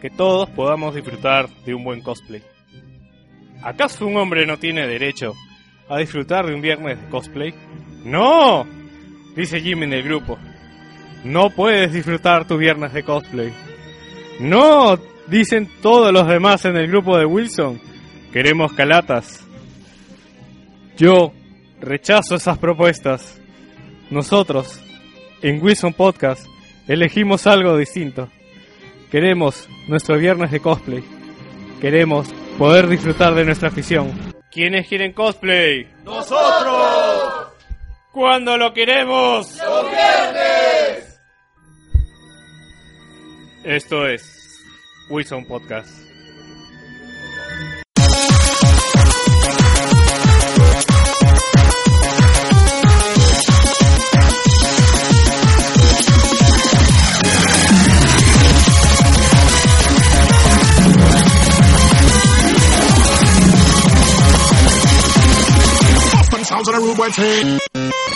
que todos podamos disfrutar de un buen cosplay. ¿Acaso un hombre no tiene derecho a disfrutar de un viernes de cosplay? ¡No! Dice Jimmy en el grupo. No puedes disfrutar tu viernes de cosplay. ¡No! Dicen todos los demás en el grupo de Wilson. Queremos calatas. Yo rechazo esas propuestas. Nosotros, en Wilson Podcast, elegimos algo distinto. Queremos nuestro viernes de cosplay. Queremos poder disfrutar de nuestra afición. ¿Quiénes quieren cosplay? ¡Nosotros! ¿Cuándo lo queremos? ¡Los viernes! Esto es Wilson Podcast. Sounds on a rude boy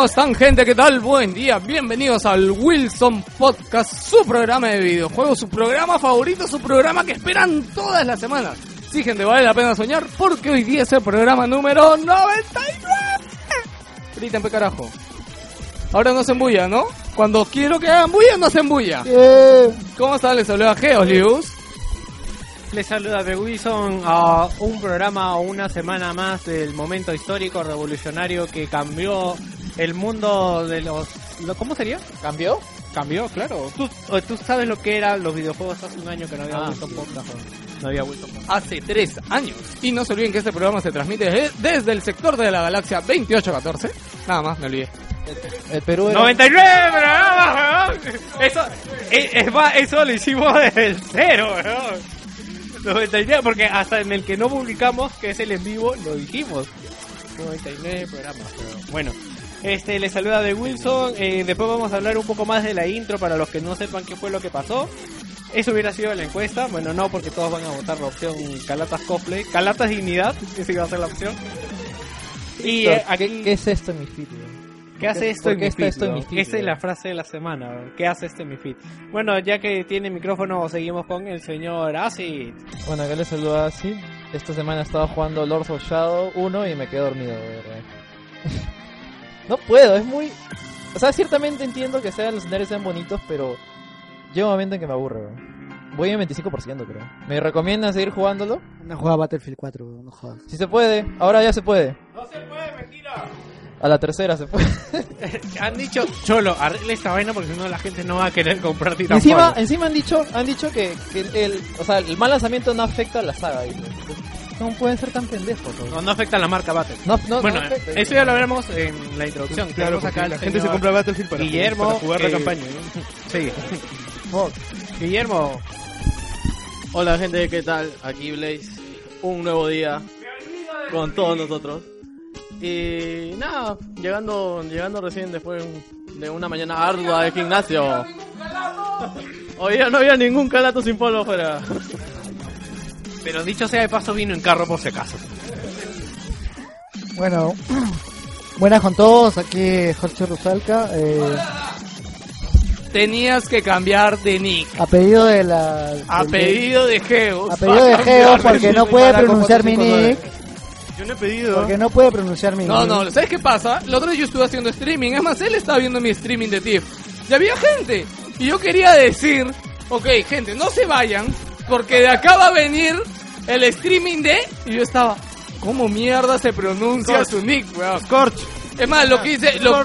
¿Cómo están gente? ¿Qué tal? Buen día. Bienvenidos al Wilson Podcast, su programa de videojuegos, su programa favorito, su programa que esperan todas las semanas. Sí, gente, vale la pena soñar porque hoy día es el programa número 99. Griten, pe carajo. Ahora no se embulla, ¿no? Cuando quiero que hagan bulla, no se embulla. ¿Cómo están? Les saluda Geos Les saluda de Wilson a un programa o una semana más del momento histórico revolucionario que cambió el mundo de los... lo- ¿Cómo sería? ¿Cambió? Cambió, claro. ¿Tú, tú sabes lo que eran los videojuegos hace un año que no había Ah, Wilson sí. Podcast. No había Wilson Podcast. hace tres años. Y no se olviden que este programa se transmite de- desde el sector de la galaxia 2814. Nada más, me olvidé. El Perú era... 99 programas, weón. Eso, es, es más, eso lo hicimos desde el cero, weón. 99, porque hasta en el que no publicamos, que es el en vivo, lo dijimos. 99 programas, pero bueno. Este, les saluda de Wilson. eh, después vamos a hablar un poco más de la intro para los que no sepan qué fue lo que pasó. Eso hubiera sido la encuesta. Bueno, no, porque todos van a votar la opción Calatas Cosplay. Calatas Dignidad, esa iba a ser la opción. Y eh, aquí... ¿Qué, qué es esto en mi feed? weón? ¿Qué hace esto ¿Por en qué mi está feed? esto en mi feed, Esa es la frase de la semana. ¿Qué hace esto en mi feed? Bueno, ya que tiene micrófono, seguimos con el señor Acid. Bueno, acá les saluda así. Esta semana estaba jugando Lords of Shadow 1 y me quedé dormido, de verdad. no puedo, es muy... O sea, ciertamente entiendo que sean los escenarios sean bonitos, pero llega un momento en que me aburre, weón. Voy en 25%, creo. ¿Me recomiendan seguir jugándolo? No juega Battlefield 4, weón, no jodas. Si se puede, ahora ya se puede. No se puede, mentira. A la tercera se puede. Han dicho, Cholo, arregle esta vaina porque si no la gente no va a querer comprar Titanfall. encima, encima han dicho, han dicho que, que el, o sea, el mal lanzamiento no afecta a la saga. dice. ¿Cómo pueden ser tan pendejos? No, no afecta a la marca Battle. No, no, bueno, no afecta. eso ya lo veremos en la introducción. Claro, acá la gente se compra Battlefield para, Guillermo, para jugar la eh, campaña. ¿no? Sí. Fuck. Guillermo, Hola gente, ¿qué tal? Aquí Blaze, un nuevo día con todos nosotros. Y nada, llegando, llegando recién después de una mañana ardua de gimnasio. Hoy día no había ningún calato sin polvo fuera. Pero dicho sea de paso, vino en carro por si acaso. Bueno, buenas con todos, aquí Jorge Rusalca, eh, Tenías que cambiar de nick. a pedido de la... A del- pedido de Geos. a pedido de Geo, porque no puede pronunciar mi 459. nick, Yo no he pedido. porque no puede pronunciar mi No, nick. no, ¿sabes qué pasa? La otra vez yo estuve haciendo streaming, es más, él estaba viendo mi streaming de TIFF. Y había gente. Y yo quería decir, ok, gente, no se vayan, porque de acá va a venir el streaming de... Y yo estaba, ¿cómo mierda se pronuncia su nick, weón? Scorch. Es más, lo que hice... Lo...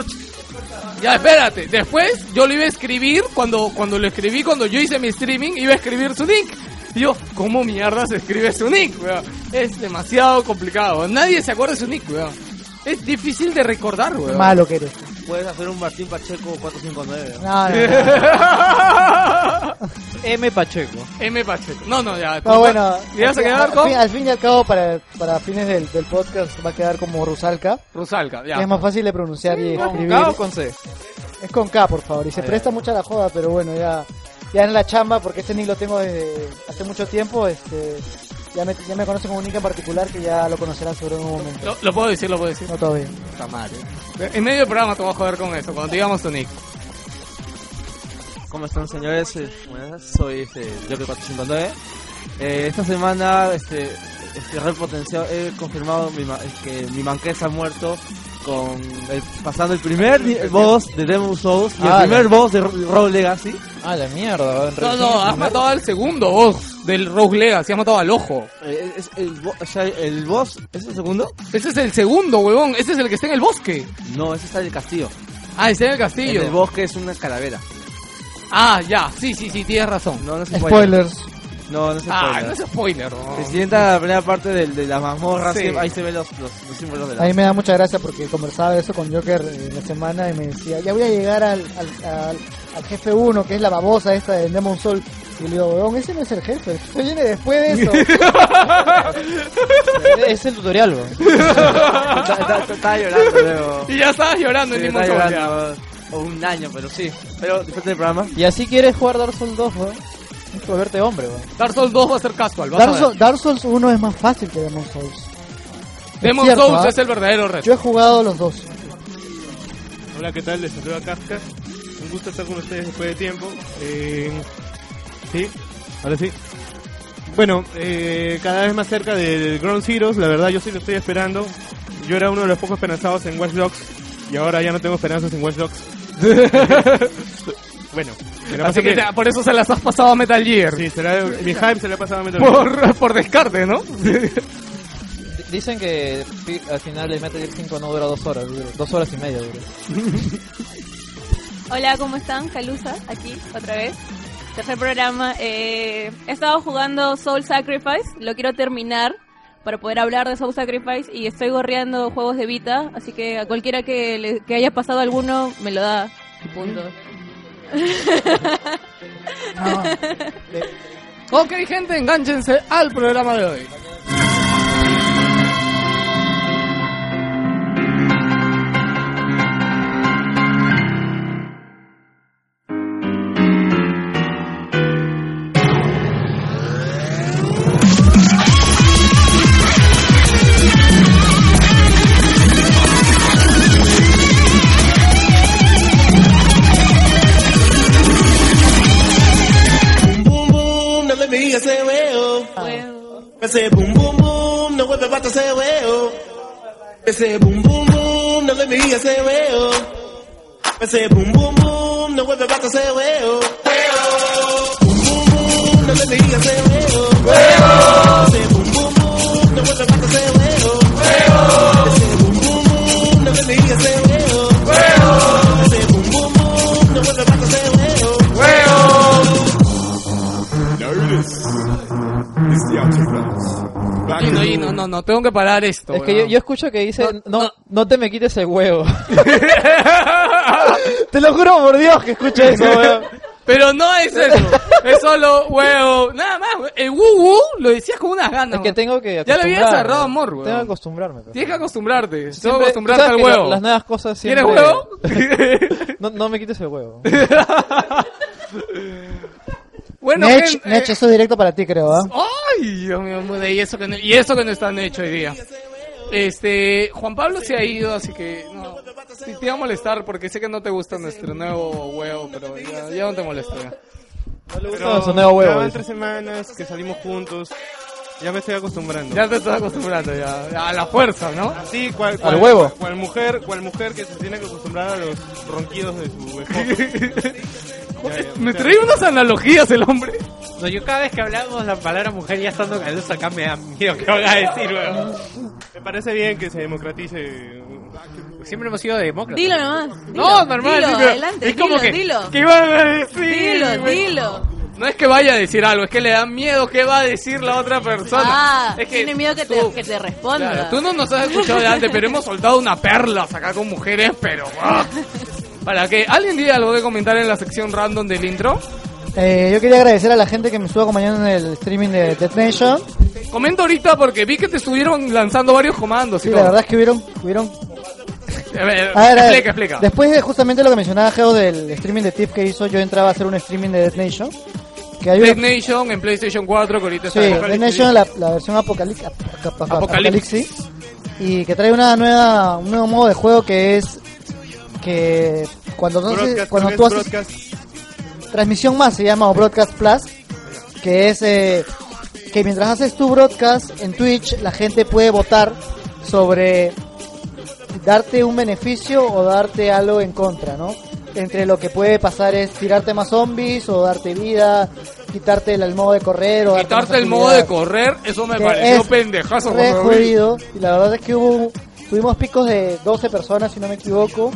Ya, espérate. Después yo lo iba a escribir, cuando, cuando lo escribí, cuando yo hice mi streaming, iba a escribir su nick. Y yo, ¿cómo mierda se escribe su nick, weón? Es demasiado complicado. Nadie se acuerda de su nick, weón. Es difícil de recordar, weón. Malo que eres. Puedes hacer un Martín Pacheco 459. No, no, no. M Pacheco. M Pacheco. No, no, ya. No, bueno, ¿Y vas a al, quedar con fin, al fin y al cabo, para, para fines del, del podcast, va a quedar como Rusalka. Rusalka? Ya. Es más fácil de pronunciar y ¿Con escribir. K o con C? Es con K, por favor. Y se Ah, presta ya. mucho a la joda, pero bueno, ya, ya en la chamba, porque este nick lo tengo desde hace mucho tiempo, este, ya me, ya me conocen como un nick en particular que ya lo conocerán sobre un momento. Lo, lo puedo decir, lo puedo decir. No todavía. Puta madre. En medio del programa te voy a joder con eso, cuando te digamos tu nick. ¿Cómo están señores? Eh, Buenas, soy este, Joker 459. Eh, esta semana este, este Red Potencial he confirmado mi ma- que mi manquesa ha muerto con el, pasando el primer boss de Demon Souls y Ah, el primer boss de Ro- Rogue Legacy. Ah, la mierda. No, no, has primer- matado al segundo boss del Rogue Legacy, has matado al ojo. Eh, es el, bo- o sea, el boss, ¿es el segundo? Ese es el segundo, huevón. Ese es el que está en el bosque. No, ese está en el castillo. Ah, está en el En castillo. el bosque es una calavera. Ah, ya. Sí, sí, sí, tienes razón. No, no es spoiler. Spoilers. No, no es Ah, spoiler. no es spoiler. no. Si sienta la primera parte del- de, la mazmorra, Sí. ahí se ven los, los, los símbolos de A la... mí me da mucha gracia porque conversaba eso con Joker en la semana y me decía, ya voy a llegar al, al, al, al jefe 1, que es la babosa esta de Demon Soul. Y le digo, weón, ese no es el jefe, jefe viene después de eso. Es el tutorial, weón. Está- está- está- Estaba llorando luego. Y ya estabas llorando Sí, en Demon llorando. O un año, pero sí. Pero disfruten del programa. Y así quieres jugar Dark Souls 2, weón. Tienes que volverte hombre, weón. Dark Souls 2 va a ser casual. vas a Dark, ver. Dark Souls 1 es más fácil que Demon Souls. Demon cierto, Souls ¿ah? es el verdadero reto. Yo he jugado los dos. Hola, ¿qué tal? Les saluda Kafka. Un gusto estar con ustedes después de tiempo. Eh, sí, ahora sí. Bueno, eh, cada vez más cerca del Ground Zeroes, la verdad yo sí lo estoy esperando. Yo era uno de los pocos esperanzados en Watch Dogs y ahora ya no tengo esperanzas en Watch Dogs. bueno, la Así que por eso se las has pasado a Metal Gear. Sí, será, mi hype se le ha pasado a Metal Gear. Por, descarte, ¿no? Dicen que al final el Metal Gear 5 no dura dos horas, dura dos horas y media dura. Hola, ¿cómo están? Calusa, aquí, otra vez. Tercer programa. Eh, he estado jugando Soul Sacrifice, lo quiero terminar para poder hablar de Soul Sacrifice y estoy gorreando juegos de Vita, así que a cualquiera que, le- que haya pasado alguno me lo da. y Ok, gente, enganchense al programa de hoy. Say boom boom boom, now about to say well? I say boom boom boom, now let me hear you say well. I say boom boom boom, now about to say well? Well, boom boom boom, now let me hear you say well. Well, I say boom boom boom, now about to say I say Y no, y no, no, no, tengo que parar esto. Es que yo, weón. yo escucho que dice, No, no, te me quites el huevo. Te lo juro por Dios que escucho eso, weón. Pero no es eso, es solo huevo. Nada más, el wu wu lo decías con unas ganas. Es que weón. tengo que Ya le había acostumbrarme. cerrado amor, weón. Tengo que acostumbrarme. pero. Tienes que acostumbrarte, tengo que Siempre- acostumbrarte ¿sabes al que huevo. la- Las nuevas cosas ¿Quieres siempre... huevo? No, no me quites el huevo. bueno, Nech, gente, Nech, eh, eso directo para ti, creo, ¿ah? Ay, Dios mío, mude, y eso que no, y eso que no está hecho hoy día. Este, Juan Pablo se ha ido, así que no. Sí, te iba a molestar porque sé que no te gusta nuestro nuevo huevo, pero ya, ya no te molesto. ya. gusta su nuevo huevo, ya van dice. tres semanas que salimos juntos. Ya me estoy acostumbrando. Ya te estás acostumbrando ya, a la fuerza, ¿no? Sí, cual, Al cual- huevo. Cual mujer, cual mujer que se tiene que acostumbrar a los ronquidos de su esposo. Ya, ya, Me trae unas analogías el hombre. No, yo cada vez que hablamos la palabra mujer ya estando calusa acá me da miedo que van a decir, weón. Me parece bien que se democratice. Siempre hemos sido demócratas. dilo nomás. dilo, No, normal. Dilo, adelante, es como dilo, que, dilo. ¿qué van a decir? Dilo, dilo. No es que vaya a decir algo, es que le da miedo qué va a decir la otra persona. Ah, es que tiene miedo que te, tú- que te responda. Claro, tú no nos has escuchado de antes, pero hemos soltado una perla acá con mujeres, pero... ¡ah! Para que alguien diga algo que comentar en la sección random del intro. Eh, yo quería agradecer a la gente que me estuvo acompañando en el streaming de Death Nation. Comenta ahorita porque vi que te estuvieron lanzando varios comandos. y Sí, todo. la verdad es que hubieron, hubieron A ver, A explica, explica. Después de justamente lo que mencionaba Geo del streaming de Tip que hizo, yo entraba a hacer un streaming de Death Nation. Que hay una- Dead Nation en PlayStation 4, que ahorita Sí, está... Death Nation, la, la versión Apocalipsis. apocalipsis. Y que trae una nueva, un nuevo modo de juego que es que cuando, no sé- Broadcast, cuando tú haces broadcast. transmisión más se llama o Broadcast Plus, que es eh, que mientras haces tu broadcast en Twitch la gente puede votar sobre darte un beneficio o darte algo en contra, ¿no? Entre lo que puede pasar es tirarte más zombies o darte vida, quitarte el, modo de correr o Quitarte el modo de correr, eso me Que pareció es pendejazo. re jodido y la verdad es que hubo tuvimos picos de 12 personas si no me equivoco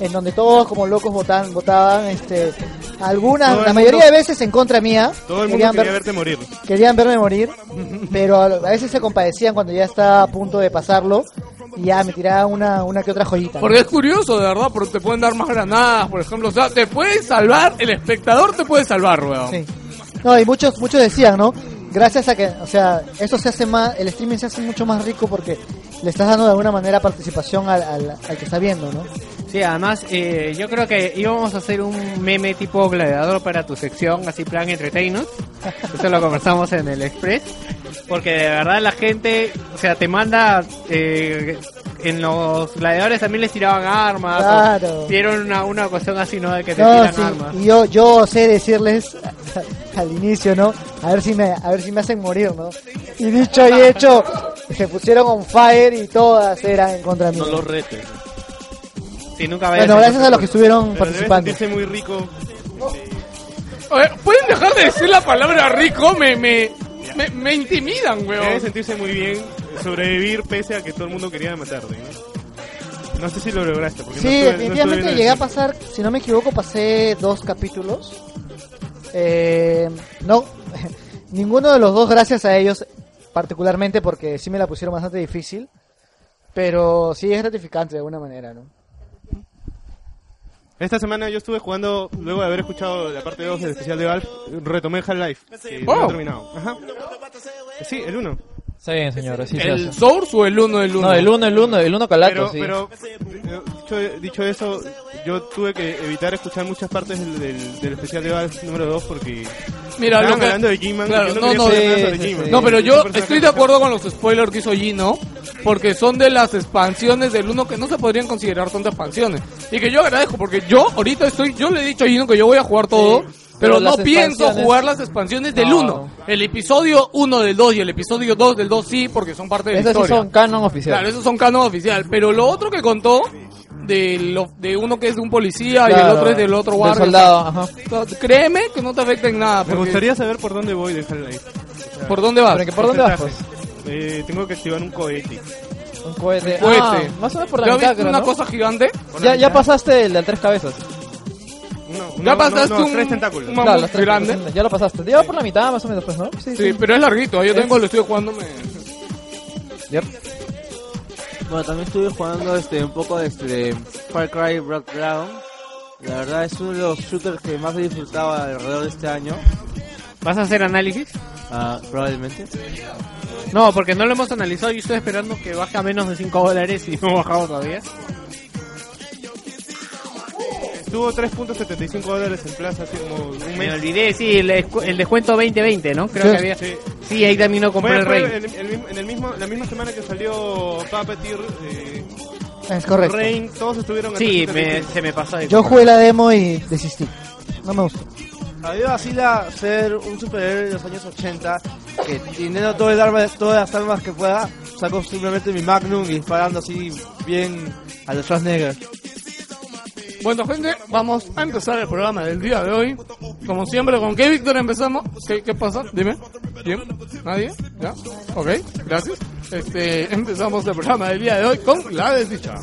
en donde todos como locos votaban votaban este algunas Todo la mundo- mayoría de veces en contra mía Todo el mundo querían quería ver- verte morir. querían verme morir pero a, a veces se compadecían cuando ya estaba a punto de pasarlo y ya me tiraban una una que otra joyita ¿no? Porque es curioso, de verdad, porque te pueden dar más granadas, por ejemplo. O sea, te puede salvar, el espectador te puede salvar, weón. Sí. No, y muchos, muchos decían, ¿no? Gracias a que, o sea, eso se hace más, el streaming se hace mucho más rico porque le estás dando de alguna manera participación al, al, al que está viendo, ¿no? Sí, además, eh, yo creo que íbamos a hacer un meme tipo gladiador para tu sección, así plan entertainment. Eso lo conversamos en el Express. Porque de verdad la gente, o sea, te manda. Eh, en los gladiadores también les tiraban armas. Claro. Dieron una, una cuestión así, ¿no? De que te No, tiran sí, armas. y yo, yo sé decirles al inicio, ¿no? A ver si me, a ver si me hacen morir, ¿no? Y dicho y hecho, se pusieron on fire y todas eran en contra mío. No los retes. Sí, nunca vayas Bueno, a- gracias a los que estuvieron Pero debe participando. sentirse muy rico. Oye, ¿Pueden dejar de decir la palabra rico? Me, me, me, me intimidan, Debe weón. sentirse muy bien sobrevivir pese a que todo el mundo quería matarte. ¿no? No sé si lo lograste. Porque Sí, no estuve- no definitivamente el llegué a pasar, si no me equivoco, pasé dos capítulos. Eh, no, ninguno de los dos, gracias a ellos, particularmente porque sí me la pusieron bastante difícil. Pero sí es gratificante de alguna manera, ¿no? Esta semana yo estuve jugando, luego de haber escuchado la parte 2 del especial de Valve, retomé Half-Life. que no Oh. he terminado. Ajá. Sí, el 1. Está bien, señor, así se ¿El hace. Source o el 1 del 1? No, el 1, el 1, el 1 calato, Pero, sí. pero eh, dicho, dicho eso, yo tuve que evitar escuchar muchas partes del, del, del especial de Valve número 2 porque Mira, lo que- hablando de G-Man. Claro, no, no, sí, sí, G-Man. sí. No, pero yo estoy de acuerdo con los spoilers que hizo Gino, porque son de las expansiones del 1 que no se podrían considerar tantas expansiones. Y que yo agradezco, porque yo ahorita estoy, yo le he dicho a Gino que yo voy a jugar todo, Sí, pero, pero no pienso expansiones- jugar las expansiones del No. 1. El episodio 1 del 2 y el episodio 2 del 2 sí, porque son parte de la Esos historia. son canon oficial. Claro, esos son canon oficial, pero lo otro que contó de, lo, de uno que es de un policía y el otro es del otro guardia. soldado, ajá. Créeme que no te afecta en nada. Me gustaría saber por dónde voy de Half-Life. O sea, ¿Por dónde vas? Por dónde vas, pues. Eh, tengo que activar un cohete. Un cohete. Un cohete. Ah, más o menos por la ¿Ya mitad, viste creo, una ¿no? cosa gigante? Ya, ya pasaste el de tres cabezas. No, Ya no, pasaste no, no, un- tres tentáculos. un Claro, mamut las tres grande. Ya lo pasaste. Ya va por la mitad, más o menos, pues, ¿no? Sí, Sí, pero es larguito. Yo tengo, lo estoy jugando. Me... Yep. Bueno, también estuve jugando este un poco de este Far Cry Background. La verdad es uno de los shooters que más he disfrutado alrededor de este año. ¿Vas a hacer análisis? Ah, probablemente. No, porque no lo hemos analizado y estoy esperando que baje a menos de 5 dólares y no ha bajado todavía. Estuvo 3.75 dólares en plaza hace como un Me mes. olvidé, sí, el, el descuento 2020, ¿no? Creo Sí. que había. Sí. Sí, ahí también lo compré Fue- el rey. en, el en el mismo, la misma semana que salió Puppeteer, eh, Es correcto. Rain, todos estuvieron Sí, 3.75. me, se me pasó. Yo jugué la demo y desistí. No me gustó. A mí me vacila ser un superhéroe de los años 80 que teniendo todo el arma, todas las armas que pueda, saco simplemente mi Magnum y disparando así bien a los Schwarzenegger. Bueno, gente, vamos a empezar el programa del día de hoy. Como siempre, ¿con qué, Víctor, empezamos? ¿Qué, pasa? Dime. ¿Bien? ¿Nadie? ¿Ya? Ok, gracias. Este, empezamos el programa del día de hoy con la desdicha.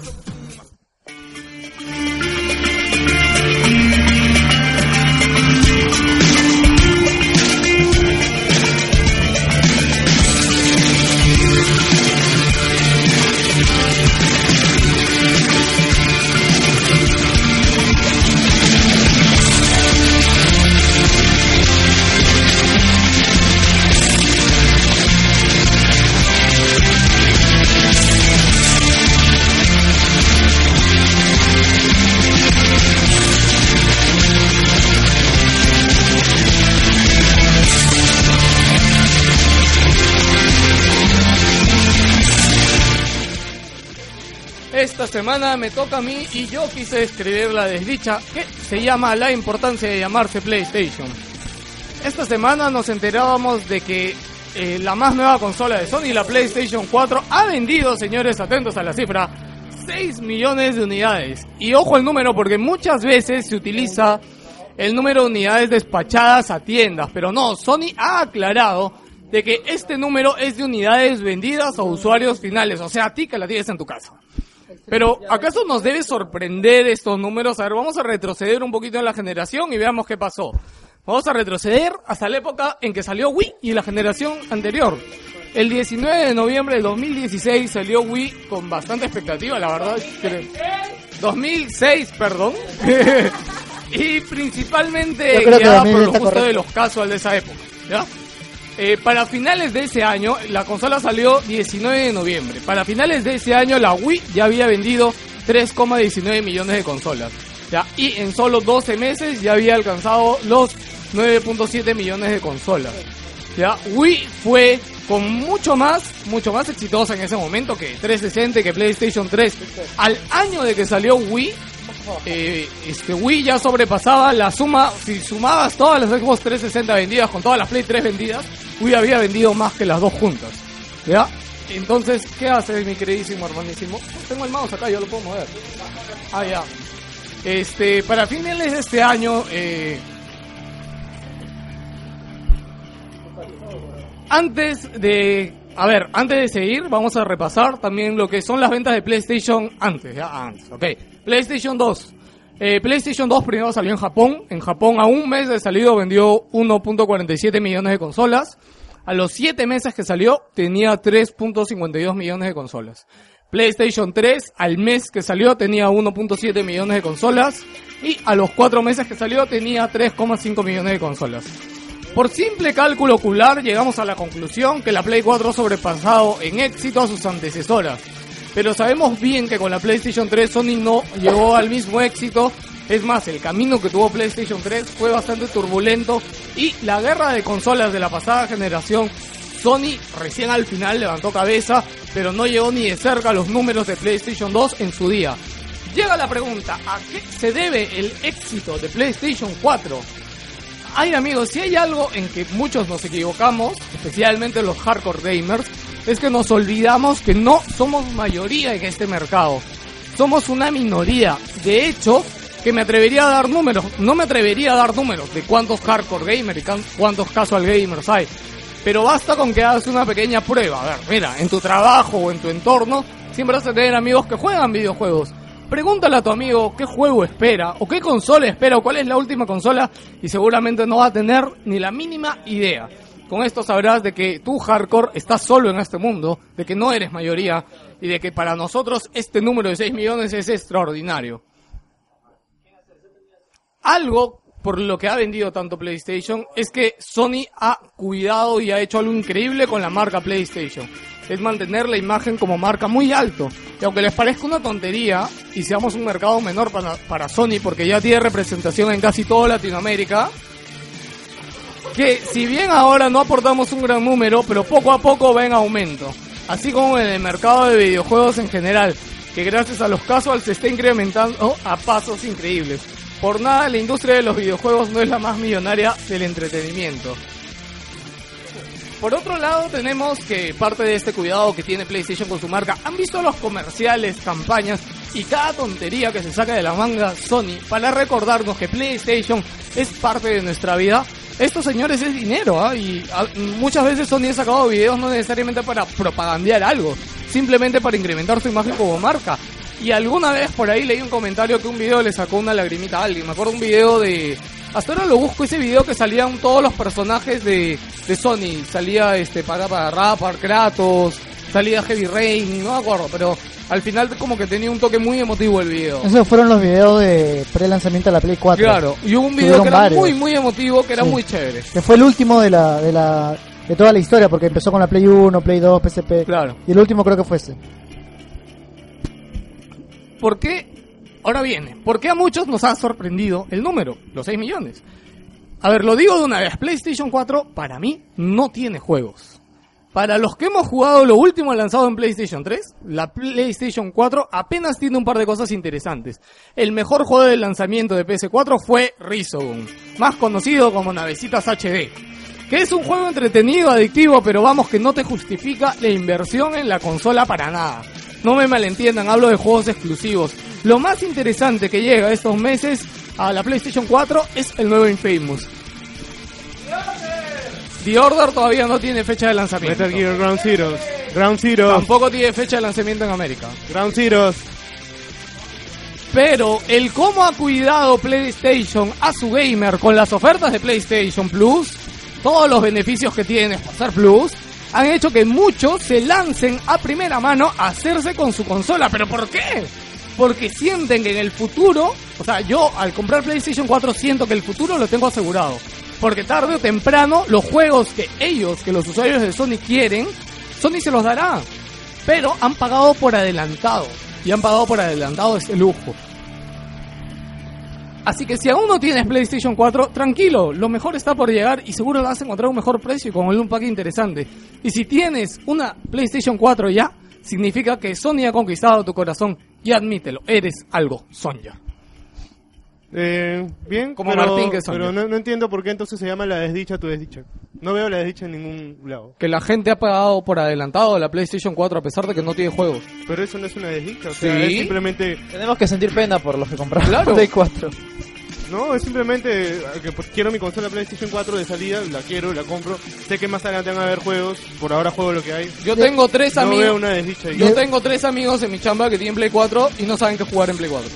Esta semana me toca a mí y yo quise escribir la desdicha que se llama La importancia de llamarse PlayStation. Esta semana nos enterábamos de que eh, la más nueva consola de Sony, la PlayStation 4, ha vendido, señores, atentos a la cifra, 6 millones de unidades. Y ojo el número porque muchas veces se utiliza el número de unidades despachadas a tiendas, pero no, Sony ha aclarado de que este número es de unidades vendidas a usuarios finales, o sea, a ti que la tienes en tu casa. Pero, ¿acaso nos debe sorprender estos números? A ver, vamos a retroceder un poquito en la generación y veamos qué pasó. Vamos a retroceder hasta la época en que salió Wii y la generación anterior. El 19 de noviembre del 2016 salió Wii con bastante expectativa, la verdad. creo. 2006, perdón. y principalmente guiada 2000 por lo justo de correcto. los casos de esa época. ¿ya? Eh, para finales de ese año, la consola salió 19 de noviembre. Para finales de ese año, la Wii ya había vendido 3,19 millones de consolas. ¿ya? Y en solo 12 meses ya había alcanzado los 9.7 millones de consolas. ¿ya? Wii fue con mucho más, mucho más exitosa en ese momento que 360, que PlayStation 3. Al año de que salió Wii, eh, este Wii ya sobrepasaba la suma, si sumabas todas las Xbox 360 vendidas con todas las Play 3 vendidas, Wii había vendido más que las dos juntas. ¿Ya? Entonces, ¿qué hace mi queridísimo hermanísimo? Tengo el mouse acá, yo lo puedo mover. Ah, ya. Este, para finales de este año, eh, antes de, a ver, antes de seguir, vamos a repasar también lo que son las ventas de PlayStation antes, ya antes, ok. PlayStation 2. Eh, PlayStation 2 primero salió en Japón. En Japón a un mes de salido vendió 1.47 millones de consolas. A los 7 meses que salió tenía 3.52 millones de consolas. PlayStation 3 al mes que salió tenía 1.7 millones de consolas. Y a los 4 meses que salió tenía 3,5 millones de consolas. Por simple cálculo ocular llegamos a la conclusión que la Play 4 ha sobrepasado en éxito a sus antecesoras. Pero sabemos bien que con la PlayStation 3 Sony no llegó al mismo éxito. Es más, el camino que tuvo PlayStation 3 fue bastante turbulento y la guerra de consolas de la pasada generación, Sony recién al final levantó cabeza, pero no llegó ni de cerca a los números de PlayStation 2 en su día. Llega la pregunta, ¿a qué se debe el éxito de PlayStation 4? Ay amigos, si hay algo en que muchos nos equivocamos, especialmente los hardcore gamers, es que nos olvidamos que no somos mayoría en este mercado. Somos una minoría. De hecho, que me atrevería a dar números, no me atrevería a dar números de cuántos hardcore gamers y cuántos casual gamers hay. Pero basta con que hagas una pequeña prueba. A ver, mira, en tu trabajo o en tu entorno, siempre vas a tener amigos que juegan videojuegos. Pregúntale a tu amigo qué juego espera, o qué consola espera, o cuál es la última consola, y seguramente no va a tener ni la mínima idea. Con esto sabrás de que tú, hardcore, estás solo en este mundo, de que no eres mayoría, y de que para nosotros este número de 6 millones es extraordinario. Algo por lo que ha vendido tanto PlayStation es que Sony ha cuidado y ha hecho algo increíble con la marca PlayStation. Es mantener la imagen como marca muy alto. Y aunque les parezca una tontería y seamos un mercado menor para, para Sony porque ya tiene representación en casi toda Latinoamérica, que si bien ahora no aportamos un gran número, pero poco a poco va en aumento. Así como en el mercado de videojuegos en general, que gracias a los casuals se está incrementando a pasos increíbles. Por nada, la industria de los videojuegos no es la más millonaria del entretenimiento. Por otro lado, tenemos que parte de este cuidado que tiene PlayStation con su marca, han visto los comerciales, campañas y cada tontería que se saca de la manga Sony para recordarnos que PlayStation es parte de nuestra vida. Estos señores es dinero, ¿ah? y ah, muchas veces Sony ha sacado videos no necesariamente para propagandear algo, simplemente para incrementar su imagen como marca. Y alguna vez por ahí leí un comentario que un video le sacó una lagrimita a alguien. Me acuerdo un video de. Hasta ahora lo busco ese video que salían todos los personajes de, de Sony. Salía este para para Rapper, Kratos, salía Heavy Rain, no me acuerdo, pero al final como que tenía un toque muy emotivo el video. Esos fueron los videos de pre-lanzamiento de la Play 4. Claro, y hubo un video Tuvieron que era varios. muy muy emotivo, que era Sí. muy chévere. Que fue el último de la, de la de toda la historia, porque empezó con la Play 1, Play 2, PSP. Claro. Y el último creo que fue ese. ¿Por qué? Ahora viene, ¿por qué a muchos nos ha sorprendido el número, los 6 millones? A ver, lo digo de una vez, PlayStation 4 para mí no tiene juegos. Para los que hemos jugado lo último lanzado en PlayStation 3, la PlayStation 4 apenas tiene un par de cosas interesantes. El mejor juego de lanzamiento de PS4 fue Resogun, más conocido como Navecitas HD, que es un juego entretenido, adictivo, pero vamos que no te justifica la inversión en la consola para nada. No me malentiendan, hablo de juegos exclusivos. Lo más interesante que llega estos meses a la PlayStation 4 es el nuevo Infamous. The Order todavía no tiene fecha de lanzamiento. Metal Gear Ground Zeroes. Ground Zeroes. Tampoco tiene fecha de lanzamiento en América. Ground Zeroes. Pero el cómo ha cuidado PlayStation a su gamer con las ofertas de PlayStation Plus, todos los beneficios que tiene por ser Plus, han hecho que muchos se lancen a primera mano a hacerse con su consola. ¿Pero por qué? Porque sienten que en el futuro, o sea, yo al comprar PlayStation 4 siento que el futuro lo tengo asegurado. Porque tarde o temprano los juegos que ellos, que los usuarios de Sony quieren, Sony se los dará. Pero han pagado por adelantado. Y han pagado por adelantado ese lujo. Así que si aún no tienes PlayStation 4, tranquilo, lo mejor está por llegar y seguro vas a encontrar un mejor precio con un pack interesante. Y si tienes una PlayStation 4 ya, significa que Sony ha conquistado tu corazón y admítelo, eres algo Sonya. Eh, bien, Como pero, Martín que son pero no, no entiendo por qué entonces se llama la desdicha tu desdicha. No veo la desdicha en ningún lado. Que la gente ha pagado por adelantado la PlayStation 4 a pesar de que no tiene juegos. Pero eso no es una desdicha, o sea, Sí. es simplemente... Tenemos que sentir pena por los que compraron Claro. Play 4. No, es simplemente eh, que pues, quiero mi consola PlayStation 4 de salida, la quiero, la compro. Sé que más adelante van a haber juegos, por ahora juego lo que hay. Yo tengo tres no amigos. veo una desdicha ahí. Yo tengo tres amigos en mi chamba que tienen Play 4 y no saben qué jugar en Play 4.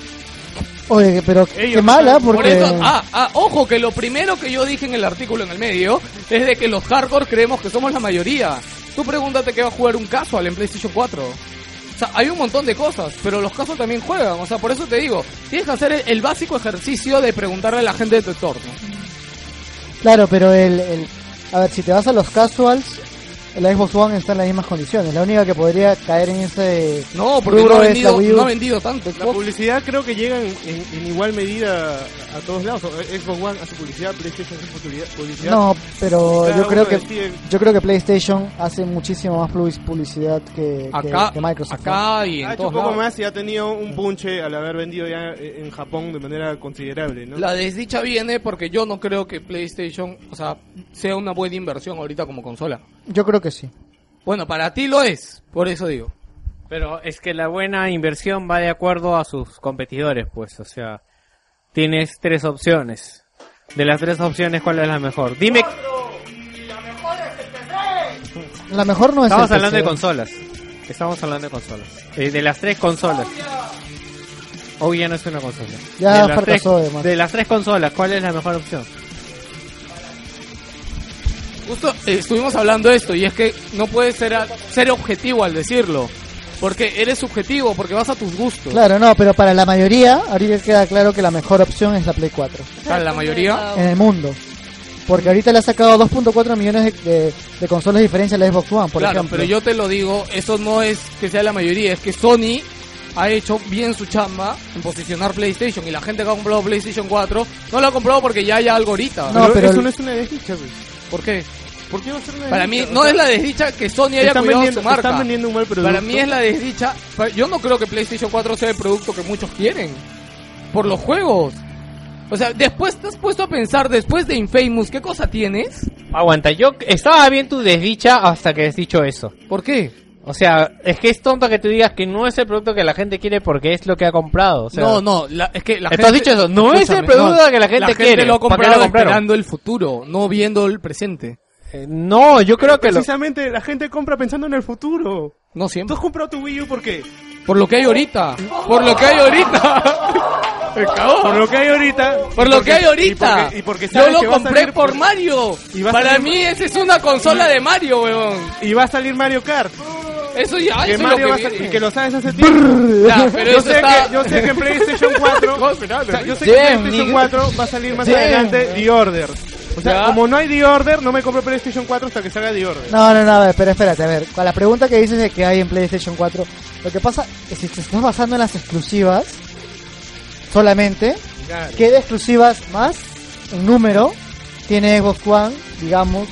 Oye, pero Ellos qué mala, Por eso, ah, ah, ojo, que lo primero que yo dije en el artículo en el medio es de que los hardcore creemos que somos la mayoría. Tú pregúntate que va a jugar un casual en PlayStation 4. O sea, hay un montón de cosas, pero los casual también juegan. O sea, por eso te digo, tienes que hacer el, el básico ejercicio de preguntarle a la gente de tu entorno. Claro, pero el, el... A ver, si te vas a los casuals, la Xbox One está en las mismas condiciones. La única que podría caer en ese... No, porque no ha, vendido, Wii U. no ha vendido tanto. La publicidad creo que llega en, en- en igual medida a todos lados. O- Xbox One hace publicidad, PlayStation hace publicidad. No, pero yo creo que decide- yo creo que PlayStation hace muchísimo más publi- publicidad que, Acá, que Microsoft. acá y Ha en hecho un poco lados. más y ha tenido un punche al haber vendido ya eh, en Japón de manera considerable, ¿no? La desdicha viene porque yo no creo que PlayStation, o sea, sea una buena inversión ahorita como consola. Yo creo que sí. Bueno, para ti lo es, por eso digo. Pero es que la buena inversión va de acuerdo a sus competidores, pues, o sea, tienes tres opciones. De las tres opciones, ¿cuál es la mejor? Dime, La mejor no es estamos el hablando de consolas. Estamos hablando de consolas. Eh, de las tres consolas. O ya no es una consola. Ya de, las tres, fracasó, además. de las tres consolas, ¿cuál es la mejor opción? Justo eh, estuvimos hablando de esto y es que no puedes ser, a- ser objetivo al decirlo. Porque eres subjetivo, porque vas a tus gustos. Claro, no, pero para la mayoría, ahorita queda claro que la mejor opción es la Play 4 Para la mayoría. en el mundo. Porque ahorita le ha sacado 2.4 millones de, de- de consolas de diferencia a la Xbox One, por claro, ejemplo. pero yo te lo digo, eso no es que sea la mayoría, es que Sony ha hecho bien su chamba en posicionar PlayStation y la gente que ha comprado PlayStation 4 no lo ha comprado porque ya hay algo ahorita. No, pero eso el- no es una desdicha. ¿Por qué? ¿Por qué va a ser una Para mí desdicha? no es la desdicha que Sony haya están cuidado vendiendo, su marca. están vendiendo un mal producto. Para mí es la desdicha. Yo no creo que PlayStation 4 sea el producto que muchos quieren. Por los juegos. O sea, después te has puesto a pensar, después de Infamous, ¿qué cosa tienes? Aguanta, yo estaba bien tu desdicha hasta que has dicho eso. ¿Por qué? O sea, es que es tonto que tú digas que no es el producto que la gente quiere porque es lo que ha comprado. O sea, no, no, la- es que la gente... has dicho eso, no es el producto que la gente quiere, lo ha ¿para qué lo comprado compraron? esperando el futuro, no viendo el presente. Eh, no, yo creo que lo... Precisamente la gente compra pensando en el futuro. No ¿Tú siempre. has comprado tu Wii U por qué? Por lo que hay ahorita. Por lo que hay ahorita. Por lo que hay ahorita. Por lo que hay ahorita. Y porque, y porque Yo lo que compré por Mario. y Para salir- mí esa es una consola de Mario, weón. Y va a salir Mario Kart. Eso ya, que eso Mario es va a lo que y que lo sabes hace tiempo. Ya, pero yo, eso sé está... que, yo sé que en PlayStation 4. No, espera, o sea, yo sé que en PlayStation nigga. 4 va a salir más Damn. adelante The Order. O sea, como no hay The Order, no me compro PlayStation 4 hasta que salga The Order. No, no, no, a ver, pero espérate, a ver. Con la pregunta que dices de que hay en PlayStation 4, lo que pasa es que si te estás basando en las exclusivas solamente, Claro. ¿qué de exclusivas más en número tiene Xbox One, digamos,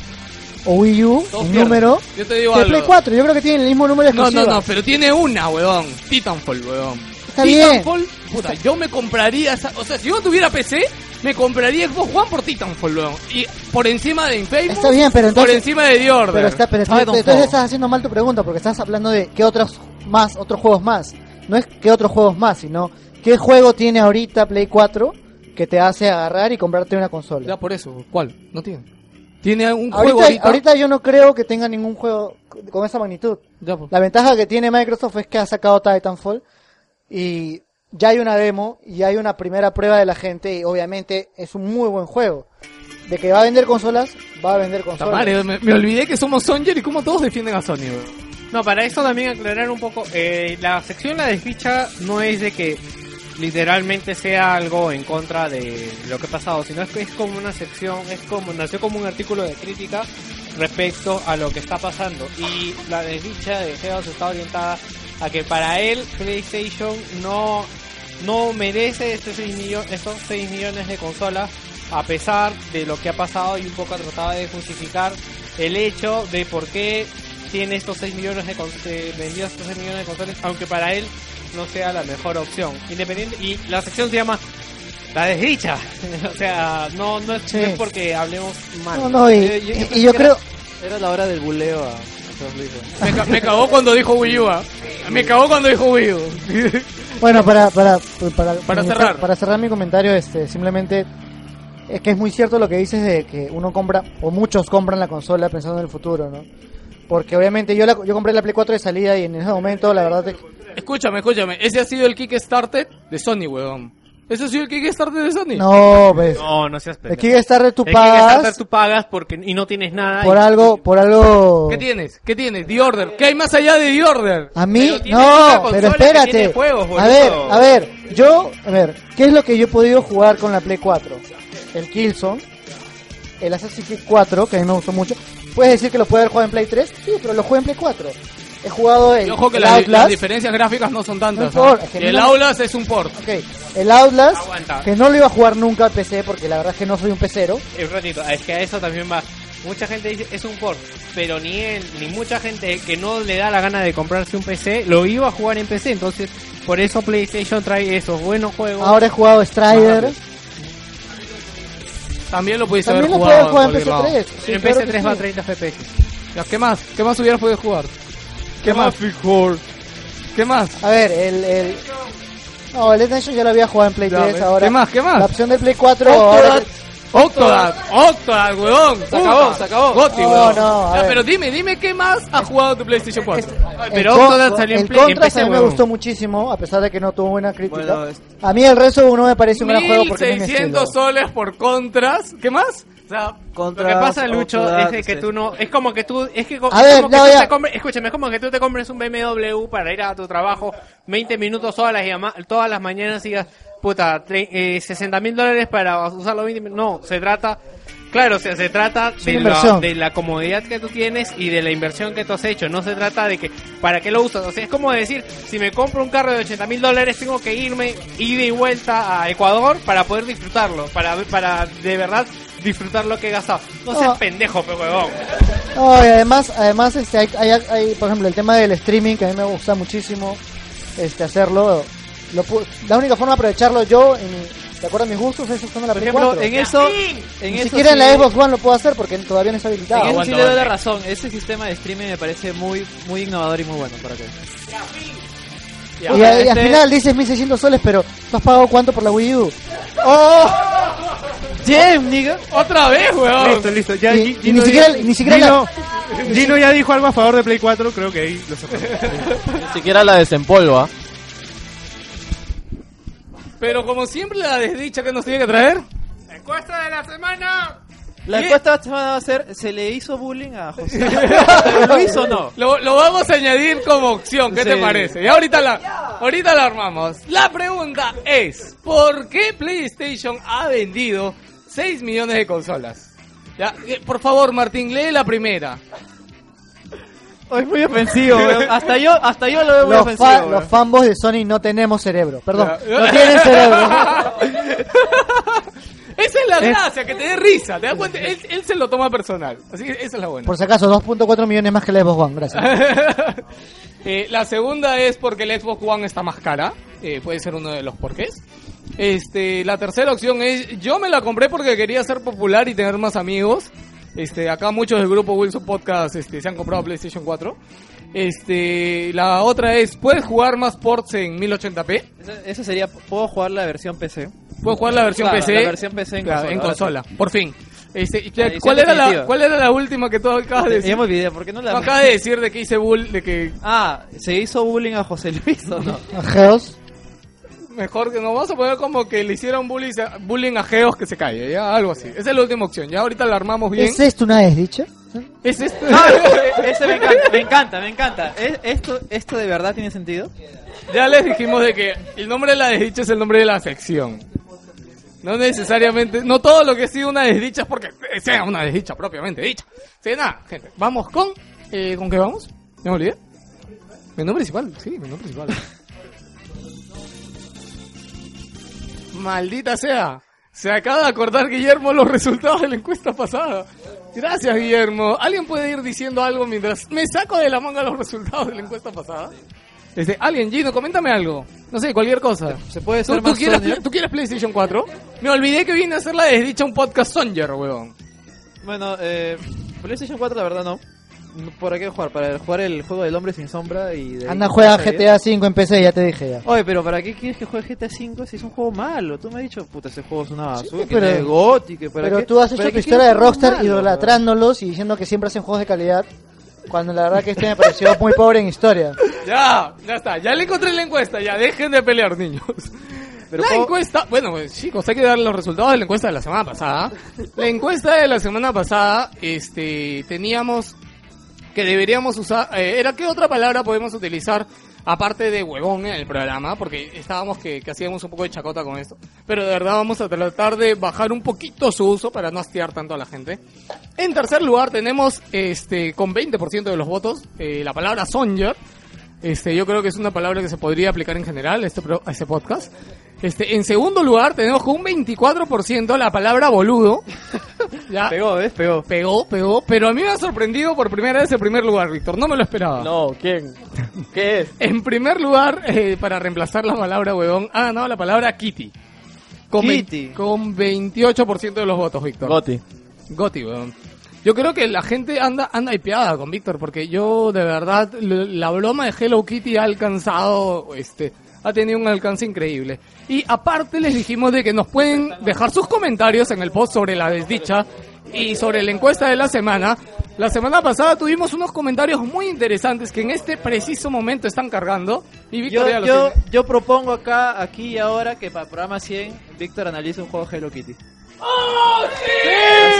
o Wii U Todos pierden. número Yo te digo que algo. Play 4. Yo creo que tienen el mismo número de No, no, exclusivas. no, pero tiene una, weón. Titanfall, weón. Está bien. Titanfall, puta, yo me compraría esa, o sea, si yo tuviera PC, me compraría Xbox One por Titanfall, weón. Y por encima de Infamous, Está bien, pero entonces- por encima de The Order. Pero, está, pero Titanfall. entonces, entonces estás haciendo mal tu pregunta porque estás hablando de qué otros más, otros juegos más. No es qué otros juegos más, sino qué juego tiene ahorita Play 4 que te hace agarrar y comprarte una consola. Ya por eso, ¿cuál? No tiene. Tiene un juego Ahorita, ahorita. ahorita yo no creo que tenga ningún juego con esa magnitud. Ya, pues. La ventaja que tiene Microsoft es que ha sacado Titanfall y ya hay una demo y hay una primera prueba de la gente y obviamente es un muy buen juego. De que va a vender consolas, va a vender consolas. madre, me, me olvidé que somos Songer y cómo todos defienden a Sony, weón. No, para eso también aclarar un poco, eh, la sección La Desdicha no es de que literalmente sea algo en contra de lo que ha pasado, sino es que es como una sección, es como, nació como un artículo de crítica respecto a lo que está pasando. Y la desdicha de Geos está orientada a que para él PlayStation no, no merece estos 6, millones, estos 6 millones de consolas a pesar de lo que ha pasado y un poco ha tratado de justificar el hecho de por qué tiene estos 6 millones de, de vendidos estos 6 millones de consolas, aunque para él no sea la mejor opción. Independiente y la sección se llama La desdicha. o sea, no no es, Sí. porque hablemos mal. No, no, y, Yo- yo- y- yo creo... Era, la hora del buleo a. Me, ca- me cagó cuando dijo Wii U, ah. Me cagó cuando dijo Wii U. Bueno, para, para, para, Para cerrar. para cerrar mi comentario, este, simplemente es que es muy cierto lo que dices de que uno compra, o muchos compran la consola pensando en el futuro, ¿no? Porque obviamente yo, la, yo compré la Play 4 de salida y en ese momento la verdad es que Escúchame, escúchame. Ese ha sido el Kickstarter de Sony, weón. Ese ha sido el Kickstarter de Sony. no, pues, No, no seas el pendejo. Kickstarter tú El Kickstarter pagas tú pagas porque y no tienes nada por y- algo, por algo... ¿Qué tienes? ¿Qué tienes? The Order. ¿Qué hay más allá de The Order? A mí, Pero no, pero espérate. juegos, a ver, a ver, yo, a ver, ¿qué es lo que yo he podido jugar con la Play 4? El Killzone, el Assassin's Creed 4, que a mí me gustó mucho. ¿Puedes decir que lo puede haber jugado en Play 3? Sí, pero lo jugué en Play 4. He jugado el, Y ojo que el las, diferencias gráficas no son tantas. No ¿ah? importa, es que Y el no- es un port. Ok, el Outlast, Aguanta. que no lo iba a jugar nunca al PC, porque la verdad es que no soy un pecero. Un ratito, es que a eso también va. Mucha gente dice es un port, pero ni él, ni mucha gente que no le da la gana de comprarse un PC, lo iba a jugar en PC. Entonces, por eso PlayStation trae esos buenos juegos. Ahora he jugado Strider. También lo pudiste También haber lo jugado puedes jugar en lado. PC3. Sí, en claro PC3 que va a sí. 30 FPS. ¿Qué más? ¿Qué más hubieras podido jugar? ¿Qué más? ¿Qué más? A ver, el... el... No, el Dead Nation ya lo había jugado en Play Ya, 3 ¿ves? ahora. ¿Qué más? ¿Qué más? La opción de Play 4 ahora... Octodad. Octodad, Octodad, weón. Se acabó, se acabó. Goti, No, weón. no, a Ya, ver. pero dime, dime qué más has jugado tu PlayStation 4. El pero Con- Octodad salió en el Play- Contras a mí me gustó muchísimo, a pesar de que no tuvo buena crítica. Bueno, es- A mí el resto no me parece un gran juego porque no es mi 1600 estilo. soles por contras. ¿Qué más? O sea, Lo que pasa, Lucho, es de que tú no. Es como que tú. Es que es ver, como que tú te compres. Escúchame, es como que tú te compres un BMW para ir a tu trabajo 20 minutos todas las, todas las mañanas y digas, puta, tre- eh, 60 mil dólares para usarlo 20 minutos. No, se trata. Claro, o sea, se trata de la, de la comodidad que tú tienes y de la inversión que tú has hecho. No se trata de que, ¿para qué lo usas? O sea, es como decir, si me compro un carro de 80 mil dólares, tengo que irme ida y vuelta a Ecuador para poder disfrutarlo, para, para de verdad disfrutar lo que he gastado. No seas No. pendejo, pe huevón. No, y además, además este, hay, hay, hay, por ejemplo, el tema del streaming que a mí me gusta muchísimo este, hacerlo. Lo pu- la única forma de aprovecharlo yo, en de acuerdo a mis gustos, es usando la Por ejemplo, 4. en eso, en Ni eso siquiera en la sí- Xbox One lo puedo hacer porque todavía no está habilitado. En eso sí le doy la razón. Ese sistema de streaming me parece muy muy innovador y muy bueno. ¿Para Y, a- y al Este- final dices 1600 soles, pero ¿tú has pagado cuánto por la Wii U? ¡Oh! Damn, nigga. otra vez, weón. Listo, listo. Ya, Y- ni siquiera- ni siquiera Gino, Gino ya dijo algo a favor de Play 4, creo que ahí lo sacó. Ni siquiera la desempolva. Pero como siempre, la desdicha que nos tiene que traer. Encuesta de la semana. La encuesta va a ser, ¿se le hizo bullying a José? ¿Pero ¿Lo hizo o no? Lo, lo vamos a añadir como opción, ¿qué te parece? Y ahorita la, ahorita la armamos. La pregunta es, ¿por qué PlayStation ha vendido 6 millones de consolas? Ya, eh, por favor, Martín, lee la primera. Es muy ofensivo, weón. Hasta yo, hasta yo lo veo muy Los, ofensivo. fa- weón. los fanboys de Sony no tenemos cerebro. Perdón, Ya. no tienen cerebro. Es la la Es- gracia, que te dé risa. ¿Te das cuenta? Él, él se lo toma personal. Así que esa es la buena. Por si acaso, 2.4 millones más que la Xbox One, gracias. Eh, la segunda es porque el Xbox One está más cara. Eh, puede ser uno de los porqués. Este, la tercera opción es, yo me la compré porque quería ser popular y tener más amigos. Este, acá muchos del grupo Wilson Podcast este, se han comprado PlayStation 4. Este, la otra es, ¿puedes jugar más ports en 1080p? Eso, eso sería, puedo jugar la versión PC. ¿Puedes jugar la versión Claro, PC? la versión PC en Claro, consola, en ahora consola, por fin. Este, ¿cuál, era la. ¿Cuál era la última que tú acabas de decir? Olvidé, ¿por qué no la No, acabas de decir de que hice bull, de que Ah, ¿se hizo bullying a José Luis o no? Geos. mejor que nos vamos a poner como que le hicieron bullying, bullying a Geos que se calle, ya algo así. Esa es la última opción, ya ahorita la armamos bien. ¿Es esto una desdicha? Es esto. Ah, ese me encanta, me encanta, me encanta. ¿Es- ¿Esto, ¿Esto de verdad tiene sentido? Ya les dijimos de que el nombre de la desdicha es el nombre de la sección. No necesariamente, no todo lo que ha sido una desdicha es porque sea una desdicha propiamente dicha. Sí, nada, gente, vamos con, eh, ¿con qué vamos? ¿Me olvidé? Menú principal, sí, menú principal. Maldita sea. Se acaba de acordar Guillermo los resultados de la encuesta pasada. Gracias, Guillermo. ¿Alguien puede ir diciendo algo mientras me saco de la manga los resultados de la encuesta pasada? Este, alguien, Gino, coméntame algo. No sé, cualquier cosa. ¿Se puede ¿Tú, ser tú más quieres, Sonia? ¿Tú quieres PlayStation 4? Me olvidé que vine a hacer la desdicha un podcast Songer, weón. Bueno, eh, PlayStation 4 la verdad no. ¿Para qué jugar? Para jugar el juego del hombre sin sombra y de Anda, juega GTA 5 en PC, ya te dije ya. Oye, pero ¿para qué quieres que juegue GTA 5 si es un juego malo? Tú me has dicho, puta, ese juego es una basura, que pero- es para Pero qué- tú has hecho tu historia de quieres un juego Rockstar malo, idolatrándolos y diciendo que siempre hacen juegos de calidad. Cuando la verdad que este me pareció muy pobre en historia. Ya, ya está. Ya le encontré la encuesta. Ya dejen de pelear, niños. Pero la encuesta, bueno, pues, chicos, hay que dar los resultados de la encuesta de la semana pasada. La encuesta de la semana pasada, este, teníamos que deberíamos usar, eh, era qué otra palabra podemos utilizar aparte de huevón en el programa, porque estábamos que, hacíamos un poco de chacota con esto. Pero de verdad vamos a tratar de bajar un poquito su uso para no hastiar tanto a la gente. En tercer lugar tenemos, este, con 20% de los votos, eh, la palabra Songer. Este, yo creo que es una palabra que se podría aplicar en general este, a este podcast. Este, en segundo lugar tenemos con un 24% la palabra boludo. ya. Pegó, ¿ves? Pegó. Pegó, pegó, pero a mí me ha sorprendido por primera vez el primer lugar, Víctor, no me lo esperaba. No, ¿quién? ¿Qué es? En primer lugar, eh, para reemplazar la palabra huevón, ha ganado la palabra Kitty. Con, Kitty. con 28% de los votos, Víctor. Goti. Goti, weón. Yo creo que la gente anda anda hipeada con Víctor porque yo de verdad la broma de Hello Kitty ha alcanzado este ha tenido un alcance increíble. Y aparte les dijimos de que nos pueden dejar sus comentarios en el post sobre la desdicha y sobre la encuesta de la semana. La semana pasada tuvimos unos comentarios muy interesantes que en este preciso momento están cargando y Víctor Yo, yo, yo propongo acá, aquí y ahora, que para el programa 100, Víctor analice un juego Hello Kitty.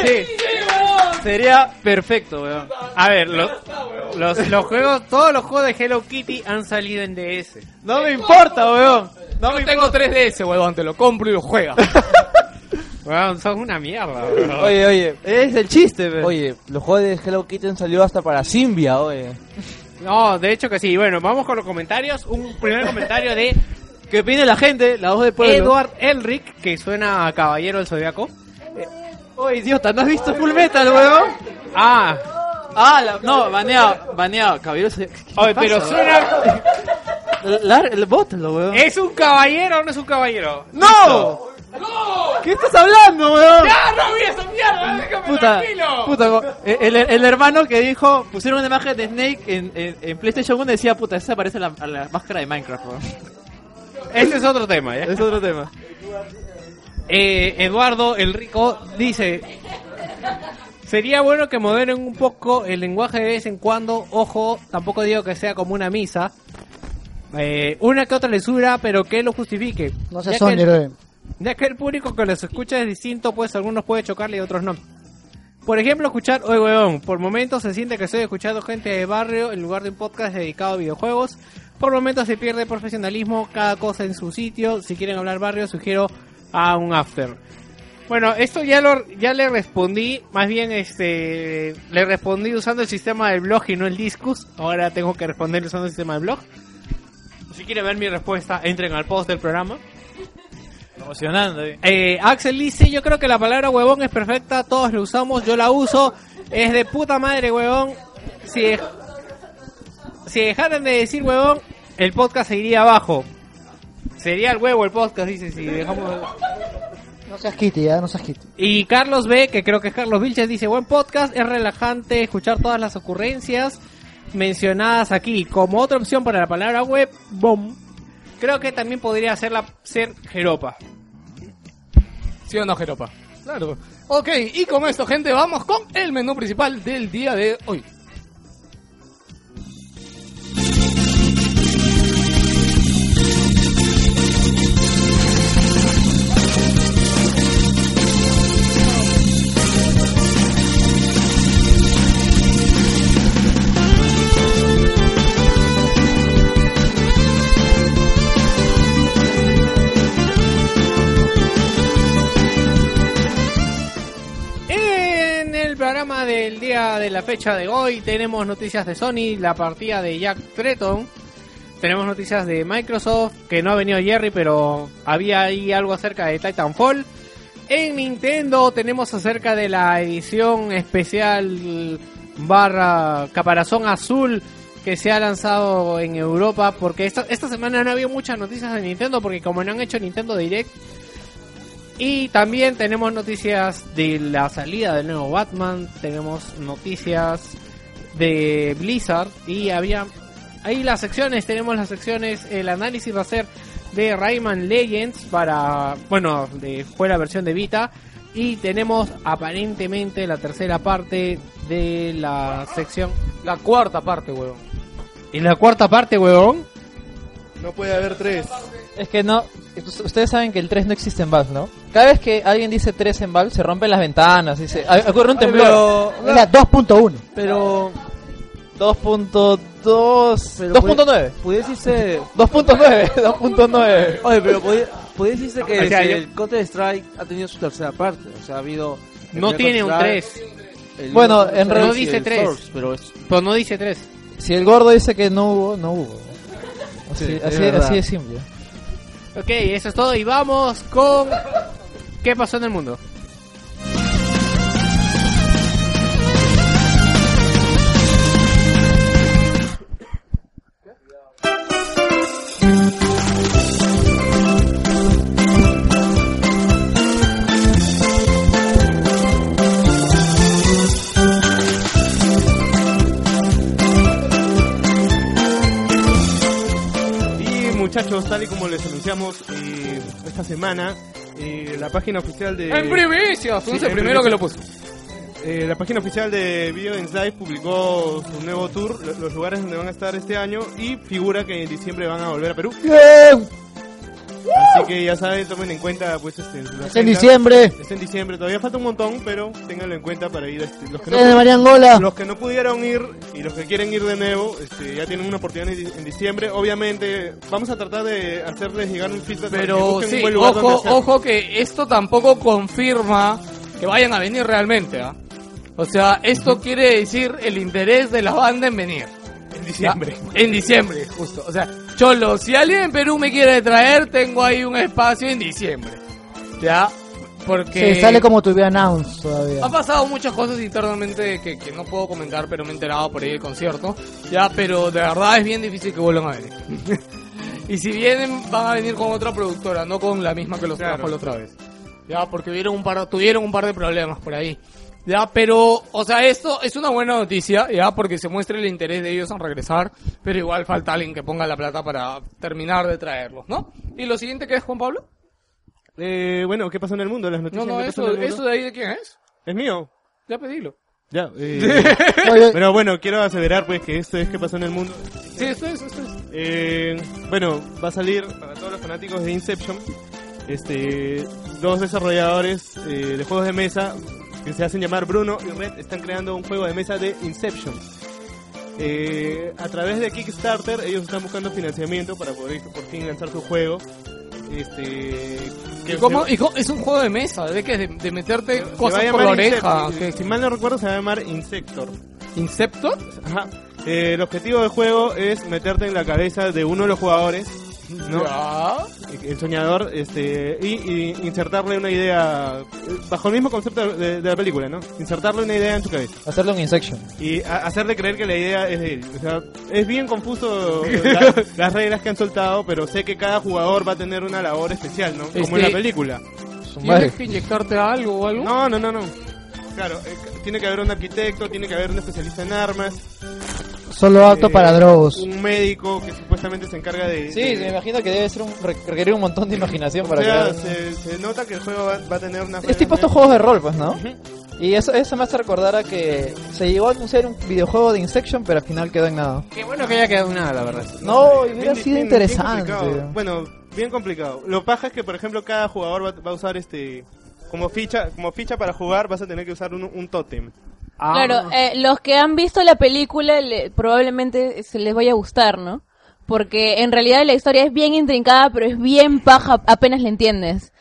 Sí. Sería perfecto, weón. A ver, lo- los, los juegos, todos los juegos de Hello Kitty han salido en DS. No me importa, weón. No Yo tengo 3DS, huevón, te lo compro y lo juega. Weón, son una mierda, weón. Oye, oye, Es el chiste, weón. oye, los juegos de Hello Kitty han salido hasta para Simbia, oye. No, de hecho que sí. Bueno, vamos con los comentarios. Un primer comentario de ¿Qué opina la gente? La voz del pueblo. Edward Elric, que suena a Caballero del Zodiaco. Oye, idiota, ¿no has visto Full Metal, weón? Ah, Ah, la- no, baneado, baneado. Caballero. ¿qué oye, pero suena. La- el bótalo, weón. ¿Es un caballero o no es un caballero? ¡No! ¿Qué estás hablando, weón? ¡Ya, no vi esa mierda! ¡Déjame Puta, tranquilo! puta, go- el, el- el hermano que dijo, pusieron una imagen de Snake en, en, en PlayStation 1 y decía, puta, esa parece a la, a la máscara de Minecraft, weón. Ese es otro tema, ¿ya? Es otro tema. Eh, Eduardo el Rico dice: Sería bueno que moderen un poco el lenguaje de vez en cuando. Ojo, tampoco digo que sea como una misa. Eh, una que otra lesura, pero que lo justifique. No se que el- eh. Ya que el público que los escucha es distinto, pues algunos puede chocarle y otros no. Por ejemplo, escuchar Oye Weón. Por momentos se siente que estoy escuchando gente de barrio en lugar de un podcast dedicado a videojuegos. Por momentos se pierde profesionalismo, cada cosa en su sitio. Si quieren hablar barrio, sugiero a un after. Bueno, esto ya lo ya le respondí, más bien este le respondí usando el sistema del blog y no el discus. Ahora tengo que responder usando el sistema del blog. Si quieren ver mi respuesta, entren al post del programa. Promocionando. eh. Eh, Axel dice, yo creo que la palabra huevón es perfecta, todos la usamos, yo la uso, es de puta madre huevón. Si, si dejaran de decir huevón, el podcast se iría abajo. Sería el huevo el podcast, dice, si dejamos... No seas kitty, ¿eh? No seas kitty. Y Carlos B, que creo que es Carlos Vilches, dice, buen podcast, es relajante escuchar todas las ocurrencias mencionadas aquí. Como otra opción para la palabra web, bom, creo que también podría ser, la, ser jeropa. ¿Sí o no, Jeropa? Claro. Ok, y con esto, gente, vamos con el menú principal del día de hoy. Del día de la fecha de hoy tenemos noticias de Sony, la partida de Jack Tretton. Tenemos noticias de Microsoft, que no ha venido Jerry, pero había ahí algo acerca de Titanfall. En Nintendo tenemos acerca de la edición especial barra caparazón azul que se ha lanzado en Europa, porque esta, esta semana no había muchas noticias de Nintendo, porque como no han hecho Nintendo Direct, y también tenemos noticias de la salida del nuevo Batman, tenemos noticias de Blizzard y había ahí las secciones, tenemos las secciones, el análisis va a ser de Rayman Legends para, bueno, de, fue la versión de Vita y tenemos aparentemente la tercera parte de la sección. La cuarta parte, huevón. ¿Y la cuarta parte, huevón? No puede haber tres. Es que no. Ustedes saben que el 3 no existe en Valve, ¿no? Cada vez que alguien dice 3 en Valve, se rompen las ventanas. Dice, "Ah, ocurre un temblor. Es la 2.1. Pero. 2.2. pero 2.9. Pudiese decirse. 2.9. 2.9. Oye, pero pudiese decirse que O sea, yo- el Counter Strike ha tenido su tercera parte. O sea, ha habido. el No tiene un Counter-Strike, 3, el Bueno, en realidad- No dice el tres. Source, pero es. pero no dice 3. Si el gordo dice que no hubo, no hubo. Así, Sí, es así, verdad. así de simple. Ok, eso es todo y vamos con... ¿Qué pasó en el mundo? Muchachos, tal y como les anunciamos eh, esta semana, eh, la página oficial de... En primicia, Sí, fuiste el primero que lo puso. Eh, la página oficial de Video Games Live publicó su nuevo tour, lo- los lugares donde van a estar este año y figura que en diciembre van a volver a Perú. Así que ya saben, tomen en cuenta pues este, la Es en agenda. diciembre. Es en diciembre, todavía falta un montón, pero ténganlo en cuenta para ir. Este, los, que de no, Mariangola. los que no pudieron ir y los que quieren ir de nuevo, este, ya tienen una oportunidad en, di- en diciembre. Obviamente, vamos a tratar de hacerles llegar un feedback para que Pero busquen sí, un buen lugar donde ojo, hacer. ojo que esto tampoco confirma que vayan a venir realmente, ¿ah? O sea, esto quiere decir el interés de la banda en venir. En diciembre. Ya, En diciembre, justo. O sea, Cholo, si alguien en Perú me quiere traer, tengo ahí un espacio en diciembre. ¿Ya? Porque... Sí, sale como tuviera announce todavía. Ha pasado muchas cosas internamente que, que no puedo comentar, pero me he enterado por ahí del concierto. Ya, pero de verdad es bien difícil que vuelvan a venir. y si vienen, van a venir con otra productora, no con la misma que los Claro. trajo la otra vez. Ya, porque tuvieron un par, tuvieron un par de problemas por ahí. Ya, pero, o sea, esto es una buena noticia, ya, porque se muestra el interés de ellos en regresar, pero igual falta alguien que ponga la plata para terminar de traerlos, ¿no? ¿Y lo siguiente que es, Juan Pablo? Eh, bueno, ¿qué pasó en el mundo? Las No, noticias no, ¿qué pasó eso, en el mundo? eso de ahí de quién es? Es mío. Ya pedilo. Ya, eh, pero bueno, quiero aseverar pues que esto es ¿Qué pasó en el mundo? Sí, esto es, esto es. Eh, bueno, va a salir para todos los fanáticos de Inception. Este, dos desarrolladores eh, de juegos de mesa que se hacen llamar Bruno y Red están creando un juego de mesa de Inception. Eh, a través de Kickstarter ellos están buscando financiamiento para poder por fin lanzar su juego. Este, ¿Y que cómo? se- ¿Y cómo? Es un juego de mesa, ¿de qué? De, de meterte se cosas por la oreja. Si mal no recuerdo, se va a llamar Insector. ¿Inceptor? Ajá. Eh, el objetivo del juego es meterte en la cabeza de uno de los jugadores ¿no? El soñador, este, y, y insertarle una idea, bajo el mismo concepto de, de la película, ¿no? Insertarle una idea en tu cabeza. Hacerle un Insection. Y a- hacerle creer que la idea es de él. O sea, es bien confuso la- las reglas que han soltado, pero sé que cada jugador va a tener una labor especial, ¿no? Como en la Este, película. ¿Tienes que inyectarte algo o algo? No, no, no, no. Claro, eh, tiene que haber un arquitecto, tiene que haber un especialista en armas. Solo apto eh, para drogos. Un médico que supuestamente se encarga de... Sí, de- me imagino que debe ser un, re- requerir un montón de imaginación o para sea, crear. se, se nota que el juego va, va a tener una... Es tipo estos juegos de rol, pues, ¿no? Y eso, eso me hace recordar a que se llegó a anunciar un videojuego de Insection, pero al final quedó en nada. Qué bueno que haya quedado nada, la verdad. No, Bien- hubiera bien- sido bien interesante. complicado. bueno, bien complicado. Lo paja es que, por ejemplo, cada jugador va, va a usar este... Como ficha, como ficha para jugar vas a tener que usar un, un tótem. Claro, eh, los que han visto la película le- probablemente se les vaya a gustar, ¿no? Porque en realidad la historia es bien intrincada, pero es bien paja apenas la entiendes.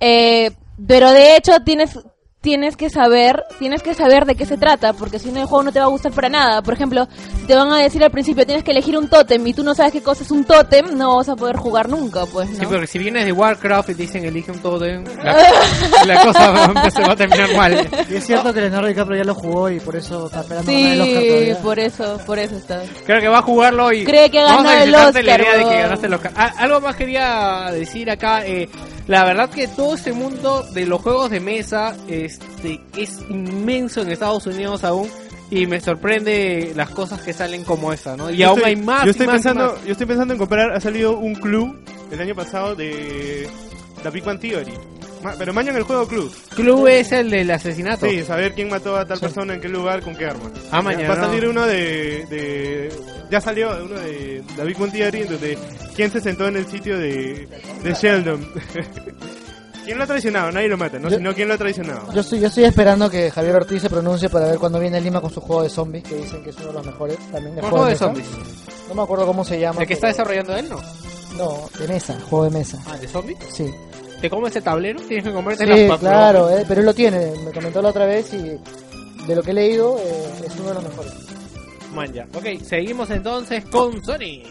Eh, pero de hecho tienes tienes que saber, tienes que saber de qué se trata, porque si no el juego no te va a gustar para nada. Por ejemplo, te van a decir al principio tienes que elegir un tótem y tú no sabes qué cosa es un tótem, no vas a poder jugar nunca, pues, Sí, ¿no? porque si vienes de Warcraft y te dicen elige un totem, la, la cosa va- se va a terminar mal. Y es cierto que Leonardo DiCaprio ya lo jugó y por eso está esperando Sí, ganar el Oscar por eso, por eso está. Creo que va a jugarlo y Cree que ha vamos a ganado el disfrutarte la Oscar, idea de que ganaste el Oscar. Ah, algo más quería decir acá, eh, la verdad que todo este mundo de los juegos de mesa este es inmenso en Estados Unidos aún y me sorprende las cosas que salen como esa, ¿no? Y Yo aún estoy- hay más. Yo estoy, más pensando, más. yo estoy pensando en comprar. Ha salido un club el año pasado de The Big Bang Theory. Ma- Pero mañana en el juego club. Club es el del asesinato. Sí, saber quién mató a tal persona, en qué lugar, con qué arma. Ah, mañana. Va a salir uno de, de- Ya salió uno de Theory, en donde quién se sentó en el sitio de, de Sheldon. ¿Quién lo ha traicionado? Nadie lo mata, ¿no? Yo- Sino quién lo ha traicionado. Yo estoy, yo estoy esperando que Javier Ortiz se pronuncie para ver cuándo viene Lima con su juego de zombies, que dicen que es uno de los mejores también de ¿Cuál juego juego de mesa. zombies? No me acuerdo cómo se llama. ¿El que está desarrollando él, no? No, de mesa, juego de mesa. Ah, ¿de zombies? Sí. ¿Te comes ese tablero? Tienes que comerte Sí, las papas. claro, eh, pero él lo tiene, me comentó la otra vez y de lo que he leído eh, es uno de los mejores. Man, ya. Ok, seguimos entonces con Sony.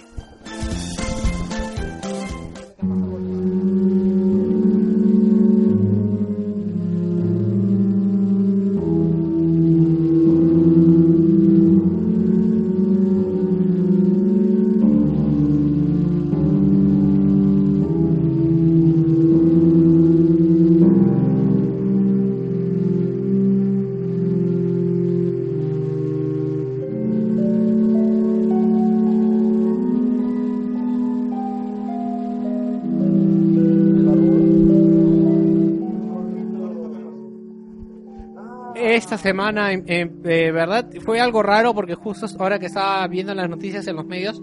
Semana, de verdad, fue algo raro porque justo ahora que estaba viendo las noticias en los medios,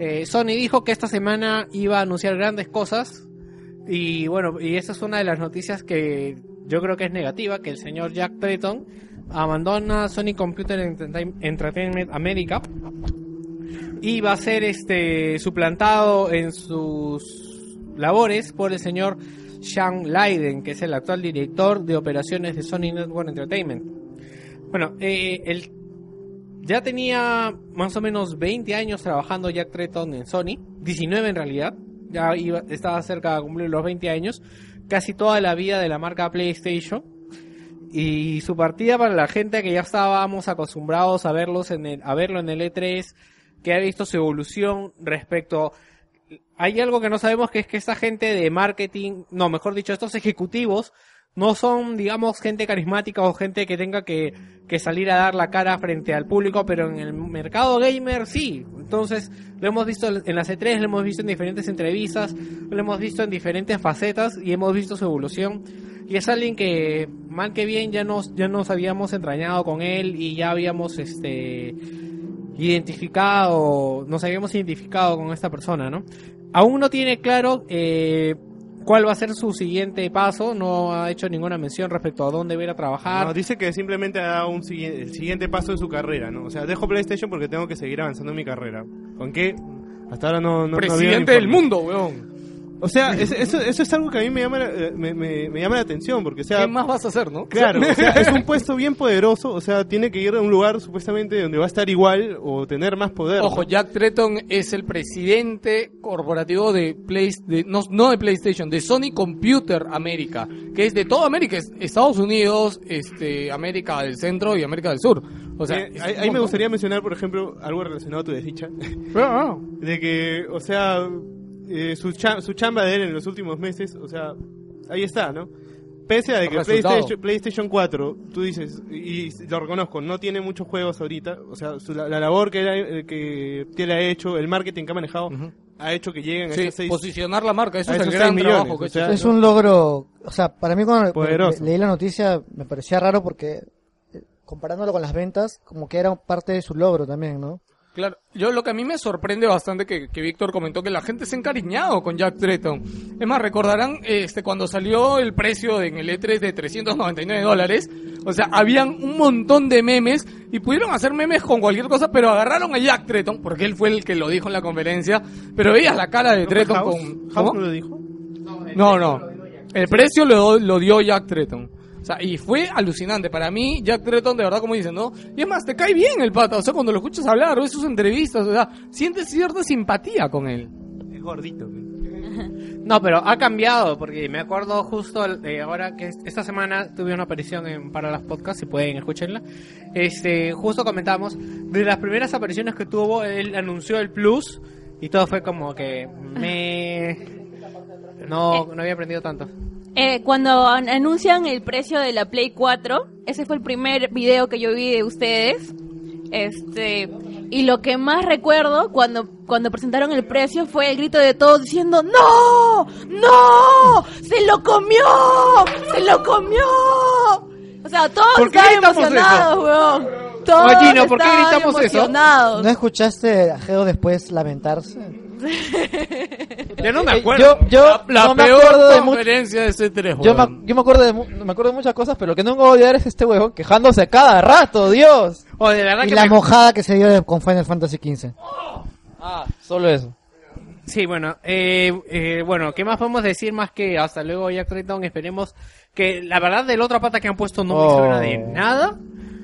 eh, Sony dijo que esta semana iba a anunciar grandes cosas. Y bueno, y esa es una de las noticias que yo creo que es negativa, que el señor Jack Tretton abandona Sony Computer Entertain- Entertainment America y va a ser este suplantado en sus labores por el señor Sean Leiden, que es el actual director de operaciones de Sony Network Entertainment. Bueno, eh, él ya tenía más o menos 20 años trabajando Jack Tretton en Sony, 19 en realidad, ya iba, estaba cerca de cumplir los 20 años, casi toda la vida de la marca PlayStation. Y su partida para la gente que ya estábamos acostumbrados a verlos en el, a verlo en el E3, que ha visto su evolución respecto hay algo que no sabemos que es que esta gente de marketing, no, mejor dicho, estos ejecutivos no son, digamos, gente carismática o gente que tenga que, que salir a dar la cara frente al público, pero en el mercado gamer sí. Entonces, lo hemos visto en la C3, lo hemos visto en diferentes entrevistas, lo hemos visto en diferentes facetas y hemos visto su evolución. Y es alguien que, mal que bien, ya nos, ya nos habíamos entrañado con él y ya habíamos, este, identificado, nos habíamos identificado con esta persona, ¿no? Aún no tiene claro eh, cuál va a ser su siguiente paso, no ha hecho ninguna mención respecto a dónde va a ir a trabajar. No, dice que simplemente ha dado un siguiente, el siguiente paso en su carrera, ¿no? O sea, dejo PlayStation porque tengo que seguir avanzando en mi carrera. ¿Con qué? Hasta ahora no, no Presidente del mundo, weón. O sea, es- eso, eso es algo que a mí me llama, la- eh, me, me- me llama la atención, porque, o sea... ¿Qué más vas a hacer, no? Claro, o sea, es un puesto bien poderoso, o sea, tiene que ir a un lugar supuestamente donde va a estar igual o tener más poder. ¿no? Ojo, Jack Tretton es el presidente corporativo de, Play, de no, no de PlayStation, de Sony Computer América, que es de toda América, es Estados Unidos, este, América del Centro y América del Sur. O sea, Eh, ahí, ahí me gustaría mencionar, por ejemplo, algo relacionado a tu desdicha. Ah, de que, o sea, eh, su, cha- su chamba de él en los últimos meses, o sea, ahí está, ¿no? Pese a de que. PlayStation, PlayStation 4, tú dices, y, lo reconozco, no tiene muchos juegos ahorita, o sea, su- la, la labor que él, ha- eh, que, que él ha hecho, el marketing que ha manejado, ha hecho que lleguen a esos seis, posicionar la marca, eso es el gran millones, trabajo que o ha hecho. sea, Es un logro, o sea, para mí cuando Poderoso. leí la noticia me parecía raro porque eh, comparándolo con las ventas, como que era parte de su logro también, ¿no? Claro, yo lo que a mí me sorprende bastante que, que Víctor comentó que la gente se ha encariñado con Jack Tretton. Es más, recordarán este cuando salió el precio en el E3 de 399 dólares. O sea, habían un montón de memes y pudieron hacer memes con cualquier cosa, pero agarraron a Jack Tretton, porque él fue el que lo dijo en la conferencia. Pero veías la cara de ¿No Tretton House? con... ¿House ¿Cómo? no lo dijo? No, no. El precio lo, lo dio Jack Tretton. O sea, y fue alucinante. Para mí, Jack Tretton, de verdad, como dicen, ¿no? Y es más, te cae bien el pata. O sea, cuando lo escuchas hablar ves sus entrevistas, o sea, sientes cierta simpatía con él. Es gordito. No, pero ha cambiado, porque me acuerdo justo eh, ahora que es- esta semana tuve una aparición en para las podcasts, si pueden escucharla. Este, justo comentamos, de las primeras apariciones que tuvo, él anunció el Plus y todo fue como que me... No, no había aprendido tanto. Eh, cuando an- anuncian el precio de la Play 4, ese fue el primer video que yo vi de ustedes. Este, y lo que más recuerdo cuando, cuando presentaron el precio fue el grito de todos diciendo ¡No! ¡No! ¡Se lo comió! ¡Se lo comió! O sea, todos ¿Por qué estaban gritamos emocionados, weón. Todos Oye, Gino, ¿por qué estaban gritamos eso? emocionados. ¿No escuchaste a Geo después lamentarse? Yo no me Eh, acuerdo. Yo, yo La no me peor acuerdo de mucho. conferencia de ese 3 Yo me, yo me acuerdo de mu- me acuerdo de muchas cosas, pero lo que no me voy a olvidar es este huevo quejándose a cada rato, Dios. O de verdad Y que la me- mojada que se dio de- con Final Fantasy XV. Ah, solo eso. Sí, bueno, eh, eh, bueno, ¿qué más podemos decir más que hasta luego Jack Tretton? Esperemos que la verdad del otra pata que han puesto no me Oh. suena de nada.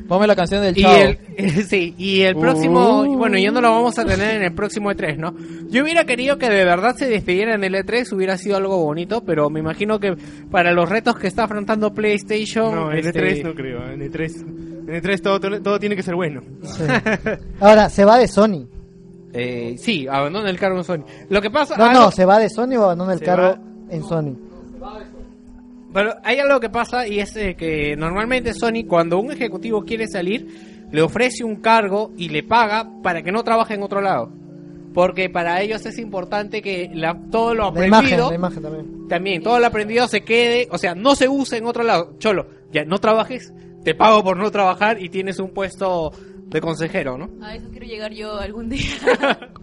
Ponme la canción del Y chavo. el, sí, y el próximo, Uh. bueno, ya no lo vamos a tener en el próximo E3, ¿no? Yo hubiera querido que de verdad se despidiera en el E3, hubiera sido algo bonito, pero me imagino que para los retos que está afrontando PlayStation... No, en este, E3 no creo, en E3, en E3 todo, todo tiene que ser bueno. Sí. Ahora, se va de Sony. eh, sí, abandona el cargo en Sony. Lo que pasa... No, no, se va de Sony o abandona el Se cargo va. en Sony. Pero hay algo que pasa y es eh, que normalmente Sony cuando un ejecutivo quiere salir le ofrece un cargo y le paga para que no trabaje en otro lado. Porque para ellos es importante que la, todo lo La imagen, aprendido, la imagen también. también todo lo aprendido se quede, o sea, no se use en otro lado. Cholo, ya no trabajes, te pago por no trabajar y tienes un puesto de consejero, ¿no? A eso quiero llegar yo algún día.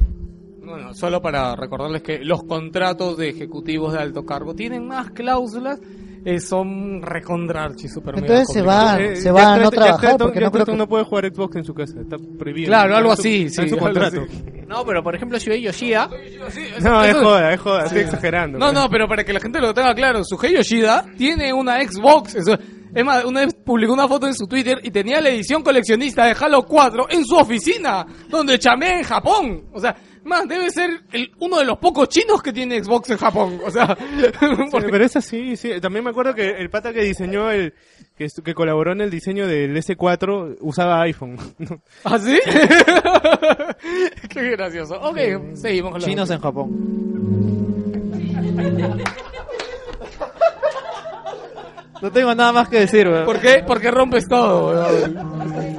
Bueno, solo para recordarles que los contratos de ejecutivos de alto cargo tienen más cláusulas, eh, son recontrarchi super Entonces se va, complicados. Eh, se va a no trabajar porque no Jack creo Tretton que... no puede jugar Xbox en su casa, está prohibido. Claro, algo así, sí, su contrato. No, pero por ejemplo, Shuei Yoshida, No, es joda, es joda, estoy exagerando. No, no, pero para que la gente lo tenga claro, Sugei Yoshida tiene una Xbox. Eso, es más, una vez publicó una foto en su Twitter y tenía la edición coleccionista de Halo 4 en su oficina, donde chamea en Japón. O sea, más, debe ser el, uno de los pocos chinos que tiene Xbox en Japón. O sea, Sí, porque- pero es así, sí. También me acuerdo que el pata que diseñó el, que, que colaboró en el diseño del S4 usaba iPhone. ¿Ah, sí? Qué gracioso. Ok, seguimos con Chinos en Japón. No tengo nada más que decir, weón. ¿Por qué? Porque rompes todo, weón.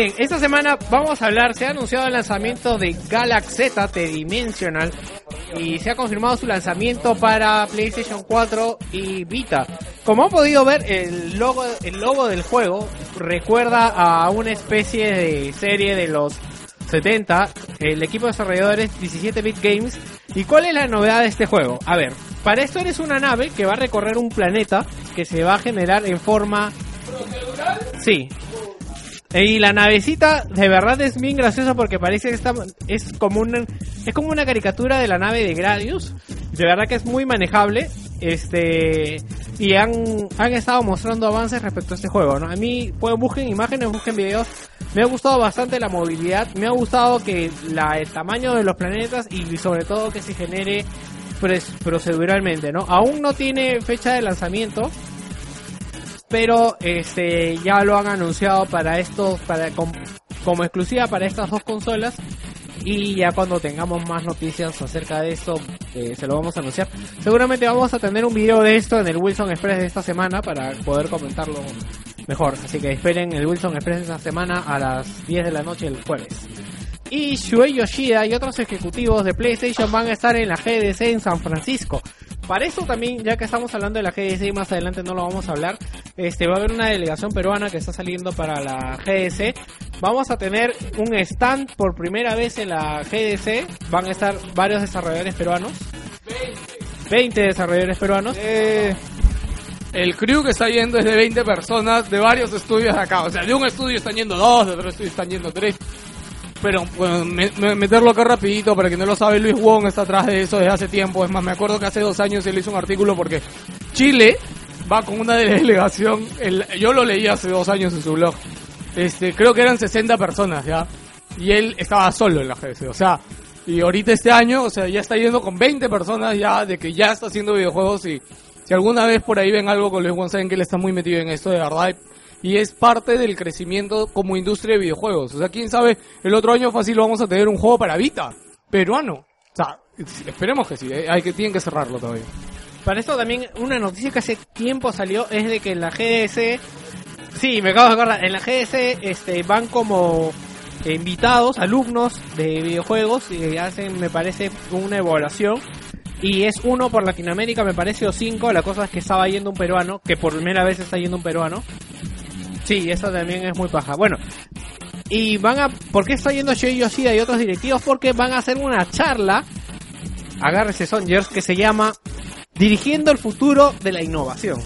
Bien, esta semana vamos a hablar, se ha anunciado el lanzamiento de Galaxy Z T-Dimensional y se ha confirmado su lanzamiento para PlayStation 4 y Vita. Como han podido ver, el logo, el logo del juego recuerda a una especie de serie de los 70, el equipo de desarrolladores 17-bit Games. ¿Y cuál es la novedad de este juego? A ver, para esto eres una nave que va a recorrer un planeta que se va a generar en forma... Sí, y la navecita de verdad es bien graciosa porque parece que está, es como una es como una caricatura de la nave de Gradius. De verdad que es muy manejable. Este y han, han estado mostrando avances respecto a este juego, ¿no? A mí, pues busquen imágenes, busquen videos. Me ha gustado bastante la movilidad, me ha gustado que la, el tamaño de los planetas y sobre todo que se genere proceduralmente, ¿no? Aún no tiene fecha de lanzamiento, pero este ya lo han anunciado para estos para com- como exclusiva para estas dos consolas. Y ya cuando tengamos más noticias acerca de esto eh, se lo vamos a anunciar. Seguramente vamos a tener un video de esto en el Wilson Express de esta semana para poder comentarlo mejor. Así que esperen el Wilson Express de esta semana a las 10 de la noche el jueves y Shuei Yoshida y otros ejecutivos de PlayStation van a estar en la GDC en San Francisco. Para eso también, ya que estamos hablando de la GDC y más adelante no lo vamos a hablar, este va a haber una delegación peruana que está saliendo para la GDC. Vamos a tener un stand por primera vez en la GDC. Van a estar varios desarrolladores peruanos. 20 desarrolladores peruanos. Eh, el crew que está yendo es de 20 personas de varios estudios acá. O sea, de un estudio están yendo dos, de otro estudio están yendo tres. Pero bueno, me- me- meterlo acá rapidito, para quien no lo sabe, Luis Wong está atrás de eso desde hace tiempo. Es más, me acuerdo que hace dos años él hizo un artículo porque Chile va con una delegación, el- yo lo leí hace dos años en su blog. Este, creo que eran 60 personas ya. Y él estaba solo en la GDC, o sea, y ahorita este año, o sea, ya está yendo con 20 personas ya de que ya está haciendo videojuegos y si alguna vez por ahí ven algo con Luis Wong, saben que él está muy metido en esto de verdad. Y es parte del crecimiento como industria de videojuegos. O sea, quién sabe, el otro año fácil vamos a tener un juego para Vita, peruano. O sea, esperemos que sí, eh, hay que, tienen que cerrarlo todavía. Para esto también una noticia que hace tiempo salió es de que en la GDC, sí, me acabo de acordar, en la GDC este, van como invitados, alumnos de videojuegos y hacen, me parece, una evaluación. Y es uno por Latinoamérica, me parece, o cinco. La cosa es que estaba yendo un peruano, que por primera vez está yendo un peruano. Sí, eso también es muy paja. Bueno, y van a... ¿Por qué está yendo Shoei Yoshida y otros directivos? Porque van a hacer una charla, agárrese Songers, que se llama Dirigiendo el futuro de la innovación.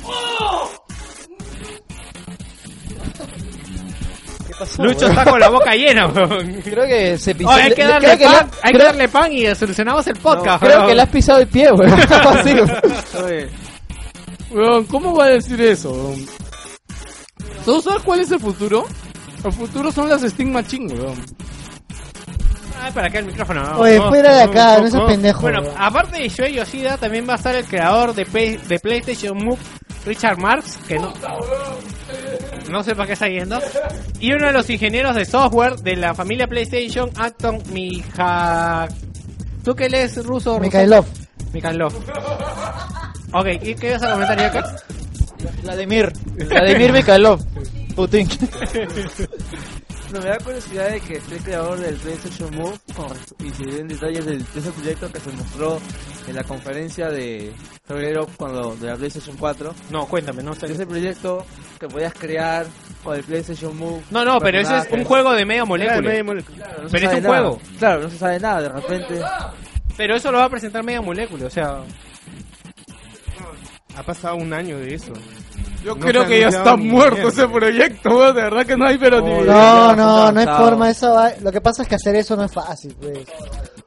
¿Qué pasó? Lucho está con la boca llena, weón. Creo que se pisó. Oye, hay que le- darle creo que pan, le- hay que creo- darle pan y solucionamos el podcast. Creo weón. que le has pisado el pie, weón. Así, weón. Weón, ¿cómo va a decir eso? weón? ¿Tú sabes cuál es el futuro? El futuro son las Steam Machine, weón. Ay, para acá el micrófono. no, Oye, no, fuera de acá, no, no seas pendejo. Bueno, weón. aparte de Shoei Yoshida, también va a estar el creador de, PlayStation Move, Richard Marx, que no, no sé para qué está yendo. Y uno de los ingenieros de software de la familia PlayStation, Acton Mija... ¿Tú qué lees ruso? Mikhailov. Mikhailov. Ok, ¿qué, qué ibas a comentar yo acá? Vladimir. Vladimir Mikhailov. Putin. no, me da curiosidad de que esté el creador del PlayStation Move y se den detalles del, de ese proyecto que se mostró en la conferencia de febrero cuando de la PlayStation 4. No, cuéntame, no sé. Ese proyecto que podías crear con el PlayStation Move. No, no, pero ese es un juego de media de molécula. media molécula, claro, no se Pero es un nada. juego. Claro, no se sabe nada, de repente. Pero eso lo va a presentar media molécula, o sea... Ha pasado un año de eso. Yo No creo que ya está muerto mierda. ese proyecto, weón. De verdad que no hay, pero ni Oh, idea. No, no, no hay avanzado. forma. Eso va- Lo que pasa es que hacer eso no es fácil, pues.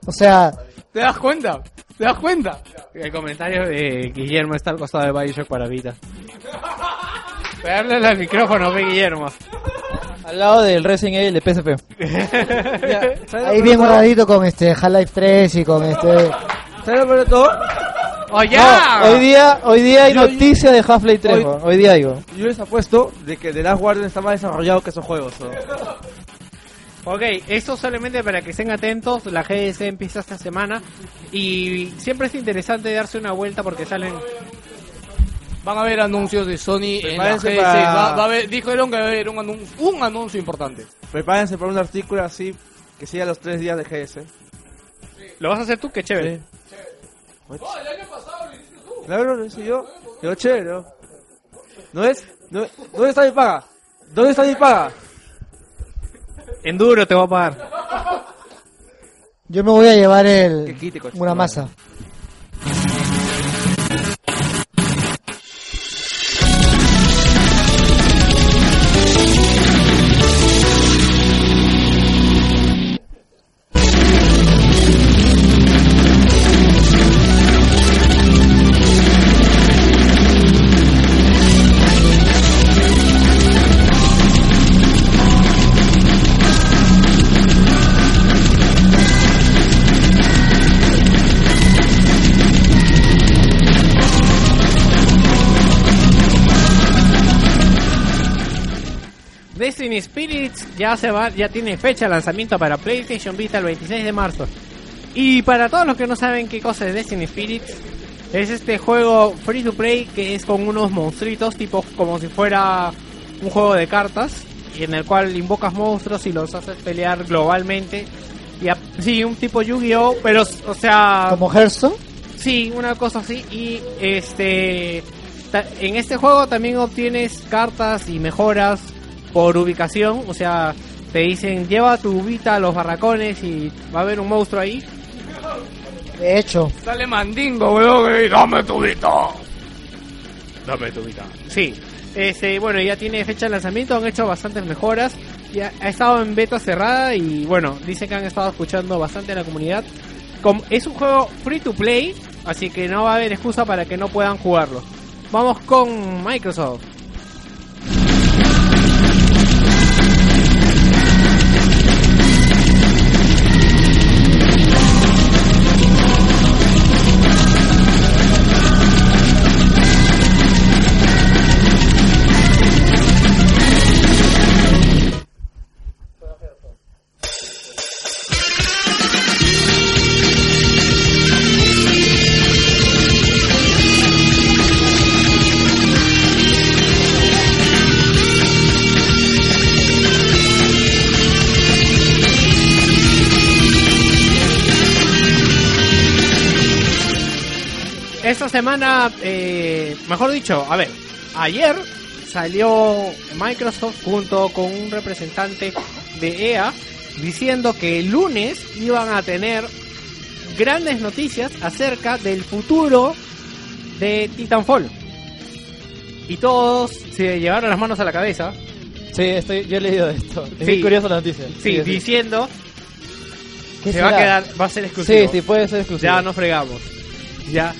O sea, ¿Te das cuenta? ¿Te das cuenta? El comentario de Guillermo está al costado de Bioshock para Vita. Pegarle al micrófono, ve Guillermo. Al lado del Resident Evil de PSP. Mira, ¿sabes ahí bien guardadito con este Half-Life 3 y con este... ¿Sabes lo peor de todo? ¡Oh, ya! No, hoy día, hoy día hay Yo- noticia de Half-Life 3, hoy- día digo. Yo les apuesto de que The Last Guardian está más desarrollado que esos juegos. ¿no? Ok, esto solamente para que estén atentos. La GDC empieza esta semana. Y siempre es interesante darse una vuelta porque salen. Van a haber anuncios de Sony en la Prepárense GDC. para- Va, va a haber, dijeron que va a haber un anuncio, un anuncio importante. Prepárense para un artículo así que siga los tres días de GS. ¿Lo vas a hacer tú? Qué chévere. Claro, lo hice yo. Yo chévere, ¿no? ¿No es? ¿No- ¿Dónde está mi paga? ¿Dónde está mi paga? En duro te voy a pagar. Yo me voy a llevar el quite, coche. una masa. Ya se va, ya tiene fecha de lanzamiento para PlayStation Vita el 26 de marzo. Y para todos los que no saben qué cosa es Destiny Spirits, es este juego free to play que es con unos monstruitos, tipo como si fuera un juego de cartas, y en el cual invocas monstruos y los haces pelear globalmente. Y a- sí, un tipo Yu-Gi-Oh, pero o sea, Como Hearthstone. Sí, una cosa así. Y este. En este juego también obtienes cartas y mejoras por ubicación. O sea, te dicen lleva tu Vita a los barracones y va a haber un monstruo ahí. De hecho, Sale mandingo, weón, y dame tu Vita. Dame tu Vita. Sí. Este, bueno, ya tiene fecha de lanzamiento, han hecho bastantes mejoras. Ya ha estado en beta cerrada y bueno, dicen que han estado escuchando bastante a la comunidad. Com- es un juego free to play, así que no va a haber excusa para que no puedan jugarlo. Vamos con Microsoft. Esta semana, eh, mejor dicho, a ver, ayer salió Microsoft junto con un representante de EA diciendo que el lunes iban a tener grandes noticias acerca del futuro de Titanfall. Y todos se llevaron las manos a la cabeza. Sí, estoy, yo he leído esto. Es Sí. curiosa la noticia. Sí, diciendo ¿qué se va a quedar, va a ser exclusivo. Sí, sí, puede ser exclusivo. Ya nos fregamos. Ya.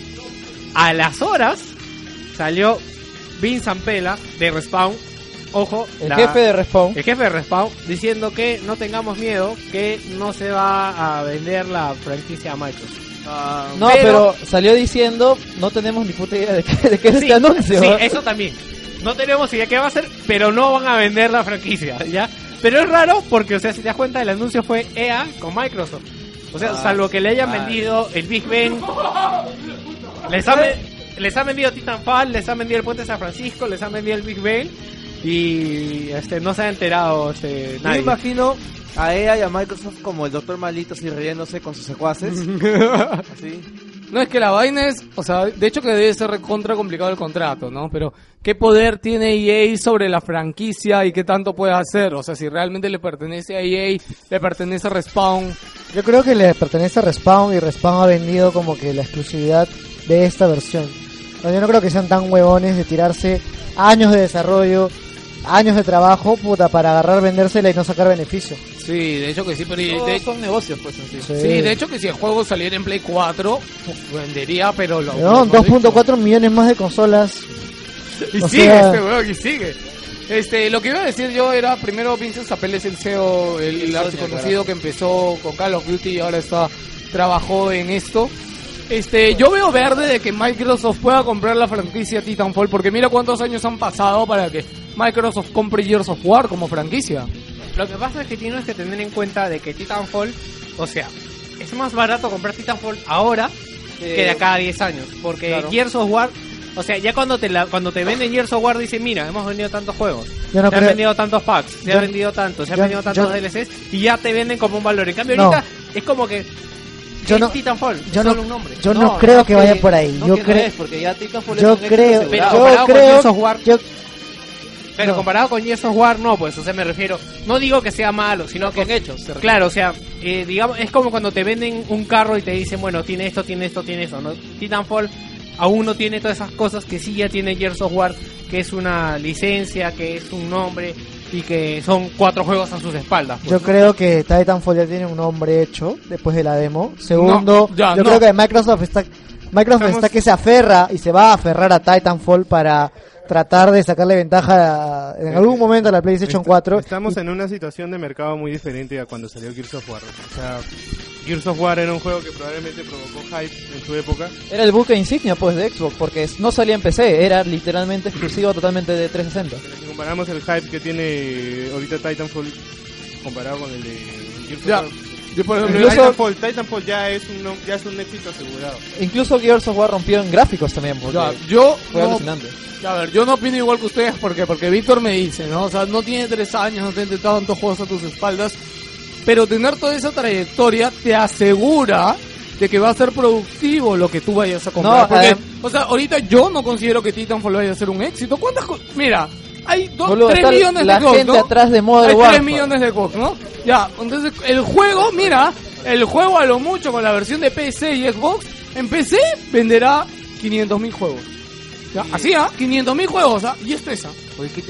A las horas salió Vince Zampella de Respawn. Ojo, El la- jefe de Respawn. el jefe de Respawn diciendo que no tengamos miedo, que no se va a vender la franquicia a Microsoft. Ah, No, pero... salió diciendo, no tenemos ni puta idea de qué, de qué es Sí, este anuncio. sí, eso también. No tenemos idea qué va a hacer, pero no van a vender la franquicia, ¿ya? Pero es raro porque, o sea, si te das cuenta, el anuncio fue EA con Microsoft. O sea, Ah, salvo que le hayan vendido el Big Ben, les han, les han vendido Titanfall, les han vendido el Puente de San Francisco, les han vendido el Big Ben y este no se ha enterado este, Yo me nadie. imagino a EA y a Microsoft como el doctor malito así riéndose con sus secuaces. así. No, es que la vaina es, o sea, de hecho que debe ser recontra complicado el contrato, ¿no? Pero, ¿qué poder tiene EA sobre la franquicia y qué tanto puede hacer? O sea, si realmente le pertenece a EA, le pertenece a Respawn. Yo creo que le pertenece a Respawn y Respawn ha vendido como que la exclusividad de esta versión. No, Yo no creo que sean tan huevones de tirarse años de desarrollo, años de trabajo, puta, para agarrar, vendérsela y no sacar beneficio. Sí, de hecho que sí, pero y Todos de, son negocios, pues, en sí. Sí. sí, de hecho que si el juego saliera en Play 4, vendería, pero lo... No, lo- 2.4 millones más de consolas. Y O sigue sea- este weón, y sigue. Este, lo que iba a decir yo era, primero Vincent Zapel es el CEO, el, el archiconocido que empezó con Call of Duty y ahora está, trabajó en esto. Este, yo veo verde de que Microsoft pueda comprar la franquicia Titanfall, porque mira cuántos años han pasado para que Microsoft compre Gears of War como franquicia. Lo que pasa es que tienes que tener en cuenta de que Titanfall, o sea, es más barato comprar Titanfall ahora que de acá a 10 años. Porque claro. Gears of War O sea, ya cuando te la, cuando te venden Gears of War dicen, mira, hemos vendido tantos juegos, no se han vendido tantos packs, se Yo- han vendido tantos, se han vendido tantos yo- DLCs y ya te venden como un valor. En cambio No. ahorita es como que Yo es no- Titanfall, yo es no- solo un nombre. Yo no, creo que vaya por ahí. no yo creo. es, porque ya Titanfall es Yo un éxito creo. asegurado. Pero comparado Yo con creo. Gears of War, yo- Pero No. comparado con Gears of War, no, pues, o sea, me refiero, no digo que sea malo, sino que con hechos. se. Claro, o sea, eh, digamos, es como cuando te venden un carro y te dicen, bueno, tiene esto, tiene esto, tiene eso, ¿no? Titanfall aún no tiene todas esas cosas que sí ya tiene Gears of War, que es una licencia, que es un nombre y que son cuatro juegos a sus espaldas. pues, Yo creo que Titanfall ya tiene un nombre hecho después de la demo. Segundo, No, ya, yo no. creo que Microsoft está Microsoft Estamos- está que se aferra y se va a aferrar a Titanfall para tratar de sacarle ventaja a- en algún momento a la PlayStation Est- 4. Estamos en una situación de mercado muy diferente a cuando salió Gears of War. O sea, Gears of War era un juego que probablemente provocó hype en su época. Era el buque insignia pues de Xbox, porque no salía en PC, era literalmente exclusivo totalmente de 360. Pero si comparamos el hype que tiene ahorita Titanfall comparado con el de Gears Ya. of War. Yo, por ejemplo, Incluso- Titanfall, Titanfall ya es un ya es un éxito asegurado. Incluso Gears of War rompió en gráficos también, porque ya, yo fue no- alucinante. A ver, yo no opino igual que ustedes porque porque Víctor me dice, ¿no? O sea, no tiene tres años, no tiene tantos juegos a tus espaldas, pero tener toda esa trayectoria te asegura de que va a ser productivo lo que tú vayas a comprar. No, porque, o sea, ahorita yo no considero que Titanfall vaya a ser un éxito. ¿Cuántas Mira, hay dos, Boludo, 3 está millones la de gente ¿no? atrás de Modern Hay 3 Warfare. millones de Xbox, ¿no? Ya, entonces el juego, mira, el juego a lo mucho con la versión de PC y Xbox, en PC venderá 500 mil juegos. Ya, así, ¿ah? 500 mil juegos, ¿ah? Y esto es, ¿ah?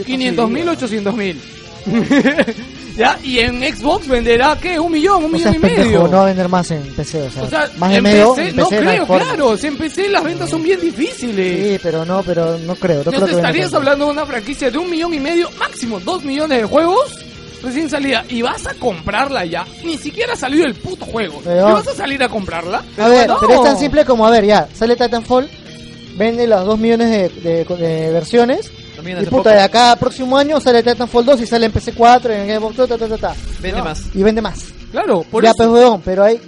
500 mil, 800 mil. ya, y en Xbox venderá, ¿qué? Un millón, un O millón sea, y pendejo, medio. no va a vender más en PC, o sea, o sea, más de en medio, PC, en no PC no hay creo, claro. Si en PC las ventas son bien difíciles. Sí, pero no, pero no creo, no No creo que estarías hablando de una franquicia de un millón y medio, máximo dos millones de juegos recién salida y vas a comprarla ya. Ni siquiera ha salido el puto juego. Pero- ¿Y vas a salir a comprarla? A ver, No. pero es tan simple como, a ver, ya, sale Titanfall, vende las 2 millones de, de- de versiones, También y hace puta, poco. de acá próximo año sale Titanfall 2 y sale en PC4, en Xbox, ta, ta, ta, ta, ta, Vende más. y vende más. Claro, por ya, eso. pues, weón, pero hay...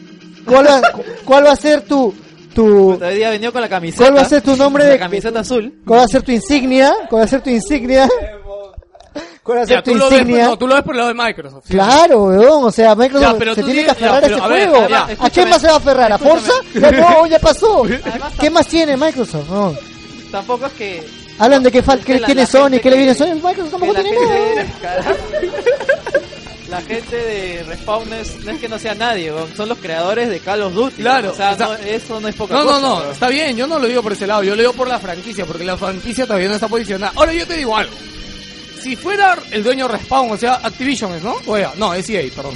¿Cuál va, cuál va a ser tu... tu Hoy día vendió con la camiseta. ¿Cuál va a ser tu nombre La de- camiseta azul. ¿Cuál va a ser tu insignia? ¿Cuál va a ser tu insignia? ¿Cuál va a ser Ya, tu tú, lo ves, insignia? no, tú lo ves por el lado de Microsoft. ¿sí? Claro, weón, o sea, Microsoft Ya, pero se tiene que aferrar ya, a ese a ver, juego. ¿A quién más se va a aferrar? ¿A Forza? Ya no, ya pasó. Además, ¿Qué más tiene Microsoft? No. Tampoco es que... Hablan de que, fal- que tiene la Sony, que le viene Sony, Microsoft tampoco tiene nada. la gente de Respawn es- no es que no sea nadie, son los creadores de Call of Duty. Claro, o sea, o sea, no- eso no es poca No, no, no, está bien, yo no lo digo por ese lado, yo lo digo por la franquicia, porque la franquicia todavía no está posicionada. Ahora yo te digo algo. Si fuera el dueño Respawn, o sea, Activision es, ¿no? O EA, no, es EA, perdón.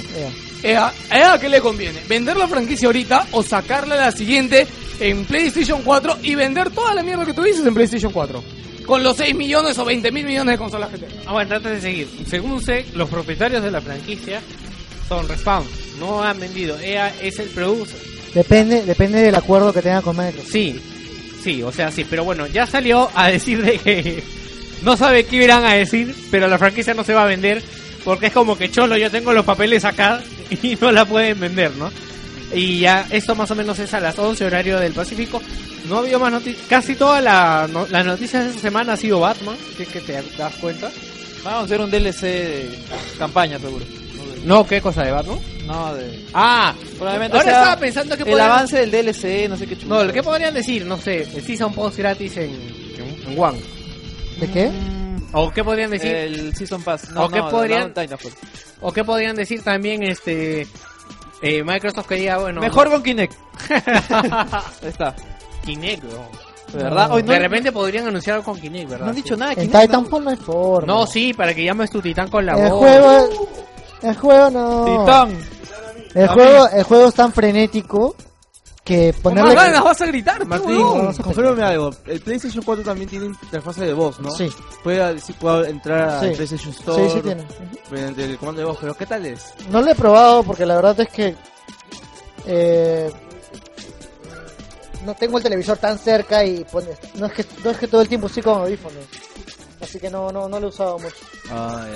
EA, ¿a EA qué le conviene? ¿Vender la franquicia ahorita o sacarla a la siguiente en PlayStation 4 y vender toda la mierda que tú dices en PlayStation 4? Con los 6 millones o 20 mil millones de consolas que tenga. Ah, bueno, antes de seguir, según sé, los propietarios de la franquicia son Respawn, no han vendido, EA es el producer. Depende, depende del acuerdo que tenga con Microsoft. Sí, sí, o sea, sí, pero bueno, ya salió a decir de que no sabe qué irán a decir, pero la franquicia no se va a vender porque es como que cholo, yo tengo los papeles acá y no la pueden vender, ¿no? Y ya esto más o menos es a las 11 horario del Pacífico. No ha habido más noticias, casi toda la no- las noticias de esta semana ha sido Batman, si es que te das cuenta. Vamos a hacer un DLC de campaña, seguro. No, ¿qué cosa de Batman? No, de... Ah, Probablemente ahora sea estaba pensando que el podrían- avance del DLC, no sé qué chulo. No, ¿qué podrían decir? No sé, el Season Post gratis en, en, en One. ¿De qué? ¿O qué podrían decir? El Season Pass. No, ¿O qué no, podrían- no, Titanfall. ¿O qué podrían decir también este eh, Microsoft quería, bueno, Mejor con Kinect. Ahí está. Kinect, ¿no? De verdad, hoy no, de repente podrían anunciar algo con Kinect, ¿verdad? no han dicho nada. En Kinect, Titanfall no hay forma. No, sí, para que llames tu titán con la El voz. juego, el juego no. Titán. El juego, el juego es tan frenético que ponerle. más ganas vas a gritar, Martín, confírmame algo. El PlayStation 4 también tiene interfaz de voz, ¿no? Sí, Puede, sí, puede entrar Sí. al PlayStation Store sí, sí tiene. mediante el comando de voz, pero ¿qué tal es? No lo he probado porque la verdad es que eh, no tengo el televisor tan cerca y pone- no es que no es que todo el tiempo estoy con audífonos, así que no no no lo he usado mucho. Ah,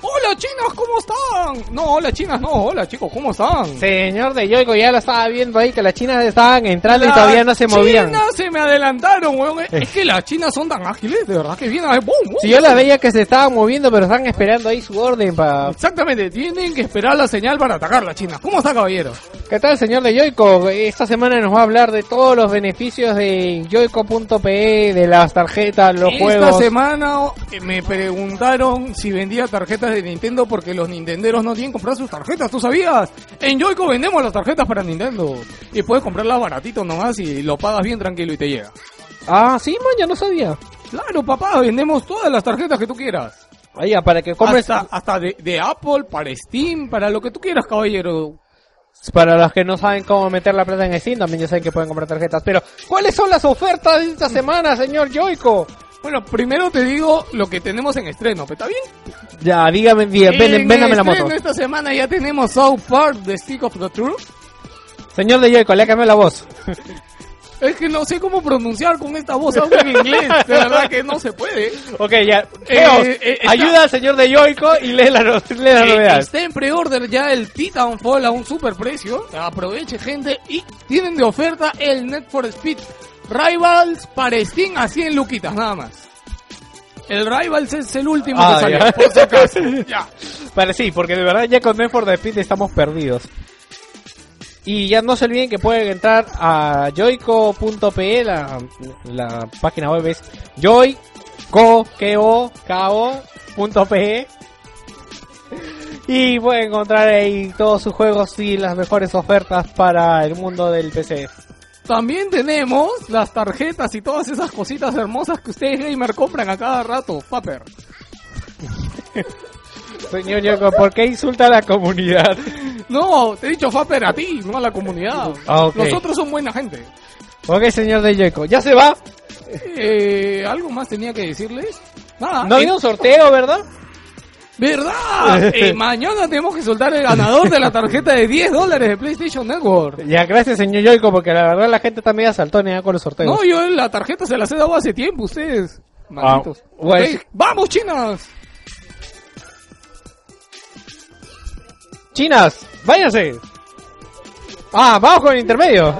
Hola chinas, ¿cómo están? No, hola chinas, no, hola chicos, ¿cómo están? Señor de Yoico, ya lo estaba viendo ahí que las chinas estaban entrando y Las todavía no se movían. chinas se me adelantaron, weón. Es que las chinas son tan ágiles, de verdad que vienen a... ¡Bum, bum! Si yo las veía que se estaban moviendo, pero están esperando ahí su orden para... Exactamente, tienen que esperar la señal para atacar la China. ¿Cómo está, caballero? ¿Qué tal, señor de Yoico? Esta semana nos va a hablar de todos los beneficios de yoico.pe, de las tarjetas, los Esta juegos. semana eh, me preguntaron si vendía tarjetas de Nintendo porque los nintenderos no tienen que comprar sus tarjetas, ¿tú sabías? En Yoico vendemos las tarjetas para Nintendo. Y puedes comprarlas baratito nomás y lo pagas bien tranquilo y te llega. Ah, sí, man, ya no sabía. Claro, papá, vendemos todas las tarjetas que tú quieras. Ahí, ah, para que compres... Hasta, hasta de, de Apple, para Steam, para lo que tú quieras, caballero. Para los que no saben cómo meter la plata en Steam, también ya saben que pueden comprar tarjetas. Pero, ¿cuáles son las ofertas de esta semana, señor Yoico? Bueno, primero te digo lo que tenemos en estreno, ¿está bien? Ya, dígame, dígame, ven, En véndame la moto. Esta semana ya tenemos South Park, The Stick of the Truth. Señor de Yoico, le cambió la voz. Es que no sé cómo pronunciar con esta voz aún en inglés. De verdad que no se puede. Ok, ya. Eh, eh, está- ayuda al señor de Yoico y lee la, no- lee la Eh, novedad. está en pre-order ya el Titanfall a un super precio. Aproveche, gente. Y tienen de oferta el Net for Speed Rivals para Steam a 100 luquitas, nada más. El Rivals es el último Ah, que salió, ya. por si acaso. Ya. Vale, sí, porque de verdad ya con Need for Speed estamos perdidos. Y ya no se olviden que pueden entrar a joyco.pe, la, la página web es joyco.pe y pueden encontrar ahí todos sus juegos y las mejores ofertas para el mundo del PC. También tenemos las tarjetas y todas esas cositas hermosas que ustedes gamer compran a cada rato, Paper. Señor Yoico, ¿por qué insulta a la comunidad? No, te he dicho Faper a ti, no a la comunidad. Ah, ok. Los otros son buena gente. Ok, señor de Yoico, ¿ya se va? Eh, ¿Algo más tenía que decirles? Nada. No eh, había un sorteo, ¿verdad? ¿Verdad? Eh, mañana tenemos que soltar el ganador de la tarjeta de 10 dólares de PlayStation Network. Ya, gracias, señor Yoico, porque la verdad la gente está media saltona con los sorteos. No, yo la tarjeta se las he dado hace tiempo, ustedes. Malditos. Ah, pues- Ok, ¡Vamos, chinas! Chinas, váyanse. Ah, vamos con el intermedio.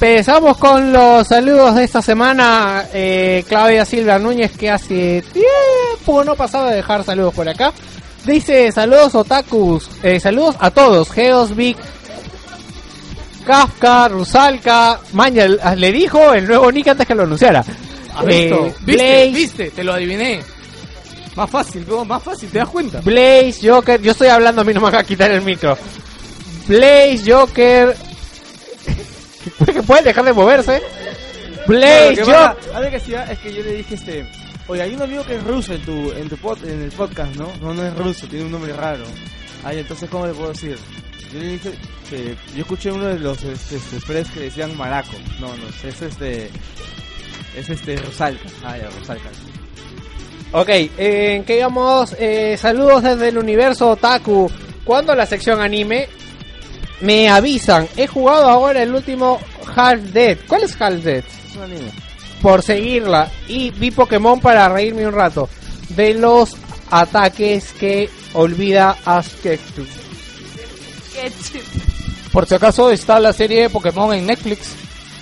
Empezamos con los saludos de esta semana. Eh, Claudia Silva Núñez, que hace tiempo no pasaba de dejar saludos por acá. Dice saludos otakus, eh, saludos a todos, Geos, Vic, Kafka, Rusalka, Maña, le dijo el nuevo nick antes que lo anunciara. Eh, ¿Viste? Blaze, ¿Viste? Te lo adiviné. Más fácil, más fácil, ¿te das cuenta? Blaze, Joker, yo estoy hablando, a mí no me va a quitar el micro. Blaze, Joker, pueden dejar de moverse. Blaze, que que hacía es que yo le dije este, oye, hay un amigo que es ruso en tu en tu pod- en el podcast, ¿no? No, no es ruso, tiene un nombre raro. Ay, entonces cómo le puedo decir? Yo le dije que yo escuché uno de los este, este, press que decían maraco. No, no, es este es este Rosalca. Ah, ya, Rosalca. Ok, eh, ¿en qué íbamos? Eh, saludos desde el universo Otaku. Cuando la sección anime me avisan, he jugado ahora el último Half Dead. ¿Cuál es Half Dead? Es un anime. Por seguirla y vi Pokémon para reírme un rato de los ataques que olvida Askektu. Por si acaso está la serie de Pokémon en Netflix.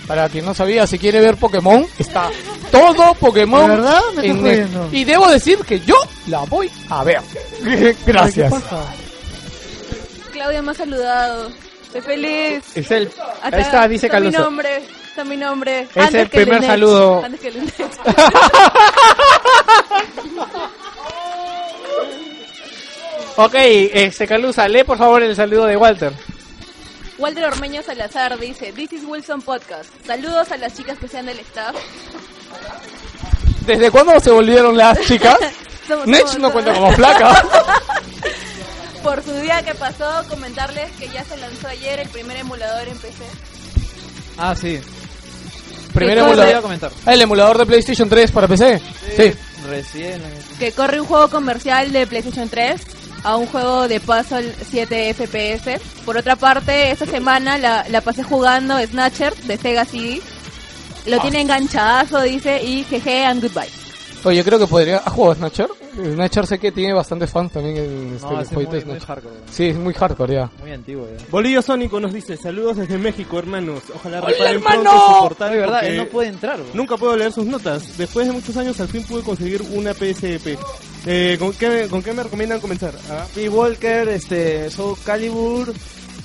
Para quien no sabía, si quiere ver Pokémon, está todo Pokémon. ¿De verdad? Me en Net-. Y debo decir que yo la voy a ver. Gracias. Claudia me ha saludado. Estoy feliz. Es el, Acá está, dice está mi Caluso. nombre. Está mi nombre. Es Antes el que primer saludo. Antes que. Ok, este Calusa, lee por favor el saludo de Walter. Walter Ormeño Salazar dice, This is Wilson Podcast. Saludos a las chicas que sean del staff. ¿Desde cuándo se volvieron las chicas? Somos- Nech somos- no cuenta como flaca. Por su día que pasó, comentarles que ya se lanzó ayer el primer emulador en PC. Ah, sí. Primer emulador. iba a comentar. Ah, el emulador de PlayStation 3 para PC. Sí. Recién. Que corre un juego comercial de PlayStation 3 a un juego de puzzle 7 FPS. Por otra parte, esta semana la, la pasé jugando Snatcher de Sega CD. Lo Ah. tiene enganchadazo, dice, y jeje and goodbye. Oye, yo creo que podría. ¿Has jugado Snatcher? Snatcher sé que tiene bastantes fans también en este No, jueguito muy- de muy Snatcher. hardcore. Sí, es muy hardcore ya. Muy antiguo ya. Bolillo Sónico nos dice, saludos desde México, hermanos. Ojalá ¡Hola, reparen hermano! pronto su portal. De verdad, él no puede entrar, bro. Nunca puedo leer sus notas. Después de muchos años, al fin pude conseguir una PSP. Eh, ¿con, qué, ¿Con qué me recomiendan comenzar? Ah, P. Walker, este, Soul Calibur,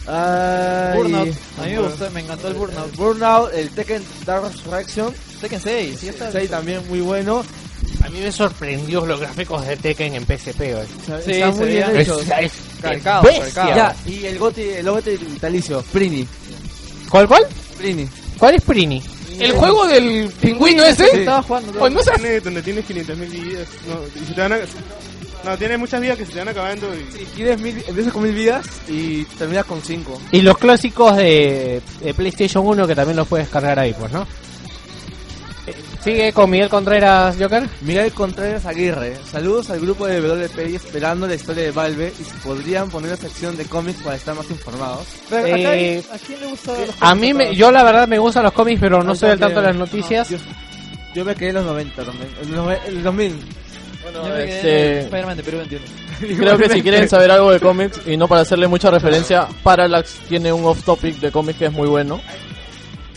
ay, Burnout. A mí me gustó, me encantó el Burnout. Burnout, el Tekken Dark Resurrection, Tekken 6, sí está. 6 también muy bueno. A mí me sorprendió los gráficos de Tekken en PSP, güey. Sí, muy bien. Es- es- Calcado. Ya, y el Goti, el Goti vitalicio, Prini, ¿Cuál, cuál? Prini. ¿Cuál es Prini? ¿El juego del pingüino ese? Sí. Estaba jugando. No tiene, donde tienes 500.000 vidas. No, y se te van a- no, tiene muchas vidas que se te van acabando. Y... Si quieres mil, empiezas con mil vidas y terminas con cinco. Y los clásicos de, de PlayStation 1 que también los puedes cargar ahí, pues, ¿no? Sigue con Miguel Contreras, Joker. Miguel Contreras Aguirre, saludos al grupo de WPI esperando la historia de Valve y si podrían poner la sección de cómics para estar más informados. Pero acá hay- Eh, ¿A quién le gusta los A mí, me, yo la verdad me gustan los cómics, pero no estoy al tanto de las noticias. Yo, yo me quedé en los 90 también, en los, en los 2000. Yo me quedé en Este- Spider-Man de Perú 21. Creo que si quieren saber algo de cómics y no para hacerle mucha referencia, Parallax tiene un off-topic de cómics que es muy bueno.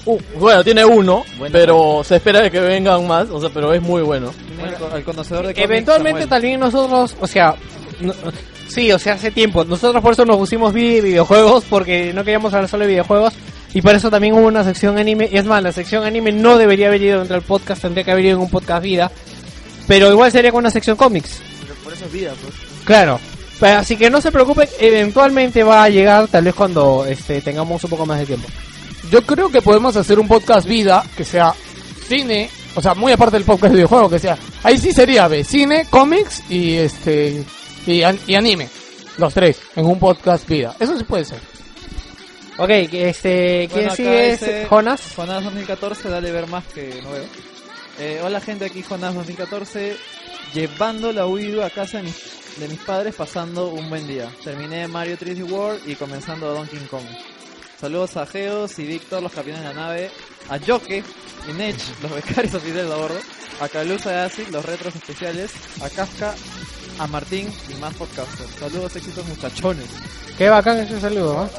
Uh, bueno, tiene uno, Bueno. pero se espera de que vengan más, o sea, pero es muy bueno. El, co- el conocedor de Eventualmente Samuel. también nosotros, o sea, no- sí, o sea, hace tiempo. Nosotros por eso nos pusimos vi- videojuegos, porque no queríamos hablar solo de videojuegos. Y por eso también hubo una sección anime. Y es más, la sección anime no debería haber ido dentro del podcast, tendría que haber ido en un podcast vida. Pero igual sería con una sección cómics. Pero por eso es vida, pues. Claro. Así que no se preocupen, eventualmente va a llegar, tal vez cuando este, tengamos un poco más de tiempo. Yo creo que podemos hacer un podcast vida que sea cine, o sea, muy aparte del podcast de videojuego, que sea. Ahí sí sería, ve, cine, cómics y este y, an- y anime. Los tres en un podcast vida. Eso sí puede ser. Ok, este, ¿quién Bueno, sigue? dice Jonas. Jonas 2014, dale ver más que no veo. Eh, hola gente, aquí Jonas 2014, llevando la U a casa de mis, de mis padres, pasando un buen día. Terminé Mario 3D World y comenzando Donkey Kong. Saludos a Geos y Víctor, los campeones de la nave, a Joke y Nech, los becarios oficiales de a bordo, a Calusa y Acid, los retros especiales, a Kafka, a Martín y más podcasters. Saludos, éxitos muchachones. Qué bacán ese saludo, ¿no?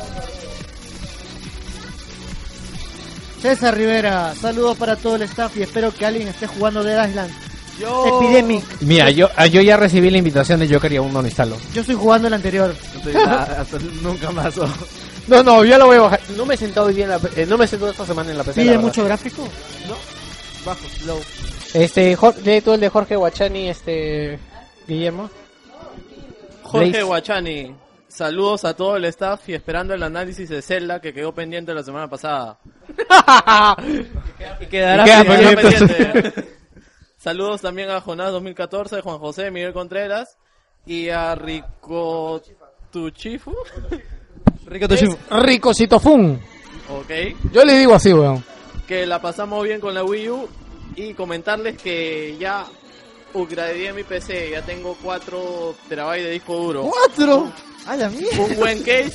César Rivera, saludos para todo el staff y espero que alguien esté jugando Dead Island. Yo... Epidemic. Mira, yo, ah, yo ya recibí la invitación de Joker y aún no lo instalo. Yo estoy jugando el anterior. Ah, hasta nunca más. oh. No, no, ya lo voy a bajar. No me he sentado hoy día en la, eh, no me he sentado esta semana en la PC. la ¿Pide verdad. mucho gráfico? Bajo, slow. Este, Jor- lee tú el de Jorge Guachani, este, Guillermo. Jorge. Guachani, saludos a todo el staff y esperando el análisis de Zelda que quedó pendiente la semana pasada. Y quedará Y queda pendiente. pendiente. pendiente. Saludos también a Jonás 2014, Juan José, Miguel Contreras y a Rico Tuchifu. Rico Toshifu. Ricosito Fun. Ok. Yo le digo así, weón. que la pasamos bien con la Wii U y comentarles que ya upgradeé mi PC, ya tengo 4 terabytes de disco duro, ¡Cuatro! ¡A la mierda! un buen case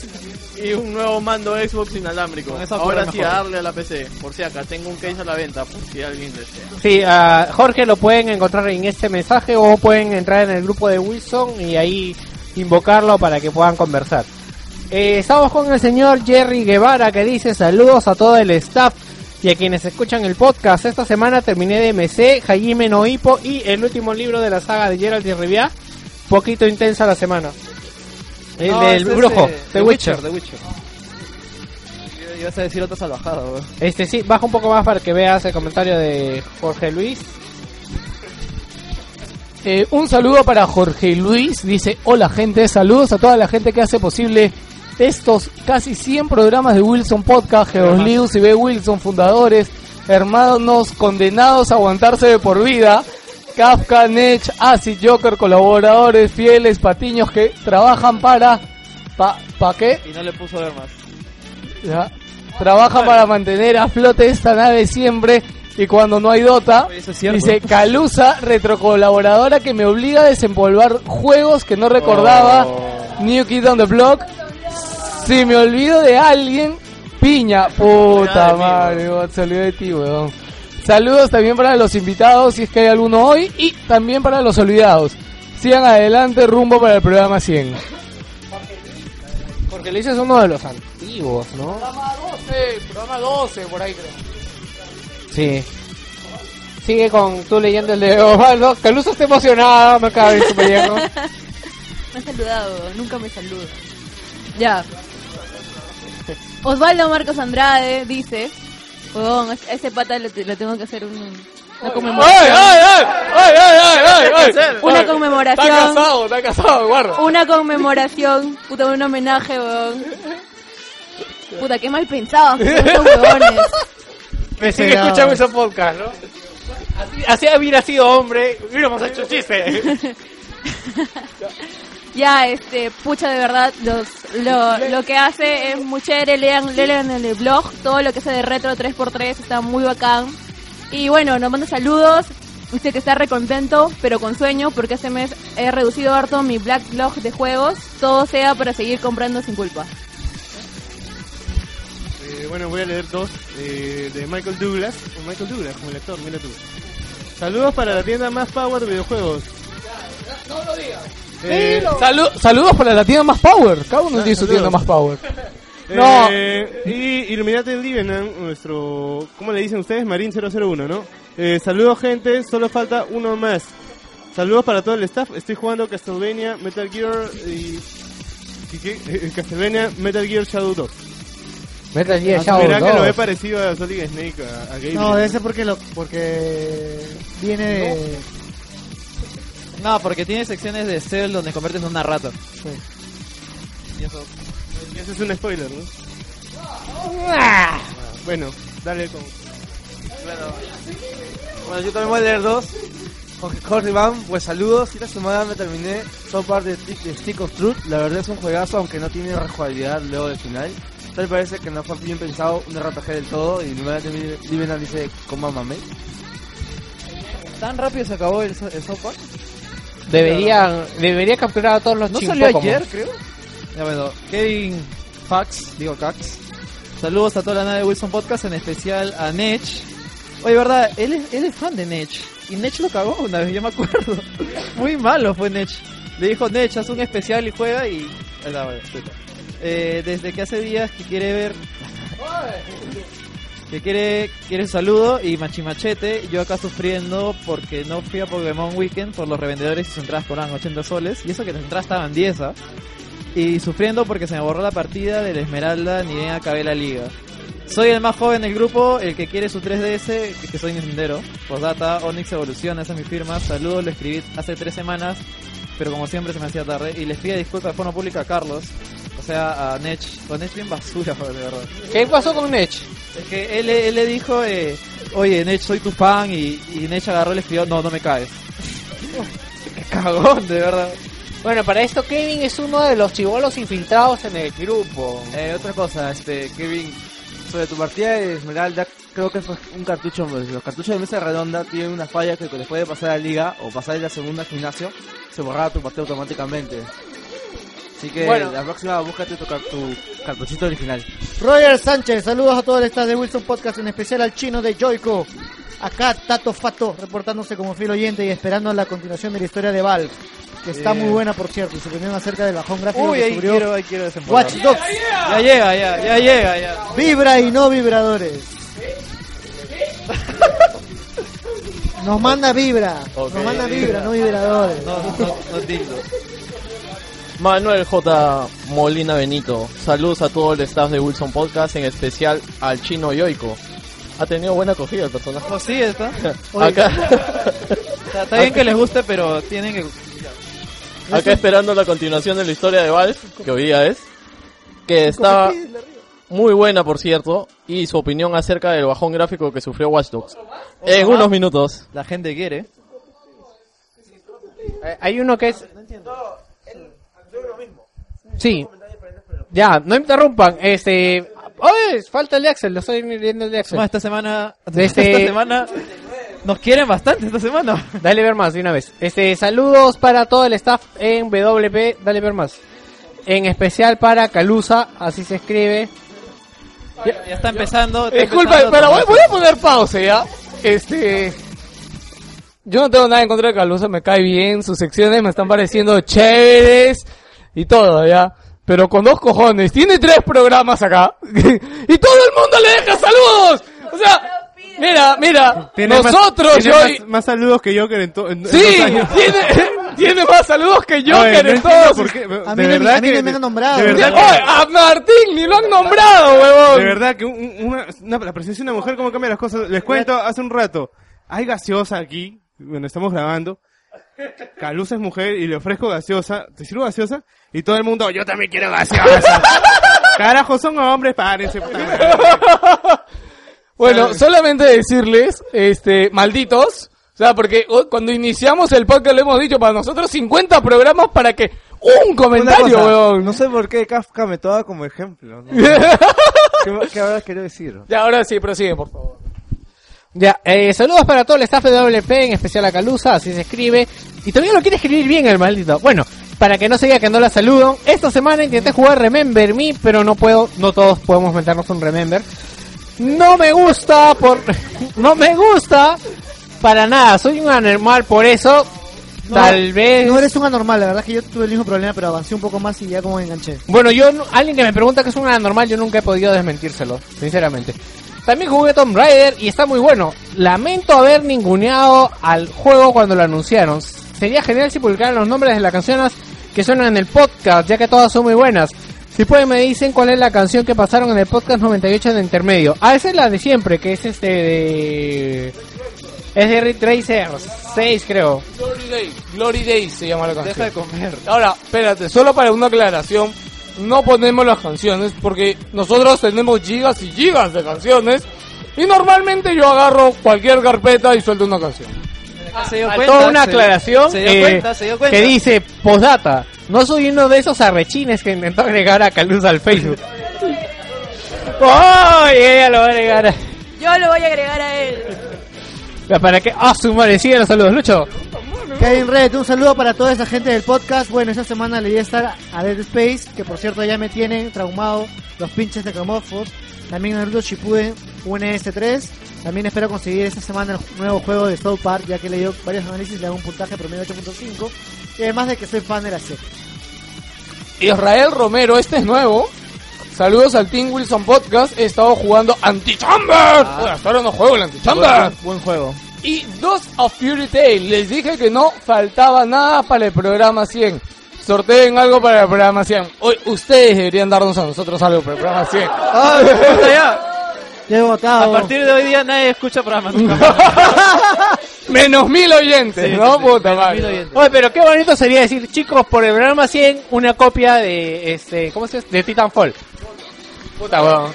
y un nuevo mando Xbox inalámbrico. Con Ahora sí, mejor. a darle a la PC, por si acá tengo un case a la venta, por si alguien desea. Sí, a Jorge lo pueden encontrar en este mensaje o pueden entrar en el grupo de Wilson y ahí invocarlo para que puedan conversar. Eh, estamos con el señor Jerry Guevara que dice saludos a todo el staff y a quienes escuchan el podcast. Esta semana terminé de MC, Hajime no Ippo y el último libro de la saga de Geralt y Rivia. Poquito intensa la semana. El No, del brujo, eh, The Witcher. The Witcher. Iba- Ibas a decir otra salvajada, weón. Este sí, baja un poco más para que veas el comentario de Jorge Luis. Eh, un saludo para Jorge Luis. Dice, hola gente, saludos a toda la gente que hace posible estos casi 100 programas de Wilson Podcast, Geoslius y B. Wilson, fundadores, hermanos condenados a aguantarse de por vida. Kafka, Nech, Acid, Joker, colaboradores fieles, patiños que trabajan para... ¿Pa, pa qué? Y no le puso ver más. Ya. Trabaja para mantener a flote esta nave siempre y cuando no hay Dota, cierto. dice Calusa, retrocolaboradora que me obliga a desempolvar juegos que no recordaba, New Kid on the Block. Si me olvido de alguien, piña, puta madre, weón, se olvidó de ti, weón. Saludos también para los invitados, si es que hay alguno hoy, y también para los olvidados. Sigan adelante rumbo para el programa 100. Porque Luis es uno de los antiguos, ¿no? Programa 12, programa 12, por ahí creo. Sí. Sigue con tú leyendo el de Osvaldo. Caluso está emocionado, me acaba de ir. Me ha saludado, nunca me saluda. Ya. Osvaldo Marcos Andrade dice, "Huevón, es- ese pata le, le tengo que hacer un, una conmemoración. ¡Ay, ay, ay, ay, ay! Una Ay, conmemoración. Está casado, está casado, guarda. Una conmemoración, puta, un homenaje, weón. Puta, qué mal son estos huevones. Me sigue escuchando ese podcast, ¿no? Así, así hubiera sido hombre, hubiéramos hecho chiste. Ya, este, pucha, de verdad, los, lo, lo que hace es muy chévere, lean, lean en el blog, todo lo que hace de Retro 3x3 está muy bacán. Y bueno, nos manda saludos, dice que está recontento, pero con sueño, porque este mes he reducido harto mi black blog de juegos, todo sea para seguir comprando sin culpa. Eh, bueno, voy a leer dos eh, de Michael Douglas. O Michael Douglas, como el actor, mira tú. Saludos para la tienda más power de videojuegos. No lo digas. Eh, Salu- saludos para la tienda más power. Cada uno tiene su tienda más power. No. Eh, y Illuminati Livenan, nuestro, ¿cómo le dicen ustedes? Marín 001, ¿no? Eh, saludos gente, solo falta uno más. Saludos para todo el staff. Estoy jugando Castlevania, Metal Gear y... ¿y qué? Eh, Castlevania, Metal Gear Shadow 2. Metal Gear Ah, Shadow Verá que lo 2. he parecido a Solid Snake, a, a Gabriel. No, debe ser porque, lo, porque viene de... No, porque tiene secciones de Cell donde conviertes en una rata. Y eso. Y eso es un spoiler, ¿no? Ah. Bueno, dale con... Bueno, yo también voy a leer dos. Jorge, Jorge Van, pues saludos. Esta semana me terminé Top Part de, Stick- de Stick of Truth. La verdad es un juegazo, aunque no tiene rejugabilidad luego del final. Tal parece que no fue bien pensado un RPG del todo. Y luego Livenan dice, coma mame. ¿Tan rápido se acabó el, el South Park? Deberían, debería capturar a todos los ¿No salió ayer, creo? Ya bueno, Kevin Fax, digo Cax. Saludos a toda la nave de Wilson Podcast, en especial a Nech. Oye, verdad, él es, él es fan de Nech. Y Nech lo cagó una vez, yo me acuerdo. Muy malo fue Nech. Le dijo, Nech, haz un especial y juega y... Ahí está, bueno, suelta. Eh, desde que hace días que quiere ver... que quiere, quiere saludo y machimachete, yo acá sufriendo porque no fui a Pokémon Weekend por los revendedores y sus entradas cobraban 80 soles, y eso que las entradas estaban 10, ¿ah? y sufriendo porque se me borró la partida del Esmeralda ni bien acabé la liga. Soy el más joven del grupo, el que quiere su 3DS, que soy Nintendero. Postdata, Onyx Evoluciona, esa es mi firma. Saludos, lo escribí hace tres semanas, pero como siempre se me hacía tarde. Y les pido disculpas de forma pública a Carlos, o sea, a Nech. Con Nech bien basura, de verdad. ¿Qué pasó con Nech? Es que él, él le dijo, eh, oye, Nech, soy tu fan, y, y Nech agarró y le escribió, no, no me caes. Qué cagón, de verdad. Bueno, para esto Kevin es uno de los chivolos infiltrados en el grupo. Eh, otra cosa, este, Kevin, sobre tu partida de Esmeralda, creo que fue un cartucho, pues, los cartuchos de mesa redonda tienen una falla que después de pasar a la liga o pasar de la segunda gimnasio, se borraba tu partida automáticamente. Así que Bueno. la próxima búscate tu, tu cartuchito original. Roger Sánchez, saludos a todo el staff de Wilson Podcast, en especial al chino de Joico. Acá Tato Fato, reportándose como fiel oyente y esperando la continuación de la historia de Valve, que está muy buena por cierto, y su opinión acerca del bajón gráfico Uy, que ahí sufrió quiero, ahí quiero. Watch Dogs. Ya llega, ya, ya llega, ya. Vibra y no vibradores. Nos manda vibra, nos manda vibra, no vibradores. No, no, no dildo. Manuel J. Molina Benito. Saludos a todo el staff de Wilson Podcast, en especial al chino Yoico. Ha tenido buena acogida el personaje. Oh, sí, está. Oye, Acá. Está, está bien que les guste, pero tienen que... Acá esperando la continuación de la historia de Valve, que hoy día es. Que está muy buena, por cierto. Y su opinión acerca del bajón gráfico que sufrió Watch Dogs. En unos minutos. La gente quiere. Eh, Hay uno que es... Sí. Ya, no interrumpan. Este... ¡Oye! Falta el de Axel, lo estoy viendo el de Axel. Esta semana... Este- Esta semana... Nos quieren bastante esta semana. Dale ver más de una vez. Este, saludos para todo el staff en WP. Dale ver más. En especial para Calusa, así se escribe. Ya, ya está empezando. está Disculpa, empezando pero voy, voy a poner pausa ya. Este. Yo no tengo nada en contra de Calusa, me cae bien. Sus secciones me están pareciendo chéveres y todo, ya. Pero con dos cojones, tiene tres programas acá. y todo el mundo le deja saludos. O sea, mira, mira, Tiene más- nosotros, tiene yo. más, más saludos que Joker en, to- en- en Sí, dos años. tiene, tiene más saludos que yo Oye, que no en todos. A de mí, no- verdad a mí que- me han nombrado. de verdad Oye, a Martín ni lo han nombrado, huevón. De verdad que un- una, una- la presencia de una mujer cómo cambia las cosas. Les cuento hace un rato. Hay gaseosa aquí, bueno, estamos grabando. Calusa es mujer y le ofrezco gaseosa. ¿Te sirvo gaseosa? Y todo el mundo, yo también quiero gaseosa. Carajo, son hombres, párense. puta madre. Bueno, solamente decirles, este, malditos, o sea, porque cuando iniciamos el podcast lo hemos dicho para nosotros 50 programas para que un comentario, cosa, weón. No sé por qué Kafka me toma como ejemplo. ¿no? ¿Qué, qué habrás querido decir? Ya, ahora sí, prosigue, por favor. Ya, eh, saludos para todo el staff de WP, en especial a Calusa, así se escribe. Y todavía lo quiere escribir bien el maldito. Bueno, para que no se diga que no la saludo, esta semana intenté jugar Remember Me, pero no puedo, no todos podemos meternos un Remember. No me gusta por, no me gusta para nada, soy un anormal por eso. No, Tal vez. No eres un anormal, la verdad es que yo tuve el mismo problema, pero avancé un poco más y ya como me enganché. Bueno, yo, alguien que me pregunta que es un anormal, yo nunca he podido desmentírselo, sinceramente. También jugué Tomb Raider y está muy bueno. Lamento haber ninguneado al juego cuando lo anunciaron. Sería genial si publicaran los nombres de las canciones que suenan en el podcast, ya que todas son muy buenas. Si pueden me dicen cuál es la canción que pasaron en el podcast 98 de intermedio. Ah, esa es la de siempre, que es este de... Es de Ridge Racer 6, creo. Glory Days, Glory Days se llama la canción. Deja de comer. Ahora, espérate, solo para una aclaración, no ponemos las canciones porque nosotros tenemos gigas y gigas de canciones y normalmente yo agarro cualquier carpeta y suelto una canción. Se dio Faltó cuenta, una se- aclaración Se dio eh, cuenta, se dio cuenta. que dice postdata. No soy uno de esos arrechines que intentó agregar a Calusa al Facebook. ¡Ay! ella lo va a agregar. Yo lo voy a agregar a él. ¿Para qué? ¡Ah, su madre! Sigue los saludos, Lucho. Kevin Red, un saludo para toda esa gente del podcast. Bueno, esta semana le di a estar a Dead Space, que por cierto ya me tienen traumado los pinches de Camorphos. También Naruto Shippuden UNS3. También espero conseguir esta semana el nuevo juego de South Park, ya que he leído varios análisis, le hago un puntaje promedio 8.5. Y además de que soy fan de la serie. Israel Romero, este es nuevo. Saludos al Team Wilson Podcast. He estado jugando Anti-Chamber. Bueno, hasta ahora no juego el Anti-Chamber. Buen, buen juego. Y dos of Fury Tail. Les dije que no faltaba nada para el programa 100. Sorteen algo para el programa 100. Hoy ustedes deberían darnos a nosotros algo para el programa 100. ¡Ah, puta, ya! Ya he votado. A partir de hoy día nadie escucha programas. Menos mil oyentes, Sí, ¿no? sí, Puta menos madre. mil oyentes. Oye, pero qué bonito sería decir, chicos, por el programa 100, una copia de, este, ¿cómo se llama? De Titanfall. Puta, weón.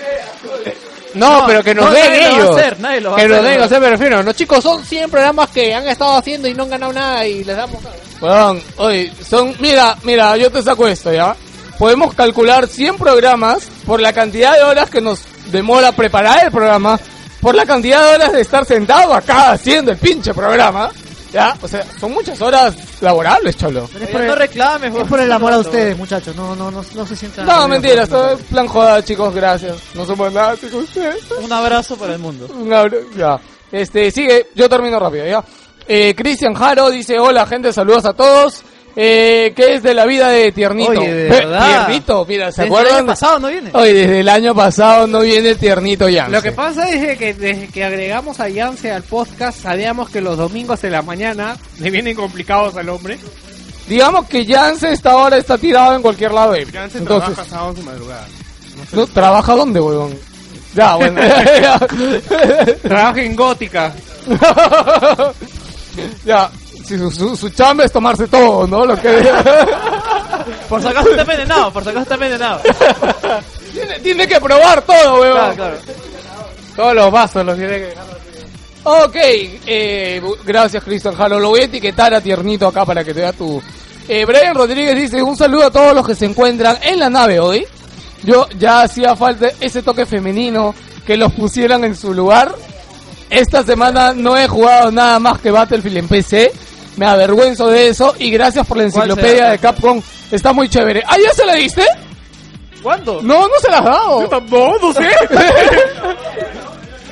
No, pero que nos no, den nadie lo va a ellos. hacer, nadie lo va que nos den, ¿no? o sea, me refiero. Los chicos son 100 programas que han estado haciendo y no han ganado nada y les damos... Weón, oye, son, mira, mira, yo te saco esto, ¿ya? Podemos calcular 100 programas por la cantidad de horas que nos demora preparar el programa, por la cantidad de horas de estar sentado acá haciendo el pinche programa, ¿ya? O sea, son muchas horas laborables, cholo. Pero es por, no el, reclames, es por el amor a ustedes, muchachos. No, no, no, no se sientan. No, mentira, esto es plan joda, chicos, gracias. No somos nada, chicos, ustedes. Un abrazo para el mundo. Un abra- ya. Este, sigue, yo termino rápido, ya. Eh, Cristian Jaro dice, hola gente, saludos a todos. Eh, ¿qué es de la vida de Tiernito? Oye, de Ve- verdad. Tiernito, mira, ¿se Desde acuerdan? El año pasado no viene. Hoy desde el año pasado no viene Tiernito ya. Lo que pasa es que desde que agregamos a Yance al podcast, sabíamos que los domingos de la mañana le vienen complicados al hombre. Digamos que Jance esta hora está tirado en cualquier lado. de- Ya se Entonces, trabaja sábados y madrugadas. No sé. ¿no? ¿trabaja dónde, huevón? Ya, bueno. Trabaja en gótica. ya, si su, su, su chamba es tomarse todo, ¿no? Lo que... Por si acaso está envenenado, por si acaso está envenenado. tiene, tiene que probar todo, weón. Claro, claro. Todos los vasos los tiene que... Ok, eh, gracias Cristian Jalo. Lo voy a etiquetar a tiernito acá para que te vea tu... Eh, Brian Rodríguez dice un saludo a todos los que se encuentran en la nave hoy. Yo ya hacía falta ese toque femenino que los pusieran en su lugar. Esta semana no he jugado nada más que Battlefield en PC. Me avergüenzo de eso y gracias por la ¿Cuál enciclopedia de Capcom. Está muy chévere. ¿Ah, ya se la diste? ¿Cuándo? No, no se la has dado. No, no sé.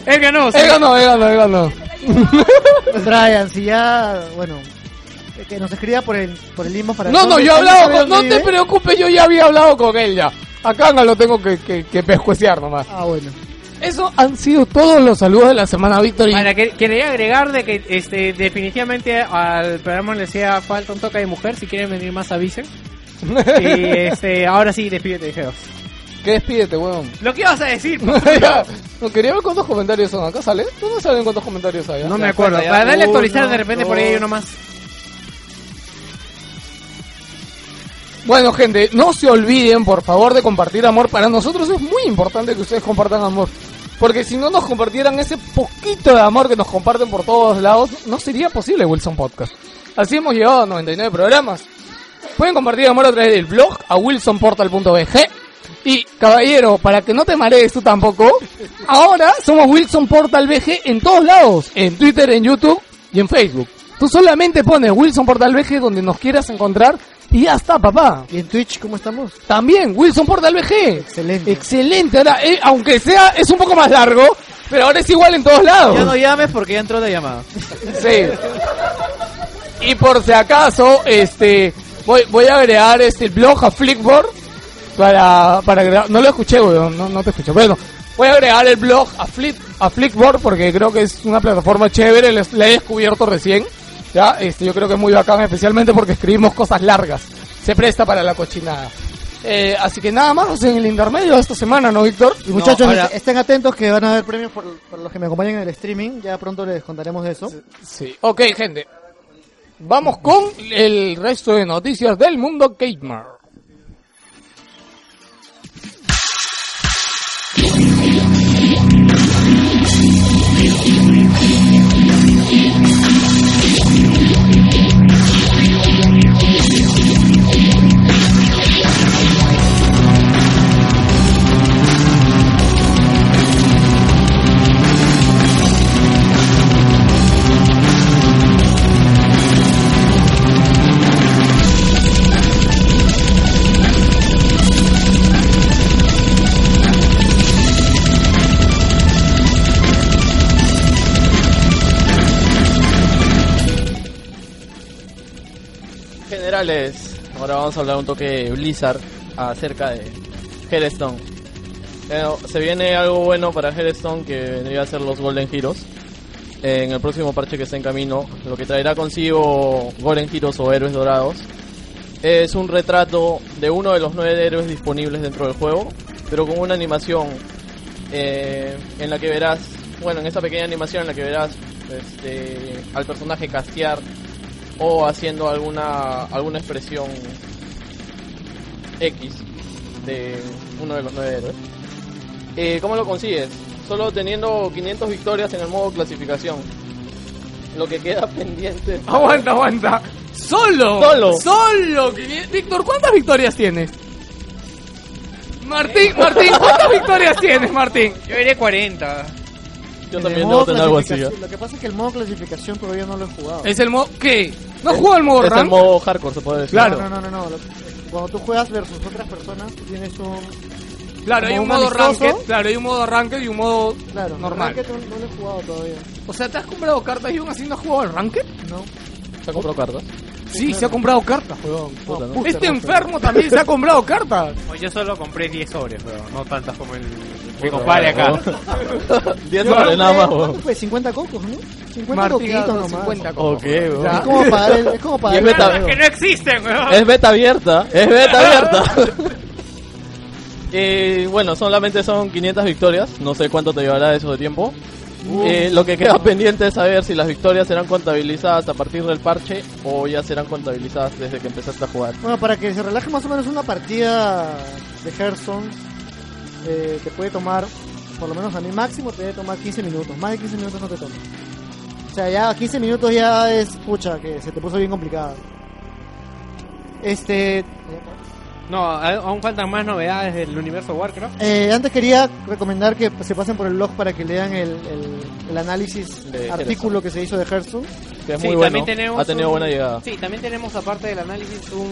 Él ganó, sí. Él ganó, él ganó, él ganó. Brian, si ya, bueno, eh, que nos escriba por el, por el limbo para No, no, ¿dónde- yo he hablado con... No te preocupes, yo ya había hablado con él ya. Acá no lo tengo que, que, que pescuecear nomás. Ah, bueno. Eso han sido todos los saludos de la semana, Víctor. y- Para que quería agregar de que este definitivamente al programa le hacía falta un toque de mujer, si quieren venir más avisen. y este, ahora sí, despídete, Geos. ¿Qué despídete, weón? Lo que ibas a decir, no quería ver cuántos comentarios son. ¿Acá sale? ¿Dónde salen cuántos comentarios hay? no ah? me acuerdo. ya Para darle a uno, actualizar de repente por ahí hay uno más. Bueno, gente, no se olviden, por favor, de compartir amor. Para nosotros es muy importante que ustedes compartan amor. Porque si no nos compartieran ese poquito de amor que nos comparten por todos lados, no sería posible Wilson Podcast. Así hemos llegado a 99 programas. Pueden compartir amor a través del blog a wilsonportal.bg. Y, caballero, para que no te marees tú tampoco, ahora somos Wilson Portal BG en todos lados. En Twitter, en YouTube y en Facebook. Tú solamente pones Wilson Portal BG donde nos quieras encontrar y ya está, papá. ¿Y en Twitch cómo estamos? También, Wilson Portal BG. Excelente. Excelente. Ahora, eh, aunque sea, es un poco más largo, pero ahora es igual en todos lados. Ya no llames porque ya entró la llamada. Sí. Y por si acaso, este, voy, voy a agregar este blog a Flickboard para, para agregar- no lo escuché, weón, no, no te escuché. Bueno, voy a agregar el blog a Flip, a Flickboard porque creo que es una plataforma chévere, les- la he descubierto recién. Ya, este, yo creo que es muy bacán, especialmente porque escribimos cosas largas. Se presta para la cochinada. Eh, así que nada más en el intermedio de esta semana, ¿no, Víctor? Y muchachos, ahora- est- estén atentos que van a haber premios por, por los que me acompañan en el streaming. Ya pronto les contaremos de eso. Sí. Ok, gente. Vamos con el resto de noticias del mundo gamer. Generales, ahora vamos a hablar un toque de Blizzard acerca de Hearthstone. Eh, se viene algo bueno para Hearthstone que vendría a ser los Golden Heroes. En el próximo parche que está en camino, lo que traerá consigo Golden Heroes o héroes dorados es un retrato de uno de los nueve héroes disponibles dentro del juego, pero con una animación eh, en la que verás, bueno, en esa pequeña animación en la que verás este, al personaje castear o haciendo alguna alguna expresión X de uno de los nueve héroes. Eh, ¿Cómo lo consigues? Solo teniendo 500 victorias en el modo clasificación. Lo que queda pendiente. Aguanta, aguanta. Solo. Solo. Solo. Víctor, ¿cuántas victorias tienes? Martín, Martín, ¿cuántas victorias tienes, Martín? Yo iré 40. Yo En el también modo debo tener algo así. clasificación- ¿eh? Lo que pasa es que el modo clasificación todavía no lo he jugado. Es el modo... ¿Qué? ¿No has jugado el modo Es el modo hardcore, se puede decir. Claro. No, no, no, no. Cuando tú juegas versus otras personas, tú tienes un... Claro, hay un un modo amistoso. ranked. Claro, hay un modo ranked y un modo Claro, normal. Ranked no, no lo he jugado todavía. O sea, ¿te has comprado cartas y aún así no has jugado al ranked? No. ¿Se ha comprado cartas? Sí, se ha comprado cartas, weón. Puta, ¿no? Puta, Este enfermo también se ha comprado cartas. Pues yo solo compré 10 sobres, pero no tantas como el mi compadre acá. weón. 10 Yo sobre nada más, compré, weón. ¿cuánto fue? 50 cocos, ¿no? 50 Martín coquitos nomás. 50 Ok, weón. Es como pagar el, es como pagar el es que no existen, weón. Es beta abierta, es beta abierta. y bueno, solamente son 500 victorias, no sé cuánto te llevará eso de tiempo. Eh, lo que queda pendiente es saber si las victorias serán contabilizadas a partir del parche o ya serán contabilizadas desde que empezaste a jugar. Bueno, para que se relaje más o menos una partida de Hearthstone, eh, te puede tomar, por lo menos a mí máximo, te debe tomar 15 minutos. Más de 15 minutos no te toma. O sea, ya 15 minutos ya es, pucha, que se te puso bien complicado. Este, No, aún faltan más novedades del universo Warcraft. eh, antes quería recomendar que se pasen por el blog para que lean el, el- el análisis De artículo que se hizo de Hearthstone. Que es Sí, muy bueno. también tenemos Ha tenido un- buena llegada. Sí, también tenemos aparte del análisis un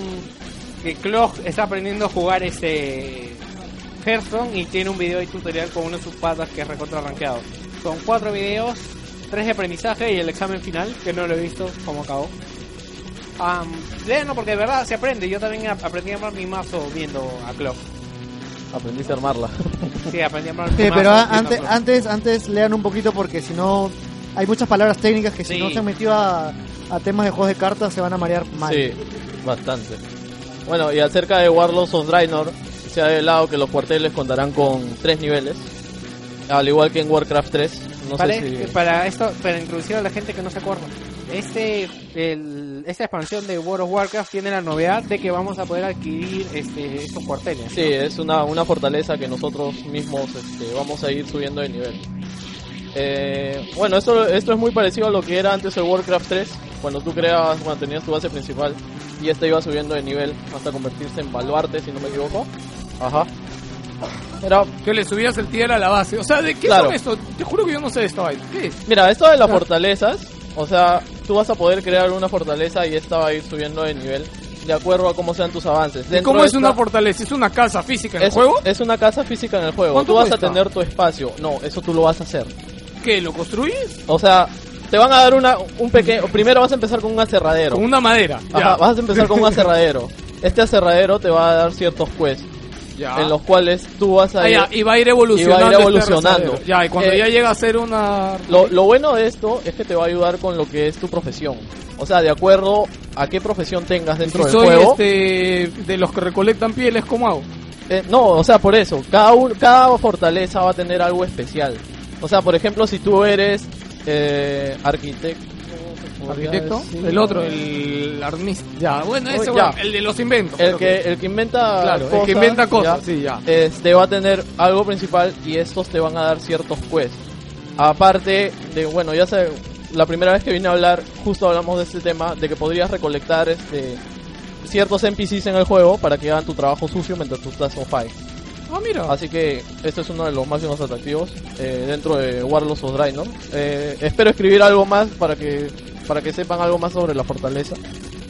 que Clog está aprendiendo a jugar este Hearthstone y tiene un video y tutorial con uno de sus patas que es recontra rankeado. Son cuatro videos, tres de aprendizaje y el examen final, que no lo he visto cómo acabó. Um, léanlo porque de verdad se aprende. Yo también ap- aprendí a armar mi mazo viendo a Clog. Aprendiste a armarla. Sí, aprendí a armar mi Sí, mazo pero antes, antes, antes lean un poquito porque si no hay muchas palabras técnicas que si Sí. no se han metido a, a temas de juegos de cartas se van a marear mal. Sí, bastante. Bueno, y acerca de Warlords of Draenor, se ha revelado que los cuarteles contarán con tres niveles, al igual que en Warcraft 3. No para, sé si... para esto, para introducir a la gente que no se acuerda, este, el, esta expansión de World of Warcraft tiene la novedad de que vamos a poder adquirir este, estos cuarteles. Sí, es una, una fortaleza que nosotros mismos este, vamos a ir subiendo de nivel. Eh, bueno, esto, esto es muy parecido a lo que era antes el Warcraft 3, cuando tú creabas, cuando tenías tu base principal y este iba subiendo de nivel hasta convertirse en baluarte, si no me equivoco. Ajá. Era, Que le subías el tier a la base. O sea, ¿de qué Claro. son esto? Te juro que yo no sé de esta vaina. ¿Qué es? Mira, esto de las Claro. fortalezas, o sea, tú vas a poder crear una fortaleza y esta va a ir subiendo de nivel de acuerdo a cómo sean tus avances. ¿Y Dentro cómo es una fortaleza? ¿Es una casa física en el juego? es una casa física en el juego. ¿Cuánto Tú vas cuesta? a tener tu espacio. No, eso tú lo vas a hacer. ¿Qué? ¿Lo construyes? O sea, te van a dar una, un pequeño... Primero vas a empezar con un aserradero. Con una madera. Ajá, Ya. vas a empezar con un aserradero. Este aserradero te va a dar ciertos quests. Ya. En los cuales tú vas a Ah, ir... ya, y va a ir evolucionando. y va a ir este evolucionando. ya, y cuando Eh, ya llega a ser una... Lo, lo bueno de esto es que te va a ayudar con lo que es tu profesión. O sea, de acuerdo a qué profesión tengas si dentro del soy juego. este, de los que recolectan pieles, ¿cómo hago? Eh, no, o sea, por eso, cada, un- cada fortaleza va a tener algo especial. O sea, por ejemplo, si tú eres eh, arquitecto. ¿Arquitecto? Sí. El otro, el armista. Ya, bueno, ese, Oh, bueno, ya. el de los inventos. El creo que, el que inventa Claro, el que cosas, inventa cosas, ya, sí, ya. Este va a tener algo principal y estos te van a dar ciertos quests. Aparte de, bueno, ya sé, la primera vez que vine a hablar, justo hablamos de este tema, de que podrías recolectar este ciertos NPCs en el juego para que hagan tu trabajo sucio mientras tú estás fire. Ah, mira. Así que este es uno de los máximos atractivos eh, dentro de Warlords of Draenor. Eh, espero escribir algo más para que para que sepan algo más sobre la fortaleza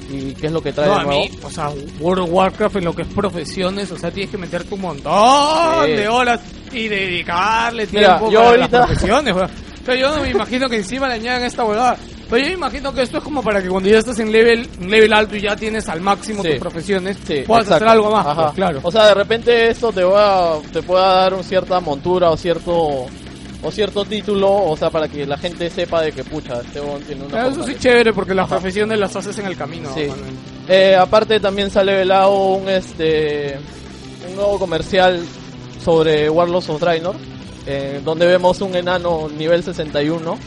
y qué es lo que trae No, de a nuevo. mí, o sea, World of Warcraft en lo que es profesiones, o sea, tienes que meterte un montón Sí. de horas y dedicarle Mira, tiempo yo ahorita- las profesiones, weón. O sea, yo no me imagino que encima le añadan esta huevada. Pero yo me imagino que esto es como para que cuando ya estás en level, level alto y ya tienes al máximo Sí. tus profesiones, Sí, puedas exacto. hacer algo más, pues, claro. O sea, de repente esto te va te pueda dar un cierta montura o cierto o cierto título, o sea, para que la gente sepa de que pucha, este huevón tiene una Claro, eso sí chévere porque las Ajá. profesiones las haces en el camino. Sí. Eh, aparte también sale velado un este un nuevo comercial sobre Warlords of Draenor, eh, donde vemos un enano nivel 61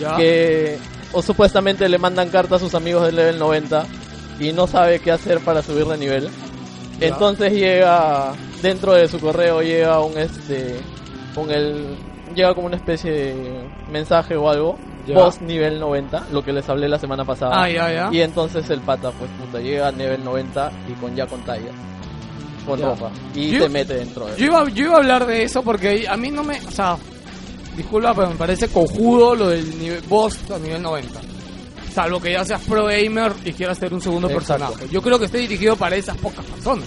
Ya. que o supuestamente le mandan carta a sus amigos del level 90 y no sabe qué hacer para subir de nivel. Ya. Entonces llega dentro de su correo llega un este con el llega como una especie de mensaje o algo, Ya. boss nivel 90, lo que les hablé la semana pasada. Ah, ya, ya. Y entonces el pata pues puta llega a nivel 90 y con ya con talla. Con ropa y Yo- se mete dentro de Yo iba, yo iba a hablar de eso porque a mí no me. O sea, disculpa, pero me parece cojudo lo del nivel boss a nivel 90. Salvo que ya seas pro gamer y quieras ser un segundo Exacto. personaje. Yo creo que esté dirigido para esas pocas personas.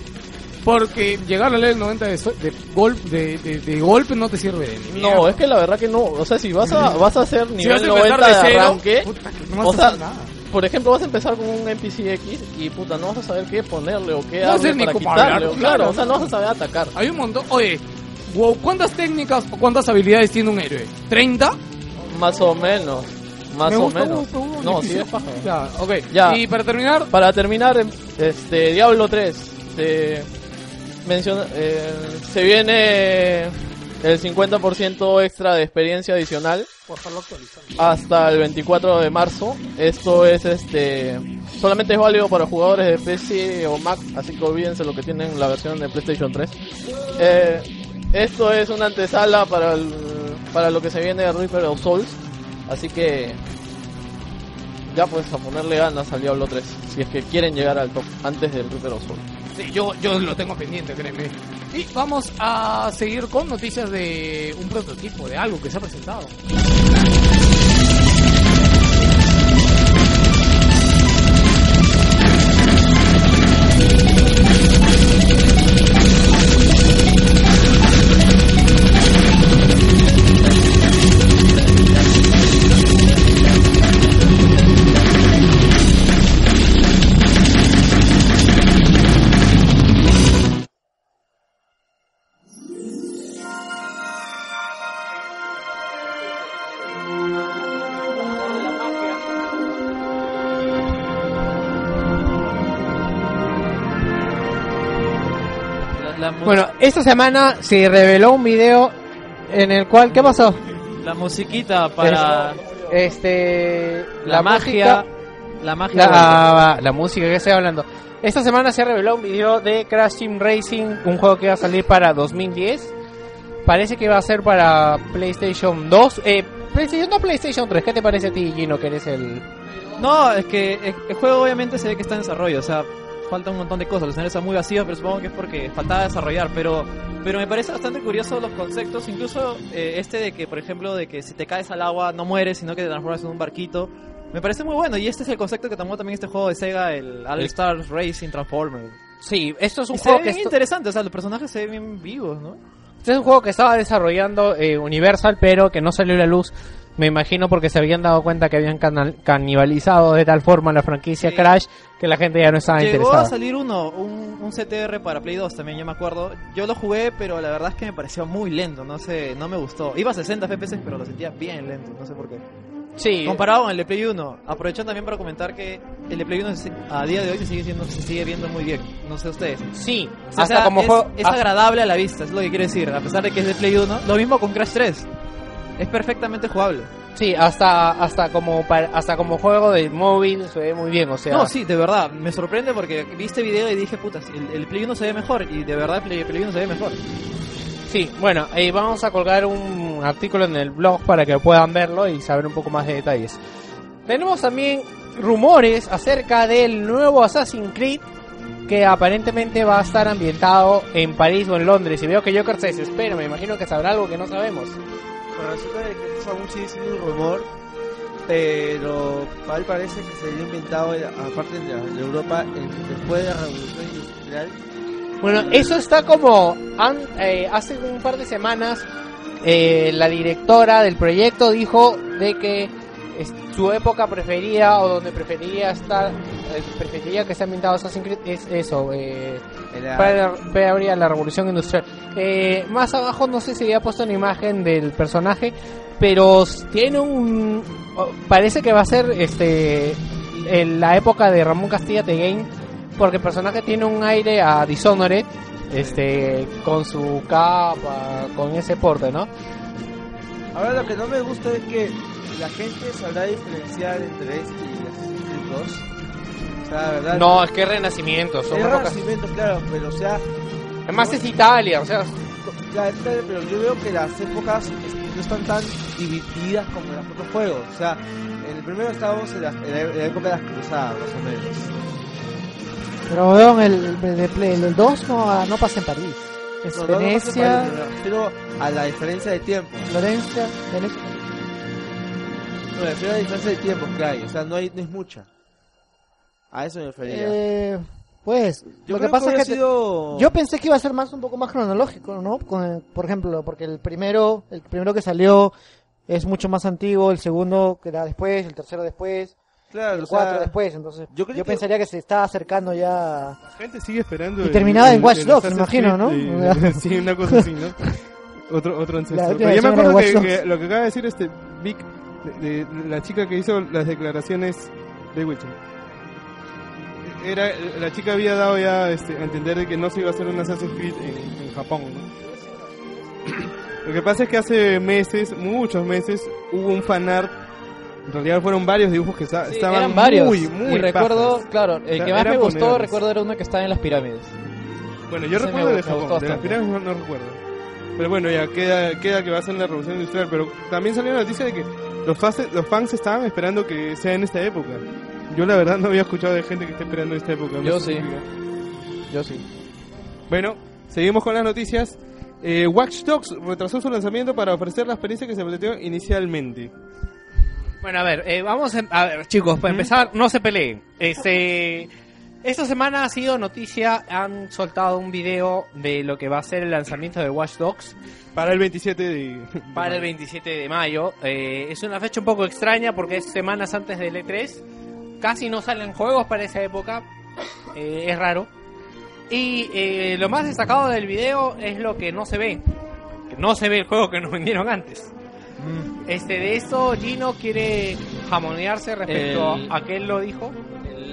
Porque llegar al level 90 de, de, gol- de, de- de golpe no te sirve de ni No, es que la verdad que no, o sea, si vas a vas a hacer Si nivel vas a empezar 90 de cero, arranque, puta, que no vas o a hacer nada. por ejemplo, vas a empezar con un NPC X y puta, no vas a saber qué ponerle o qué No vas a ni para quitarle, hablar, claro. o sea, no vas a saber atacar. Hay un montón. Oye, wow, ¿cuántas técnicas o cuántas habilidades tiene un héroe? ¿30? Más o menos, más Me o gusta, menos. me gusta, No, sí es paja. Ya, ok. Ya. Y para terminar, Para terminar, em, este Diablo 3 se eh, se viene el 50% extra de experiencia adicional hasta el 24 de marzo. Esto es este solamente es válido para jugadores de PC o Mac, así que olvídense lo que tienen la versión de PlayStation 3. Eh, esto es una antesala para para lo que se viene de Reaper of Souls, así que ya pues a ponerle ganas al Diablo 3 si es que quieren llegar al top antes del Reaper of Souls. Yo, yo lo tengo pendiente, créeme. Y vamos a seguir con noticias de un prototipo, de algo que se ha presentado. Esta semana se reveló un video en el cual, ¿qué pasó? La musiquita para Este, la, magia. La magia. La, la música que estoy hablando. Esta semana se reveló un video de Crash Team Racing, un juego que va a salir para 2010. Parece que va a ser para PlayStation 2. Eh, PlayStation no PlayStation 3. ¿Qué te parece a ti, Gino, que eres el... No, es que el juego obviamente se ve que está en desarrollo, o sea, falta un montón de cosas, los escenarios están muy vacíos, pero supongo que es porque faltaba desarrollar, pero pero me parece bastante curioso los conceptos, incluso eh, este de que, por ejemplo, de que si te caes al agua no mueres, sino que te transformas en un barquito. Me parece muy bueno y este es el concepto que tomó también este juego de Sega, el All Stars Racing Transformer. Sí, esto es un Y se juego ve que... bien interesante, o sea, los personajes se ven bien vivos, ¿no? Este es un juego que estaba desarrollando eh, Universal, pero que no salió a la luz. Me imagino porque se habían dado cuenta que habían canibalizado de tal forma la franquicia Sí. Crash que la gente ya no estaba Llegó interesada. a salir uno, un, un CTR para Play 2 también, yo me acuerdo. Yo lo jugué, pero la verdad es que me pareció muy lento, no sé, no me gustó. Iba a 60 FPS, pero lo sentía bien lento, no sé por qué. Sí. Comparado con el de Play 1, aprovechando también para comentar que el de Play 1 se- a día de hoy se sigue siendo, se sigue viendo muy bien. No sé ustedes. Sí, O sea, hasta como es, juego- es hasta- agradable a la vista, es lo que quiero decir, a pesar de que es de Play 1. Lo mismo con Crash 3. Es perfectamente jugable. Sí, hasta hasta como para- hasta como juego de móvil se ve muy bien, o sea. No, sí, de verdad, me sorprende porque vi este video y dije, putas, el, el Play 1 se ve mejor y de verdad el Play, Play 1 se ve mejor. Sí, bueno, eh, vamos a colgar un artículo en el blog para que puedan verlo y saber un poco más de detalles. Tenemos también rumores acerca del nuevo Assassin's Creed que aparentemente va a estar ambientado en París o en Londres. Y veo que Joker se desespera, me imagino que sabrá algo que no sabemos. Bueno, resulta que esto rumor, pero tal parece que se había inventado, aparte de, Europa, después de la Revolución Industrial. Bueno, eso está como eh, hace un par de semanas eh, la directora del proyecto dijo de que es- su época preferida o donde preferiría estar, eh, preferiría que sea ambientado Assassin's Creed es eso, eh, la revolución industrial. Eh, más abajo no sé si había puesto una imagen del personaje, pero tiene un, parece que va a ser este en la época de Ramón Castilla The Game, porque el personaje tiene un aire a Dishonored, este, con su capa, con ese porte, ¿no? Ahora lo que no me gusta es que la gente sabrá diferenciar entre este y Assassin's Creed 2. O sea, la verdad. No, es que es renacimiento, son es renacimiento, claro, pero o sea. Además es Italia, o sea, Ya, claro, pero yo veo que las épocas no están tan divididas como en los otros juegos. O sea, en el primero estábamos en la, en la- en la época de las cruzadas, más o menos. Pero weón, el, el, el 2 no, no pasa en París. Es No, no, no pasa en Venecia, París, me refiero a la diferencia de tiempo. Florencia, Venecia. No, me refiero a la diferencia de tiempo que hay. O sea, no, hay, no es mucha. A eso me refería. Eh, pues, Yo lo que pasa que es que sido- te- yo pensé que iba a ser más un poco más cronológico, ¿no? Con el- por ejemplo, porque el primero, el primero que salió es mucho más antiguo, el segundo que era después, el tercero después, Claro, el o sea, cuatro después, entonces yo yo, creo que- pensaría que se está acercando ya. La gente sigue esperando. Y el- terminaba en Watch Dogs, me imagino, ¿no? Y- sí, una cosa así, ¿no? Otro, otro ancestro. Pero yo me acuerdo que, que lo que acaba de decir este Vic, de, de la chica que hizo las declaraciones de Witcher. Era, la chica había dado ya este, a entender de que no se iba a hacer un Assassin's Creed en, en Japón, ¿no? Lo que pasa es que hace meses, muchos meses, hubo un fanart. En realidad fueron varios dibujos que Sí, estaban eran varios. muy, muy y recuerdo, pajas. claro, el que más me gustó, recuerdo, era uno que estaba en las pirámides. Bueno, yo Ese recuerdo el de Japón, de las pirámides no, no recuerdo. Pero bueno, ya queda, queda que va a ser la revolución industrial. Pero también salió la noticia de que los fans, los fans estaban esperando que sea en esta época. Yo la verdad no había escuchado de gente que esté esperando en esta época. Yo sí. Yo sí. Bueno, seguimos con las noticias. Eh, Watch Dogs retrasó su lanzamiento para ofrecer la experiencia que se planteó inicialmente. Bueno, a ver, eh, vamos a, a ver, chicos, para empezar, no se peleen. Este, esta semana ha sido noticia, han soltado un video de lo que va a ser el lanzamiento de Watch Dogs Para el 27 de... para el 27 de mayo. Eh, es una fecha un poco extraña porque es semanas antes del E3. Casi no salen juegos para esa época. Eh, es raro. Y eh, lo más destacado del video es lo que no se ve. Que no se ve el juego que nos vendieron antes. Este, de eso Gino quiere jamonearse respecto El- a que él lo dijo.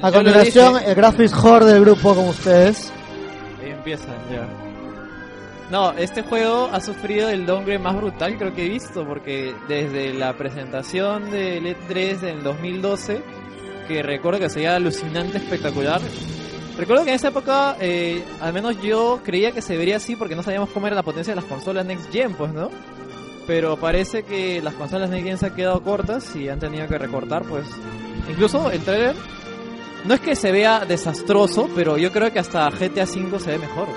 A Yo continuación, el Graphics Horde del grupo con ustedes. Ahí empiezan ya. No, este juego ha sufrido el downgrade más brutal creo que he visto, porque desde la presentación del E3 del 2012, que recuerdo que sería alucinante, espectacular. Recuerdo que en esa época, eh, al menos yo creía que se vería así porque no sabíamos cómo era la potencia de las consolas Next Gen, pues, ¿no? Pero parece que las consolas Next Gen se han quedado cortas y han tenido que recortar, pues. Incluso el trailer no es que se vea desastroso, pero yo creo que hasta GTA V se ve mejor.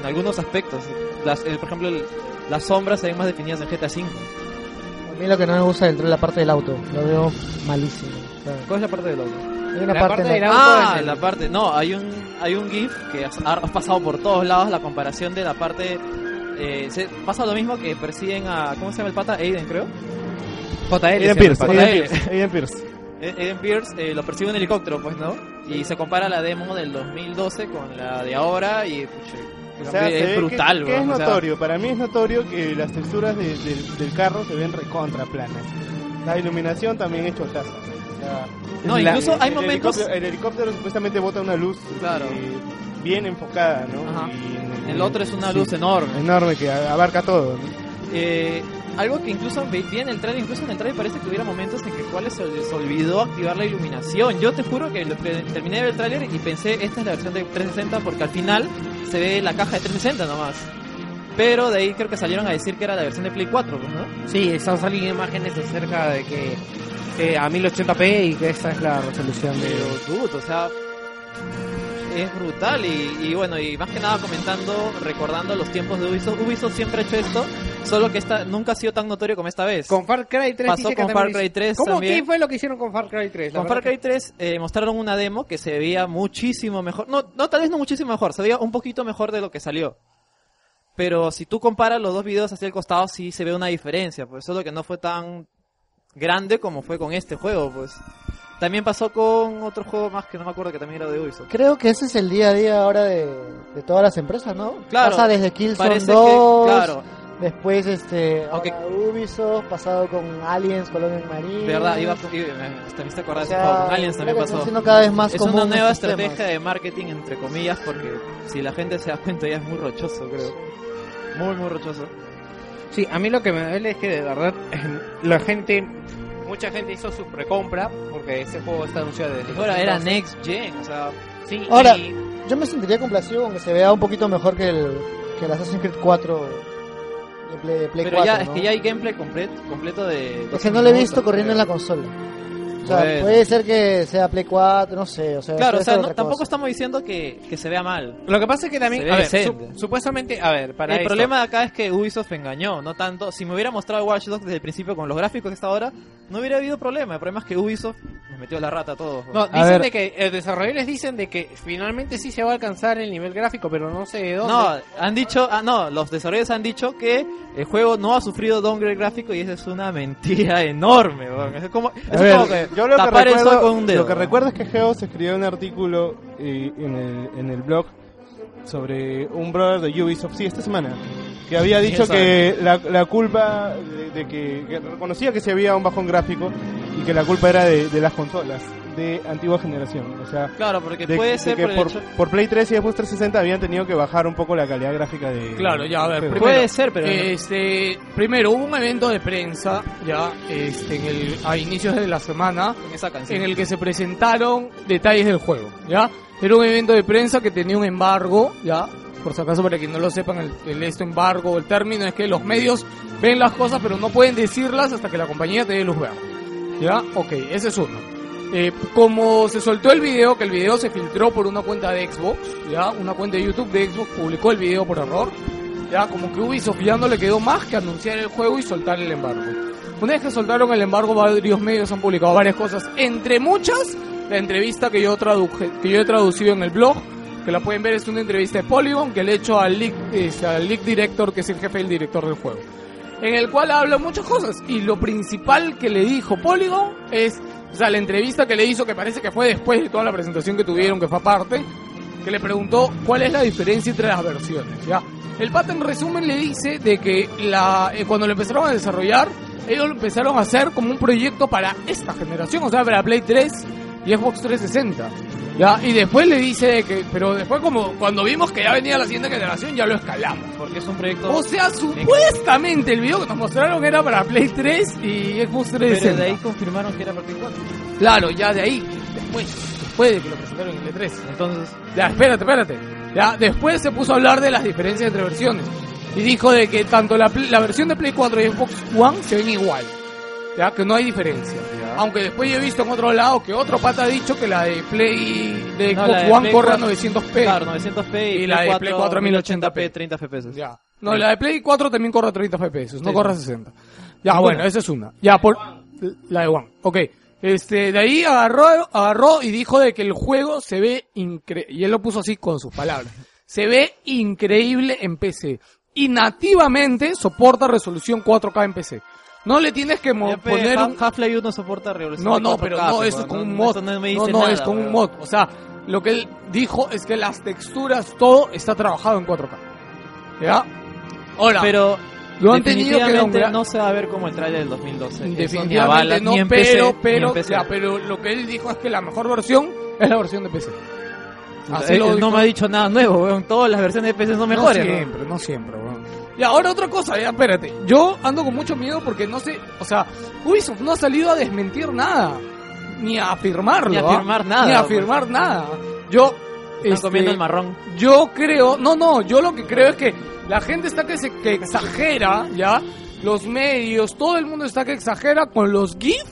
En algunos aspectos. Las, eh, por ejemplo, el- las sombras se ven más definidas en GTA V. A mí lo que no me gusta es la parte del auto. Lo veo malísimo. Sea, ¿Cuál es la parte del auto? hay una La parte, parte del auto Ah, es el- la parte. No, hay un, hay un GIF que has, ha pasado por todos lados la comparación de la parte. Eh, se, pasa lo mismo que persiguen a. ¿Cómo se llama el pata? Aiden, creo. JL. Aiden Pierce, el. Aiden. Pierce, Pierce. Eh, Aiden Pierce eh, lo persigue un helicóptero, pues, ¿no? Y se compara la demo del 2012 con la de ahora y. pucha, O sea, se es brutal, que, es o sea, notorio. Para mí es notorio que las texturas de- del- del carro se ven recontra planas. La iluminación también es chotaza. O sea, No, la- incluso hay el momentos- helicóptero- el helicóptero supuestamente bota una luz Claro. eh, bien enfocada, ¿no? Ajá. Y El otro es una sí, luz enorme. enorme que abarca todo. ¿no? Eh, algo que incluso vi en el trailer, incluso en el trailer parece que hubiera momentos en que cuales se les olvidó activar la iluminación. Yo te juro que terminé de ver el trailer y pensé, esta es la versión de 360 porque al final se ve la caja de 360 nomás. Pero de ahí creo que salieron a decir que era la versión de Play 4, pues, ¿no? Sí, están saliendo imágenes acerca de que eh, a 1080p y que esta es la resolución de... Pero, dude, o sea, es brutal. Y, y bueno, y más que nada comentando, recordando los tiempos de Ubisoft. Ubisoft siempre ha hecho esto, solo que esta nunca ha sido tan notorio como esta vez. Con Far Cry 3 Pasó dice con Far Cry hizo- 3 ¿Cómo? también. ¿Qué fue lo que hicieron con Far Cry 3? La Con Far Cry 3 eh, mostraron una demo que se veía muchísimo mejor. No, no, tal vez no muchísimo mejor, se veía un poquito mejor de lo que salió. Pero si tú comparas los dos videos hacia el costado, sí se ve una diferencia, pues solo que no fue tan grande como fue con este juego, pues. También pasó con otro juego más que no me acuerdo que también era de Ubisoft. Creo que ese es el día a día ahora de, de todas las empresas, ¿no? Claro, Pasa desde Killzone Parece 2, que, claro, después este, Aunque- Ubisoft, pasado con Aliens, Colonial Marine. verdad, iba, iba- hasta me hiciste acordar O de ese sea, juego, con Aliens también pasó. siendo cada vez más Es común una nueva estrategia de marketing, entre comillas, porque si la gente se da cuenta ya es muy rochoso, creo. Muy, muy rochoso. Sí, a mí lo que me duele es que de verdad la gente, mucha gente hizo su precompra porque ese juego está anunciado desde Ahora era 2012. Next Gen, o sea, Sí, Ahora, y- yo me sentiría complacido con que se vea un poquito mejor que el, que el Assassin's Creed 4 de Play, pero 4. ya, es ¿no? que ya hay gameplay completo, completo de... Es que no lo he visto corriendo en la consola. O sea, Bueno. puede ser que sea Play 4, no sé. O sea, Claro, o sea, no- tampoco cosa. estamos diciendo que, que se vea mal. lo que pasa es que también, a ver, su- supuestamente, a ver, para el esto- problema de acá es que Ubisoft engañó, no tanto. Si me hubiera mostrado Watch Dogs desde el principio con los gráficos que está ahora, no hubiera habido problema. El problema es que Ubisoft nos metió la rata a todos. No, A dicen ver. de que eh, desarrolladores dicen de que finalmente sí se va a alcanzar el nivel gráfico, pero no sé de dónde. No, han dicho, ah, no, los desarrolladores han dicho que el juego no ha sufrido downgrade gráfico y esa es una mentira enorme. Es como, es A ver, como que yo lo que, el sol recuerdo, con un dedo. lo que recuerdo es que Geos escribió un artículo eh, en, el, en el blog sobre un brother de Ubisoft, sí, esta semana, que había dicho que la, la culpa de, de que, que reconocía que se había un bajón gráfico y que la culpa era de, de las consolas. De antigua generación. O sea, Claro, porque de- puede de ser que por por, hecho- por Play 3 y Xbox 360 habían tenido que bajar un poco la calidad gráfica de. Claro, ya, a ver, primero. Puede ser, pero- Este, primero, hubo un evento de prensa, ya, este, en el, a inicios de la semana, En esa canción. en el que se presentaron detalles del juego, ya. Era un evento de prensa que tenía un embargo, ya. Por si acaso, para quien no lo sepan, el, el esto embargo, el término es que los medios ven las cosas, pero no pueden decirlas hasta que la compañía te dé luz verde. ¿Ya? Ok, ese es uno. Eh, como se soltó el video, que el video se filtró por una cuenta de Xbox, ya, una cuenta de YouTube de Xbox publicó el video por error, ya, como que Ubisoft ya no le quedó más que anunciar el juego y soltar el embargo. Una vez que soltaron el embargo, varios medios han publicado varias cosas, entre muchas, la entrevista que yo traduje, que yo he traducido en el blog, que la pueden ver, es una entrevista de Polygon que le he hecho al leak, al leak director, que es el jefe del director del juego en el cual habla muchas cosas. Y lo principal que le dijo Polygon es, o sea, la entrevista que le hizo, que parece que fue después de toda la presentación que tuvieron, que fue aparte, que le preguntó cuál es la diferencia entre las versiones, ¿ya? El pata en resumen le dice de que la, eh, cuando lo empezaron a desarrollar, ellos lo empezaron a hacer como un proyecto para esta generación, o sea, para Play 3 y Xbox 360. ¿Ya? Y después le dice que, pero después como cuando vimos que ya venía la siguiente generación, ya lo escalamos. Porque es un proyecto... O sea, supuestamente el video que nos mostraron era para Play 3 y Xbox 360. Pero de ahí confirmaron que era para Play 4. Claro, ya de ahí, después, después de que lo presentaron en el 3 Entonces, Ya, espérate, espérate. Ya, después se puso a hablar de las diferencias entre versiones. Y dijo de que tanto la, la versión de Play 4 y Xbox One se ven igual. Ya, que no hay diferencia. Aunque después yo he visto en otro lado que otro pata ha dicho que la de Play de No, Xbox la de One Play corre a 4, 900p. Claro, 900p y, Y la de Play 4 a 1080p. 30 FPS. Ya. No, la de Play 4 también corre a 30 FPS, no corre a sí. 60. Ya, Ninguna. bueno, esa es una. Ya, por la de One. Ok. Este, de ahí agarró, agarró y dijo de que el juego se ve increíble. Y él lo puso así con sus palabras. Se ve increíble en PC. Y nativamente soporta resolución 4K en PC. No le tienes que mo- poner un... Half-Life 1 soporta resolución No, no, 4K, pero no, eso es con no, un mod. no No, no, es con un mod. O sea, lo que él dijo es que las texturas, todo está trabajado en 4K. ¿Ya? Ahora, Pero lo han tenido que downgra- no se va a ver como el trailer del 2012. Eso ni a Definitivamente no, ni en PC, pero, pero, en PC. ya, pero lo que él dijo es que la mejor versión es la versión de PC. Así Eh, lo no me ha dicho nada nuevo, weón. Todas las versiones de PC son mejores. No ¿no? siempre, no siempre, weón. Y ahora otra cosa, ya, espérate. Yo ando con mucho miedo porque no sé, o sea, Ubisoft no ha salido a desmentir nada. Ni a afirmarlo. Ni a ¿ah? afirmar nada, Ni a afirmar nada. Yo... Están este, comiendo el marrón. Yo creo, no, no, yo lo que creo es que la gente está que, se, que exagera, ¿ya? Los medios, todo el mundo está que exagera con los GIF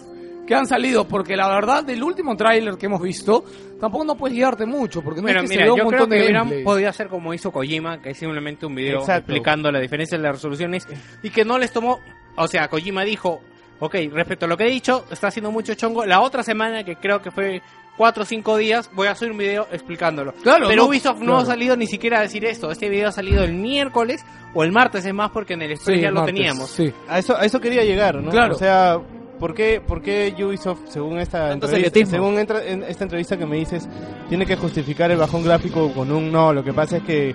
que han salido, porque la verdad del último tráiler que hemos visto, tampoco no puedes guiarte mucho, porque no Pero es que mira, se vea un creo montón que de hubieran gameplay. podido hacer como hizo Kojima, que es simplemente un video Exacto. explicando la diferencia de las resoluciones y que no les tomó, o sea, Kojima dijo, ok, respecto a lo que he dicho, está haciendo mucho chongo, la otra semana, que creo que fue cuatro o cinco días, voy a hacer un video explicándolo. Claro, Pero no, Ubisoft no claro. ha salido ni siquiera a decir esto, este video ha salido el miércoles o el martes, es más, porque en el stream Sí, ya lo teníamos. Sí. A eso, a eso quería llegar, ¿no? Claro. O sea, ¿por qué, por qué Ubisoft, según esta entrevista, según entra- en esta entrevista que me dices, tiene que justificar el bajón gráfico con un no? Lo que pasa es que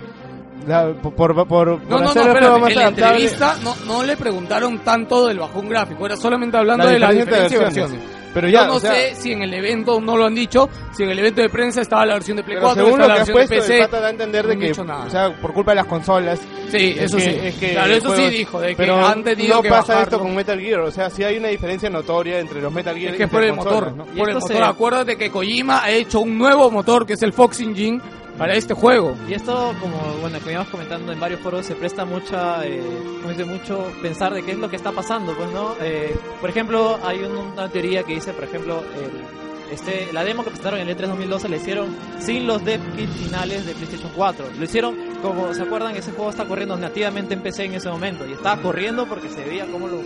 la- por, por, por No, no, no, más en la entrevista no, no le preguntaron tanto del bajón gráfico, era solamente hablando La de la diferencia de versiones. versiones. Pero ya, Yo no o sea- sé si en el evento no lo han dicho, si en el evento de prensa estaba la versión de Play Pero 4, según lo la que has versión de puesto, PC. el pata da a entender no de han que, nada. o sea, por culpa de las consolas. Sí, es eso que- sí. Es que Claro, eso juego- sí dijo, de que pero han tenido no que pasa bajarlo. esto con Metal Gear, o sea, sí hay una diferencia notoria entre los Metal Gear Es y que es por el motor, consolas, ¿no? por el motor. se- Acuérdate que Kojima ha hecho un nuevo motor que es el Fox Engine para este juego. Y esto, como bueno, como íbamos comentando en varios foros, se presta mucha, eh, como dice, mucho pensar de qué es lo que está pasando, pues, ¿no? Eh, por ejemplo, hay un- una teoría que dice, por ejemplo, el- este, la demo que presentaron en el E3 2012 la hicieron sin los dev kits finales de PlayStation 4. Lo hicieron, como se acuerdan, ese juego está corriendo nativamente en PC en ese momento. Y estaba corriendo porque se veía cómo lo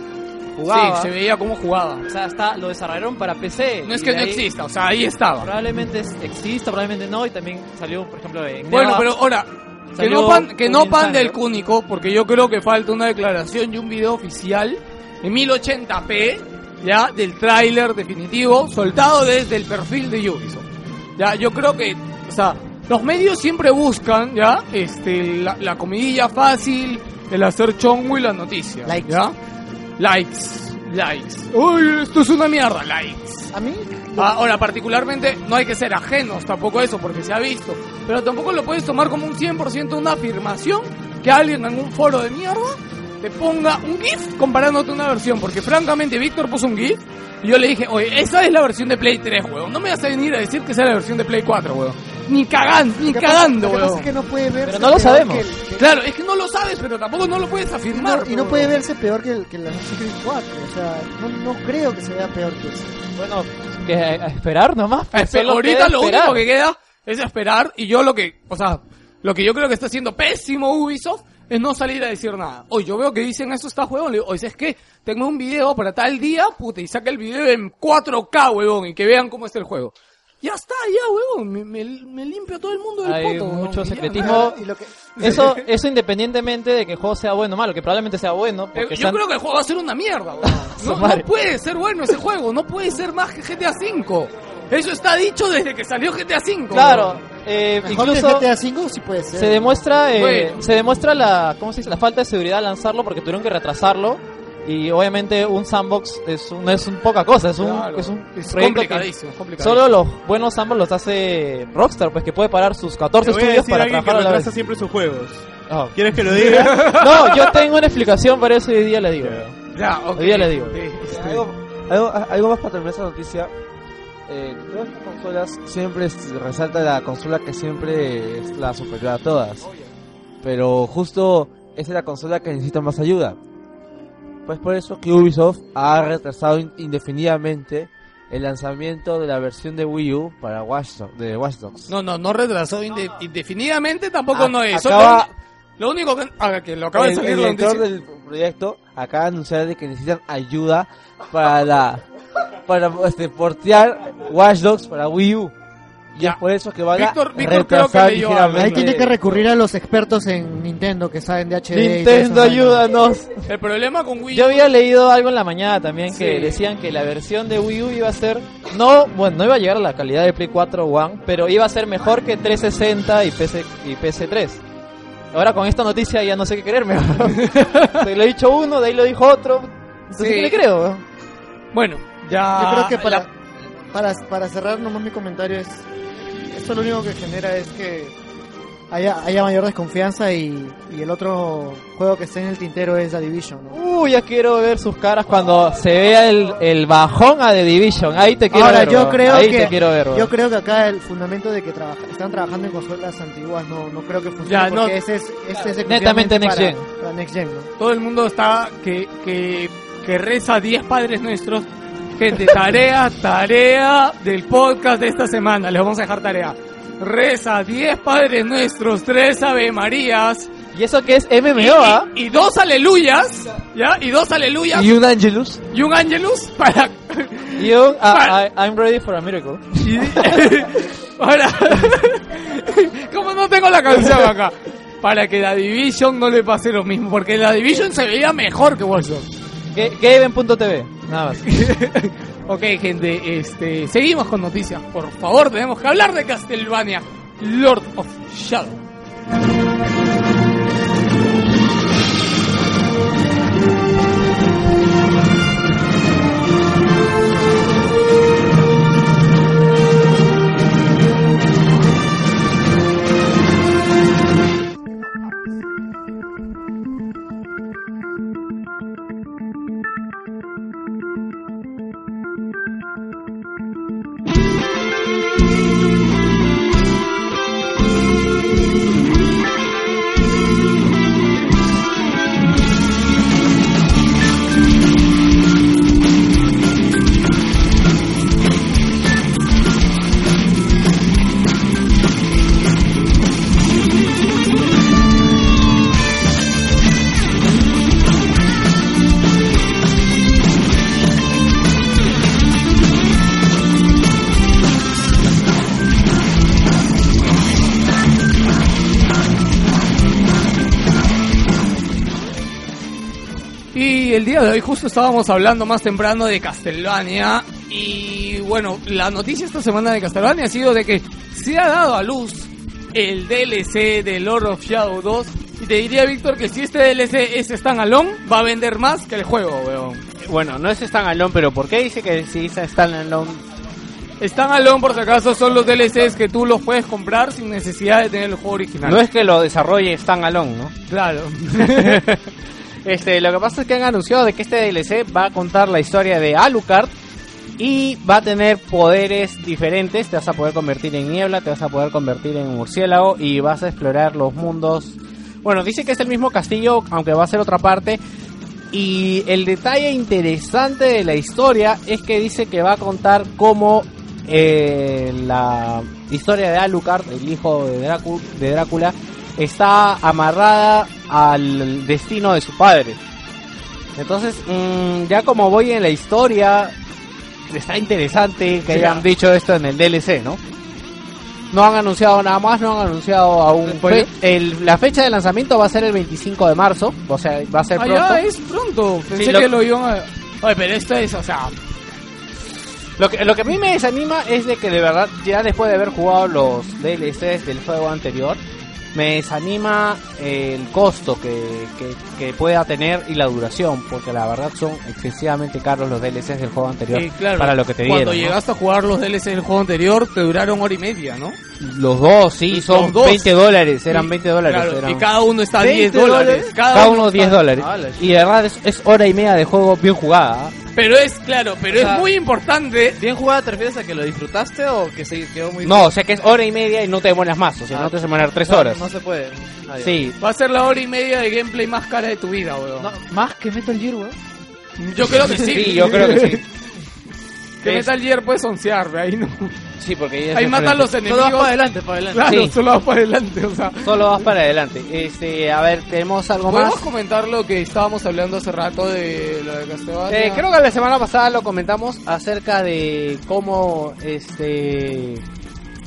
jugaba. Sí, se veía cómo jugaba. O sea, está, lo desarrollaron para PC. No es que no ahí exista, o sea, ahí estaba. Probablemente exista, probablemente no. Y también salió, por ejemplo, en Bueno, Neva- pero ahora, que no pan, que no pan del cúnico, porque yo creo que falta una declaración y un video oficial en 1080p, ya, del tráiler definitivo, soltado desde el perfil de Ubisoft. Ya, yo creo que, o sea, los medios siempre buscan, ya, este, la, la comidilla fácil, el hacer chongo y las noticias. Likes. ¿ya? Likes. likes. Uy, esto es una mierda, likes. A mí, Ah, Ahora, particularmente, no hay que ser ajenos tampoco a eso, porque se ha visto. Pero tampoco lo puedes tomar como un 100% una afirmación que alguien en un foro de mierda te ponga un GIF comparándote una versión. Porque francamente, Víctor puso un GIF y yo le dije, oye, esa es la versión de Play 3, weón. No me vas a venir a decir que esa es la versión de Play 4, weón. Ni cagando, ni cagando, lo que pasa weón. es que no puede verse Pero no lo peor sabemos. que el- que- Claro, es que no lo sabes, pero tampoco no lo puedes y no, afirmar. y no puede verse peor que, el, que el Assassin's Creed 4. O sea, no, no creo que se vea peor que eso. Bueno, que a, a esperar nomás. pues, Espe- ahorita lo esperar. único que queda es esperar y yo lo que, o sea, lo que yo creo que está haciendo pésimo Ubisoft es no salir a decir nada. Oye, yo veo que dicen eso está juego, le digo, oye, es que tengo un video para tal día, puta, y saca el video en 4K, huevón, y que vean cómo está el juego. Ya está, ya, huevón, me, me, me limpio todo el mundo del Hay poto, mucho secretismo. Y lo que, Eso, eso independientemente de que el juego sea bueno o malo, que probablemente sea bueno. Eh, Porque Yo sean- creo que el juego va a ser una mierda, huevón. Su No, puede ser bueno ese juego, no puede ser más que GTA V. Eso está dicho desde que salió GTA V. Claro, eh, mejor incluso que GTA 5 sí puede ser. se demuestra, eh, Bueno. se demuestra la, ¿cómo se dice? La falta de seguridad al lanzarlo porque tuvieron que retrasarlo. Y obviamente un sandbox es un, no es un poca cosa, es un, Claro, es un es proyecto que complicadísimo, solo los buenos sandbox los hace Rockstar, pues que puede parar sus 14 Te voy a estudios para alguien que trabajar a la vez. siempre sus juegos. Oh. ¿Quieres que lo diga? No, yo tengo una explicación para eso y hoy día le digo. Ya, ok. Hoy día le digo. Algo, algo, algo más para terminar esa noticia. Eh, todas las consolas siempre es- resalta la consola que siempre es la superior a todas. Pero justo esa es la consola que necesita más ayuda. Pues por eso que Ubisoft ha retrasado in- indefinidamente el lanzamiento de la versión de Wii U para Watch Dogs, de Watch Dogs. No, no, no retrasó inde- indefinidamente, tampoco A- no es. acaba- Lo, único que, que lo acaba de el, salir el director del proyecto acaba de anunciar de que necesitan ayuda para la para este, portear Watch Dogs para Wii U. Y es por eso que van Víctor- a Víctor creo que leyó. Ahí tiene que recurrir a los expertos en Nintendo que saben de HD. Nintendo, ayúdanos. El problema con Wii Yo U- había leído algo en la mañana también que Sí. decían que la versión de Wii U iba a ser no, bueno, no iba a llegar a la calidad de Play 4 One, pero iba a ser mejor que 360 y PC y PS3. Ahora con esta noticia ya no sé qué creerme. Se lo he dicho uno, de ahí lo dijo otro. Entonces, Sí. ¿qué le creo? Bueno, ya. Yo creo que para, la- para, para cerrar nomás mi comentario es, esto lo único que genera es que haya, haya mayor desconfianza y, y el otro juego que está en el tintero es The Division. ¿no? Uy, ya quiero ver sus caras cuando se vea el, el bajón a The Division. Ahí te quiero Ahora ver. yo creo Ahí que te quiero ver. yo creo que acá el fundamento de que trabaja, están trabajando en consolas antiguas no, no creo que funcione Ya, no. porque ese es, ese es Netamente Next para, Gen. para Next Gen, ¿no? todo el mundo está que, que, que reza 10 padres nuestros. Gente, tarea, tarea del podcast de esta semana. Les vamos a dejar tarea. Reza 10 padres nuestros, 3 ave Marías Y eso que es y, MMO, ¿ah? y- y dos aleluyas, ¿ya? Y dos aleluyas Y un Angelus. y un Angelus para Y un, ah, Para- I- I'm ready for a miracle. Y- Ahora, ¿cómo no tengo la canción acá? Para que la Division no le pase lo mismo, porque la Division se veía mejor que Warzone. Ga- Gaben.tv, nada más. Ok, gente, este, seguimos con noticias. Por favor, tenemos que hablar de Castlevania, Lord of Shadow. Y de hoy justo estábamos hablando más temprano de Castlevania y bueno, la noticia esta semana de Castlevania ha sido de que se ha dado a luz el DLC de Lord of Shadow 2 y te diría Víctor que si este DLC es standalone va a vender más que el juego, weón. bueno, no es standalone, pero ¿por qué dice que sí es standalone? Están alone por si acaso son los DLCs que tú los puedes comprar sin necesidad de tener el juego original. No es que lo desarrolle standalone, ¿no? Claro. Este, lo que pasa es que han anunciado de que este DLC va a contar la historia de Alucard y va a tener poderes diferentes. Te vas a poder convertir en niebla, te vas a poder convertir en murciélago y vas a explorar los mundos. Bueno, dice que es el mismo castillo, aunque va a ser otra parte. Y el detalle interesante de la historia es que dice que va a contar cómo eh, la historia de Alucard, el hijo de, Drácula, de Drácula, está amarrada al destino de su padre. Entonces, mm, ya como voy en la historia, está interesante que Sí. hayan dicho esto en el DLC, ¿no? No han anunciado nada más, no han anunciado aún. Fe- el- la fecha de lanzamiento va a ser el 25 de marzo, o sea, va a ser Ah, pronto. ya, es pronto. Pensé Sí, lo- que lo iban a... Oye, pero esto es, o sea... Lo que, lo que a mí me desanima es de que de verdad, ya después de haber jugado los DLCs del juego anterior, me desanima el costo que, que, que pueda tener y la duración, porque la verdad son excesivamente caros los DLCs del juego anterior Sí, claro. para lo que te Cuando dieron. ¿no? llegaste a jugar los DLCs del juego anterior, te duraron hora y media, ¿no? Los dos, sí, son dos. 20 dólares, eran Y- 20 dólares. claro, eran- y cada uno está a 20 10 dólares. cada uno 10 está- dólares. Ah, la Y de verdad es, es hora y media de juego bien jugada. ¿Ah? Pero es, claro, pero O sea, es muy importante. ¿Bien jugada te refieres a que lo disfrutaste o que se quedó muy No, o sea que es hora y media y no te demoras más, o sea, Ah, no te vas a demorar 3 no, horas. No se puede. Ah. Sí, Va a ser la hora y media de gameplay más cara de tu vida, weón. No, más que Metal Gear, weón. Yo creo que sí. sí, yo creo que sí. Que Metal Gear puedes oncear, ahí no. Sí, porque ahí es Ahí matan los Solo vas enemigos. para adelante, para adelante. Claro, Sí. solo vas para adelante, o sea. Solo vas para adelante. Este, a ver, tenemos algo ¿Podemos más. comentar lo que estábamos hablando hace rato de lo de Castlevania? Eh, creo que la semana pasada lo comentamos acerca de cómo este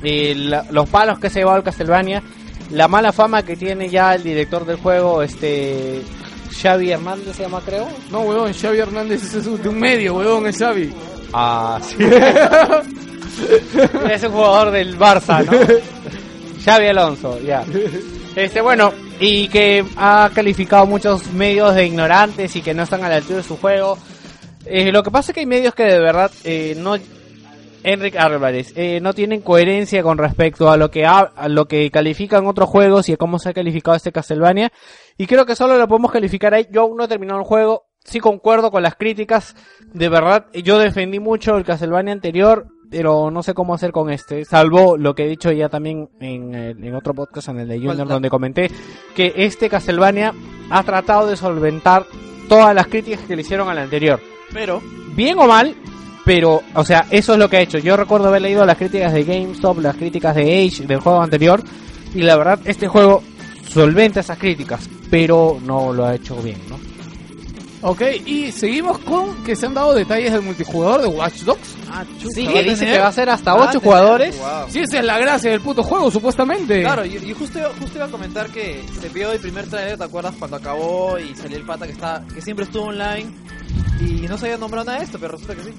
eh, la- los palos que se llevó el Castlevania, la mala fama que tiene ya el director del juego, este Xavi Hernández se llama creo. No, weón, Xavi Hernández es de un medio, weón, es Xavi. Ah, sí. es un jugador del Barça, ¿no? Xavi Alonso, ya. Este, bueno, y que ha calificado muchos medios de ignorantes y que no están a la altura de su juego. Eh, lo que pasa es que hay medios que de verdad eh, no... Enric Álvarez, eh, no tienen coherencia con respecto a lo que ha- a lo que califican otros juegos y a cómo se ha calificado este Castlevania. Y creo que solo lo podemos calificar ahí. Yo aún no he terminado el juego. Sí concuerdo con las críticas. De verdad, yo defendí mucho el Castlevania anterior, pero no sé cómo hacer con este. Salvo lo que he dicho ya también en, en otro podcast, en el de Junior, donde comenté que este Castlevania ha tratado de solventar todas las críticas que le hicieron al anterior. Pero, Bien o mal, pero, o sea, eso es lo que ha hecho. Yo recuerdo haber leído las críticas de GameStop, las críticas de Age del juego anterior, y la verdad, este juego solventa esas críticas, pero no lo ha hecho bien, ¿no? Ok, y seguimos con que se han dado detalles del multijugador de Watch Dogs. ah, chucha, Sí, que dice que va a ser hasta va a 8 tener- jugadores. Wow. Sí, esa es la gracia del puto juego, supuestamente. Claro, y, y justo, justo iba a comentar que se vio el primer trailer, ¿te acuerdas? Cuando acabó y salió el pata que está que siempre estuvo online y no se había nombrado nada de esto, pero resulta que sí.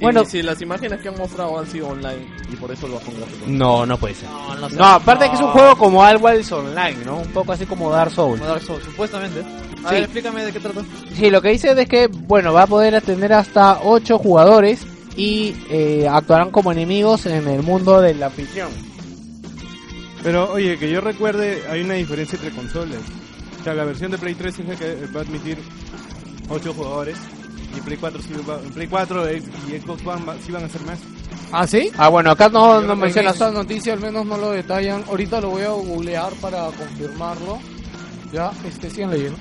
Bueno. Y si las imágenes que han mostrado han sido online y por eso lo bajón gráfico. No, no puede ser. No, no sé. No, aparte que es un juego como Always Online, ¿no? Un poco así como Dark Souls. Como Dark Souls, supuestamente. A Sí. ver, explícame de qué trata. Sí, lo que dice es que, bueno, va a poder atender hasta 8 jugadores y eh, actuarán como enemigos en el mundo de la anfitrión. Pero oye, que yo recuerde, hay una diferencia entre consolas. O sea, la versión de Play 3 es la que va a admitir 8 jugadores. Y en Play 4, sí va- en Play 4 eh, y Xbox One va- sí van a ser más. ¿Ah, sí? Ah, bueno, acá no, no en menciona esta noticia al menos no lo detallan. Ahorita lo voy a googlear para confirmarlo. Ya, este sí leyendo.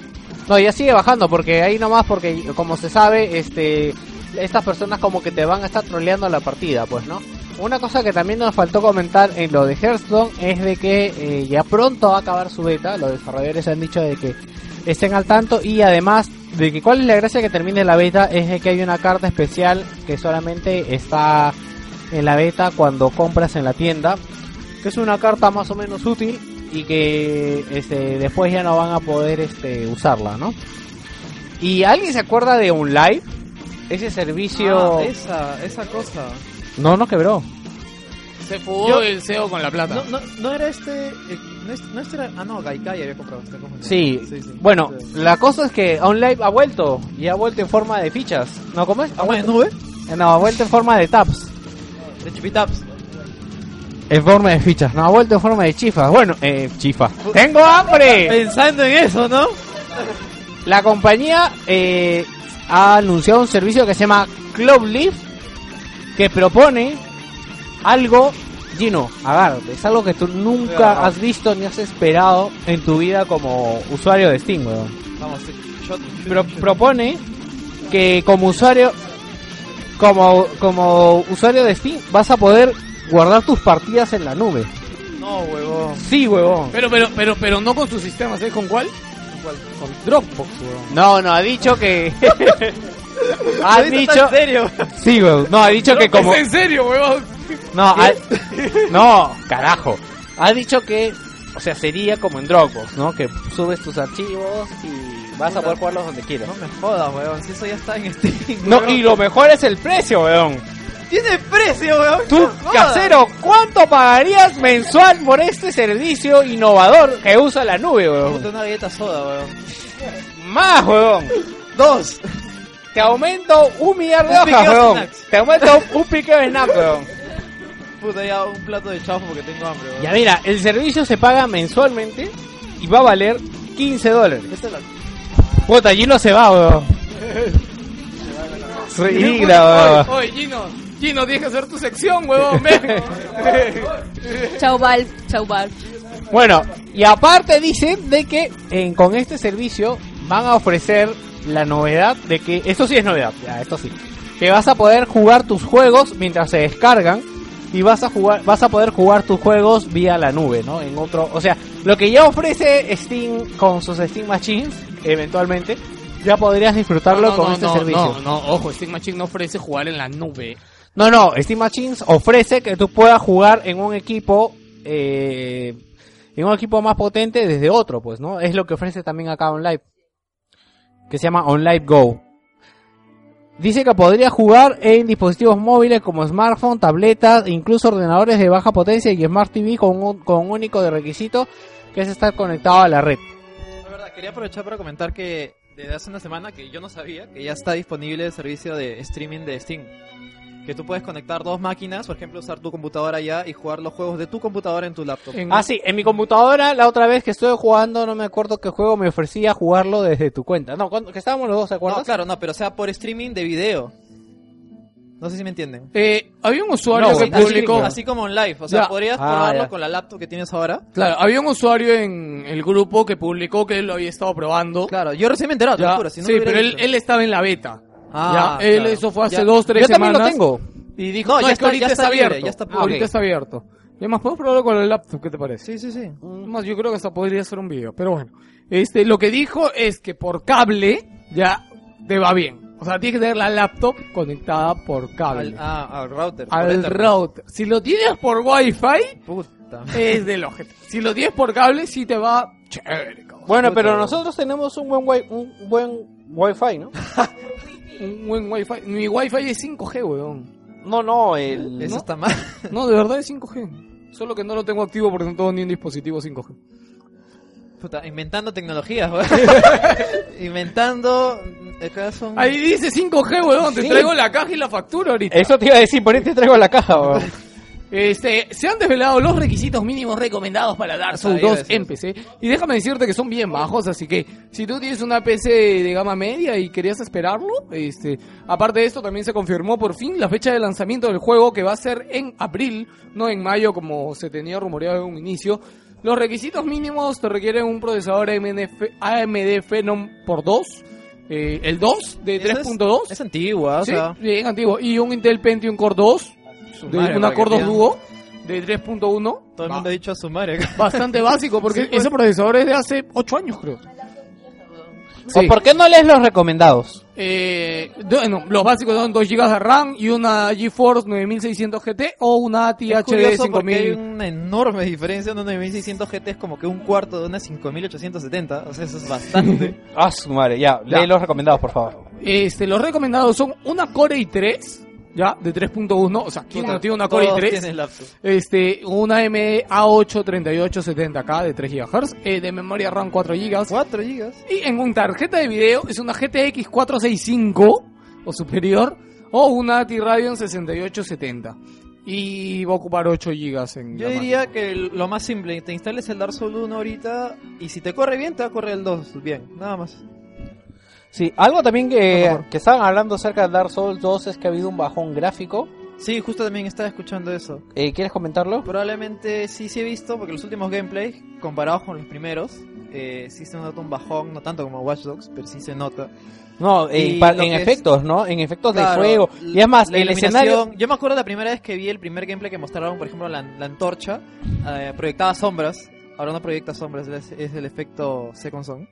No, ya sigue bajando porque ahí nomás porque como se sabe, este estas personas como que te van a estar troleando la partida, pues, ¿no? Una cosa que también nos faltó comentar en lo de Hearthstone es de que eh, ya pronto va a acabar su beta, los desarrolladores han dicho de que estén al tanto y además de que cuál es la gracia que termine la beta es de que hay una carta especial que solamente está en la beta cuando compras en la tienda, que es una carta más o menos útil y que este, después ya no van a poder este, usarla, ¿no? ¿Y alguien se acuerda de un live? Ese servicio... Ah, esa, esa cosa. No, no quebró. Se fugó Yo- el CEO con la plata. No, no, no era este. eh, no, es- no era, ah no, Gaikai había comprado. está. Sí. sí, sí. Bueno, la cosa es que OnLive ha vuelto y ha vuelto en forma de fichas. ¿No cómo es? ¿Ah, bueno, nube? No, ha vuelto en forma de tabs. De Chipitaps. En forma de fichas. No, ha vuelto en forma de chifas. Bueno, eh, chifa. ¡Tengo hambre! Pensando en eso, ¿no? La compañía eh, ha anunciado un servicio que se llama Club Leaf que propone algo, Gino, agárrate, es algo que tú nunca has visto ni has esperado en tu vida como usuario de Steam, weón. Vamos, shot. Pro- propone que como usuario como como usuario de Steam vas a poder guardar tus partidas en la nube. No, huevón. Sí, huevón. Pero, pero, pero, pero no con su sistema, ¿sabes con cuál? Con Dropbox, weón. No, no, ha dicho que ha ¿Lo dices dicho en serio? Sí, weón. No, ha dicho que como ¿Es en serio, weón? No, ha- no, carajo. Ha dicho que, o sea, sería como en Dropbox, ¿no? Que subes tus archivos y vas a poder jugarlos donde quieras. No me jodas, weón. Si eso ya está en Steam. No, weón. y lo mejor es el precio, weón. Tiene precio, weón. Tú, No casero, ¿cuánto pagarías mensual por este servicio innovador que usa la nube, weón? Una galleta soda, weón. Más, weón. Dos. Te aumento un millar de hojas, piqueo weón. snacks. Te aumento un, piqueo de snack, weón. Puta, ya un plato de chafo porque tengo hambre, weón. Ya mira, el servicio se paga mensualmente y va a valer 15 dólares. Puta, allí no se va, weón. Ridícula, weón. Oye, Gino, Gino, tienes que hacer tu sección, huevón, ven. Chau Valve, chau Valve. Bueno, y aparte dicen de que eh, con este servicio van a ofrecer la novedad de que, esto sí es novedad, ya, esto sí, que vas a poder jugar tus juegos mientras se descargan y vas a jugar, vas a poder jugar tus juegos vía la nube, ¿no? En otro, o sea, lo que ya ofrece Steam con sus Steam Machines, eventualmente, ya podrías disfrutarlo No, con no, este no, servicio. No, no, ojo, Steam Machine no ofrece jugar en la nube. No, no, Steam Machines ofrece que tú puedas jugar en un equipo, eh, en un equipo más potente desde otro, pues, ¿no? Es lo que ofrece también acá OnLive, que se llama OnLive Go. Dice que podría jugar en dispositivos móviles como smartphone, tabletas, incluso ordenadores de baja potencia y Smart TV con un, con un único de requisito que es estar conectado a la red. La verdad, quería aprovechar para comentar que desde hace una semana que yo no sabía que ya está disponible el servicio de streaming de Steam. Que tú puedes conectar dos máquinas, por ejemplo, usar tu computadora allá y jugar los juegos de tu computadora en tu laptop. Ah, sí, en mi computadora la otra vez que estuve jugando, no me acuerdo qué juego me ofrecía jugarlo desde tu cuenta. No, cuando, que estábamos los dos, ¿te acuerdas? No, claro, no, pero sea por streaming de video. No sé si me entienden. Eh, había un usuario No, que así- publicó... Así como en live, o sea, Ya. podrías Ah, probarlo ya. con la laptop que tienes ahora. Claro, había un usuario en el grupo que publicó que él lo había estado probando. Claro, yo recién me he enterado, te lo juro, si no sí, pero él estaba en la beta. Ah, ya, él claro. eso fue hace Ya. dos, tres Yo también semanas. lo tengo. Y dijo, No, no, ya es está- que ahorita ya está, está libre, abierto. ya está Ah, ahorita está abierto. Y además, podemos probarlo con el laptop, ¿qué te parece? Sí, sí, sí. Más, yo creo que hasta podría ser un video, pero bueno. Este, lo que dijo es que por cable ya te va bien. O sea, tienes que tener la laptop conectada por cable. Al, ah, al router. Al router. Si lo tienes por wifi, Puta. es del ojete. Si lo tienes por cable, sí te va chévere. Bueno, Puta. pero nosotros tenemos un buen wi un buen wifi, ¿no? Un buen wifi. Mi wifi es 5G, weón. No, no, el Eso ¿no? está mal. No, de verdad es 5G. Solo que no lo tengo activo porque no tengo ni un dispositivo 5G. Puta, inventando tecnologías, weón. inventando. Son. Ahí dice 5G, weón. Te traigo la caja y la factura ahorita. Eso te iba a decir, por ahí te traigo la caja, weón. Este, se han desvelado los requisitos mínimos recomendados para Dark Souls Ah, iba a 2 decir en PC. Y déjame decirte que son bien bajos, así que si tú tienes una PC de gama media y querías esperarlo, este, aparte de esto también se confirmó por fin la fecha de lanzamiento del juego que va a ser en abril, no en mayo como se tenía rumoreado en un inicio. Los requisitos mínimos te requieren un procesador MNF AMD Phenom por 2, eh, el 2 de Eso es- 3.2. Es antigua, o Sí, sea. bien antiguo. Y un Intel Pentium Core 2, su de madre, un para que Core 2 vean. Duo de 3.1. Todo el mundo ha dicho a su madre. Bastante básico, porque Sí, pues. ese procesador es de hace 8 años, creo. ¿O por qué no lees los recomendados? Eh, bueno, los básicos son 2 GB de RAM y una GeForce 9600 GT o una Es curioso porque hay 5000. una enorme diferencia. Una 9600 GT es como que un cuarto de una 5870. O sea, eso es bastante. Ah, su madre, ya, Ya. lee los recomendados, por favor. Este, los recomendados son una Core i3 ya, de 3.1, o sea, ¿quién no tiene una Core todos i3? tienen laptop. Este, una MA8 3870K de 3 GHz, eh, de memoria RAM 4 GB. 4 GB. Y en una tarjeta de video es una GTX 465 o superior o una T-Radeon 6870. Y va a ocupar 8 GB en Yo diría que lo más simple, te instales el Dark Souls 1 ahorita y si te corre bien, te va a correr el 2 bien, nada más. Sí, algo también que, que estaban hablando acerca de Dark Souls 2 es que ha habido un bajón gráfico. Sí, justo también estaba escuchando eso. Eh, ¿Quieres comentarlo? Probablemente sí, sí he visto, porque los últimos gameplays, comparados con los primeros, eh, sí se nota un bajón, no tanto como Watch Dogs, pero sí se nota. No, en, en que es- efectos, ¿no? En efectos Claro, de fuego. Y es más, la el escenario... Yo me acuerdo la primera vez que vi el primer gameplay que mostraron, por ejemplo, la, la antorcha, eh, proyectaba sombras. Ahora no proyecta sombras, es, es el efecto Second Son.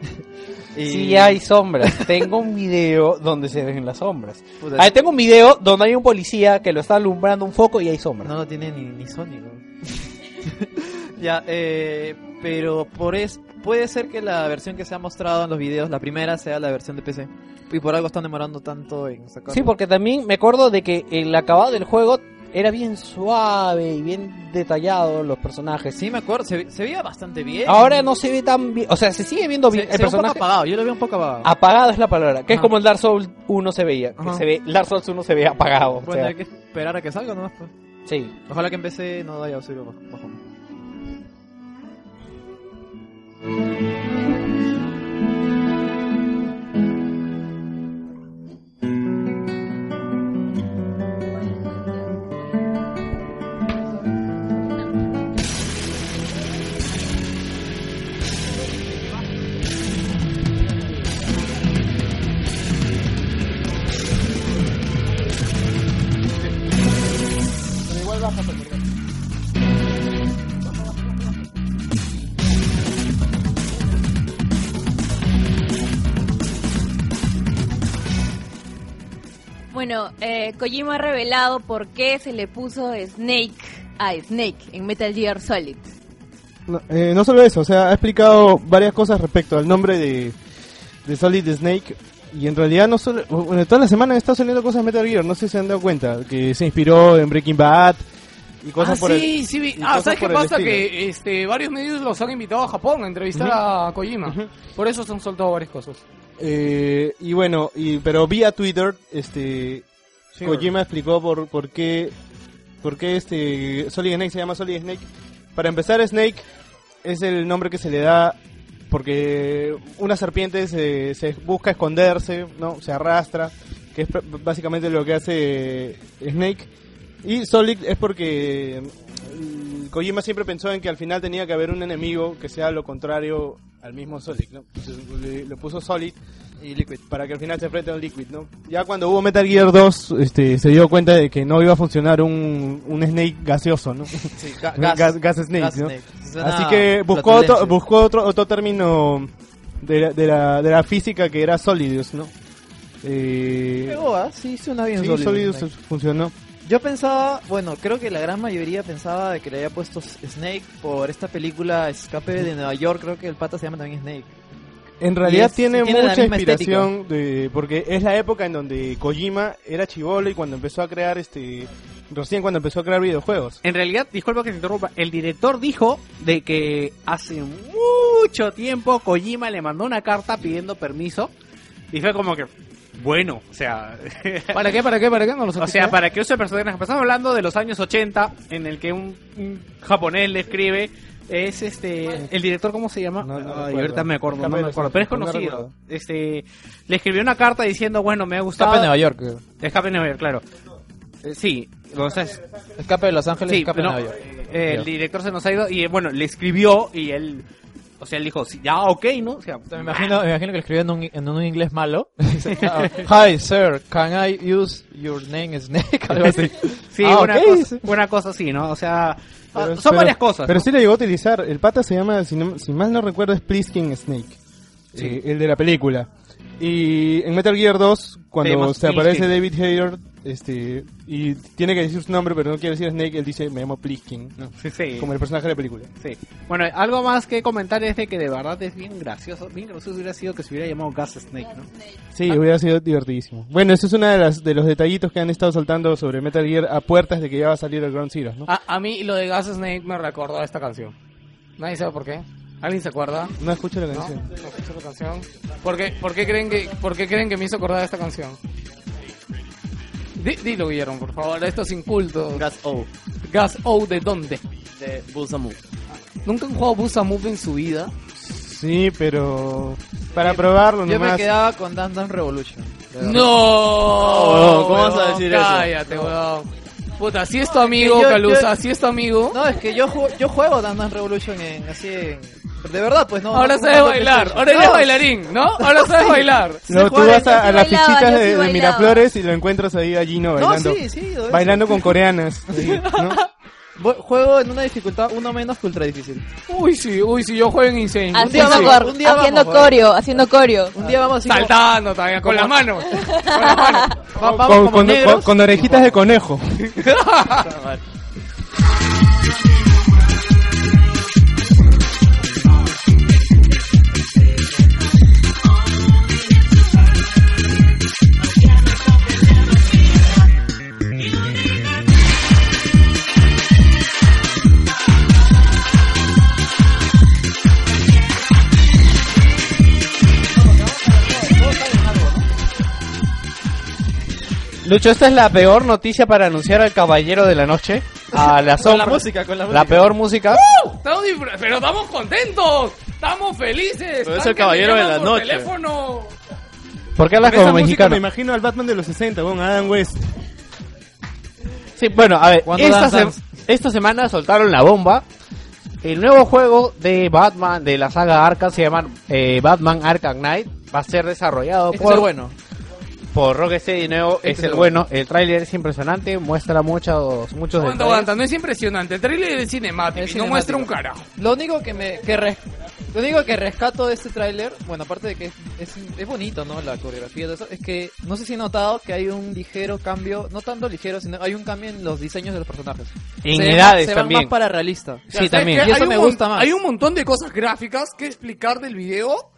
Y- Sí hay sombras. tengo un video donde se ven las sombras. Puta, Ahí tengo un video donde hay un policía que lo está alumbrando un foco y hay sombras. No lo tiene ni, ni Sony, ¿no? ya, eh, pero por es, puede ser que la versión que se ha mostrado en los videos, la primera, sea la versión de PC. Y por algo están demorando tanto en sacar. Sí, porque también me acuerdo de que el acabado del juego era bien suave y bien detallado los personajes. Sí, me acuerdo, se, se veía bastante bien. Ahora no se ve tan bien, o sea, se sigue viendo bien Se- el se ve un poco personaje. apagado, yo lo veo un poco apagado. Apagado es la palabra, que es como el Dark Souls 1 se veía, que se ve, Dark Souls 1 se ve apagado. o Bueno, sea, hay que esperar a que salga nomás. Pues. sí. Ojalá que en PC no haya sido baj- bajón. Bueno, eh, Kojima ha revelado por qué se le puso Snake a Snake en Metal Gear Solid. No, eh, no solo eso, o sea, ha explicado varias cosas respecto al nombre de, de Solid Snake. Y en realidad no solo... Bueno, toda la semana está saliendo cosas de Metal Gear, no sé si se han dado cuenta. Que se inspiró en Breaking Bad y cosas ah, por sí, el... sí, y Ah, cosas ¿sabes qué pasa? estilo. Que este, varios medios los han invitado a Japón a entrevistar a Kojima. Por eso se han soltado varias cosas. Eh, y bueno, y, pero vía Twitter, este... Sí, Kojima explicó por, por qué... Por qué este Solid Snake se llama Solid Snake. Para empezar, Snake es el nombre que se le da porque una serpiente se, se busca esconderse, ¿no? Se arrastra, que es básicamente lo que hace Snake. Y Solid es porque Kojima siempre pensó en que al final tenía que haber un enemigo que sea lo contrario al mismo Solid, ¿no? Entonces, le, le puso Solid Y Liquid. para que al final se enfrente a un Liquid, ¿no? Ya cuando hubo Metal Gear 2, este, se dio cuenta de que no iba a funcionar un, un Snake gaseoso, ¿no? Sí, ga- gas, gas- gas Snake, gas ¿no? Snake. Así que buscó otro, buscó otro, otro término de la, de, la, de la física que era Solidus, ¿no? Eh, Pegó, ¿ah? Sí, suena bien sí, Solidus funcionó. Yo pensaba, bueno, creo que la gran mayoría pensaba de que le había puesto Snake por esta película Escape de Nueva York, creo que el pata se llama también Snake. En realidad es- tiene, mucha inspiración de, porque es la época en donde Kojima era chivolo y cuando empezó a crear este recién cuando empezó a crear videojuegos. En realidad, disculpa que te interrumpa, el director dijo de que hace mucho tiempo Kojima le mandó una carta pidiendo permiso y fue como que, bueno, o sea... ¿Para qué? ¿Para qué? ¿Para qué? No lo O sea, para que use personajes. Estamos hablando de los años 80, en el que un, un japonés le escribe. Es este. El director, ¿cómo se llama? No, no Ay, ahorita me acuerdo, no me acuerdo. Pero es conocido. este. Le escribió una carta diciendo, bueno, me ha gustado. Escape de Nueva York. Escape de Nueva York, claro. Eh, sí, o sea, es- Escape de Los Ángeles, sí, Escape no, de Nueva York. eh, el director se nos ha ido y eh, bueno, le escribió y él. O sea, él dijo, sí, ya, ok, ¿no? O sea, Me imagino, me imagino que lo escribió en un, en un inglés malo. Hi, sir, can I use your name Snake? Algo así. sí, Ah, una, ok, cosa, sí. una cosa así, ¿no? O sea, ah, Pero- son pero- varias cosas. Pero ¿no? sí le llegó a utilizar. El pata se llama, si, no- si mal no recuerdo, es Pliskin Snake. eh, el de la película. Y en Metal Gear 2, cuando se aparece. David Hayter, este y tiene que decir su nombre, pero no quiere decir Snake, él dice me llamo ¿no? Sí, sí. como el personaje de la película. Sí. Bueno, algo más que comentar es de que de verdad es bien gracioso. Bien gracioso hubiera sido que se hubiera llamado Gas Snake, ¿no? Sí, hubiera sido divertidísimo. Bueno, eso es uno de, las, de los detallitos que han estado soltando sobre Metal Gear a puertas de que ya va a salir el Ground Zero, ¿no? A, a mí lo de Gas Snake me recordó a esta canción. Nadie sabe por qué. ¿Alguien se acuerda? No escucho la ¿No? canción. ¿No escucho la canción? ¿Por qué, por qué creen que, por qué creen que me hizo acordar de esta canción? Di- dilo, Guillermo, por favor, estos incultos. Gas O, Gas O, ¿de dónde? de Busamu. ¿Nunca han jugado Busa Move en su vida? Sí, pero para probarlo Yo me quedaba con Dance Dance Revolution. verdad. ¡No! Oh, ¿cómo vas a decir eso? Cállate, weón. Puta, si es tu amigo, yo- Calusa, si es tu amigo. No, es que yo, ju- yo juego Dance Dance Revolution en, así en... De verdad, pues no. ahora no- sabes no- bailar, ahora eres bailarín, ¿no? Ahora sabes bailar. No, tú vas a, a las sí fichitas de, sí de. Miraflores y lo encuentras ahí a Gino No, bailando. sí, sí. Bailando con coreanas. Juego en una dificultad uno menos que ultra difícil. Uy, sí, uy, sí, yo juego en Insane. día Haciendo, vamos, cor- un día haciendo vamos, coreo, haciendo coreo. Un día vamos así Saltando también, con las manos. Con las manos. vamos Con, como con- con orejitas de conejo. Lucho, esta es la peor noticia para anunciar al caballero de la noche. A la Con sombra. la música, con la música. La peor música. Estamos disfr- pero estamos contentos, estamos felices. Pero es el caballero de la noche. teléfono. ¿Por qué hablas Con esa como música mexicano? me imagino al Batman de los 60, con Adam West. Sí, bueno, a ver, ¿Cuándo esta, Dance se- Dance? esta semana soltaron la bomba. El nuevo juego de Batman de la saga Arkham se llama eh, Batman Arkham Knight. Va a ser desarrollado Este es por, el bueno. Por Rocksteady de nuevo. Este es es el bueno. El tráiler es impresionante, muestra muchos, muchos Aguanta, detalles. aguanta, no es impresionante. El trailer es cinemático y no muestra un carajo. Lo único que me que res- lo único que rescato de este tráiler, bueno, aparte de que es, es, es bonito, ¿no? La coreografía de eso, es que no sé si he notado que hay un ligero cambio, no tanto ligero, sino hay un cambio en los diseños de los personajes. En Se edades se van también. más para realista. Sí, ¿sabes también. qué? Y eso Hay me un mon- gusta más. Hay un montón de cosas gráficas que explicar del video,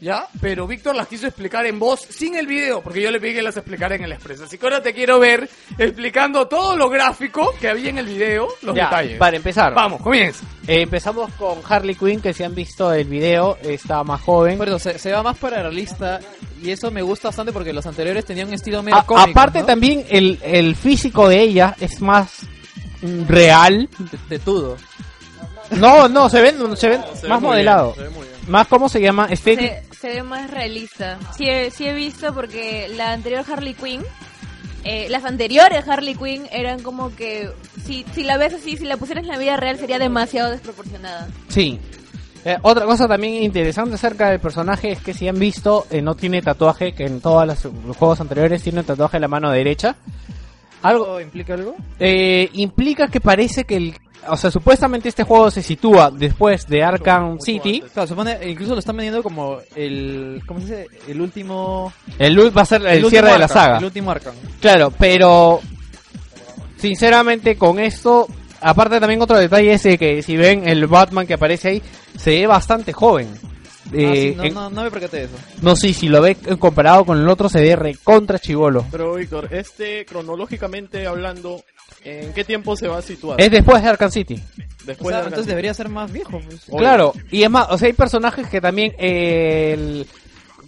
¿ya? Pero Víctor las quiso explicar en voz sin el video, porque yo le pedí que las explicara en el expreso. Así que ahora te quiero ver explicando todo lo gráfico que había en el video, los Ya, detalles. para empezar. Vamos, comienza. Eh, empezamos con Harley Quinn, que si han visto el video, está más joven. Pero se, se va más para realista y eso me gusta bastante porque los anteriores tenían un estilo medio A- cómico, aparte ¿no? también el, el físico de ella es más mm, real. de, de todo. No, no, se ven, se ven Se ve más muy modelado. bien, se ve muy bien. Más, ¿cómo se llama? Estético. Se, se ve más realista. Sí he, sí he visto porque la anterior Harley Quinn, eh, las anteriores Harley Quinn eran como que, si, si la ves así, si la pusieras en la vida real sería demasiado desproporcionada. Sí. Eh, otra cosa también interesante acerca del personaje es que si han visto, eh, no tiene tatuaje, que en todos los, juegos anteriores tiene un tatuaje en la mano derecha. Algo ¿Algo implica algo? eh, implica que parece que el... O sea, supuestamente este juego se sitúa después de Arkham City. Claro, supone, incluso lo están vendiendo como el, ¿cómo se dice? El último... El va a ser el, cierre de la Arkham, saga. El último Arkham. Claro, pero sinceramente con esto, aparte también otro detalle es de que si ven el Batman que aparece ahí, se ve bastante joven. Ah, Eh, sí, no, en- no, no me percaté de eso. no sé, si lo ve comparado con el otro se ve recontra chivolo. Pero Víctor, este cronológicamente hablando, ¿en qué tiempo se va a situar? Es después de Arkham City. O Después sea, de entonces debería ser más viejo. pues. Claro, y es más, o sea, hay personajes que también eh, el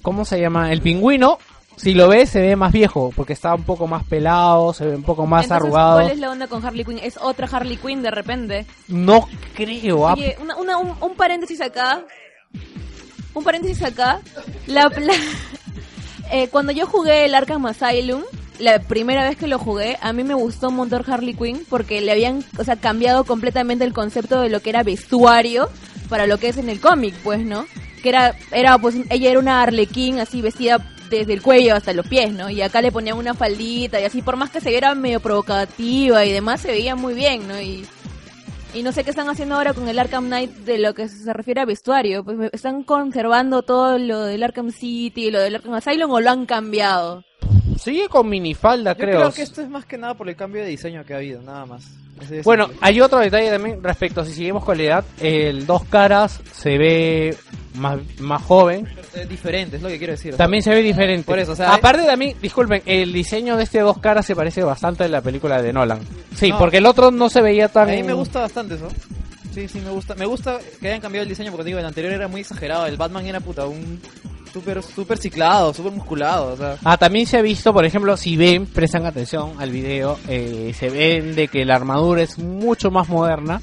¿cómo se llama? El pingüino, si lo ves se ve más viejo porque está un poco más pelado, se ve un poco más Entonces, arrugado. ¿cuál es la onda con Harley Quinn? ¿Es otra Harley Quinn de repente? No creo, ah, Oye, una, una- un, un paréntesis acá. Un paréntesis acá. La, la- eh, cuando yo jugué el Arkham Asylum, la primera vez que lo jugué, a mí me gustó un montón Harley Quinn porque le habían, o sea, cambiado completamente el concepto de lo que era vestuario para lo que es en el cómic, pues, ¿no? Que era, era, pues, ella era una Arlequín así vestida desde el cuello hasta los pies, ¿no? Y acá le ponían una faldita y así, por más que se viera medio provocativa y demás, se veía muy bien, ¿no? Y, y no sé qué están haciendo ahora con el Arkham Knight de lo que se refiere a vestuario. Pues están conservando todo lo del Arkham City, lo del Arkham Asylum o lo han cambiado. Sigue con minifalda, Yo creo. creo que esto es más que nada por el cambio de diseño que ha habido, nada más. De Bueno, hay otro detalle también respecto, si seguimos con la edad, el dos caras se ve más, más joven, es diferente, es lo que quiero decir. o sea, también se ve diferente. Por eso, o sea, Aparte también, disculpen, el diseño de este dos caras se parece bastante a la película de Nolan. Sí, No. porque el otro no se veía tan... A mí me gusta bastante eso. Sí, sí, me gusta. Me gusta que hayan cambiado el diseño porque digo, el anterior era muy exagerado. El Batman era puta, un súper super ciclado, súper musculado. O sea, Ah, también se ha visto, por ejemplo, si ven, prestan atención al video, eh, se ven de que la armadura es mucho más moderna.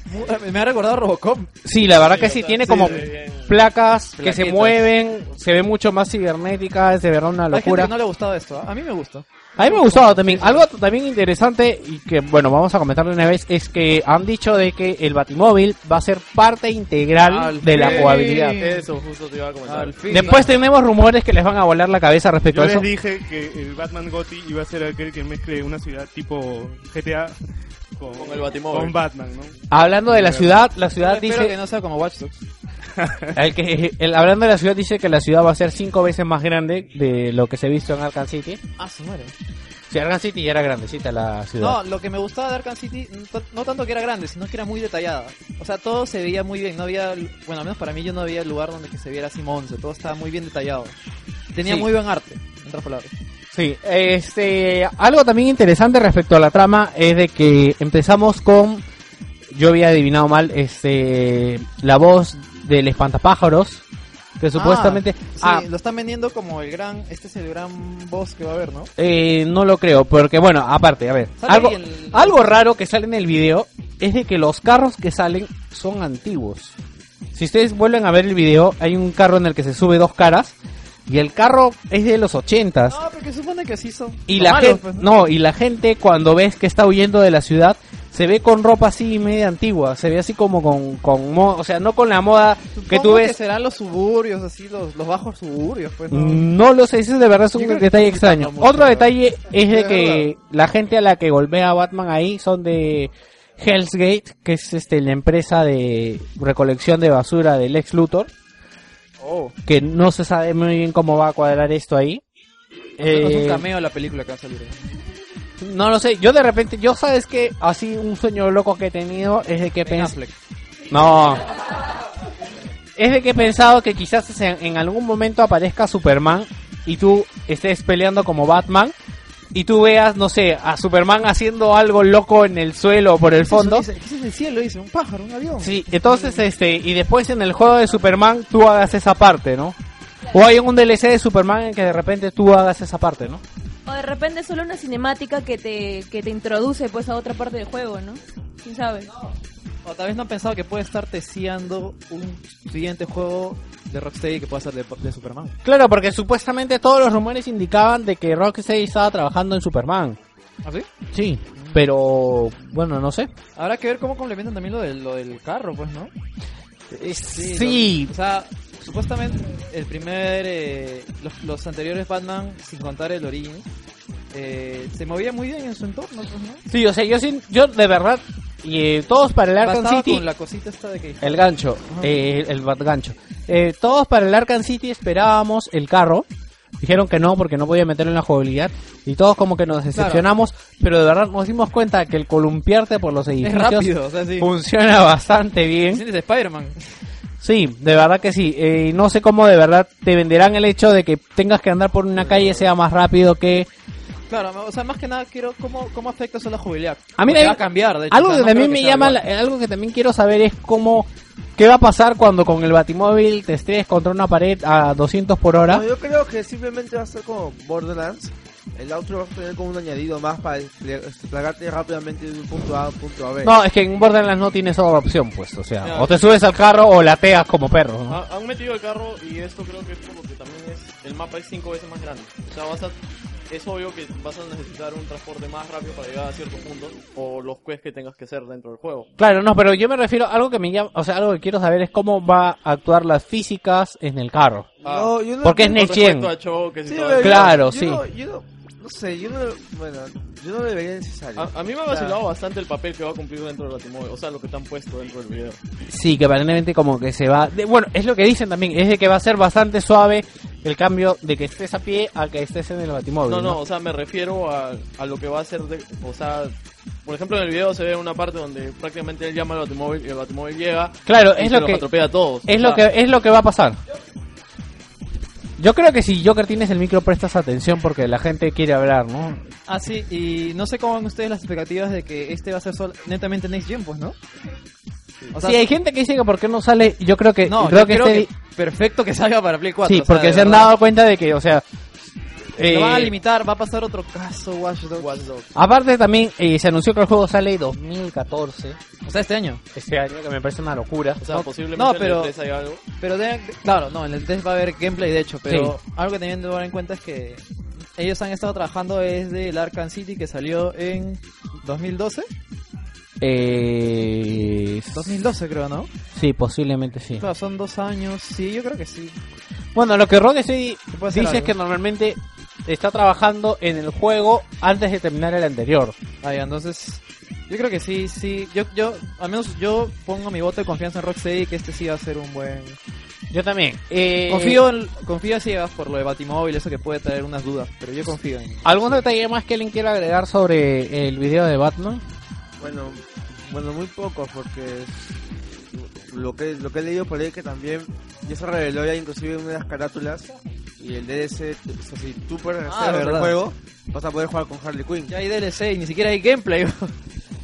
me ha recordado a Robocop. Sí, la verdad que sí, tiene como sí, placas que se mueven, se ve mucho más cibernética, es de verdad una Hay gente locura. que no le ha gustado esto. ¿ah? A mí me gusta. A mí me ha gustado también. Algo también interesante y que, bueno, vamos a comentar de una vez es que han dicho de que el Batimóvil va a ser parte integral Al de la jugabilidad. Eso, justo te iba a comentar. Al fin. Después tenemos rumores que les van a volar la cabeza respecto Yo a eso. les dije que el Batman Gotti iba a ser aquel que mezcle una ciudad tipo GTA con, Con el Batimóvil. con Batman, ¿no? Hablando de la ciudad, la ciudad dice que no sea como Watch Dogs. el que el- hablando de la ciudad dice que la ciudad va a ser cinco veces más grande de lo que se ha visto en Arkham City. Ah, se muere. Si Arkham City ya era grandecita la ciudad. No, lo que me gustaba de Arkham City, no tanto que era grande, sino que era muy detallada. O sea, todo se veía muy bien. No había, bueno, al menos para mí yo no había lugar donde que se viera así monce. Todo estaba muy bien detallado. Tenía Sí. muy buen arte, en otras palabras. Sí, este, algo también interesante respecto a la trama es de que empezamos con, yo había adivinado mal, este, la voz del espantapájaros, que supuestamente, Ah, ah, sí, lo están vendiendo como el gran, este es el gran boss que va a haber, ¿no? eh, no lo creo, porque bueno, aparte, a ver, algo, el- algo raro que sale en el video es de que los carros que salen son antiguos. Si ustedes vuelven a ver el video, hay un carro en el que se sube dos caras, y el carro es de los ochentas. No, porque supone que así son. Y la malos, gente, pues, no, y la gente cuando ves que está huyendo de la ciudad, se ve con ropa así media antigua, se ve así como con, con mo- o sea, no con la moda que tú ves. serán los suburbios, así, los, los bajos suburbios, pues, ¿no? No lo sé, ese de verdad es un detalle extraño. mucho, Otro detalle es de De que la gente a la que golpea a Batman ahí son de Hell's Gate, que es este la empresa de recolección de basura del ex Luthor, Oh, que no se sabe muy bien cómo va a cuadrar esto ahí. es un Eh, cameo la película que va a salir. No lo sé, yo de repente, yo sabes que así un sueño loco que he tenido es de que pensé... No. Es de que he pensado que quizás en, en algún momento aparezca Superman y tú estés peleando como Batman y tú veas, no sé, a Superman haciendo algo loco en el suelo o por el fondo. ¿Qué es en el cielo? Dice, un pájaro, un avión. Sí, entonces este, y después en el juego de Superman tú hagas esa parte, ¿no? O hay un DLC de Superman en que de repente tú hagas esa parte, ¿no? O de repente solo una cinemática que te, que te introduce pues a otra parte del juego, ¿no? ¿Quién sabe? O tal vez no han pensado que puede estar testeando un siguiente juego de Rocksteady que pueda ser de, de Superman. Claro, porque supuestamente todos los rumores indicaban de que Rocksteady estaba trabajando en Superman. ¿Ah, sí? Sí, pero bueno, no sé. Habrá que ver cómo complementan también lo del, lo del carro, pues, ¿no? Sí. lo- o sea, supuestamente el primer, eh, los, los anteriores Batman, sin contar el Origins, eh, se movía muy bien en su entorno, pues, ¿no? Sí, o sea, yo sí, yo de verdad, y eh, todos para el Arkham Bastaba City, con la cosita esta de que... el gancho, eh, el bat gancho, eh, todos para el Arkham City esperábamos el carro, dijeron que no porque no podía meterlo en la jugabilidad, y todos como que nos decepcionamos, pero de verdad nos dimos cuenta que el columpiarte por los edificios rápido, o sea, sí. funciona bastante bien. Spider-Man. Sí, de verdad que sí. Eh, no sé cómo de verdad te venderán el hecho de que tengas que andar por una calle sea más rápido que... Claro, o sea, más que nada quiero cómo, cómo afecta eso a la jugabilidad. A mí va a cambiar, de hecho. Algo o sea, que no también me llama, igual. algo que también quiero saber es cómo, qué va a pasar cuando con el batimóvil te estrelles contra una pared a 200 por hora. No, yo creo que simplemente va a ser como Borderlands. El outro va a tener como un añadido más para desplegarte rápidamente de un punto A a un punto A B. No, es que en Borderlands no tienes otra opción, pues, o sea, Ya. o te subes al carro o lateas como perro, Han metido el carro y esto creo que es como que también es el mapa es cinco veces más grande. O sea, vas a, es obvio que vas a necesitar un transporte más rápido para llegar a ciertos puntos o los quests que tengas que hacer dentro del juego. Claro, no, pero yo me refiero, algo que me llama, o sea, algo que quiero saber es cómo va a actuar las físicas en el carro. No, yo no- Porque es Next Gen. a Sí, Claro, yo sí. no- yo no- sé, yo no, bueno, yo no lo vería necesario. A, a mí me ha vacilado bastante el papel que va a cumplir dentro del Batimóvil, o sea, lo que te han puesto dentro del video. Sí, que aparentemente como que se va... de- bueno, es lo que dicen también, es de que va a ser bastante suave el cambio de que estés a pie a que estés en el batimóvil. No, no, o sea, me refiero a, a lo que va a ser de, o sea, por ejemplo en el video se ve una parte donde prácticamente él llama al batimóvil y el batimóvil llega. Claro, y es se lo los que atropella a todos. es o lo sea, que es lo que va a pasar. Yo creo que si Joker tienes el micro prestas atención porque la gente quiere hablar, ¿no? Ah, sí, y no sé cómo van ustedes las expectativas de que este va a ser sol- netamente Next Gen, pues, ¿no? O sea, sí, hay gente que dice que por qué no sale, yo creo que No, creo yo que creo este- que perfecto que salga para Play 4. Sí, sea, porque se han dado cuenta de que, o sea, eh, Lo van a limitar, va a pasar otro caso, Watch Dogs. aparte también eh, se anunció que el juego sale 2014, O sea, este año. este año que me parece una locura. O sea, No, posiblemente no, en pero- el 3 hay algo. Pero claro, no, en el test va a haber gameplay de hecho, pero algo que también debo dar en cuenta es que ellos han estado trabajando desde el Arkham City que salió en 2012. Eh, 2012 creo, ¿no? sí, posiblemente sí. Claro, son dos años. Sí, yo creo que sí. Bueno, lo que hacer dice es que normalmente está trabajando en el juego antes de terminar el anterior. Ya, entonces yo creo que sí, sí. Yo, yo, al menos yo pongo mi voto de confianza en Rocksteady que este sí va a ser un buen. Yo también. Eh, Confío, en, confío a ciegas por lo de Batimóvil, eso que puede traer unas dudas, pero yo confío en. ¿Algún detalle más que alguien quiera agregar sobre el video de Batman? Bueno, bueno, muy poco, porque es- lo que lo que he leído por ahí que también ya se reveló ya inclusive en una de las carátulas y el DLC, o sea, si tú puedes Ah, hacer el juego, vas a poder jugar con Harley Quinn. Ya hay DLC y ni siquiera hay gameplay.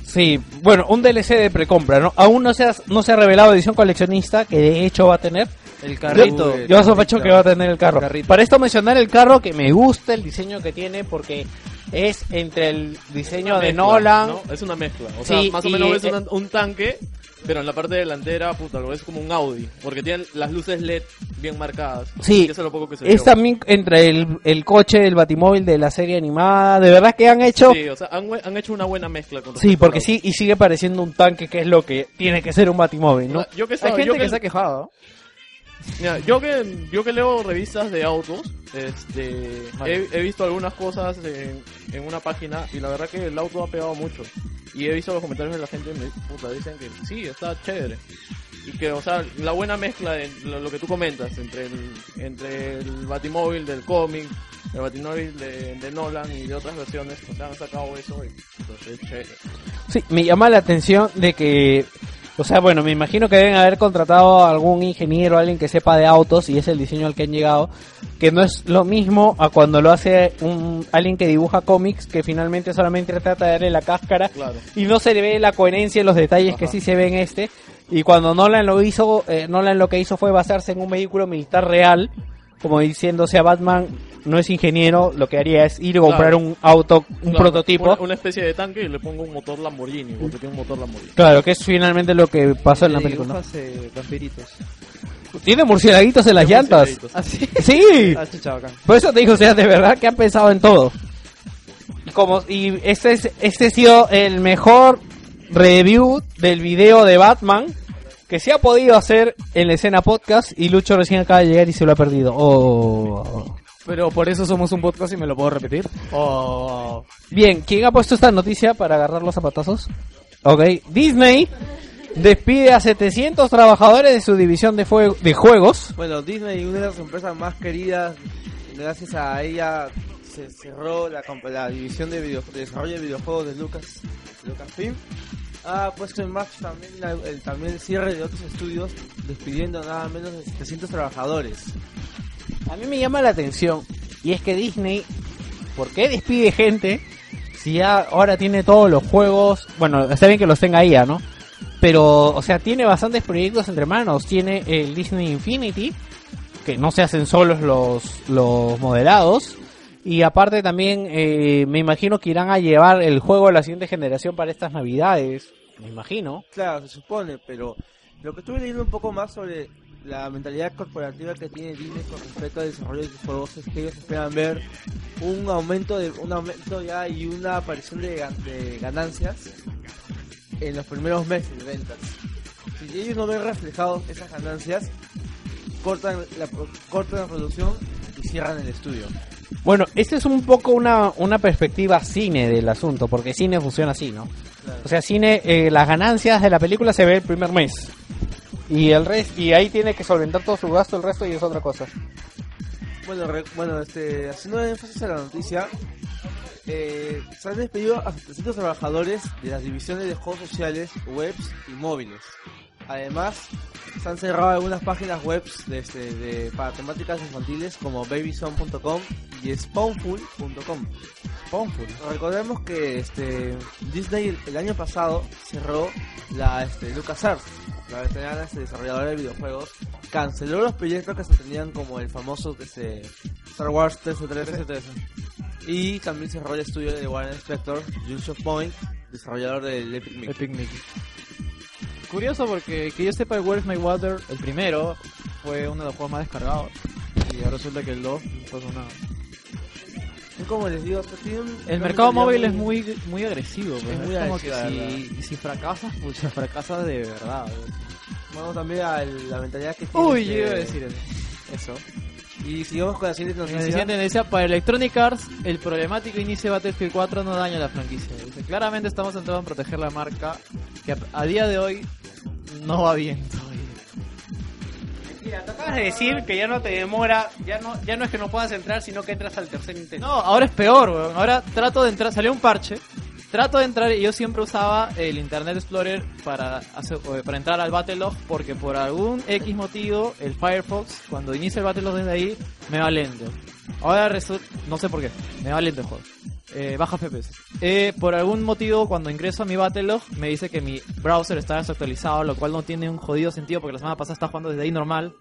Sí, bueno, un DLC de precompra, ¿no? Aún no se ha, no se ha revelado edición coleccionista, que de hecho va a tener. El carrito. Yo, yo sospecho que va a tener el carro. Carrito. Para esto mencionar el carro que me gusta el diseño que tiene porque es entre el diseño de mezcla, Nolan. ¿no? Es una mezcla. O sea, Sí, más o menos ves eh, una- un tanque, pero en la parte delantera, puta, lo ves como un Audi. Porque tiene las luces LED bien marcadas. Sí, eso es lo poco que se es también entre el, el coche del batimóvil de la serie animada. De verdad que han hecho... Sí, o sea, han, han hecho una buena mezcla. Con Sí, porque sí, y sigue pareciendo un tanque que es lo que tiene que ser un batimóvil, ¿no? Yo que Hay estaba- gente yo que se ha quejado. Mira, yo que yo que leo revistas de autos, este, Vale. he, he visto algunas cosas en, en una página y la verdad que el auto ha pegado mucho. Y he visto los comentarios de la gente y me puta, dicen que sí, está chévere. Y que, o sea, la buena mezcla de lo, lo que tú comentas entre el, entre el Batimóvil del cómic, el Batimóvil de, de Nolan y de otras versiones, o sea, han sacado eso y pues, es chévere. Sí, me llama la atención de que, o sea, bueno, me imagino que deben haber contratado a algún ingeniero, alguien que sepa de autos y es el diseño al que han llegado, que no es lo mismo a cuando lo hace un alguien que dibuja cómics que finalmente solamente trata de darle la cáscara Claro. y no se le ve la coherencia en los detalles que sí se ve en este. Y cuando Nolan lo hizo, eh, Nolan lo que hizo fue basarse en un vehículo militar real, como diciendo, o sea, Batman no es ingeniero, lo que haría es ir a comprar Claro. un auto, un Claro, prototipo. Una, una especie de tanque y le pongo un motor Lamborghini, porque tiene un motor Lamborghini. Claro, que es finalmente lo que pasó en la película. eh, vampiritos. Tiene murciélaguitos en las llantas. ¿Ah, sí? Sí. Ah. Por eso te digo, o sea, de verdad que han pensado en todo. Y Como, y este, es, este ha sido el mejor review del video de Batman que se ha podido hacer en la escena podcast y Lucho recién acaba de llegar y se lo ha perdido. Oh. Pero por eso somos un podcast y me lo puedo repetir. Oh. Bien, ¿quién ha puesto esta noticia para agarrar los zapatazos? Ok, Disney despide a 700 trabajadores de su división de, de juegos. Bueno, Disney, una de las empresas más queridas, gracias a ella se cerró la, la división de, video- de desarrollo de videojuegos de Lucas, Lucasfilm. Ha puesto en marcha también, la- el, también el cierre de otros estudios, despidiendo nada menos de 700 trabajadores. A mí me llama la atención y es que Disney, ¿por qué despide gente si ya ahora tiene todos los juegos? Bueno, está bien que los tenga ella, ¿no? Pero, o sea, tiene bastantes proyectos entre manos. Tiene el Disney Infinity, que no se hacen solos los, los modelados. Y aparte también, eh, me imagino que irán a llevar el juego a la siguiente generación para estas navidades. Me imagino. Claro, se supone, pero lo que estuve leyendo un poco más sobre la mentalidad corporativa que tiene Disney con respecto al desarrollo de sus juegos es que ellos esperan ver un aumento de un aumento ya y una aparición de, gan- de ganancias en los primeros meses de ventas. Si ellos no ven reflejados esas ganancias, cortan la, cortan la producción y cierran el estudio. Bueno, esta es un poco una, una perspectiva cine del asunto, porque cine funciona así, ¿no? O sea, cine, eh, las ganancias de la película se ve el primer mes. Y el resto, y ahí tiene que solventar todo su gasto, el resto y es otra cosa. Bueno, re- bueno este, haciendo énfasis a la noticia, eh, se han despedido a 300 trabajadores de las divisiones de juegos sociales, webs y móviles. Además, se han cerrado algunas páginas web de, este, de, para temáticas infantiles como babyson.com y spawnful.com. Spawnful. Recordemos que este, Disney el, el año pasado cerró la este, LucasArts, la veterana este, desarrolladora de videojuegos, canceló los proyectos que se tenían como el famoso este, Star Wars 1313 y también cerró el estudio de Warren Spector, of Point, desarrollador del Epic Mickey. Epic Mickey. Curioso porque que yo sepa Where's My Water, el primero, fue uno de los juegos más descargados. Y ahora resulta que el 2 no pasó nada. Como les digo, un- El mercado móvil es muy muy agresivo, pues. Es muy como agresivo, que si, si fracasas, pues fracasas de verdad. Vamos también a la mentalidad que tiene Uy, yo iba a decir eso. Y sigamos con la siguiente La noticia. siguiente noticia, para Electronic Arts, el problemático inicio de Battlefield 4 no daña la franquicia. Dice, claramente estamos centrados en proteger la marca, que a, a día de hoy no va bien todavía. Mira, te acabas de decir que ya no te demora, ya no, ya no es que no puedas entrar, sino que entras al tercer intento. No, ahora es peor, weón. Ahora trato de entrar, salió un parche. Trato de entrar yo siempre usaba el Internet Explorer para, eh, para entrar al Battlelog porque por algún X motivo el Firefox cuando inicia el Battlelog desde ahí me va lento. Ahora resulta, no sé por qué, me va lento el juego. Eh, baja FPS. Eh, por algún motivo cuando ingreso a mi Battlelog me dice que mi browser está desactualizado, lo cual no tiene un jodido sentido porque la semana pasada estaba jugando desde ahí normal.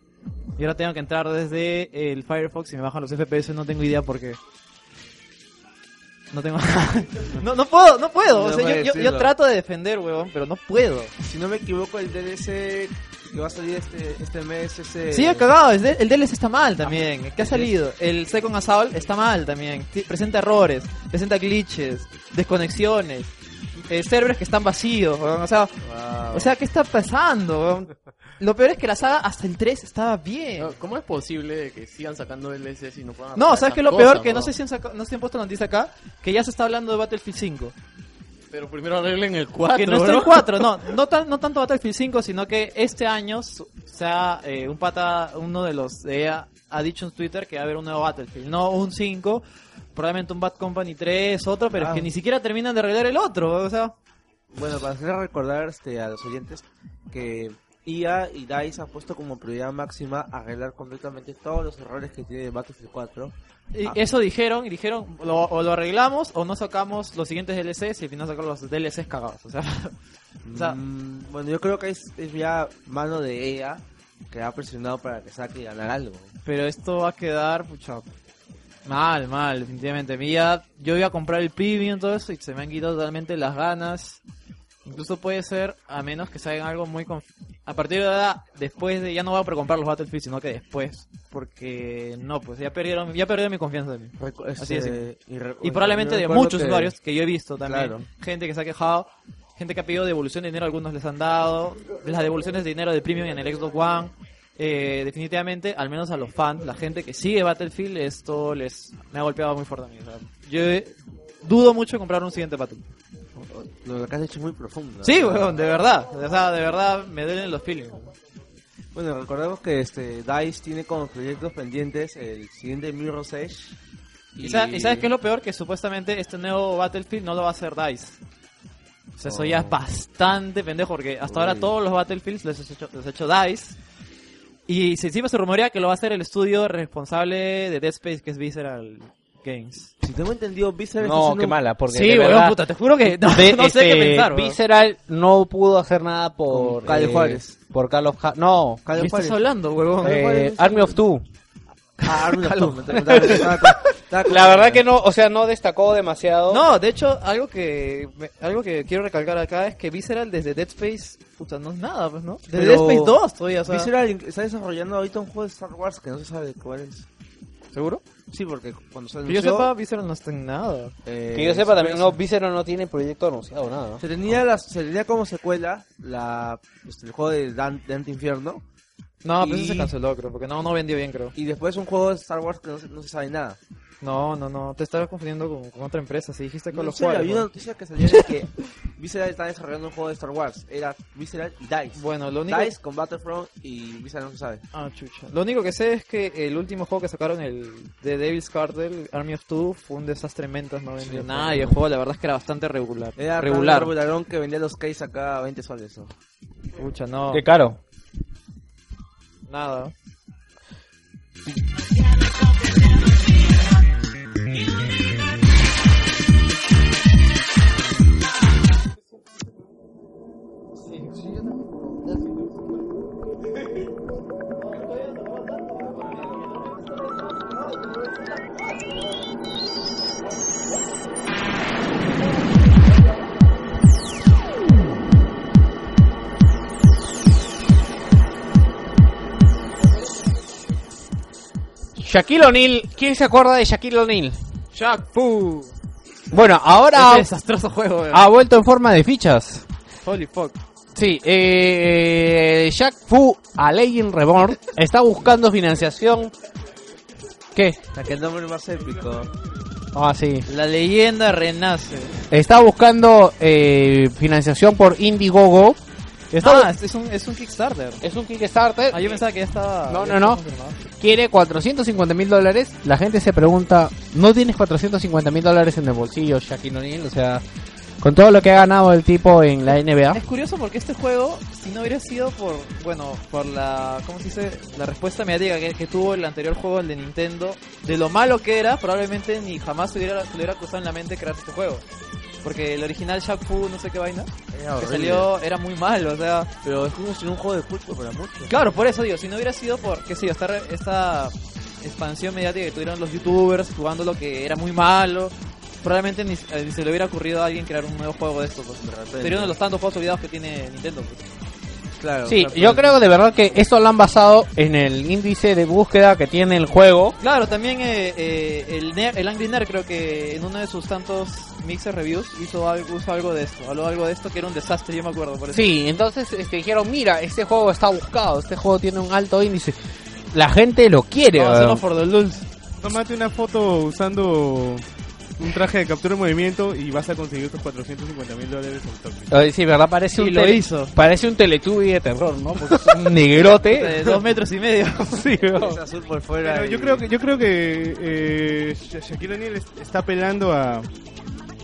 Y ahora tengo que entrar desde el Firefox y me bajan los FPS, no tengo idea por qué. No tengo no, no puedo, no puedo. No o sea, yo, yo- yo trato de defender, weón, pero no puedo. Si no me equivoco, el DLC que va a salir este, este mes, ese... Sí, he cagado. El DLC está mal también. ¿Qué ha salido? El Second Assault está mal también. Presenta errores, presenta glitches, desconexiones, eh, servers que están vacíos. weón, O sea, o sea, ¿qué está pasando? weón? Lo peor es que la saga hasta el 3 estaba bien. No, ¿Cómo es posible que sigan sacando DLCs y no puedan No, ¿sabes qué lo peor? cosas, Que no sé si han, saca- no sé si han puesto la noticia acá, que ya se está hablando de Battlefield 5. Pero primero arreglen el 4. que no está el 4, no, no, tan- no tanto Battlefield 5, sino que este año, o sea, eh, un pata, uno de los de EA ha dicho en Twitter que va a haber un nuevo Battlefield, no un 5, probablemente un Bad Company 3, otro, pero Ah. es que ni siquiera terminan de arreglar el otro, o sea, Bueno, para hacer recordar este, a los oyentes que EA y DICE han puesto como prioridad máxima arreglar completamente todos los errores que tiene Battlefield 4. y Ah. eso dijeron, y dijeron, lo, o lo arreglamos o no sacamos los siguientes DLCs y al final sacamos los DLCs cagados, o sea, o sea, Mm, bueno, yo creo que es, es ya mano de EA que ha presionado para que saque y ganar algo. Pero esto va a quedar, pucha, mal, mal, definitivamente. Mira, yo iba a comprar el premium y todo eso y se me han quitado totalmente las ganas. Incluso puede ser, a menos que salgan algo muy... conf- A partir de ahora, después de... Ya no voy a precomprar los Battlefield, sino que después. Porque no, pues ya perdieron, ya perdieron mi confianza en mí. Así es. y Y probablemente de muchos que- usuarios que yo he visto también. Claro. Gente que se ha quejado, gente que ha pedido devolución de dinero, algunos les han dado. Las devoluciones de dinero de Premium en el Xbox One. Eh, definitivamente, al menos a los fans, la gente que sigue Battlefield, esto les me ha golpeado muy fuerte a mí. o sea, yo dudo mucho comprar un siguiente Battlefield. Lo que has hecho es muy profundo. Sí, weón, de verdad. O sea, de verdad me duelen los feelings. Bueno, recordemos que este DICE tiene como proyectos pendientes el siguiente Mirror's Edge. ¿Y, sa- y sabes qué es lo peor? Que supuestamente este nuevo Battlefield no lo va a hacer DICE. O sea, eso ya es bastante pendejo porque hasta ahora todos los Battlefields los ha hecho, los ha hecho DICE. Y se, encima se rumorea que lo va a hacer el estudio responsable de Dead Space, que es Visceral Games. Si tengo entendido, Visceral No, qué un- mala, porque Sí, de puta, te juro que no, de- no sé qué este, pensar. Visceral no pudo hacer nada por... Con Calle eh, Juárez. Por Carlos Ja- No, Calle ¿Qué estás Juárez. hablando, huevón? eh, Army of Two. Ah, Army of Two, La verdad que no, o sea, no destacó demasiado. No, de hecho, algo que me- algo que quiero recalcar acá es que Visceral desde Dead Space, puta, no es nada, pues, ¿no? Desde Pero Dead Space 2 todavía, o sea, Visceral está desarrollando ahorita un juego de Star Wars que no se sabe cuál es. ¿Seguro? Sí, porque cuando se Que yo anunció... sepa, Visceral no está en nada. eh, Que yo sepa también, no, Visceral no tiene proyecto anunciado, nada. ¿no? Se tenía, la, se tenía como secuela la, este, el juego de Dan- Dante Infierno No, pero Y- eso se canceló, creo, porque no, no vendió bien, creo. y después un juego de Star Wars que no se, no se sabe nada. No, no, no, te estaba confundiendo con, con otra empresa. Si dijiste con los juegos. había una noticia que salía de que Visceral estaba desarrollando un juego de Star Wars. Era Visceral y DICE. Bueno, lo único- DICE con Battlefront y Visceral no se sabe. Ah, chucha. Lo único que sé es que el último juego que sacaron, el de Devil's Cartel, Army of Two, fue un desastre en ventas, no vendió Sí, nada y el juego la verdad es que era bastante regular. Era regular. un regularón que vendía los case acá a 20 soles. ¿no? Pucha, no. Qué caro. Nada. Shaquille O'Neal, ¿quién se acuerda de Shaquille O'Neal? Shaq Fu. Bueno, ahora desastroso juego, weón. ha vuelto en forma de fichas. Holy fuck. Sí, eh, Jack Fu a Legend Reborn está buscando financiación. ¿Qué? La que el nombre más épico. Ah, sí. La leyenda renace. Está buscando eh, financiación por Indiegogo. Está Ah, es un, es un Kickstarter. Es un Kickstarter. Ah, yo pensaba que ya estaba. No, ya no, no. confirmado. Quiere 450 mil dólares. La gente se pregunta, ¿no tienes 450 mil dólares en el bolsillo, Shaquille O'Neal? O sea, con todo lo que ha ganado el tipo en la NBA. Es curioso porque este juego, si no hubiera sido por, bueno, por la, ¿cómo se dice? La respuesta mediática que, que tuvo el anterior juego, el de Nintendo, de lo malo que era, probablemente ni jamás se hubiera, se le hubiera cruzado en la mente crear este juego. Porque el original Fu, no sé qué vaina, que salió, era muy malo, o sea... Pero es como si un juego de culto para muchos. Claro, por eso digo, si no hubiera sido por, qué sé yo, esta, esta expansión mediática que tuvieron los youtubers jugando lo que era muy malo, probablemente ni, eh, ni se le hubiera ocurrido a alguien crear un nuevo juego de esto. Pues. Sería uno de los tantos juegos olvidados que tiene Nintendo. Pues. Claro. Sí, yo creo de verdad que esto lo han basado en el índice de búsqueda que tiene el juego. Claro, también eh, eh, el, Ner- el Angry Nerd creo que en uno de sus tantos mixer reviews hizo algo, de esto, habló algo de esto que era un desastre, yo me acuerdo. Por eso. Sí, entonces este, dijeron, mira, este juego está buscado, este juego tiene un alto índice. La gente lo quiere. Vamos a hacerlo for the lulz. Tómate una foto usando un traje de captura de movimiento y vas a conseguir tus 450 mil dólares en toque. Ay, sí, ¿verdad? Parece Y un lo tele- hizo. Parece un Teletubby de terror, ¿no? Porque es un negrote. De dos metros y medio. sí, weón. Es azul por fuera. Pero y- yo creo que yo creo que eh, Sha- Shaquille O'Neal es- está apelando a,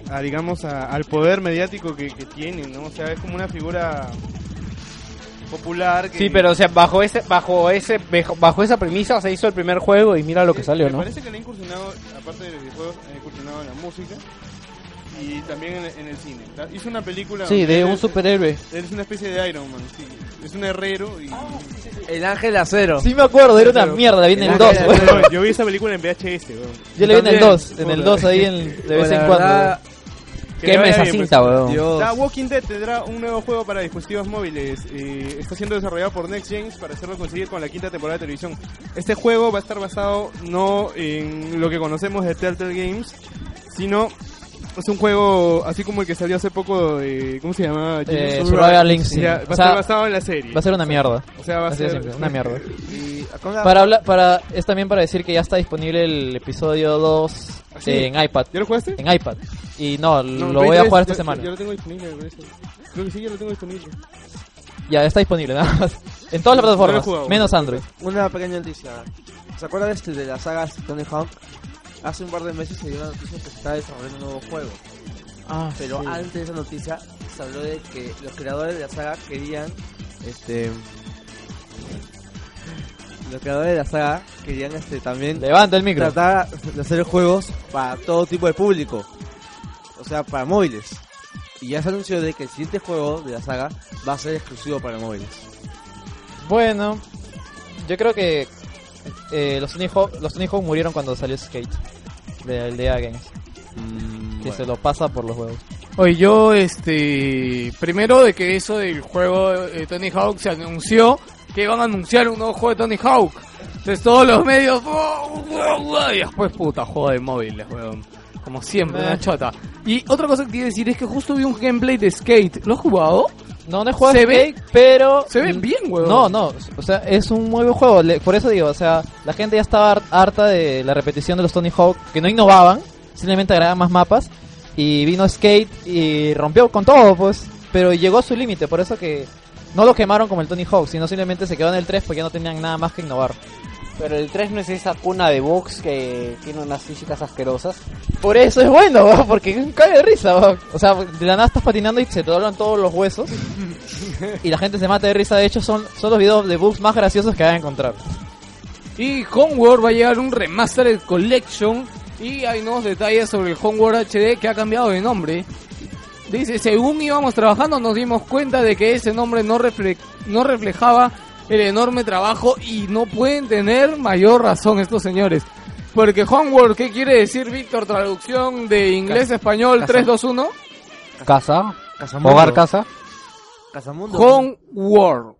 a digamos a- al poder mediático que, que tiene, ¿no? O sea, es como una figura popular que Sí, pero o sea, bajo ese, bajo ese, bajo- bajo esa premisa se hizo el primer juego y mira lo que salió, me ¿no? parece que le ha incursionado, aparte de videojuegos, ha incursionado en la música y también en, en el cine. Hizo una película Sí, de un es- superhéroe. Es una especie de Iron Man, sí. Es un herrero y... El ángel de acero. Sí me acuerdo, era una mierda, viene el 2. Bueno, yo vi esa película en VHS, weón. Yo le vi en el También. 2, en el 2 ahí en, de vez La en verdad, cuando. Que Qué le vaya mesa bien, cinta, pues. weón. Dios. La Walking Dead tendrá un nuevo juego para dispositivos móviles. eh, está siendo desarrollado por Next Games para hacerlo conseguir con la quinta temporada de televisión. Este juego va a estar basado no en lo que conocemos de Telltale Games, sino es un juego así como el que salió hace poco de ¿cómo se llama? Eh, Survival Links, sí. Ya, va O a sea, estar basado en la serie. Va a ser una mierda. o sea, va a ser simple, una mierda. Y Para hablar, para, es también para decir que ya está disponible el episodio 2 ¿Ah, sí? en iPad. ¿Ya lo jugaste? En iPad. Y no, No, lo voy a jugar 3, esta ya- semana. Ya lo tengo disponible, me parece. Creo que sí, ya lo tengo disponible. Ya está disponible, nada más. En todas las plataformas, jugado. menos Android. Una pequeña noticia. ¿Se acuerdan de, este, de la saga Tony Hawk? Hace un par de meses se dio la noticia que se está desarrollando un nuevo juego. Ah, Pero antes de esa noticia se habló de que los creadores de la saga querían este los creadores de la saga querían este también Levanta el micro. tratar de hacer juegos para todo tipo de público. O sea, para móviles. Y ya se anunció de que el siguiente juego de la saga va a ser exclusivo para móviles. Bueno, yo creo que eh, los, Tony Hawk, los Tony Hawk murieron cuando salió Skate del DA Games. que se lo pasa por los huevos. Oye, yo, este. Primero de que eso del juego de Tony Hawk se anunció que iban a anunciar un nuevo juego de Tony Hawk. Entonces todos los medios. Y después, puta, juego de móviles, weón. Como siempre, Eh. una chota. Y otra cosa que quiero decir es que justo vi un gameplay de Skate. ¿Lo has jugado? No, no he jugado Se a ve- Skate, pero... se ve bien, weón. No, no, o sea, es un muy buen juego. le- Por eso digo, o sea, la gente ya estaba har- harta de la repetición de los Tony Hawk, que no innovaban, simplemente agregaban más mapas. Y vino Skate y rompió con todo, pues. Pero llegó a su límite, por eso que no lo quemaron como el Tony Hawk, sino simplemente se quedó en el 3 porque ya no tenían nada más que innovar. Pero el 3 no es esa cuna de box que tiene unas físicas asquerosas. Por eso es bueno, weón, porque cae de risa, weón. O sea, de la nada estás patinando y se te doblan todos los huesos. y la gente se mata de risa. De hecho, son, son los videos de bugs más graciosos que van a encontrar. Y Homeworld va a llegar un Remastered Collection y hay nuevos detalles sobre el Homeworld HD que ha cambiado de nombre. Dice, según íbamos trabajando nos dimos cuenta de que ese nombre no, refle- no reflejaba el enorme trabajo y no pueden tener mayor razón estos señores. Porque Homeworld, ¿qué quiere decir, Víctor? Traducción de inglés a español casa. 321. Casa. Casamundo. Hogar casa. Casamundo. Homeworld.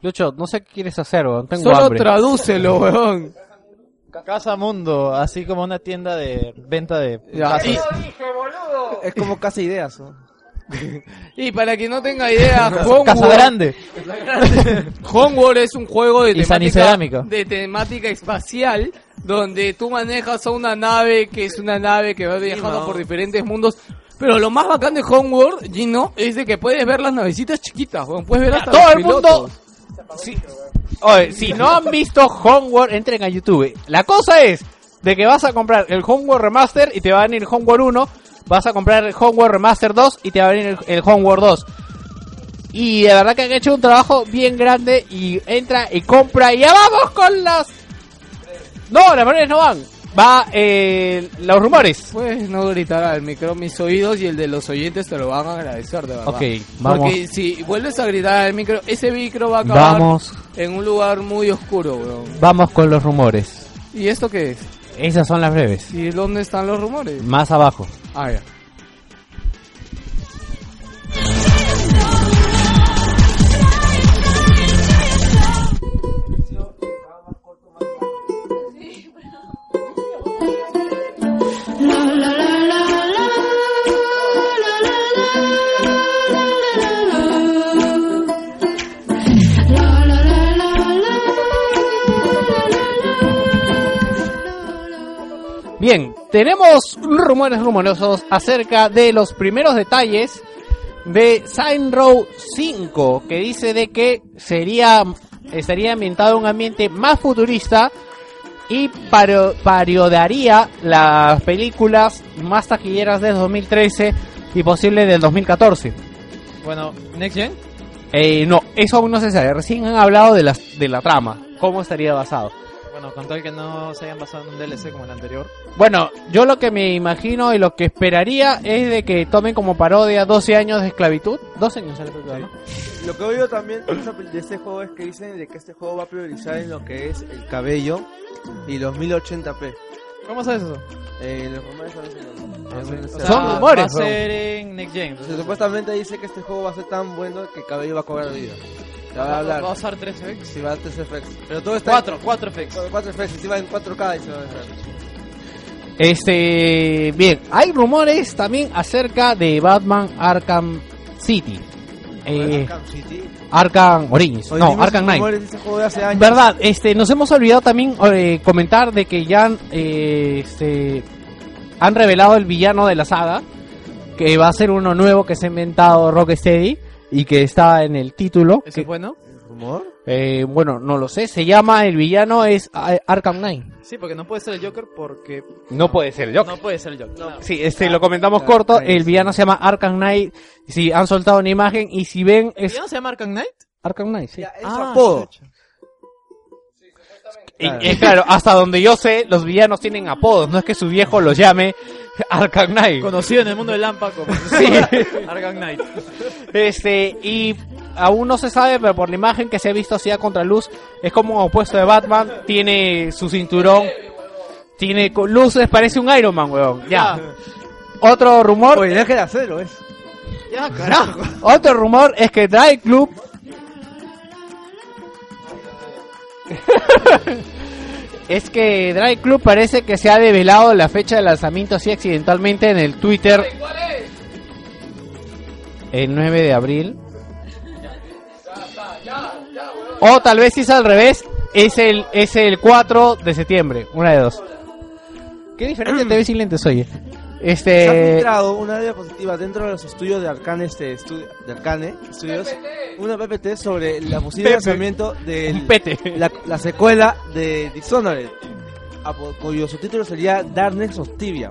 Lucho, no sé qué quieres hacer, weón. Tengo Solo hambre. tradúcelo, weón. Casa Mundo, así como una tienda de venta de Ya, casas. y- Es como Casa Ideas. ¿no? Y para quien no tenga idea, Casa Homeworld, Grande. Homeworld es un juego de temática, de temática espacial donde tú manejas a una nave que es una nave que va viajando no. por diferentes mundos. Pero lo más bacán de Homeworld, Gino, es de que puedes ver las navecitas chiquitas, weón. puedes ver hasta todo los el mundo-. Sí. Oye, si no han visto Homeworld, entren a YouTube. La cosa es de que vas a comprar el Homeworld Remaster y te va a venir Homeworld 1, vas a comprar el Homeworld Remaster 2 y te va a venir el, el Homeworld 2. Y de verdad que han hecho un trabajo bien grande y entra y compra y ya vamos con las... No, las paredes no van. Va eh, los rumores. Puedes no gritar al micro mis oídos y el de los oyentes te lo van a agradecer, de verdad. Ok, vamos. Porque si vuelves a gritar al micro, ese micro va a acabar Vamos, en un lugar muy oscuro, weón. vamos con los rumores. ¿Y esto qué es? Esas son las breves. ¿Y dónde están los rumores? Más abajo. Ah, ya. Bien, tenemos rumores rumorosos acerca de los primeros detalles de Sign Row 5, que dice de que sería estaría ambientado en un ambiente más futurista y paro- parodiaría las películas más taquilleras de 2013 y posible del 2014. Bueno, Next Gen. Eh, no, eso aún no se sabe. Recién han hablado de, las, de la trama, cómo estaría basado. Bueno, con tal que no se hayan basado en un DLC como el anterior. Bueno, yo lo que me imagino y lo que esperaría es de que tomen como parodia 12 años de esclavitud. 12 años de esclavitud, ¿no? Lo que he oído también de este juego es que dicen de que este juego va a priorizar en lo que es el cabello y los 1080p. ¿Cómo sabes eso? Eh, los rumores son. O sea, Son rumores, Va a ser en Next Gen. O sea, supuestamente dice que este juego va a ser tan bueno que el cabello va a cobrar vida. Va a hablar. va a usar 3 FX. Si va a 3 FX. Pero todo está 4, 4 FX. 4 FX. Si va en 4K y se va a dejar. Este, bien, hay rumores también acerca de Batman Arkham City. Eh, Arkham City. Arkham Origins, Oye, no, Arkham Knight. rumores de ese juego de hace años. Verdad, este, nos hemos olvidado también eh, comentar de que ya eh, este, han revelado el villano de la saga, que va a ser uno nuevo que se ha inventado Rocksteady y que está en el título. ¿Eso que- es bueno? ¿Rumor? eh, bueno, no lo sé, se llama el villano es ah, Arkham Knight. Sí, porque no puede ser el Joker porque... No puede ser el Joker. No puede ser el Joker. No. Sí, este lo comentamos corto, el villano se llama Arkham Knight. Si han soltado una imagen y si ven es ¿Ya no se llama Arkham Knight? Arkham Knight, sí. Ya, es Ah, apodo. Y, y claro, hasta donde yo sé, los villanos tienen apodos, no es que su viejo los llame Arkham Knight. Conocido en el mundo del Lampa como Sí. Arkham Knight. Este, y aún no se sabe, pero por la imagen que se ha visto así a contraluz, es como un opuesto de Batman, tiene su cinturón, tiene luces, parece un Iron Man, weón. Ya. Otro rumor, Oye, deja de hacerlo, es. Ya, carajo. otro rumor es que Drive Club es que Drive Club parece que se ha develado la fecha de lanzamiento así accidentalmente en el Twitter el 9 de abril. O tal vez si es al revés, es el, es el 4 de septiembre. Una de dos. Qué diferente te ves sin lentes, oye. Se ha Este. filtrado una diapositiva dentro de los estudios de Arcane, este, estu- de Arcane Studios, una PPT sobre la posible Pepe. lanzamiento de la, la secuela de Dishonored, a cuyo subtítulo sería Darkness of Tibia.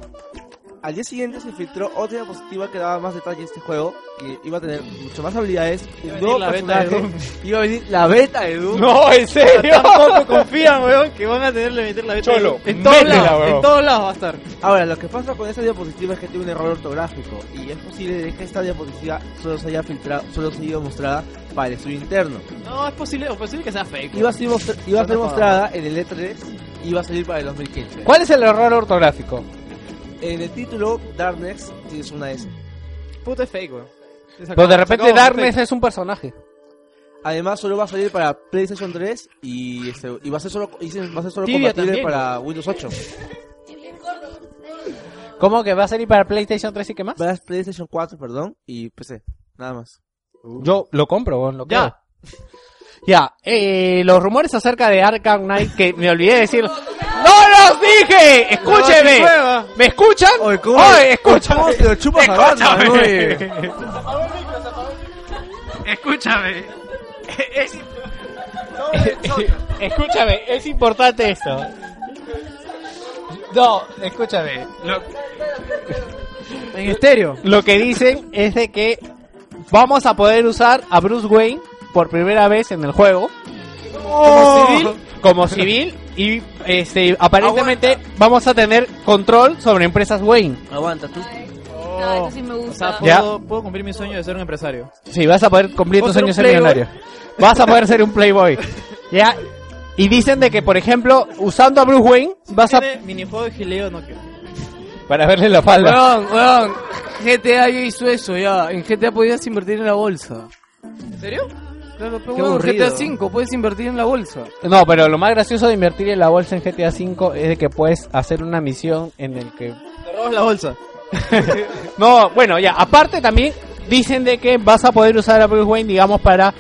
Al día siguiente se filtró otra diapositiva que daba más detalles de este juego, que iba a tener mucho más habilidades, un nuevo la beta de personaje, Doom. iba a venir la beta de Doom. No, en serio. Tampoco confían, weón, que van a tenerle meter la beta. Cholo, en todos lados, en todos lados va a estar. Ahora, lo que pasa con esta diapositiva es que tiene un error ortográfico y es posible que esta diapositiva solo se haya filtrado, solo se haya mostrada para el estudio interno. No, es posible, o posible que sea fake. Iba a ser, iba a ser mostrada en el E3 y iba a salir para el 2015. ¿Cuál es el error ortográfico? En el título, Darkness tienes una S. Puto es fake, weón. Pues de repente Darkness es un personaje. Además, solo va a salir para PlayStation 3 y, este, y va a ser solo, y va a ser solo Tibia compatible también. para Windows 8. ¿Cómo que va a salir para PlayStation 3 y qué más? Para PlayStation 4, perdón, y PC. Nada más. Yo lo compro, weón, lo Ya. creo. Ya, eh, los rumores acerca de Arkham Knight que me olvidé de decir. ¡No los dije! ¡Escúcheme! ¿Me escuchan? Oye, ¿cómo, Oye, escúchame. Escúchame. Es- escúchame, es importante esto. No, escúchame. Lo, En estéreo. lo que dicen es de que vamos a poder usar a Bruce Wayne por primera vez en el juego. Como civil. Como civil. Y este, aparentemente vamos a tener control sobre empresas Wayne. Aguanta, tú. No, eso sí me O gusta. sea, puedo, puedo cumplir mi sueño de ser un empresario. Sí, vas a poder cumplir ¿Puedo tus ser un sueños ser playboy? millonario. Vas a poder ser un playboy. Ya. Y dicen de que, por ejemplo, usando a Bruce Wayne, vas a... Minijuego de gileo, no quiero. Para verle la falda. Weón, weón, GTA ya hizo eso ya. En GTA podías invertir en la bolsa. ¿En serio? Claro, pero Qué weón, aburrido. GTA 5 puedes invertir en la bolsa. No, pero lo más gracioso de invertir en la bolsa en GTA V es de que puedes hacer una misión en el que... Te robas la bolsa. No, bueno, ya, aparte también dicen de que vas a poder usar a Bruce Wayne, digamos, para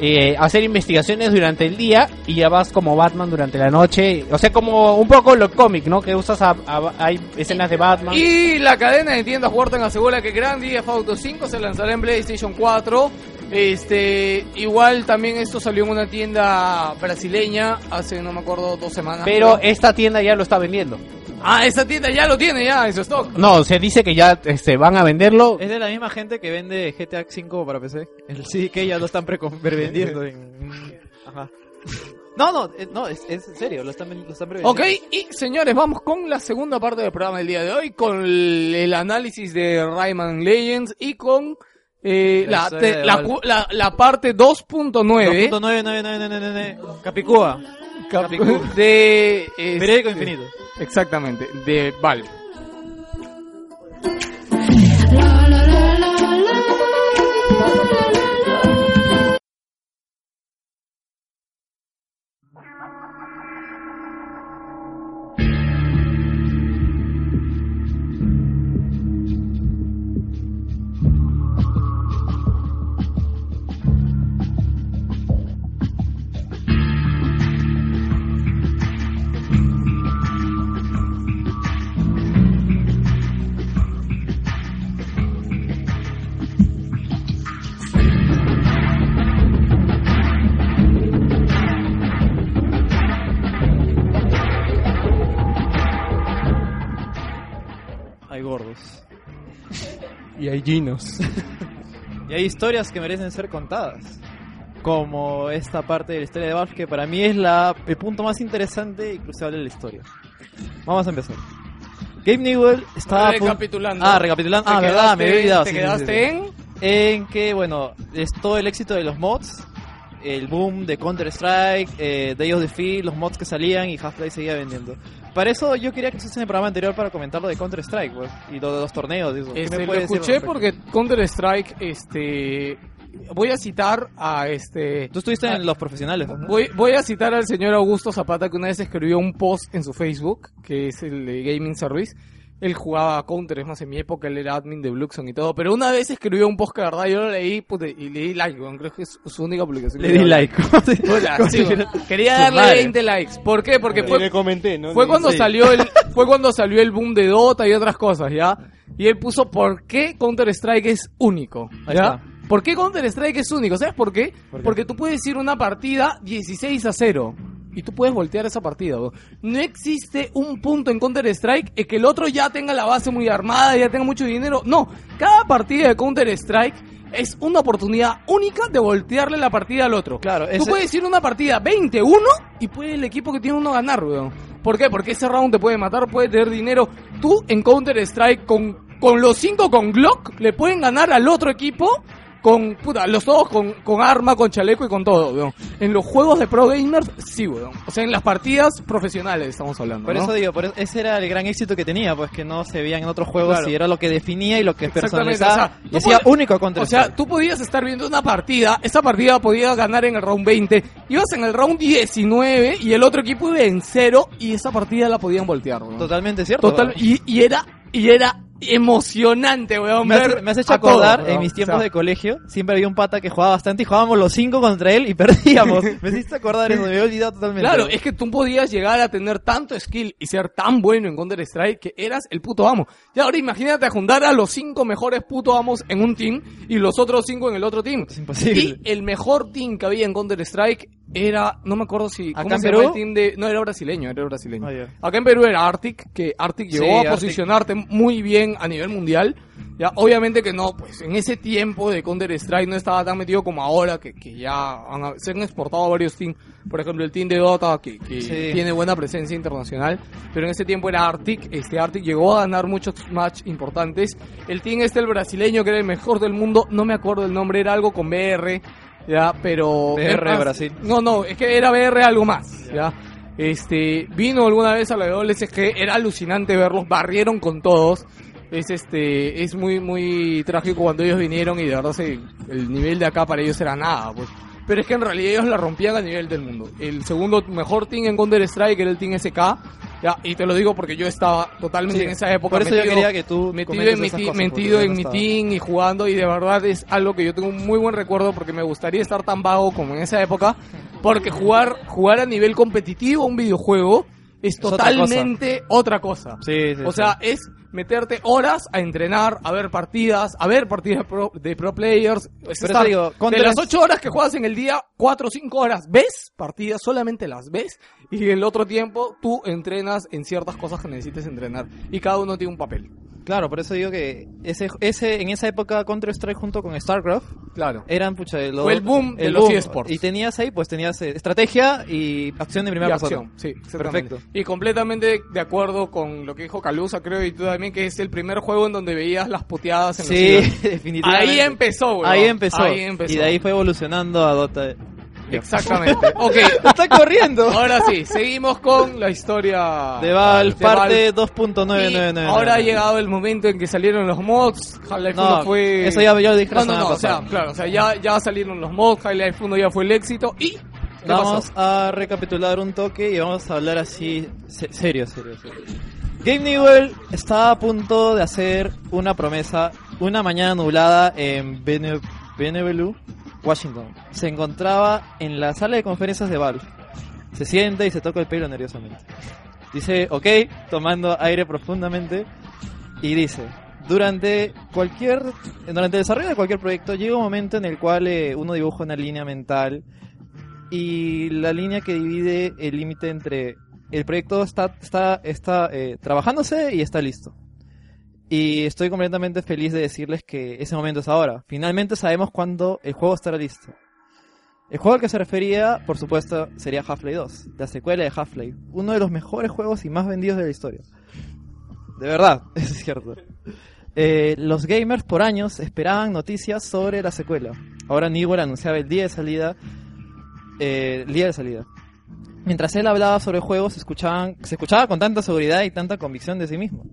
eh, hacer investigaciones durante el día y ya vas como Batman durante la noche. O sea, como un poco lo cómic, ¿no? Que usas a, a- hay escenas de Batman. Y la cadena de tiendas Huerta asegura que Grand Theft Auto 5 se lanzará en PlayStation 4. Este, igual también esto salió en una tienda brasileña hace no me acuerdo dos semanas. Pero creo. esta tienda ya lo está vendiendo. ah, esa tienda ya lo tiene ya en su stock. No, se dice que ya este, van a venderlo. Es de la misma gente que vende GTA 5 para PC. El CDK ya lo están prevendiendo en... Ajá. No, no, eh, no, es, es en serio, lo están, lo están prevendiendo. Ok, y señores, vamos con la segunda parte del programa del día de hoy, con el, el análisis de Rayman Legends y con eh, La te- la, la, la parte 2.9 2.99999 Capicúa. Capicúa. de... este, Periódico Infinito. Exactamente, de Valve. Gordos. Y hay ginos. Y hay historias que merecen ser contadas. Como esta parte de la historia de Valve, que para mí es la, el punto más interesante y crucial de la historia. Vamos a empezar. Gabe Newell estaba... Recapitulando. Ah, recapitulando. Ah, verdad, me había olvidado. te sí, sí, quedaste sí. en... En que, bueno, es todo el éxito de los mods, el boom de Counter-Strike, eh, Day of the Field, los mods que salían y Half-Life seguía vendiendo. Para eso yo quería que usases en el programa anterior para comentar lo de Counter-Strike, pues, y lo de los torneos. y eso. ¿Qué Este, me lo escuché porque Counter Strike, este, voy a citar a este. Tú estuviste en los profesionales, ¿no? Voy, voy a citar al señor Augusto Zapata que una vez escribió un post en su Facebook, que es el de Gaming Service, Él jugaba Counter, es más, en mi época él era admin de Bluxon y todo. Pero una vez escribió un post que, la verdad, yo lo leí puta, y le di like, weón. Creo que es su única publicación. Le di like. Hola, sí, Quería darle madre. 20 likes. ¿Por qué? Porque fue, le comenté, ¿no? fue cuando Sí. salió el fue cuando salió el boom de Dota y otras cosas, ¿ya? Y él puso por qué Counter Strike es único, Ahí ¿ya? está. ¿Por qué Counter Strike es único? ¿Sabes por qué? Porque tú puedes ir una partida 16 a 0 y tú puedes voltear esa partida. bro. No existe un punto en Counter Strike en que el otro ya tenga la base muy armada, ya tenga mucho dinero. No, cada partida de Counter Strike es una oportunidad única de voltearle la partida al otro. Claro, Tú ese- puedes ir una partida 21 y puede el equipo que tiene uno ganar, weón. ¿Por qué? Porque ese round te puede matar, puede tener dinero. Tú en Counter Strike con, con los 5 con Glock le pueden ganar al otro equipo con puta, los dos con, con arma, con chaleco y con todo, weón. En los juegos de pro gamers, sí, weón. O sea, en las partidas profesionales estamos hablando. Por ¿no? eso digo, por eso- ese era el gran éxito que tenía, pues que no se veían en otros juegos Claro. y era lo que definía y lo que personalizaba o sea, y hacía único a Counter O sea, tú podías estar viendo una partida, esa partida podía ganar en el round 20, ibas en el round 19 y el otro equipo iba en 0 y esa partida la podían voltear, weón. Totalmente cierto. Total, y, y era, y era emocionante, weón. Me hace, me has hecho acordar en mis tiempos O sea, de colegio, siempre había un pata que jugaba bastante y jugábamos los cinco contra él y perdíamos. me hiciste acordar eso, me había olvidado totalmente. Claro, es que tú podías llegar a tener tanto skill y ser tan bueno en Counter Strike que eras el puto amo. Y ahora imagínate a juntar a los cinco mejores puto amos en un team y los otros cinco en el otro team. Es imposible. Y el mejor team que había en Counter Strike era, no me acuerdo si, ¿Acá ¿cómo en se Perú? el team de, no era brasileño, era brasileño. Ah, ya. Acá en Perú era Arctic, que Arctic Sí, llegó a Arctic. posicionarte muy bien a nivel mundial. Ya, obviamente que no, pues en ese tiempo de Counter Strike no estaba tan metido como ahora, que, que ya han- se han exportado varios teams. Por ejemplo, el team de Dota, que, que Sí. tiene buena presencia internacional. Pero en ese tiempo era Arctic. Este Arctic llegó a ganar muchos match importantes. El team este, el brasileño, que era el mejor del mundo, no me acuerdo el nombre, era algo con BR. Ya, pero. BR Brasil. No, no, es que era BR algo más. Ya. Este, vino alguna vez a la WSG, era alucinante verlos, barrieron con todos. Es este, es muy, muy trágico cuando ellos vinieron y de verdad se- el nivel de acá para ellos era nada, pues. Pero es que en realidad ellos la rompían a nivel del mundo. El segundo mejor team en Counter Strike era el Team SK. Ya, y te lo digo porque yo estaba totalmente Sí, en esa época. por eso yo quería que tú metido en mi, cosas, metido en no mi team y jugando y de verdad es algo que yo tengo un muy buen recuerdo porque me gustaría estar tan vago como en esa época. Porque jugar, jugar a nivel competitivo un videojuego es totalmente otra cosa. Sí, sí, o sí. sea, es meterte horas a entrenar, a ver partidas, a ver partidas pro- de pro players. Es estar- digo, de las es- 8 horas que juegas en el día, 4 o 5 horas ves partidas, solamente las ves. Y el otro tiempo tú entrenas en ciertas cosas que necesites entrenar. Y cada uno tiene un papel. Claro, por eso digo que ese, ese en esa época Counter Strike junto con StarCraft Claro. eran pucha de los- Fue el boom de el los boom. eSports. Y tenías ahí, pues tenías eh, estrategia y acción de primera Y persona. acción, sí. Perfecto. Y completamente de acuerdo con lo que dijo Calusa, creo, y tú también, que es el primer juego en donde veías las puteadas en los Sí, ciber. definitivamente. Ahí empezó, güey. Ahí empezó. Ahí empezó. Y de ahí fue evolucionando a Dota. Exactamente. ok. Está corriendo. Ahora sí, seguimos con la historia De Valve, parte Valve. 2.999. Y ahora ha llegado el momento en que salieron los mods. Half-Life No, 1 fue. eso ya- ya lo dije No, no, no. O sea, claro, o sea, ya, ya salieron los mods. Half-Life 1 ya fue el éxito. Y. ¿qué Vamos a recapitular un toque y vamos a hablar así, se- serio, serio, serio. Game Newell está a punto de hacer una promesa una mañana nublada en Bene- Bellevue, Washington. Se encontraba en la sala de conferencias de Valve. Se sienta y se toca el pelo nerviosamente. Dice, ok, tomando aire profundamente, y dice, durante cualquier, durante el desarrollo de cualquier proyecto llega un momento en el cual eh, uno dibuja una línea mental y la línea que divide el límite entre el proyecto está, está, está eh, trabajándose y está listo. Y estoy completamente feliz de decirles que ese momento es ahora. Finalmente sabemos cuándo el juego estará listo. El juego al que se refería, por supuesto, sería Half-Life 2, la secuela de Half-Life, uno de los mejores juegos y más vendidos de la historia. De verdad, es cierto. Eh, los gamers por años esperaban noticias sobre la secuela. Ahora Newell anunciaba el día de salida eh, el día de salida. Mientras él hablaba sobre juegos, se, escuchaban, se escuchaba con tanta seguridad y tanta convicción de sí mismo.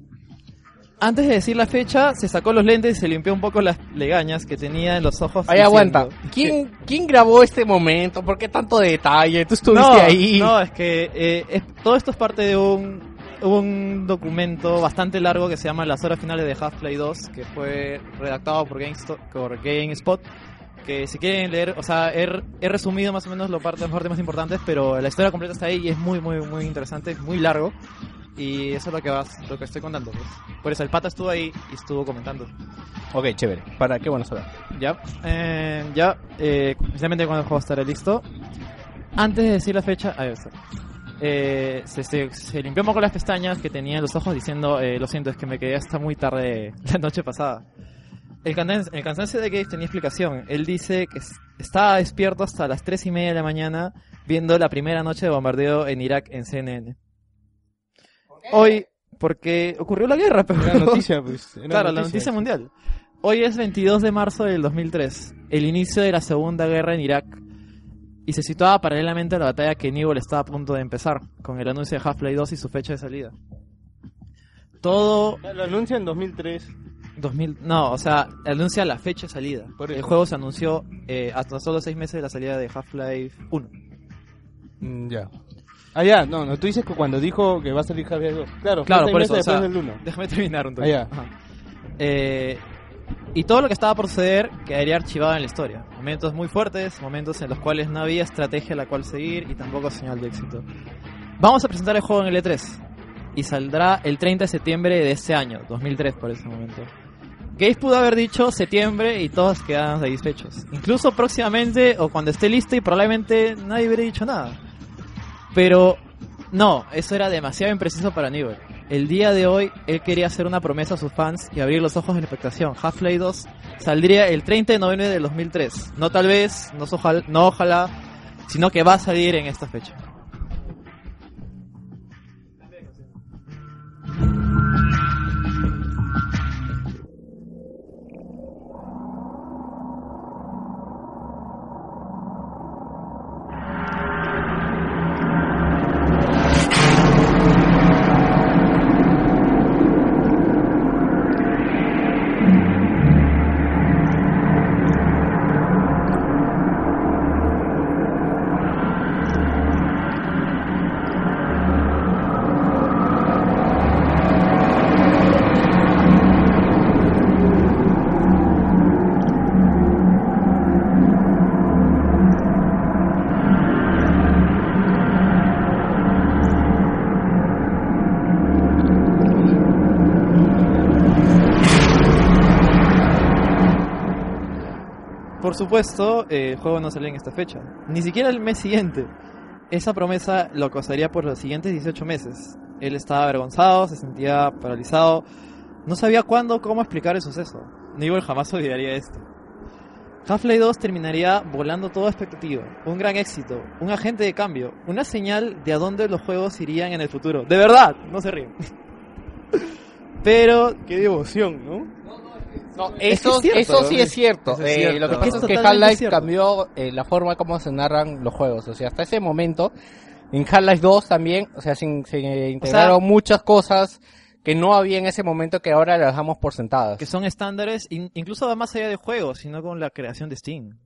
Antes de decir la fecha, se sacó los lentes y se limpió un poco las legañas que tenía en los ojos. Ahí aguanta. ¿Quién, ¿Quién grabó este momento? ¿Por qué tanto detalle? Tú estuviste no, ahí. No, es que eh, es- todo esto es parte de un un documento bastante largo que se llama Las horas finales de Half-Life 2, que fue redactado por GameStop, por GameSpot. Que si quieren leer, o sea, he, he resumido más o menos las partes, las partes más importantes, pero la historia completa está ahí y es muy, muy, muy interesante, es muy largo. Y eso es lo que vas, lo que estoy contando. Pues. Por eso el pata estuvo ahí y estuvo comentando. Ok, chévere. ¿Para qué bueno saber? Ya, eh, ya, eh, precisamente cuando el juego estará listo. Antes de decir la fecha, ahí está. Eh, se, se, se limpió un poco las pestañas que tenía en los ojos diciendo, eh, lo siento, es que me quedé hasta muy tarde la noche pasada. El, cansancio, el cansancio de Gabe tenía explicación. Él dice que estaba despierto hasta las 3 y media de la mañana viendo la primera noche de bombardeo en Irak en CNN. Hoy, porque ocurrió la guerra, pero... Era noticia, pues, era claro, la noticia. mundial. Hoy es 22 de marzo del 2003, el inicio de la Segunda Guerra en Irak, y se situaba paralelamente a la batalla que Newell estaba a punto de empezar, con el anuncio de Half-Life 2 y su fecha de salida. Todo... Lo anuncia en 2003. 2000, no, o sea, anuncia la fecha de salida. Por El juego se anunció eh, hasta solo 6 meses de la salida de Half-Life 1. Mm, ya. Ah, ya, no, no, tú dices que cuando dijo que va a salir Half-Life 2. Claro, Claro, por eso, o sea, del 1. déjame terminar un toque. Ah, ya. Eh, y todo lo que estaba por suceder quedaría archivado en la historia. Momentos muy fuertes, momentos en los cuales no había estrategia a la cual seguir y tampoco señal de éxito. Vamos a presentar el juego en el E3 y saldrá el 30 de septiembre de este año, 2003 por ese momento. Gabe pudo haber dicho septiembre y todos quedaban satisfechos. Incluso próximamente o cuando esté listo y probablemente nadie hubiera dicho nada. Pero no, eso era demasiado impreciso para Newell. El día de hoy, él quería hacer una promesa a sus fans y abrir los ojos en la expectación. Half-Life 2 saldría el 30 de noviembre del 2003. No tal vez, no, ojalá, no ojalá, sino que va a salir en esta fecha. Supuesto, eh, el juego no salió en esta fecha, ni siquiera el mes siguiente. Esa promesa lo acosaría por los siguientes 18 meses. Él estaba avergonzado, se sentía paralizado, no sabía cuándo cómo explicar el suceso. Newell jamás olvidaría esto. Half-Life 2 terminaría volando toda expectativa, un gran éxito, un agente de cambio, una señal de a dónde los juegos irían en el futuro. De verdad, no se ríen. Pero... Qué devoción, ¿no? No, Es que eso, es cierto, eso sí es cierto. Eso es Eh, cierto. Lo que pasa es que Half-Life cambió eh, la forma como se narran los juegos. O sea, hasta ese momento, en Half-Life 2 también, o sea, se, se integraron muchas cosas que no había en ese momento que ahora las damos por sentadas. que son estándares, in- incluso va más allá de juegos, sino con la creación de Steam.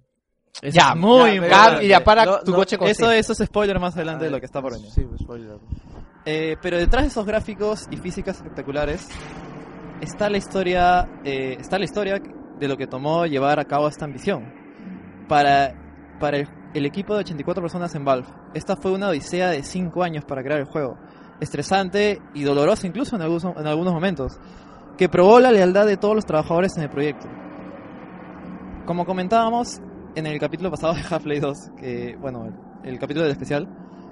Eso Ya, muy ya, ya para No, tu no, coche con Eso, Steam. eso es spoiler más adelante de lo que está por venir. Sí, spoiler. Eh, pero detrás de esos gráficos y físicas espectaculares está la historia, eh, está la historia de lo que tomó llevar a cabo esta ambición. Para, para el, el equipo de 84 personas en Valve, esta fue una odisea de 5 años para crear el juego. Estresante y dolorosa incluso en algunos, en algunos momentos, que probó la lealtad de todos los trabajadores en el proyecto. Como comentábamos en el capítulo pasado de Half-Life 2, que, bueno, el, el capítulo del especial,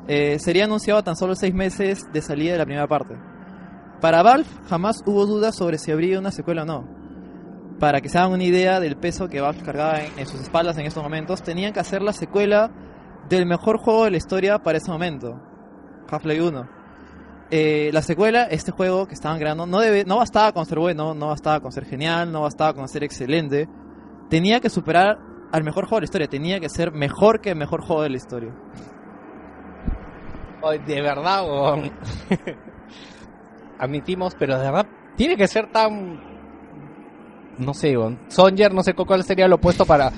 eh, sería anunciado a tan solo 6 meses de salida de la primera parte. Para Valve jamás hubo dudas sobre si habría una secuela o no. Para que se hagan una idea del peso que Valve cargaba en, en sus espaldas en estos momentos, tenían que hacer la secuela del mejor juego de la historia para ese momento, Half-Life 1. Eh, la secuela, este juego que estaban creando, no, debe, no bastaba con ser bueno, no bastaba con ser genial, no bastaba con ser excelente. Tenía que superar al mejor juego de la historia, tenía que ser mejor que el mejor juego de la historia. Ay, de verdad. Admitimos, pero de verdad, tiene que ser tan. No sé, weón. Sonyer, no sé cuál sería lo opuesto para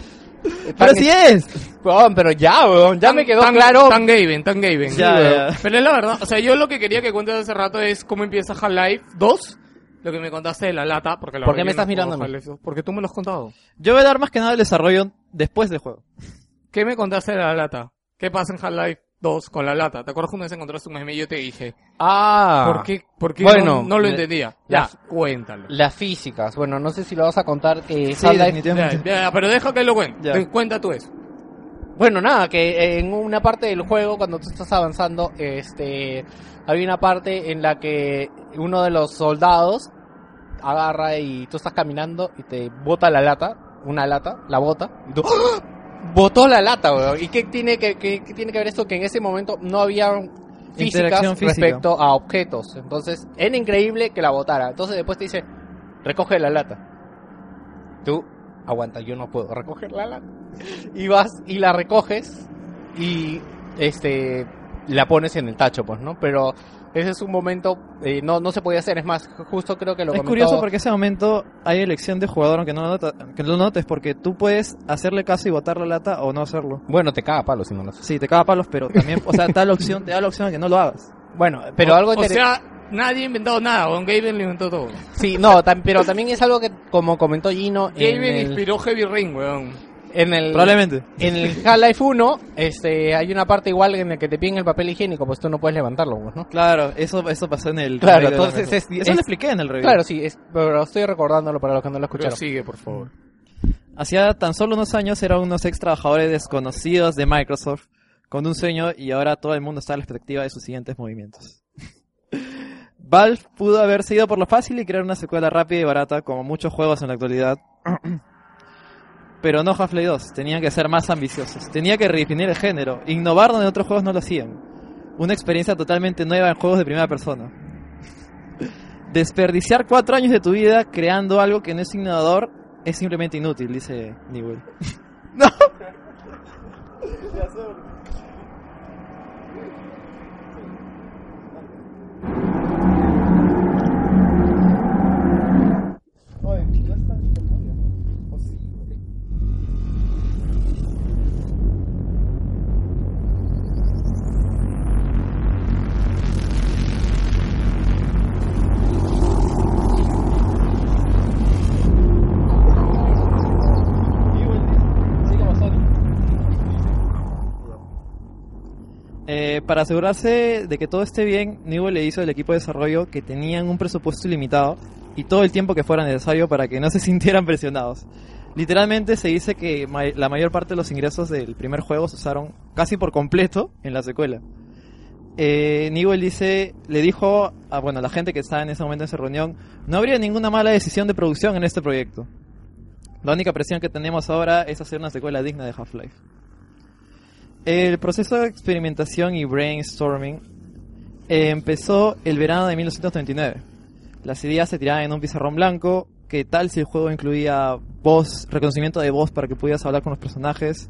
Pero así es. Weón, pero ya, weón, ya me quedó tan, claro. Tan Gaben, tan Gaben. Ya, Sí, ya. weón. Pero es la verdad. O sea, yo lo que quería que cuentes hace rato es cómo empieza Half-Life 2. Lo que me contaste de la lata. Porque la ¿Por qué me yo estás no mirando a mí? Half-Life 2, Porque tú me lo has contado. Yo voy a dar más que nada el desarrollo después del juego. ¿Qué me contaste de la lata? ¿Qué pasa en Half-Life 2 con la lata? ¿Te acuerdas que una vez encontraste un meme y yo te dije? Ah. ¿Por qué, por qué Bueno, no, no lo entendía? Ya, las- cuéntalo. Las físicas. Bueno, no sé si lo vas a contar que Sí, Half-Life- definitivamente. Ya, ya, pero deja que lo cuente. Ven, Cuenta tú eso. Bueno, nada, que en una parte del juego, cuando tú estás avanzando, este, hay una parte en la que uno de los soldados agarra y tú estás caminando y te bota la lata, una lata, la bota, y tú, ¡Ah! Botó la lata, weón. ¿Y qué tiene que, qué, qué tiene que ver esto? Que en ese momento no había físicas física. respecto a objetos. Entonces, era increíble que la botara. Entonces después te dice, recoge la lata. Tú, aguanta, yo no puedo recoger la lata. Y vas y la recoges y este la pones en el tacho, pues, ¿no? Pero ese es un momento, eh, no, no se podía hacer, es más, justo creo que lo Es comentó- curioso porque ese momento hay elección de jugador, aunque no lo, nota- que no lo notes, porque tú puedes hacerle caso y botar la lata o no hacerlo. Bueno, te caga palos si no lo haces. Sí, te caga palos, pero también, o sea, te da la opción, te da la opción a que no lo hagas. Bueno, pero o, algo O inter- sea, nadie ha inventado nada. Don Gaben lo inventó todo. Sí, no, tam- pero también es algo que, como comentó Gino, en Gaben el, inspiró Heavy Rain, weón. En el, Probablemente. en el Half-Life 1, este, hay una parte igual en la que te piden el papel higiénico, pues tú no puedes levantarlo, pues, ¿no? Claro, eso, eso pasó en el Claro, entonces es- Eso es- lo expliqué en el review. Claro, sí, es, pero estoy recordándolo para los que no lo escucharon. sigue, por favor. Hacía tan solo unos años eran unos ex trabajadores desconocidos de Microsoft con un sueño y ahora todo el mundo está a la expectativa de sus siguientes movimientos. Valve pudo haberse ido por lo fácil y crear una secuela rápida y barata como muchos juegos en la actualidad. Pero no Half-Life 2, tenían que ser más ambiciosos. Tenía que redefinir el género, innovar donde otros juegos no lo hacían. Una experiencia totalmente nueva en juegos de primera persona. Desperdiciar cuatro años de tu vida creando algo que no es innovador es simplemente inútil, dice Newell. no. Eh, para asegurarse de que todo esté bien, Newell le hizo al equipo de desarrollo que tenían un presupuesto ilimitado y todo el tiempo que fuera necesario para que no se sintieran presionados. Literalmente se dice que la mayor parte de los ingresos del primer juego se usaron casi por completo en la secuela. Eh, Newell dice, le dijo a bueno, la gente que estaba en ese momento en esa reunión, no habría ninguna mala decisión de producción en este proyecto. La única presión que tenemos ahora es hacer una secuela digna de Half-Life. El proceso de experimentación y brainstorming empezó el verano de 1939. Las ideas se tiraban en un pizarrón blanco. ¿Qué tal si el juego incluía voz, reconocimiento de voz para que pudieras hablar con los personajes?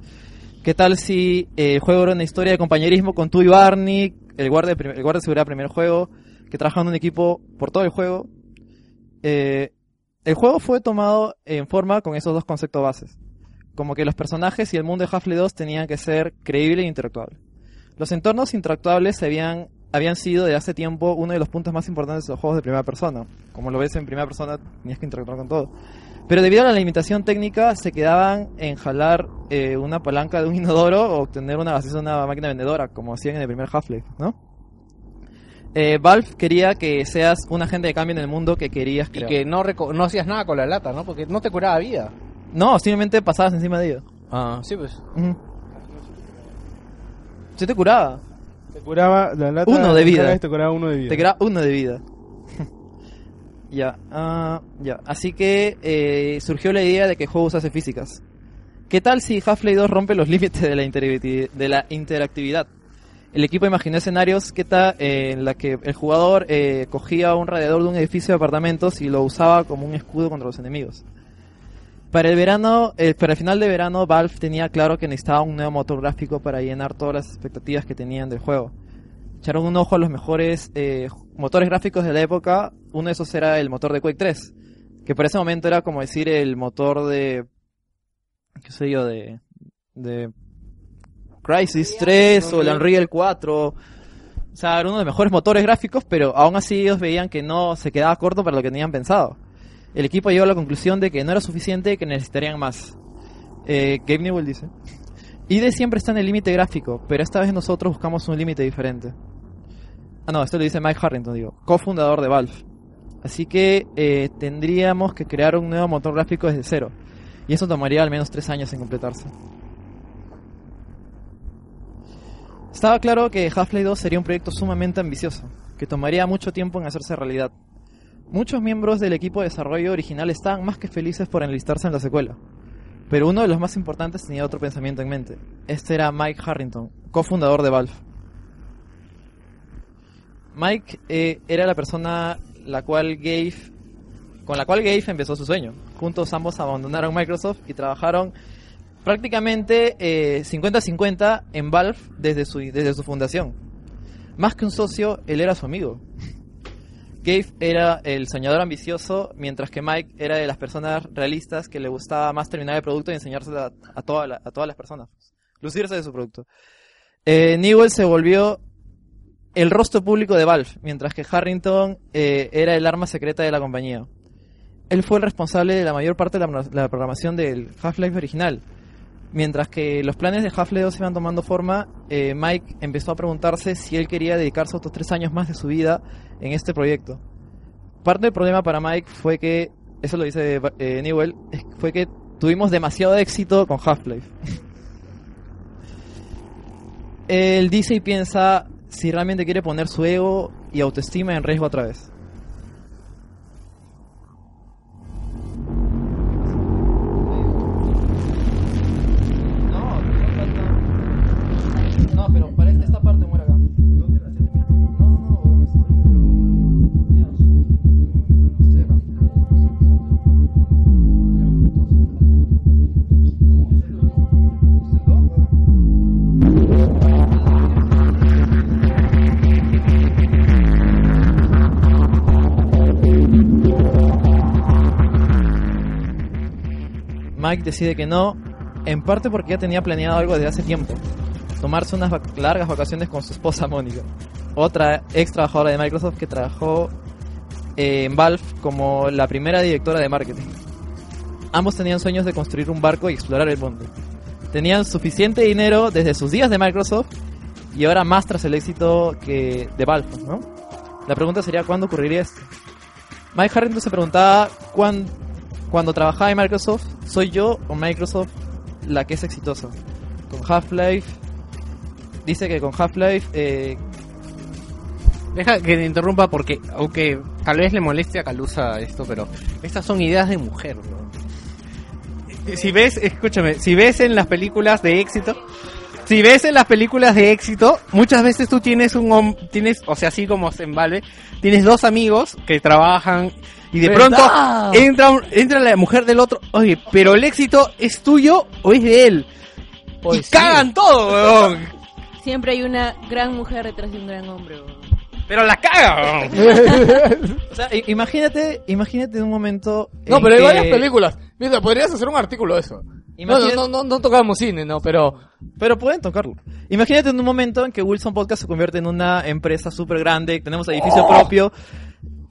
¿Qué tal si eh, el juego era una historia de compañerismo con tú y Barney, el guardia, el guardia de seguridad primer juego, que trabajaban en un equipo por todo el juego? Eh, el juego fue tomado en forma con esos dos conceptos bases como que los personajes y el mundo de Half-Life 2 tenían que ser creíble e interactuable. Los entornos interactuables habían, habían sido de hace tiempo uno de los puntos más importantes de los juegos de primera persona. Como lo ves en primera persona, tenías que interactuar con todo. Pero debido a la limitación técnica, se quedaban en jalar eh, una palanca de un inodoro o obtener una gaseosa de una máquina vendedora, como hacían en el primer Half-Life, ¿no? Eh, Valve quería que seas un agente de cambio en el mundo que querías Y crear. que no, no hacías nada con la lata, ¿no? Porque no te curaba vida. No, simplemente pasabas encima de ellos. Ah, sí, pues. Ujú. Se te curaba. Te curaba la lata Uno de vida. Te curaba uno de vida. Te curaba uno de vida. ya, ah, ya. Así que eh, surgió la idea de que el juego usase físicas. ¿Qué tal si Half-Life 2 rompe los límites de la, interactivi- de la interactividad? El equipo imaginó escenarios que ta- eh, en la que el jugador eh, cogía un radiador de un edificio de apartamentos y lo usaba como un escudo contra los enemigos. Para el verano, eh, para el final de verano, Valve tenía claro que necesitaba un nuevo motor gráfico para llenar todas las expectativas que tenían del juego. Echaron un ojo a los mejores eh, motores gráficos de la época. Uno de esos era el motor de Quake 3, que por ese momento era como decir el motor de qué sé yo, de, de Crisis 3 o el Unreal 4. O sea, era uno de los mejores motores gráficos, pero aún así ellos veían que no se quedaba corto para lo que tenían pensado. El equipo llegó a la conclusión de que no era suficiente y que necesitarían más. Eh, Gabe Newell dice. ID siempre está en el límite gráfico, pero esta vez nosotros buscamos un límite diferente. Ah, no, esto lo dice Mike Harrington, digo, cofundador de Valve. Así que eh, tendríamos que crear un nuevo motor gráfico desde cero. Y eso tomaría al menos tres años en completarse. Estaba claro que Half-Life 2 sería un proyecto sumamente ambicioso, que tomaría mucho tiempo en hacerse realidad. Muchos miembros del equipo de desarrollo original estaban más que felices por enlistarse en la secuela. Pero uno de los más importantes tenía otro pensamiento en mente. Este era Mike Harrington, cofundador de Valve. Mike eh, era la persona la cual Gabe, con la cual Gabe empezó su sueño. Juntos ambos abandonaron Microsoft y trabajaron prácticamente eh, 50-50 en Valve desde su, desde su fundación. Más que un socio, él era su amigo. Gabe era el soñador ambicioso, mientras que Mike era de las personas realistas que le gustaba más terminar el producto y enseñárselo a, todas las personas. Lucirse de su producto. Eh, Newell se volvió el rostro público de Valve, mientras que Harrington eh, era el arma secreta de la compañía. Él fue el responsable de la mayor parte de la, la programación del Half-Life original. Mientras que los planes de Half-Life 2 iban tomando forma, eh, Mike empezó a preguntarse si él quería dedicarse otros tres años más de su vida en este proyecto. Parte del problema para Mike fue que, eso lo dice eh, Newell, fue que tuvimos demasiado éxito con Half-Life. Él dice y piensa si realmente quiere poner su ego y autoestima en riesgo otra vez. Mike decide que no, en parte porque ya tenía planeado algo desde hace tiempo. Tomarse unas largas vacaciones con su esposa Mónica, otra ex trabajadora de Microsoft que trabajó eh, en Valve como la primera directora de marketing. Ambos tenían sueños de construir un barco y explorar el mundo. Tenían suficiente dinero desde sus días de Microsoft y ahora más tras el éxito que de Valve, ¿no? La pregunta sería cuándo ocurriría esto. Mike Harrington se preguntaba cuán- cuando trabajaba en Microsoft, ¿soy yo o Microsoft la que es exitosa? Con Half-Life, dice que con Half-Life, eh, Deja que te interrumpa porque, aunque tal vez le moleste a Calusa esto, pero estas son ideas de mujer, bro. Si ves, escúchame, si ves en las películas de éxito, si ves en las películas de éxito, muchas veces tú tienes un tienes, o sea, así como en Vale, tienes dos amigos que trabajan y de ¿Verdad? pronto entra, un- entra la mujer del otro, oye, pero el éxito es tuyo o es de él. y cagan todo, weón. Siempre hay una gran mujer detrás de un gran hombre. weón. Pero la caga, o sea, imagínate, imagínate un momento. No, pero hay que- varias películas. Mira, podrías hacer un artículo de eso. No, Imagínate- no, no, no tocamos cine, no, pero... Pero pueden tocarlo. Imagínate en un momento en que Wilson Podcast se convierte en una empresa súper grande, tenemos edificio propio,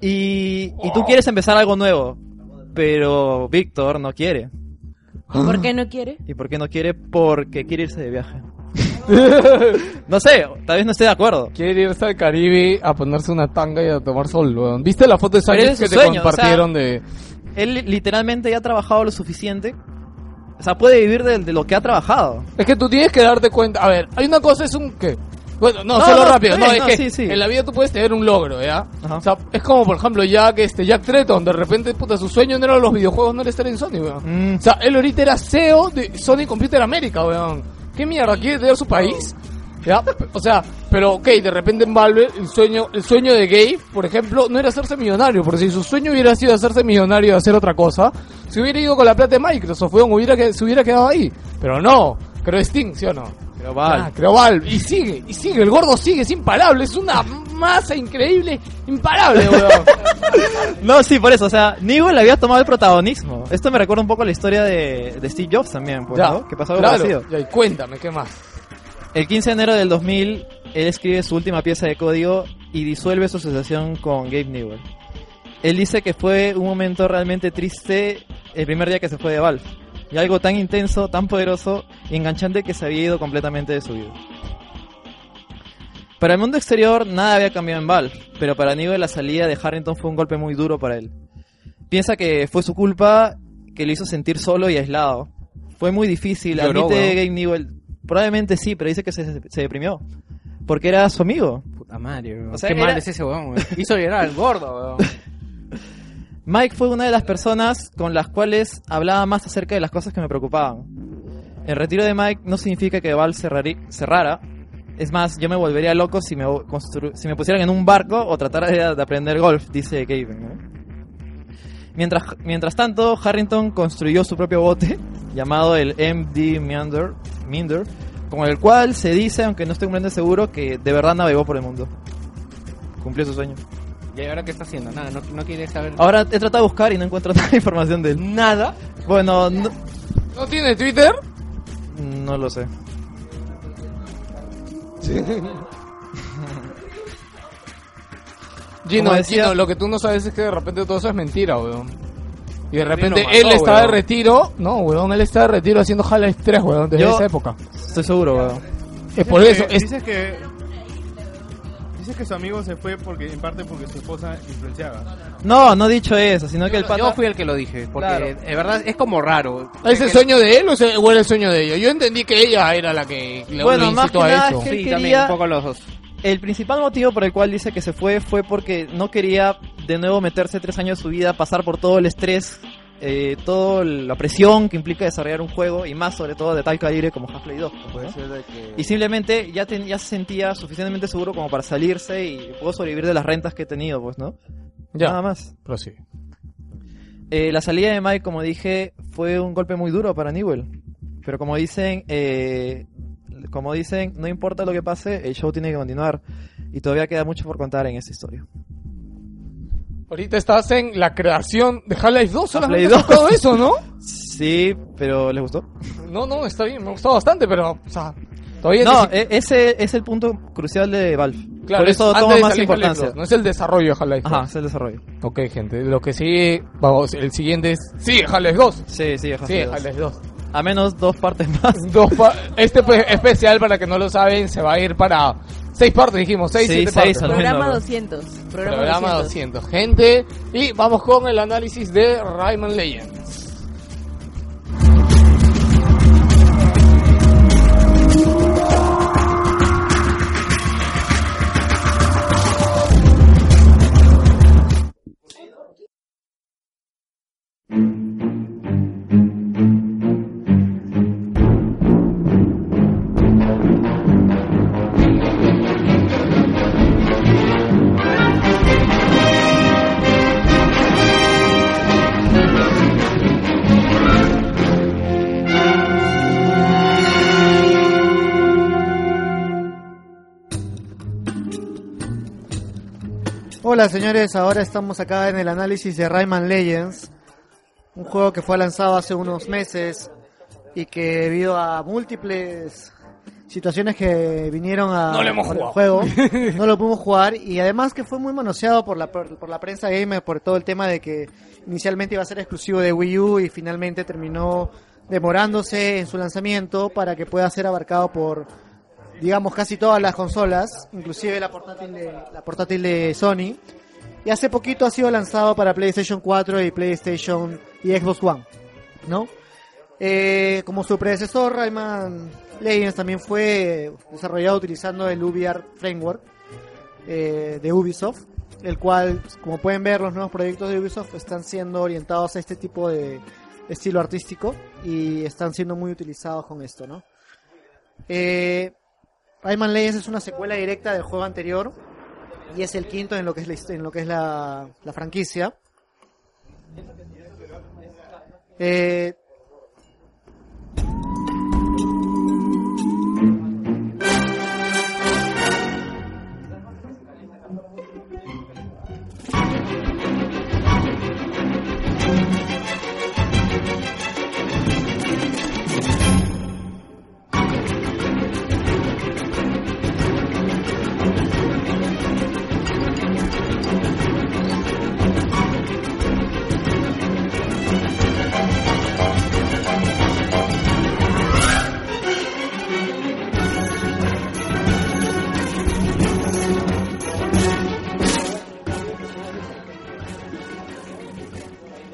y, y tú quieres empezar algo nuevo, pero Víctor no quiere. ¿Por qué no quiere? ¿Y por qué no quiere? Porque quiere irse de viaje. no sé, tal vez no esté de acuerdo. Quiere irse al Caribe a ponerse una tanga y a tomar sol, weón. ¿Viste la foto de Sánchez que te sueño, compartieron o sea, de... Él literalmente ya ha trabajado lo suficiente. O sea, puede vivir de, de lo que ha trabajado. Es que tú tienes que darte cuenta. A ver, hay una cosa, es un ¿qué? Bueno, no, No, solo no, rápido. está No, bien, es no, que sí, sí. en la vida tú puedes tener un logro, ¿ya? O sea, es como, por ejemplo, Jack, este, Jack Tretton. De repente, puta, su sueño no era los videojuegos, no era estar en Sony, weón. Mm. O sea, él ahorita era CEO de Sony Computer America, weón. ¿Qué mierda? ¿Quiere tener su país? ¿Ya? O sea, pero ok, de repente en Valve el sueño, el sueño de Gabe, por ejemplo, no era hacerse millonario, porque si su sueño hubiera sido hacerse millonario y hacer otra cosa, se hubiera ido con la plata de Microsoft, weón, hubiera que, se hubiera quedado ahí. Pero no, creo Steam, ¿sí o no? Valve. Ah, creo Valve. Y sigue, y sigue, el gordo sigue, es imparable, es una masa increíble, imparable, weón. No, sí, por eso. O sea, Newell había tomado el protagonismo. Esto me recuerda un poco a la historia de, de Steve Jobs también, pues, Ya, ¿no? Que pasó algo claro. parecido. Ya, y cuéntame, ¿qué más? El 15 de enero del 2000, él escribe su última pieza de código y disuelve su asociación con Gabe Newell. Él dice que fue un momento realmente triste el primer día que se fue de Valve. Y algo tan intenso, tan poderoso y enganchante que se había ido completamente de su vida. Para el mundo exterior nada había cambiado en Valve, pero para Newell la salida de Harrington fue un golpe muy duro para él. Piensa que fue su culpa que lo hizo sentir solo y aislado. Fue muy difícil, Lloró, admite Newell. Probablemente sí, pero dice que se, se deprimió. Porque era su amigo. Puta madre, weón. O sea, Qué era- mal es ese weón, weón. Hizo llorar al gordo, weón. Mike fue una de las personas con las cuales hablaba más acerca de las cosas que me preocupaban. El retiro de Mike no significa que Val cerrara. Es más, yo me volvería loco si me, pusieran en un barco o tratara de, de aprender golf, dice Gaben. ¿no? Mientras, mientras tanto, Harrington construyó su propio bote, llamado el MD Meander, Minder, con el cual se dice, aunque no estoy completamente seguro, que de verdad navegó por el mundo. Cumplió su sueño. ¿Y ahora qué está haciendo? Nada, no, no quiere saber. Ahora he tratado de buscar y no encuentro nada de información de él. Nada. Bueno, no, ¿No tiene Twitter? no lo sé. Gino, Como decía- Gino, lo que tú no sabes es que de repente todo eso es mentira, weón. Y de repente lo él mató, está de weón. retiro. No, weón, él está de retiro haciendo Half-Life 3, weón, desde Yo- esa época. Estoy seguro, weón. Es por Dices eso. que- es- Dices que... Dices que su amigo se fue porque en parte porque su esposa influenciaba. No, no he dicho eso, sino que el pata... Yo fui el que lo dije, porque Claro. de verdad es como raro. ¿Es el sueño de él o, es- o era el sueño de ella? Yo entendí que ella era la que le Bueno, lo más incitó que a nada eso. es que él Sí, quería- también, un poco los dos. El principal motivo por el cual dice que se fue fue porque no quería de nuevo meterse tres años de su vida, pasar por todo el estrés, eh, toda la presión que implica desarrollar un juego y más sobre todo de tal calibre como Half-Life 2. ¿no? Puede ser de que... Y simplemente ya, ten- ya se sentía suficientemente seguro como para salirse y puedo sobrevivir de las rentas que he tenido, pues, ¿no? Ya. Nada más. Pero sí. Eh, la salida de Mike, como dije, fue un golpe muy duro para Newell. Pero como dicen, eh, como dicen, no importa lo que pase, el show tiene que continuar. Y todavía queda mucho por contar en esta historia. Ahorita estás en la creación de Half-Life 2, solamente Half-Life has tocado eso, ¿no? Sí, pero ¿les gustó? No, no, está bien, me gustó bastante, pero, o sea, todavía No, ni si- e- ese es el punto crucial de Valve. Claro, Por eso es toma de más salir Half-Life importancia. 2, no es el desarrollo de Half-Life 2. Ajá, es el desarrollo. Ok, gente, lo que sigue, vamos, el siguiente es, sí, Half-Life 2. Sí, sí, Sí, Half-Life 2. Half-Life 2. A menos dos partes más. Dos pa- este pues, especial, para que no lo saben, se va a ir para seis partes, dijimos, seis, Sí, siete seis partes. Programa menos. 200. Programa, Programa 200. 200, gente. Y vamos con el análisis de Rayman Legends. Hola señores, ahora estamos acá en el análisis de Rayman Legends, un juego que fue lanzado hace unos meses y que debido a múltiples situaciones que vinieron a No lo hemos jugado. juego, no lo pudimos jugar y además que fue muy manoseado por la por, por la prensa gamer por todo el tema de que inicialmente iba a ser exclusivo de Wii U y finalmente terminó demorándose en su lanzamiento para que pueda ser abarcado por digamos casi todas las consolas, inclusive la portátil de la portátil de Sony. Y hace poquito ha sido lanzado para PlayStation 4 y PlayStation y Xbox One, ¿no? Eh, como su predecesor, Rayman Legends también fue desarrollado utilizando el UbiArt Framework eh, de Ubisoft, el cual, como pueden ver, los nuevos proyectos de Ubisoft están siendo orientados a este tipo de estilo artístico y están siendo muy utilizados con esto, ¿no? Eh, Rayman Legends es una secuela directa del juego anterior y es el quinto en lo que es la, en lo que es la, la franquicia. Eh,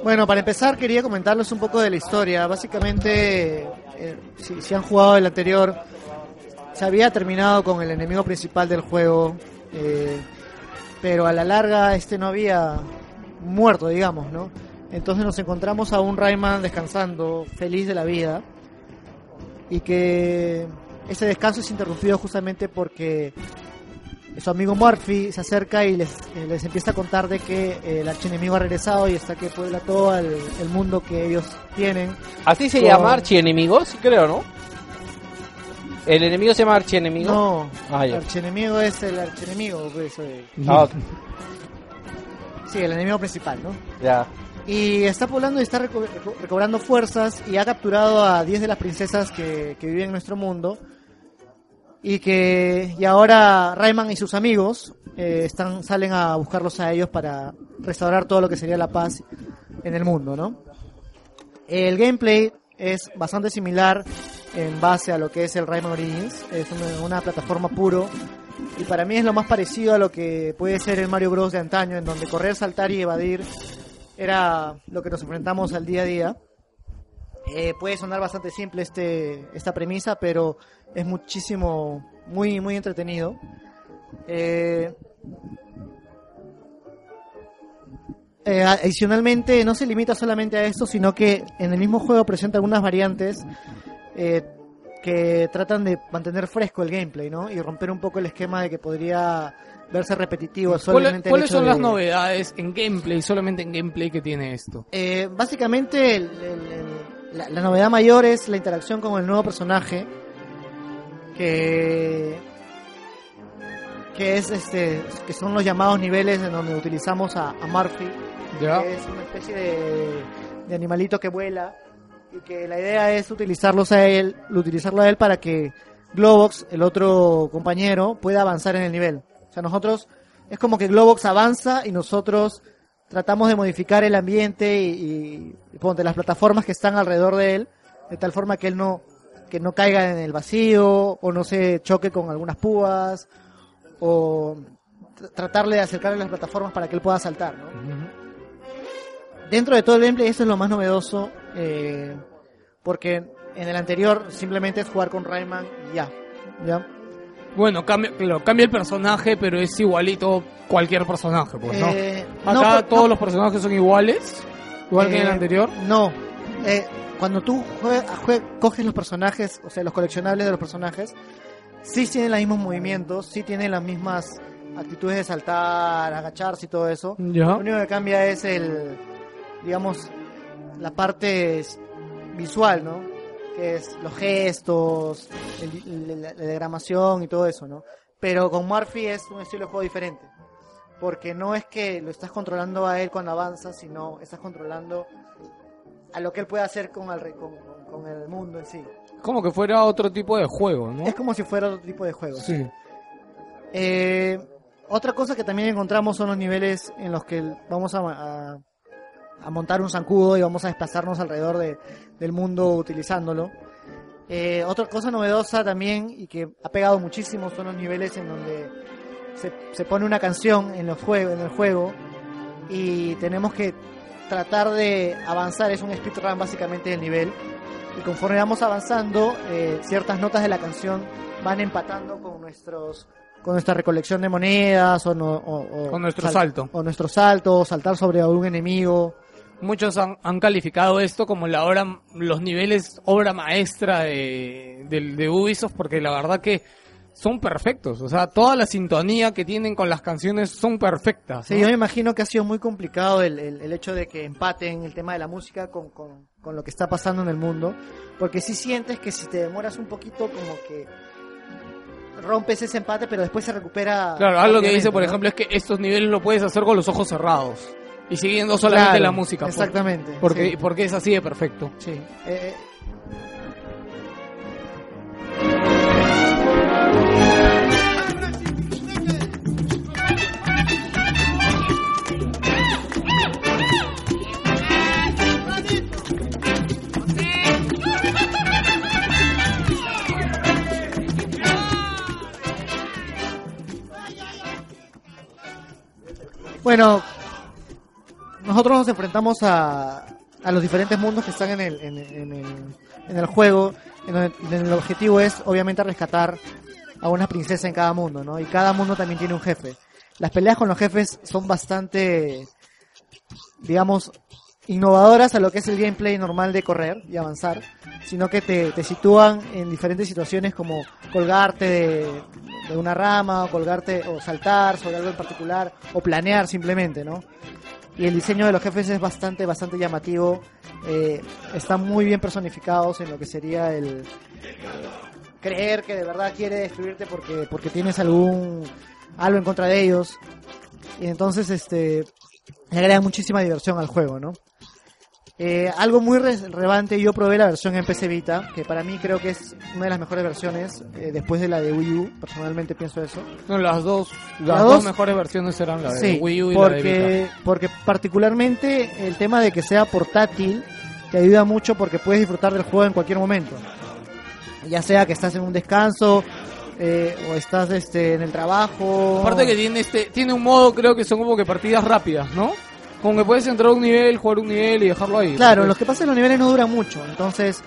Bueno, para empezar quería comentarles un poco de la historia. Básicamente, eh, si, si han jugado el anterior, se había terminado con el enemigo principal del juego, eh, pero a la larga este no había muerto, digamos, ¿no? Entonces nos encontramos a un Rayman descansando, feliz de la vida, y que ese descanso es interrumpido justamente porque su amigo Murphy se acerca y les, eh, les empieza a contar de que eh, el archienemigo ha regresado y está que puebla todo el, el mundo que ellos tienen. Así se Con- llama archienemigo, sí creo, ¿no? ¿El enemigo se llama archienemigo? No, Ah, ya. archienemigo es el archienemigo, pues, eh, Ah, sí, el enemigo principal, ¿no? Ya. Y está poblando y está reco- reco- recobrando fuerzas y ha capturado a 10 de las princesas que, que viven en nuestro mundo. Y que y ahora Rayman y sus amigos eh, están salen a buscarlos a ellos para restaurar todo lo que sería la paz en el mundo, ¿no? El gameplay es bastante similar en base a lo que es el Rayman Origins. Es una, una plataforma puro. Y para mí es lo más parecido a lo que puede ser el Mario Bros. de antaño, en donde correr, saltar y evadir era lo que nos enfrentamos al día a día. Eh, puede sonar bastante simple este, esta premisa, pero es muchísimo, muy, muy entretenido. Eh, eh, adicionalmente, no se limita solamente a esto, sino que en el mismo juego presenta algunas variantes eh, que tratan de mantener fresco el gameplay, ¿no? Y romper un poco el esquema de que podría verse repetitivo. ¿Cuáles, solamente cuáles son las de- novedades en gameplay, solamente en gameplay que tiene esto? Eh, básicamente, el- el- el- la, la novedad mayor es la interacción con el nuevo personaje. Que. Que es este. Que son los llamados niveles en donde utilizamos a, a Murphy. Que es una especie de, de animalito que vuela. Y que la idea es utilizarlos a él, utilizarlo a él para que Globox, el otro compañero, pueda avanzar en el nivel. O sea, nosotros. Es como que Globox avanza y nosotros tratamos de modificar el ambiente y, y- ponte las plataformas que están alrededor de él de tal forma que él no que no caiga en el vacío o no se choque con algunas púas o tr- tratarle de acercarle las plataformas para que él pueda saltar ¿no? dentro de todo el gameplay eso es lo más novedoso eh, porque en el anterior simplemente es jugar con Rayman y ya ya Bueno, cambia, claro, cambia el personaje, pero es igualito cualquier personaje, pues, ¿no? Eh, Acá no, todos no. los personajes son iguales, igual que en el Eh, anterior. No. Eh, cuando tú jue- jue- coges los personajes, o sea, los coleccionables de los personajes, sí tienen los mismos movimientos, sí tienen las mismas actitudes de saltar, agacharse y todo eso. Ya. Lo único que cambia es el, digamos, la parte visual, ¿no? Que es los gestos, el- el- la, la diagramación y todo eso, ¿no? Pero con Murphy es un estilo de juego diferente. Porque no es que lo estás controlando a él cuando avanza, sino estás controlando a lo que él puede hacer con el, con, con- el mundo en sí. Como que fuera otro tipo de juego, ¿no? Es como si fuera otro tipo de juego. Sí. Eh, otra cosa que también encontramos son los niveles en los que vamos a, a- a montar un zancudo y vamos a desplazarnos alrededor de- del mundo utilizándolo. Eh, otra cosa novedosa también y que ha pegado muchísimo son los niveles en donde se, se pone una canción en, los juegos, en el juego y tenemos que tratar de avanzar, es un speedrun básicamente del nivel y conforme vamos avanzando eh, ciertas notas de la canción van empatando con nuestros con nuestra recolección de monedas o, no- o- o Con nuestro salto. o nuestro salto saltar sobre algún enemigo Muchos han, han calificado esto como la obra, los niveles obra maestra de, del- de Ubisoft, porque la verdad que son perfectos. O sea, toda la sintonía que tienen con las canciones son perfectas. Sí, yo me imagino que ha sido muy complicado el, el- el hecho de que empaten el tema de la música con, con- con lo que está pasando en el mundo, porque si sientes que si te demoras un poquito como que rompes ese empate, pero después se recupera. Claro, algo que dice, por ¿no? ejemplo, es que estos niveles lo puedes hacer con los ojos cerrados y siguiendo solamente Claro, la música. exactamente, Porque, sí. porque es así de perfecto. Sí. Eh, Bueno, nos nosotros nos enfrentamos a, a los diferentes mundos que están en el, en, en el, en el juego, en donde en el objetivo es obviamente rescatar a una princesa en cada mundo, ¿no? Y cada mundo también tiene un jefe. Las peleas con los jefes son bastante, digamos, innovadoras a lo que es el gameplay normal de correr y avanzar, sino que te, te sitúan en diferentes situaciones como colgarte de, de una rama, o colgarte o saltar sobre algo en particular, o planear simplemente, ¿no? Y el diseño de los jefes es bastante, bastante llamativo. eh, están muy bien personificados en lo que sería el eh, creer que de verdad quiere destruirte porque, porque tienes algún algo en contra de ellos. Y entonces este le agrega muchísima diversión al juego, ¿no? Eh, algo muy re- relevante, yo probé la versión en PC Vita, que para mí creo que es una de las mejores versiones, eh, después de la de Wii U, personalmente pienso eso. No, las dos, las Las dos, dos- mejores versiones eran la de Sí, Wii U y la de porque, Vita. porque particularmente el tema de que sea portátil te ayuda mucho porque puedes disfrutar del juego en cualquier momento. Ya sea que estás en un descanso eh, o estás este, en el trabajo. Aparte que tiene este, tiene un modo, creo que son como que partidas rápidas, ¿no? Como que puedes entrar a un nivel, jugar un nivel y dejarlo ahí. Claro, ¿no? lo que pasa es que los niveles no duran mucho, entonces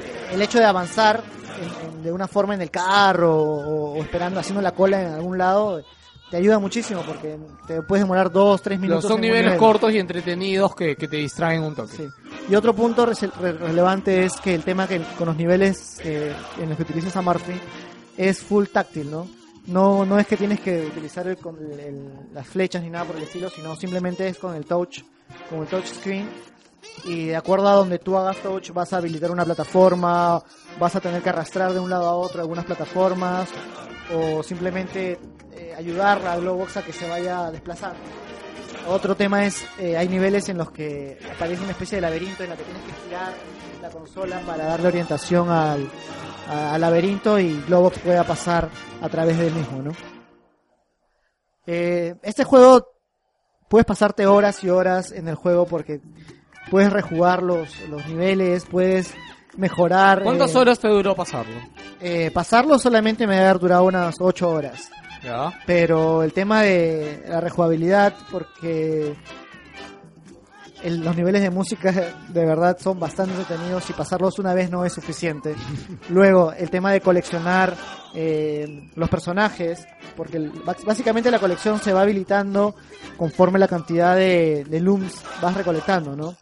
eh, el hecho de avanzar en- en- de una forma en el carro o, o esperando, haciendo la cola en algún lado, te ayuda muchísimo porque te puedes demorar dos, tres Pero minutos. son niveles nivel. cortos y entretenidos que, que te distraen un toque. Sí. Y otro punto re- relevante es que el tema que con los niveles eh, en los que utilizas Amalfi es full táctil, ¿no? No, no es que tienes que utilizar el- el- el- las flechas ni nada por el estilo, sino simplemente es con el touch, con el touch screen. Y de acuerdo a donde tú hagas touch, vas a habilitar una plataforma, vas a tener que arrastrar de un lado a otro algunas plataformas, o simplemente eh, ayudar a Globox a que se vaya desplazando. Otro tema es, eh, hay niveles en los que aparece una especie de laberinto en la que tienes que girar la consola para darle orientación al, a- al laberinto y Globox pueda pasar a través del mismo, ¿no? Eh, este juego puedes pasarte horas y horas en el juego porque puedes rejugar los, los niveles, puedes mejorar. ¿Cuántas eh, horas te duró pasarlo? eh, pasarlo solamente me debe haber durado unas 8 horas. Ya. Pero el tema de la rejugabilidad, porque el- los niveles de música de verdad son bastante entretenidos y pasarlos una vez no es suficiente. Luego, el tema de coleccionar eh, los personajes, porque el- bás- básicamente la colección se va habilitando conforme la cantidad de, de looms vas recolectando, ¿no?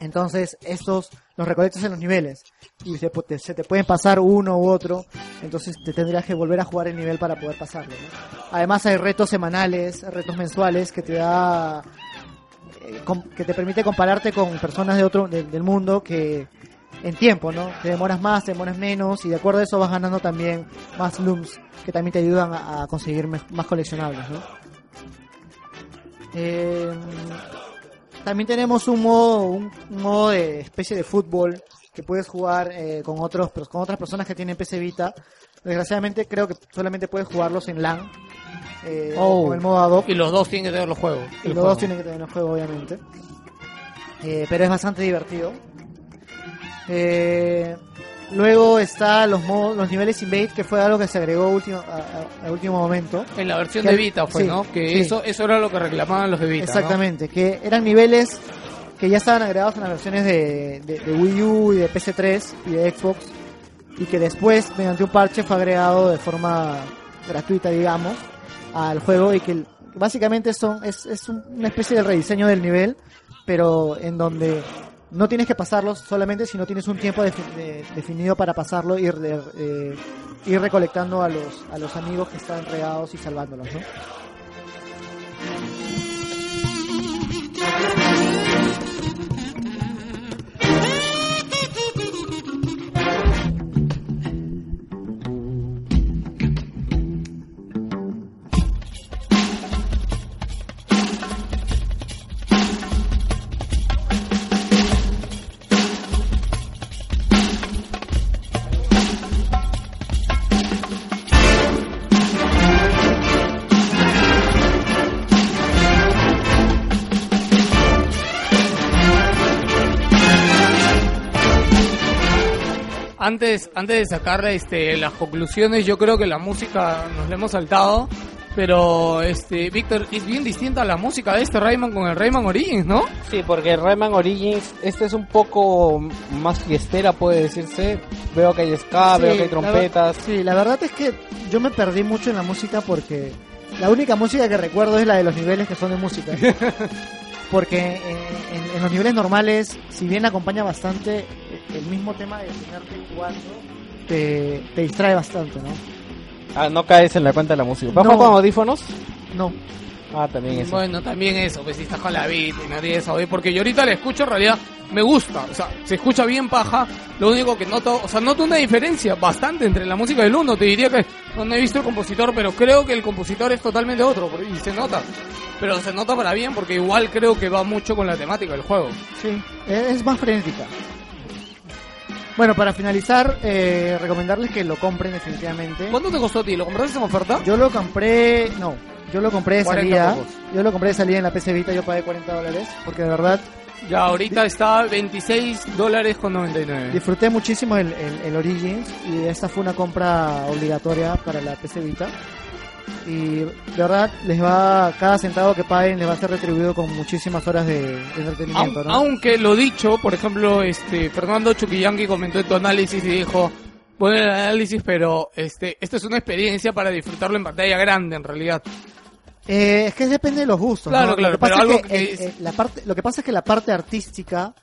Entonces, estos los recolectas en los niveles y se, se te pueden pasar uno u otro, entonces te tendrías que volver a jugar el nivel para poder pasarlo. ¿no? Además, hay retos semanales, retos mensuales que te da que te permite compararte con personas de otro de- del mundo que en tiempo, ¿no? Te demoras más, te demoras menos y de acuerdo a eso vas ganando también más looms que también te ayudan a, conseguir más coleccionables, ¿no? Eh, también tenemos un modo, un, un modo de especie de fútbol que puedes jugar eh, con otros con otras personas que tienen PC Vita. Desgraciadamente creo que solamente puedes jugarlos en LAN. Eh, Oh. con el modo ad hoc. Y los dos tienen que tener los juegos. Y los juego. dos tienen que tener el juego, obviamente. Eh, pero es bastante divertido. Eh, luego está los modos, los niveles invade, que fue algo que se agregó último, a, a- a último momento. En la versión Que- de Vita fue, sí, ¿no? Que sí. eso eso era lo que reclamaban los de Vita. ¿no? Exactamente, que eran niveles que ya estaban agregados en las versiones de, de- de Wii U y de PS3 y de Xbox y que después mediante un parche fue agregado de forma gratuita digamos al juego y que básicamente son es, es un- una especie de rediseño del nivel pero en donde no tienes que pasarlos solamente si no tienes un tiempo defi- de- definido para pasarlo y de- eh, ir recolectando a los a los amigos que están regados y salvándolos ¿no? Antes, antes de sacar este, las conclusiones, yo creo que la música nos la hemos saltado. Pero, este, Víctor, es bien distinta la música de este Rayman con el Rayman Origins, ¿no? Sí, porque el Rayman Origins, este es un poco más fiestera, puede decirse. Veo que hay ska, Sí, veo que hay la trompetas. sí, la verdad es que yo me perdí mucho en la música porque la única música que recuerdo es la de los niveles que son de música. porque eh, en, en los niveles normales, si bien acompaña bastante, el mismo tema de tenerte jugando te, te distrae bastante, ¿no? Ah, no caes en la cuenta de la música. ¿Vas No. con audífonos? No. Ah, también eso. Bueno, también eso, pues si estás con la beat y nadie sabe, porque yo ahorita la escucho en realidad me gusta, o sea, se escucha bien paja, lo único que noto, o sea, noto una diferencia bastante entre la música del uno, te diría que no, no he visto el compositor, pero creo que el compositor es totalmente otro, y se nota, pero se nota para bien porque igual creo que va mucho con la temática del juego. Sí, es más frenética. Bueno, para finalizar, eh, recomendarles que lo compren definitivamente. ¿Cuánto te costó a ti? ¿Lo compraste en oferta? Yo lo compré, no, yo lo compré de 40 salida. pocos. Yo lo compré de salida en la PC Vita, yo pagué 40 dólares, porque de verdad Ya, ahorita está 26 dólares con 99. disfruté muchísimo el, el, el Origins y esta fue una compra obligatoria para la PC Vita. Y de verdad, les va, cada centavo que paguen les va a ser retribuido con muchísimas horas de, de entretenimiento, Aun- ¿no? Aunque lo dicho, por ejemplo, este Fernando Chuquillanqui comentó en tu análisis y dijo, bueno el análisis, pero este esto es una experiencia para disfrutarlo en pantalla grande en realidad. Eh, es que depende de los gustos. Claro, ¿no? claro, lo que pasa pero es algo que, que eh, es- eh, la parte, lo que pasa es que la parte artística,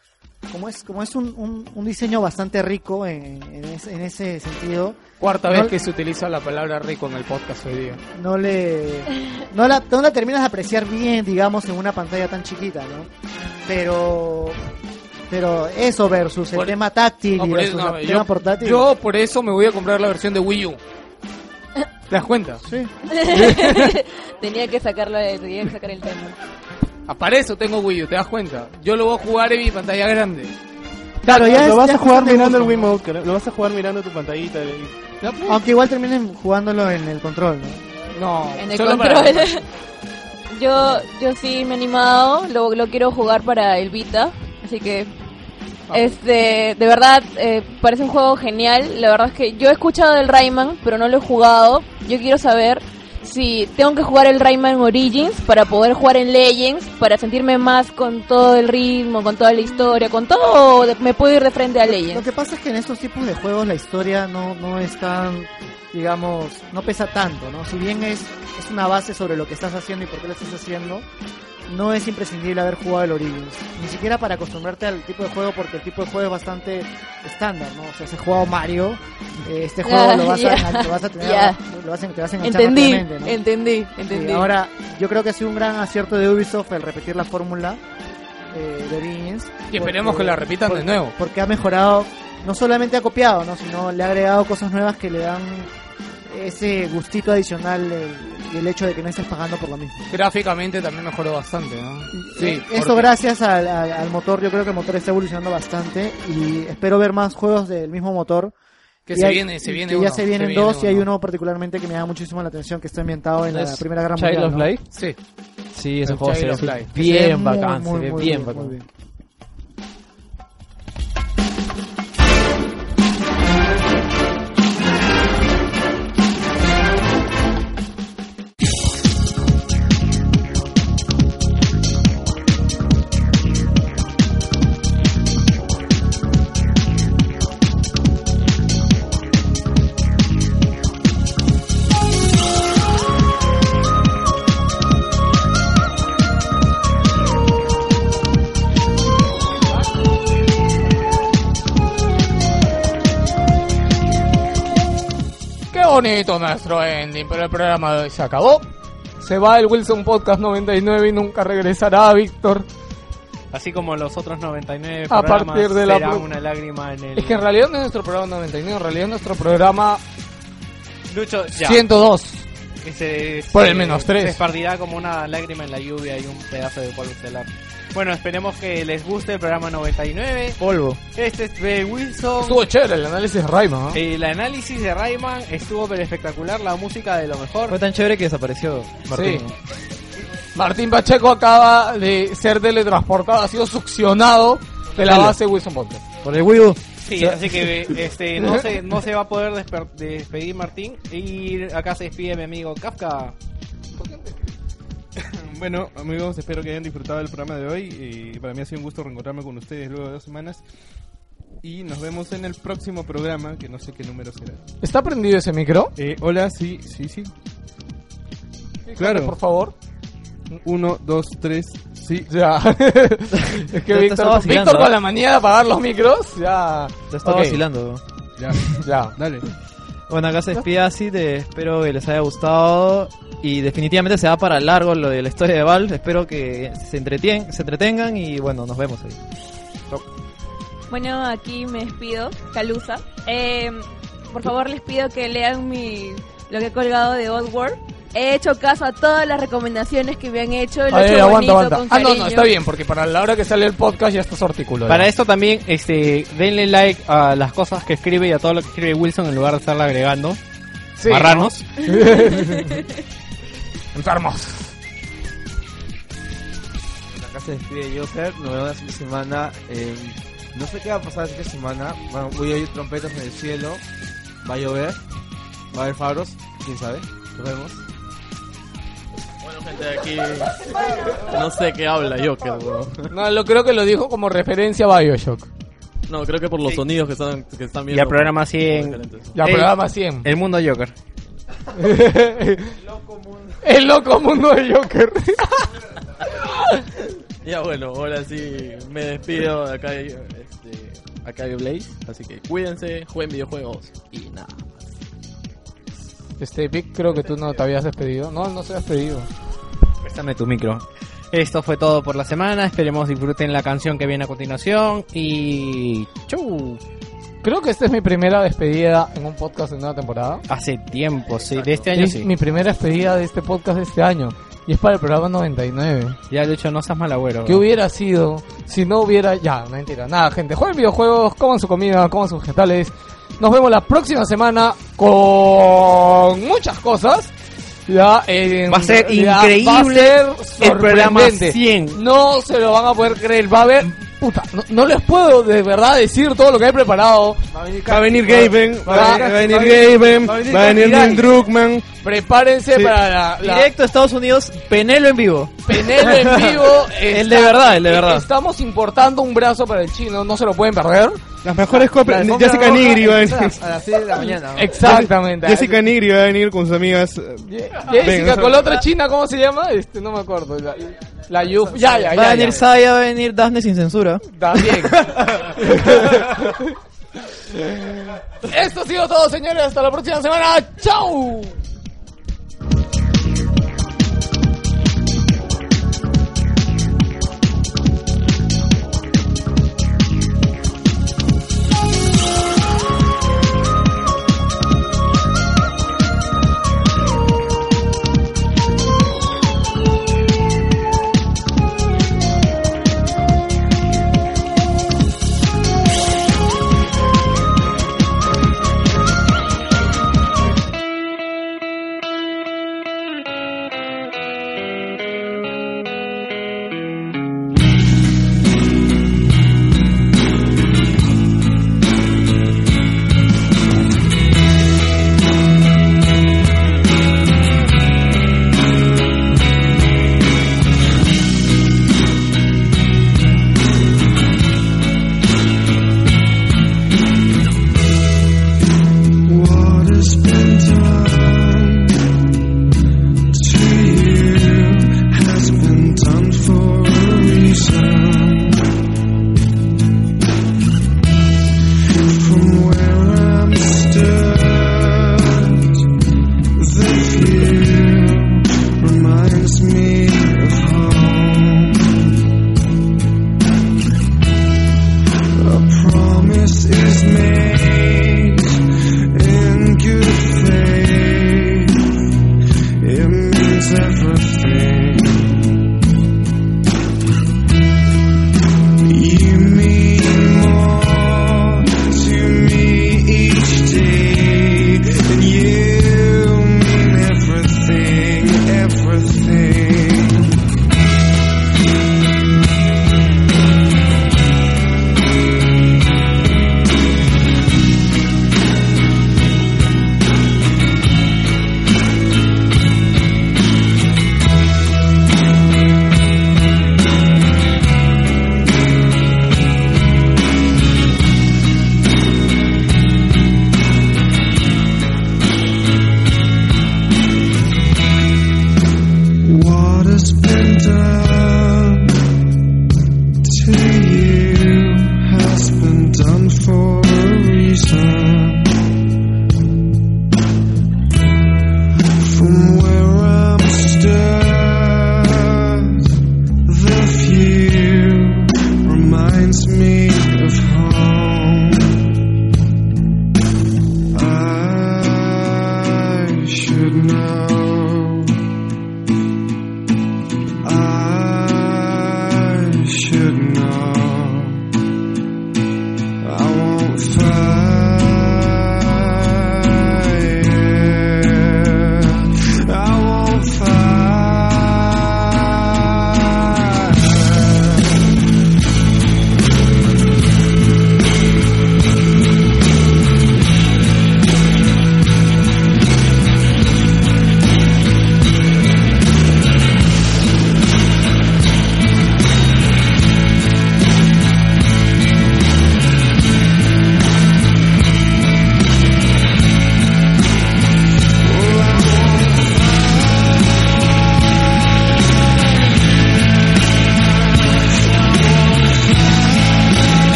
como es, como es un, un, un diseño bastante rico en, en ese, en ese sentido, Cuarta no- vez que se utiliza la palabra rico en el podcast hoy día. no le, no la, no la terminas de apreciar bien, digamos, en una pantalla tan chiquita, ¿no? Pero, pero eso versus el Por- tema táctil No, y eso, versus no, el yo, tema portátil. yo por eso me voy a comprar la versión de Wii U. ¿Te das cuenta? Sí. tenía que sacarlo, tenía que sacar el tema. Ah, Para eso tengo Wii U, ¿te das cuenta? Yo lo voy a jugar en mi pantalla grande. Claro, ya lo es- vas ya a es jugar cuestión de mirando el gusto. Wiimote, lo vas a jugar mirando tu pantallita. y- Aunque igual terminen jugándolo en el control, ¿no? No, En el solo para- control. yo, yo sí me he animado, lo, lo quiero jugar para el Vita, así que este, de verdad eh, parece un juego genial. La verdad es que yo he escuchado del Rayman, pero no lo he jugado. Yo quiero saber si tengo que jugar el Rayman Origins para poder jugar en Legends, para sentirme más con todo el ritmo, con toda la historia, con todo. Me puedo ir de frente a Lo Legends. que pasa es que en estos tipos de juegos la historia no, no es tan, digamos, no pesa tanto, ¿no? Si bien es, es una base sobre lo que estás haciendo y por qué lo estás haciendo, no es imprescindible haber jugado el Origins. Ni siquiera para acostumbrarte al tipo de juego, porque el tipo de juego es bastante estándar, ¿no? O sea, si has jugado Mario, eh, este juego Ah, lo, vas a, lo vas a tener, lo vas a, te vas a enganchar Entendí, rápidamente, ¿no? entendí, Sí, entendí. ahora, yo creo que ha sido un gran acierto de Ubisoft el repetir la fórmula eh, de Origins. Y esperemos que la repitan de nuevo. Porque ha mejorado, no solamente ha copiado, ¿no? sino le ha agregado cosas nuevas que le dan ese gustito adicional eh, y el hecho de que no estés pagando por lo mismo. Gráficamente también mejoró bastante, ¿no? Sí, Eh, Esto porque- gracias al, al- al motor, yo creo que el motor está evolucionando bastante y espero ver más juegos del mismo motor. Que Y se hay- viene, se viene que uno, ya se vienen se viene dos y hay uno. particularmente que me llama muchísimo la atención que está ambientado en la ¿Es Primera Guerra Child Mundial. of ¿no? Light? Sí. Sí, ese El juego se Child ve bien bacán, muy, se ve muy bien bien, bacán. Bonito nuestro ending, pero el programa de hoy se acabó. Se va el Wilson Podcast 99 y nunca regresará, Víctor. Así como los otros 99 A programas partir de será una lágrima en el... Es que en realidad no es nuestro programa 99, en realidad es nuestro programa Lucho, ya. 102. Que se- Por se- el menos tres. Se esparcirá como una lágrima en la lluvia y un pedazo de polvo estelar. Bueno, esperemos que les guste el programa 99. Polvo. Este es de Wilson. Estuvo chévere el análisis de Rayman, ¿no? El análisis de Rayman estuvo pero espectacular, la música de lo mejor. Fue tan chévere que desapareció Martín. Sí. Martín Pacheco acaba de ser teletransportado, ha sido succionado de la base Wilson Podcast. Por el Wii U. Sí, así que este, no, se, no se va a poder desper- despedir Martín. Y acá se despide mi amigo Kafka. Bueno, amigos, espero que hayan disfrutado del programa de hoy. Y para mí ha sido un gusto reencontrarme con ustedes luego de dos semanas. Y nos vemos en el próximo programa, que no sé qué número será. ¿Está prendido ese micro? Eh, hola, sí, sí, sí. Fíjate, Claro. Por favor. Uno, dos, tres, sí. Ya. es que Víctor, Víctor con la manía de apagar los micros, ya. Te estaba Ok. vacilando. Ya, ya. Dale. Bueno, acá se despide así, de, espero que les haya gustado y definitivamente se va para largo lo de la historia de Valve, espero que se, entretien, se entretengan y bueno, nos vemos ahí. Bueno, aquí me despido, Calusa. Eh, por favor, les pido que lean mi lo que he colgado de Oddworld. He hecho caso a todas las recomendaciones que me han hecho. Lo A he ver, hecho aguanta, bonito, aguanta. con Ah, no, no, está bien, porque para la hora que sale el podcast ya está su artículo. Para esto también, este, denle like a las cosas que escribe y a todo lo que escribe Wilson en lugar de estarle agregando. Sí, Marranos. Enfermos. Acá se despide Joker, nos vemos la siguiente semana. eh, no sé qué va a pasar la siguiente semana. Bueno, voy a oír trompetas en el cielo. Va a llover. Va a haber faros. Quién sabe. Nos vemos. Bueno, gente, aquí no sé qué habla Joker, bro. No, lo creo que lo dijo como referencia a Bioshock. No, creo que por los sonidos que están, que están Y viendo. al programa 100. Diferentes. Ya, El- programa 100. El mundo Joker. El loco mundo de Joker. Ya bueno, ahora sí me despido de acá, este, acá de Blaze. Así que cuídense, jueguen videojuegos y nada. Este, Vic, creo que tú no te habías despedido. No, no se habías despedido. Préstame tu micro. Esto fue todo por la semana. Esperemos disfruten la canción que viene a continuación. Y. ¡Chau! Creo que esta es mi primera despedida en un podcast de nueva temporada. Hace tiempo, sí. De este año es sí. mi primera despedida de este podcast de este año. Y es para el programa 99. Ya, de hecho, no seas malagüero. ¿Qué hubiera sido si no hubiera... Ya, mentira. Nada, gente. Jueguen videojuegos, coman su comida, coman sus vegetales. Nos vemos la próxima semana con muchas cosas. Ya, en Va a ser increíble va a ser el programa sorprendente. 100. No se lo van a poder creer. Va a haber... Puta, no, no les puedo de verdad decir todo lo que he preparado. Va a venir Gaben, va, a venir va a venir- Gaben, va a venir va a venir Cantidad. Neil Druckmann. Prepárense Sí. para la, la- Directo a Estados Unidos, Penelo en vivo. Penelo en vivo. El de verdad, el de verdad. Estamos importando un brazo para el chino, no se lo pueden perder. Las mejores copias. La Jessica Nigri va a venir. A las 6 de la mañana. ¿no? Exactamente. Jessica Nigri va a venir con sus amigas. eh, Jessica, Venga, con la otra china, ¿cómo se llama? Este, no me acuerdo. La, la Yuf. Ya, ya, Va a venir ya. Saya, va a venir Daphne sin censura. También. Esto ha sido todo, señores. Hasta la próxima semana. ¡Chao!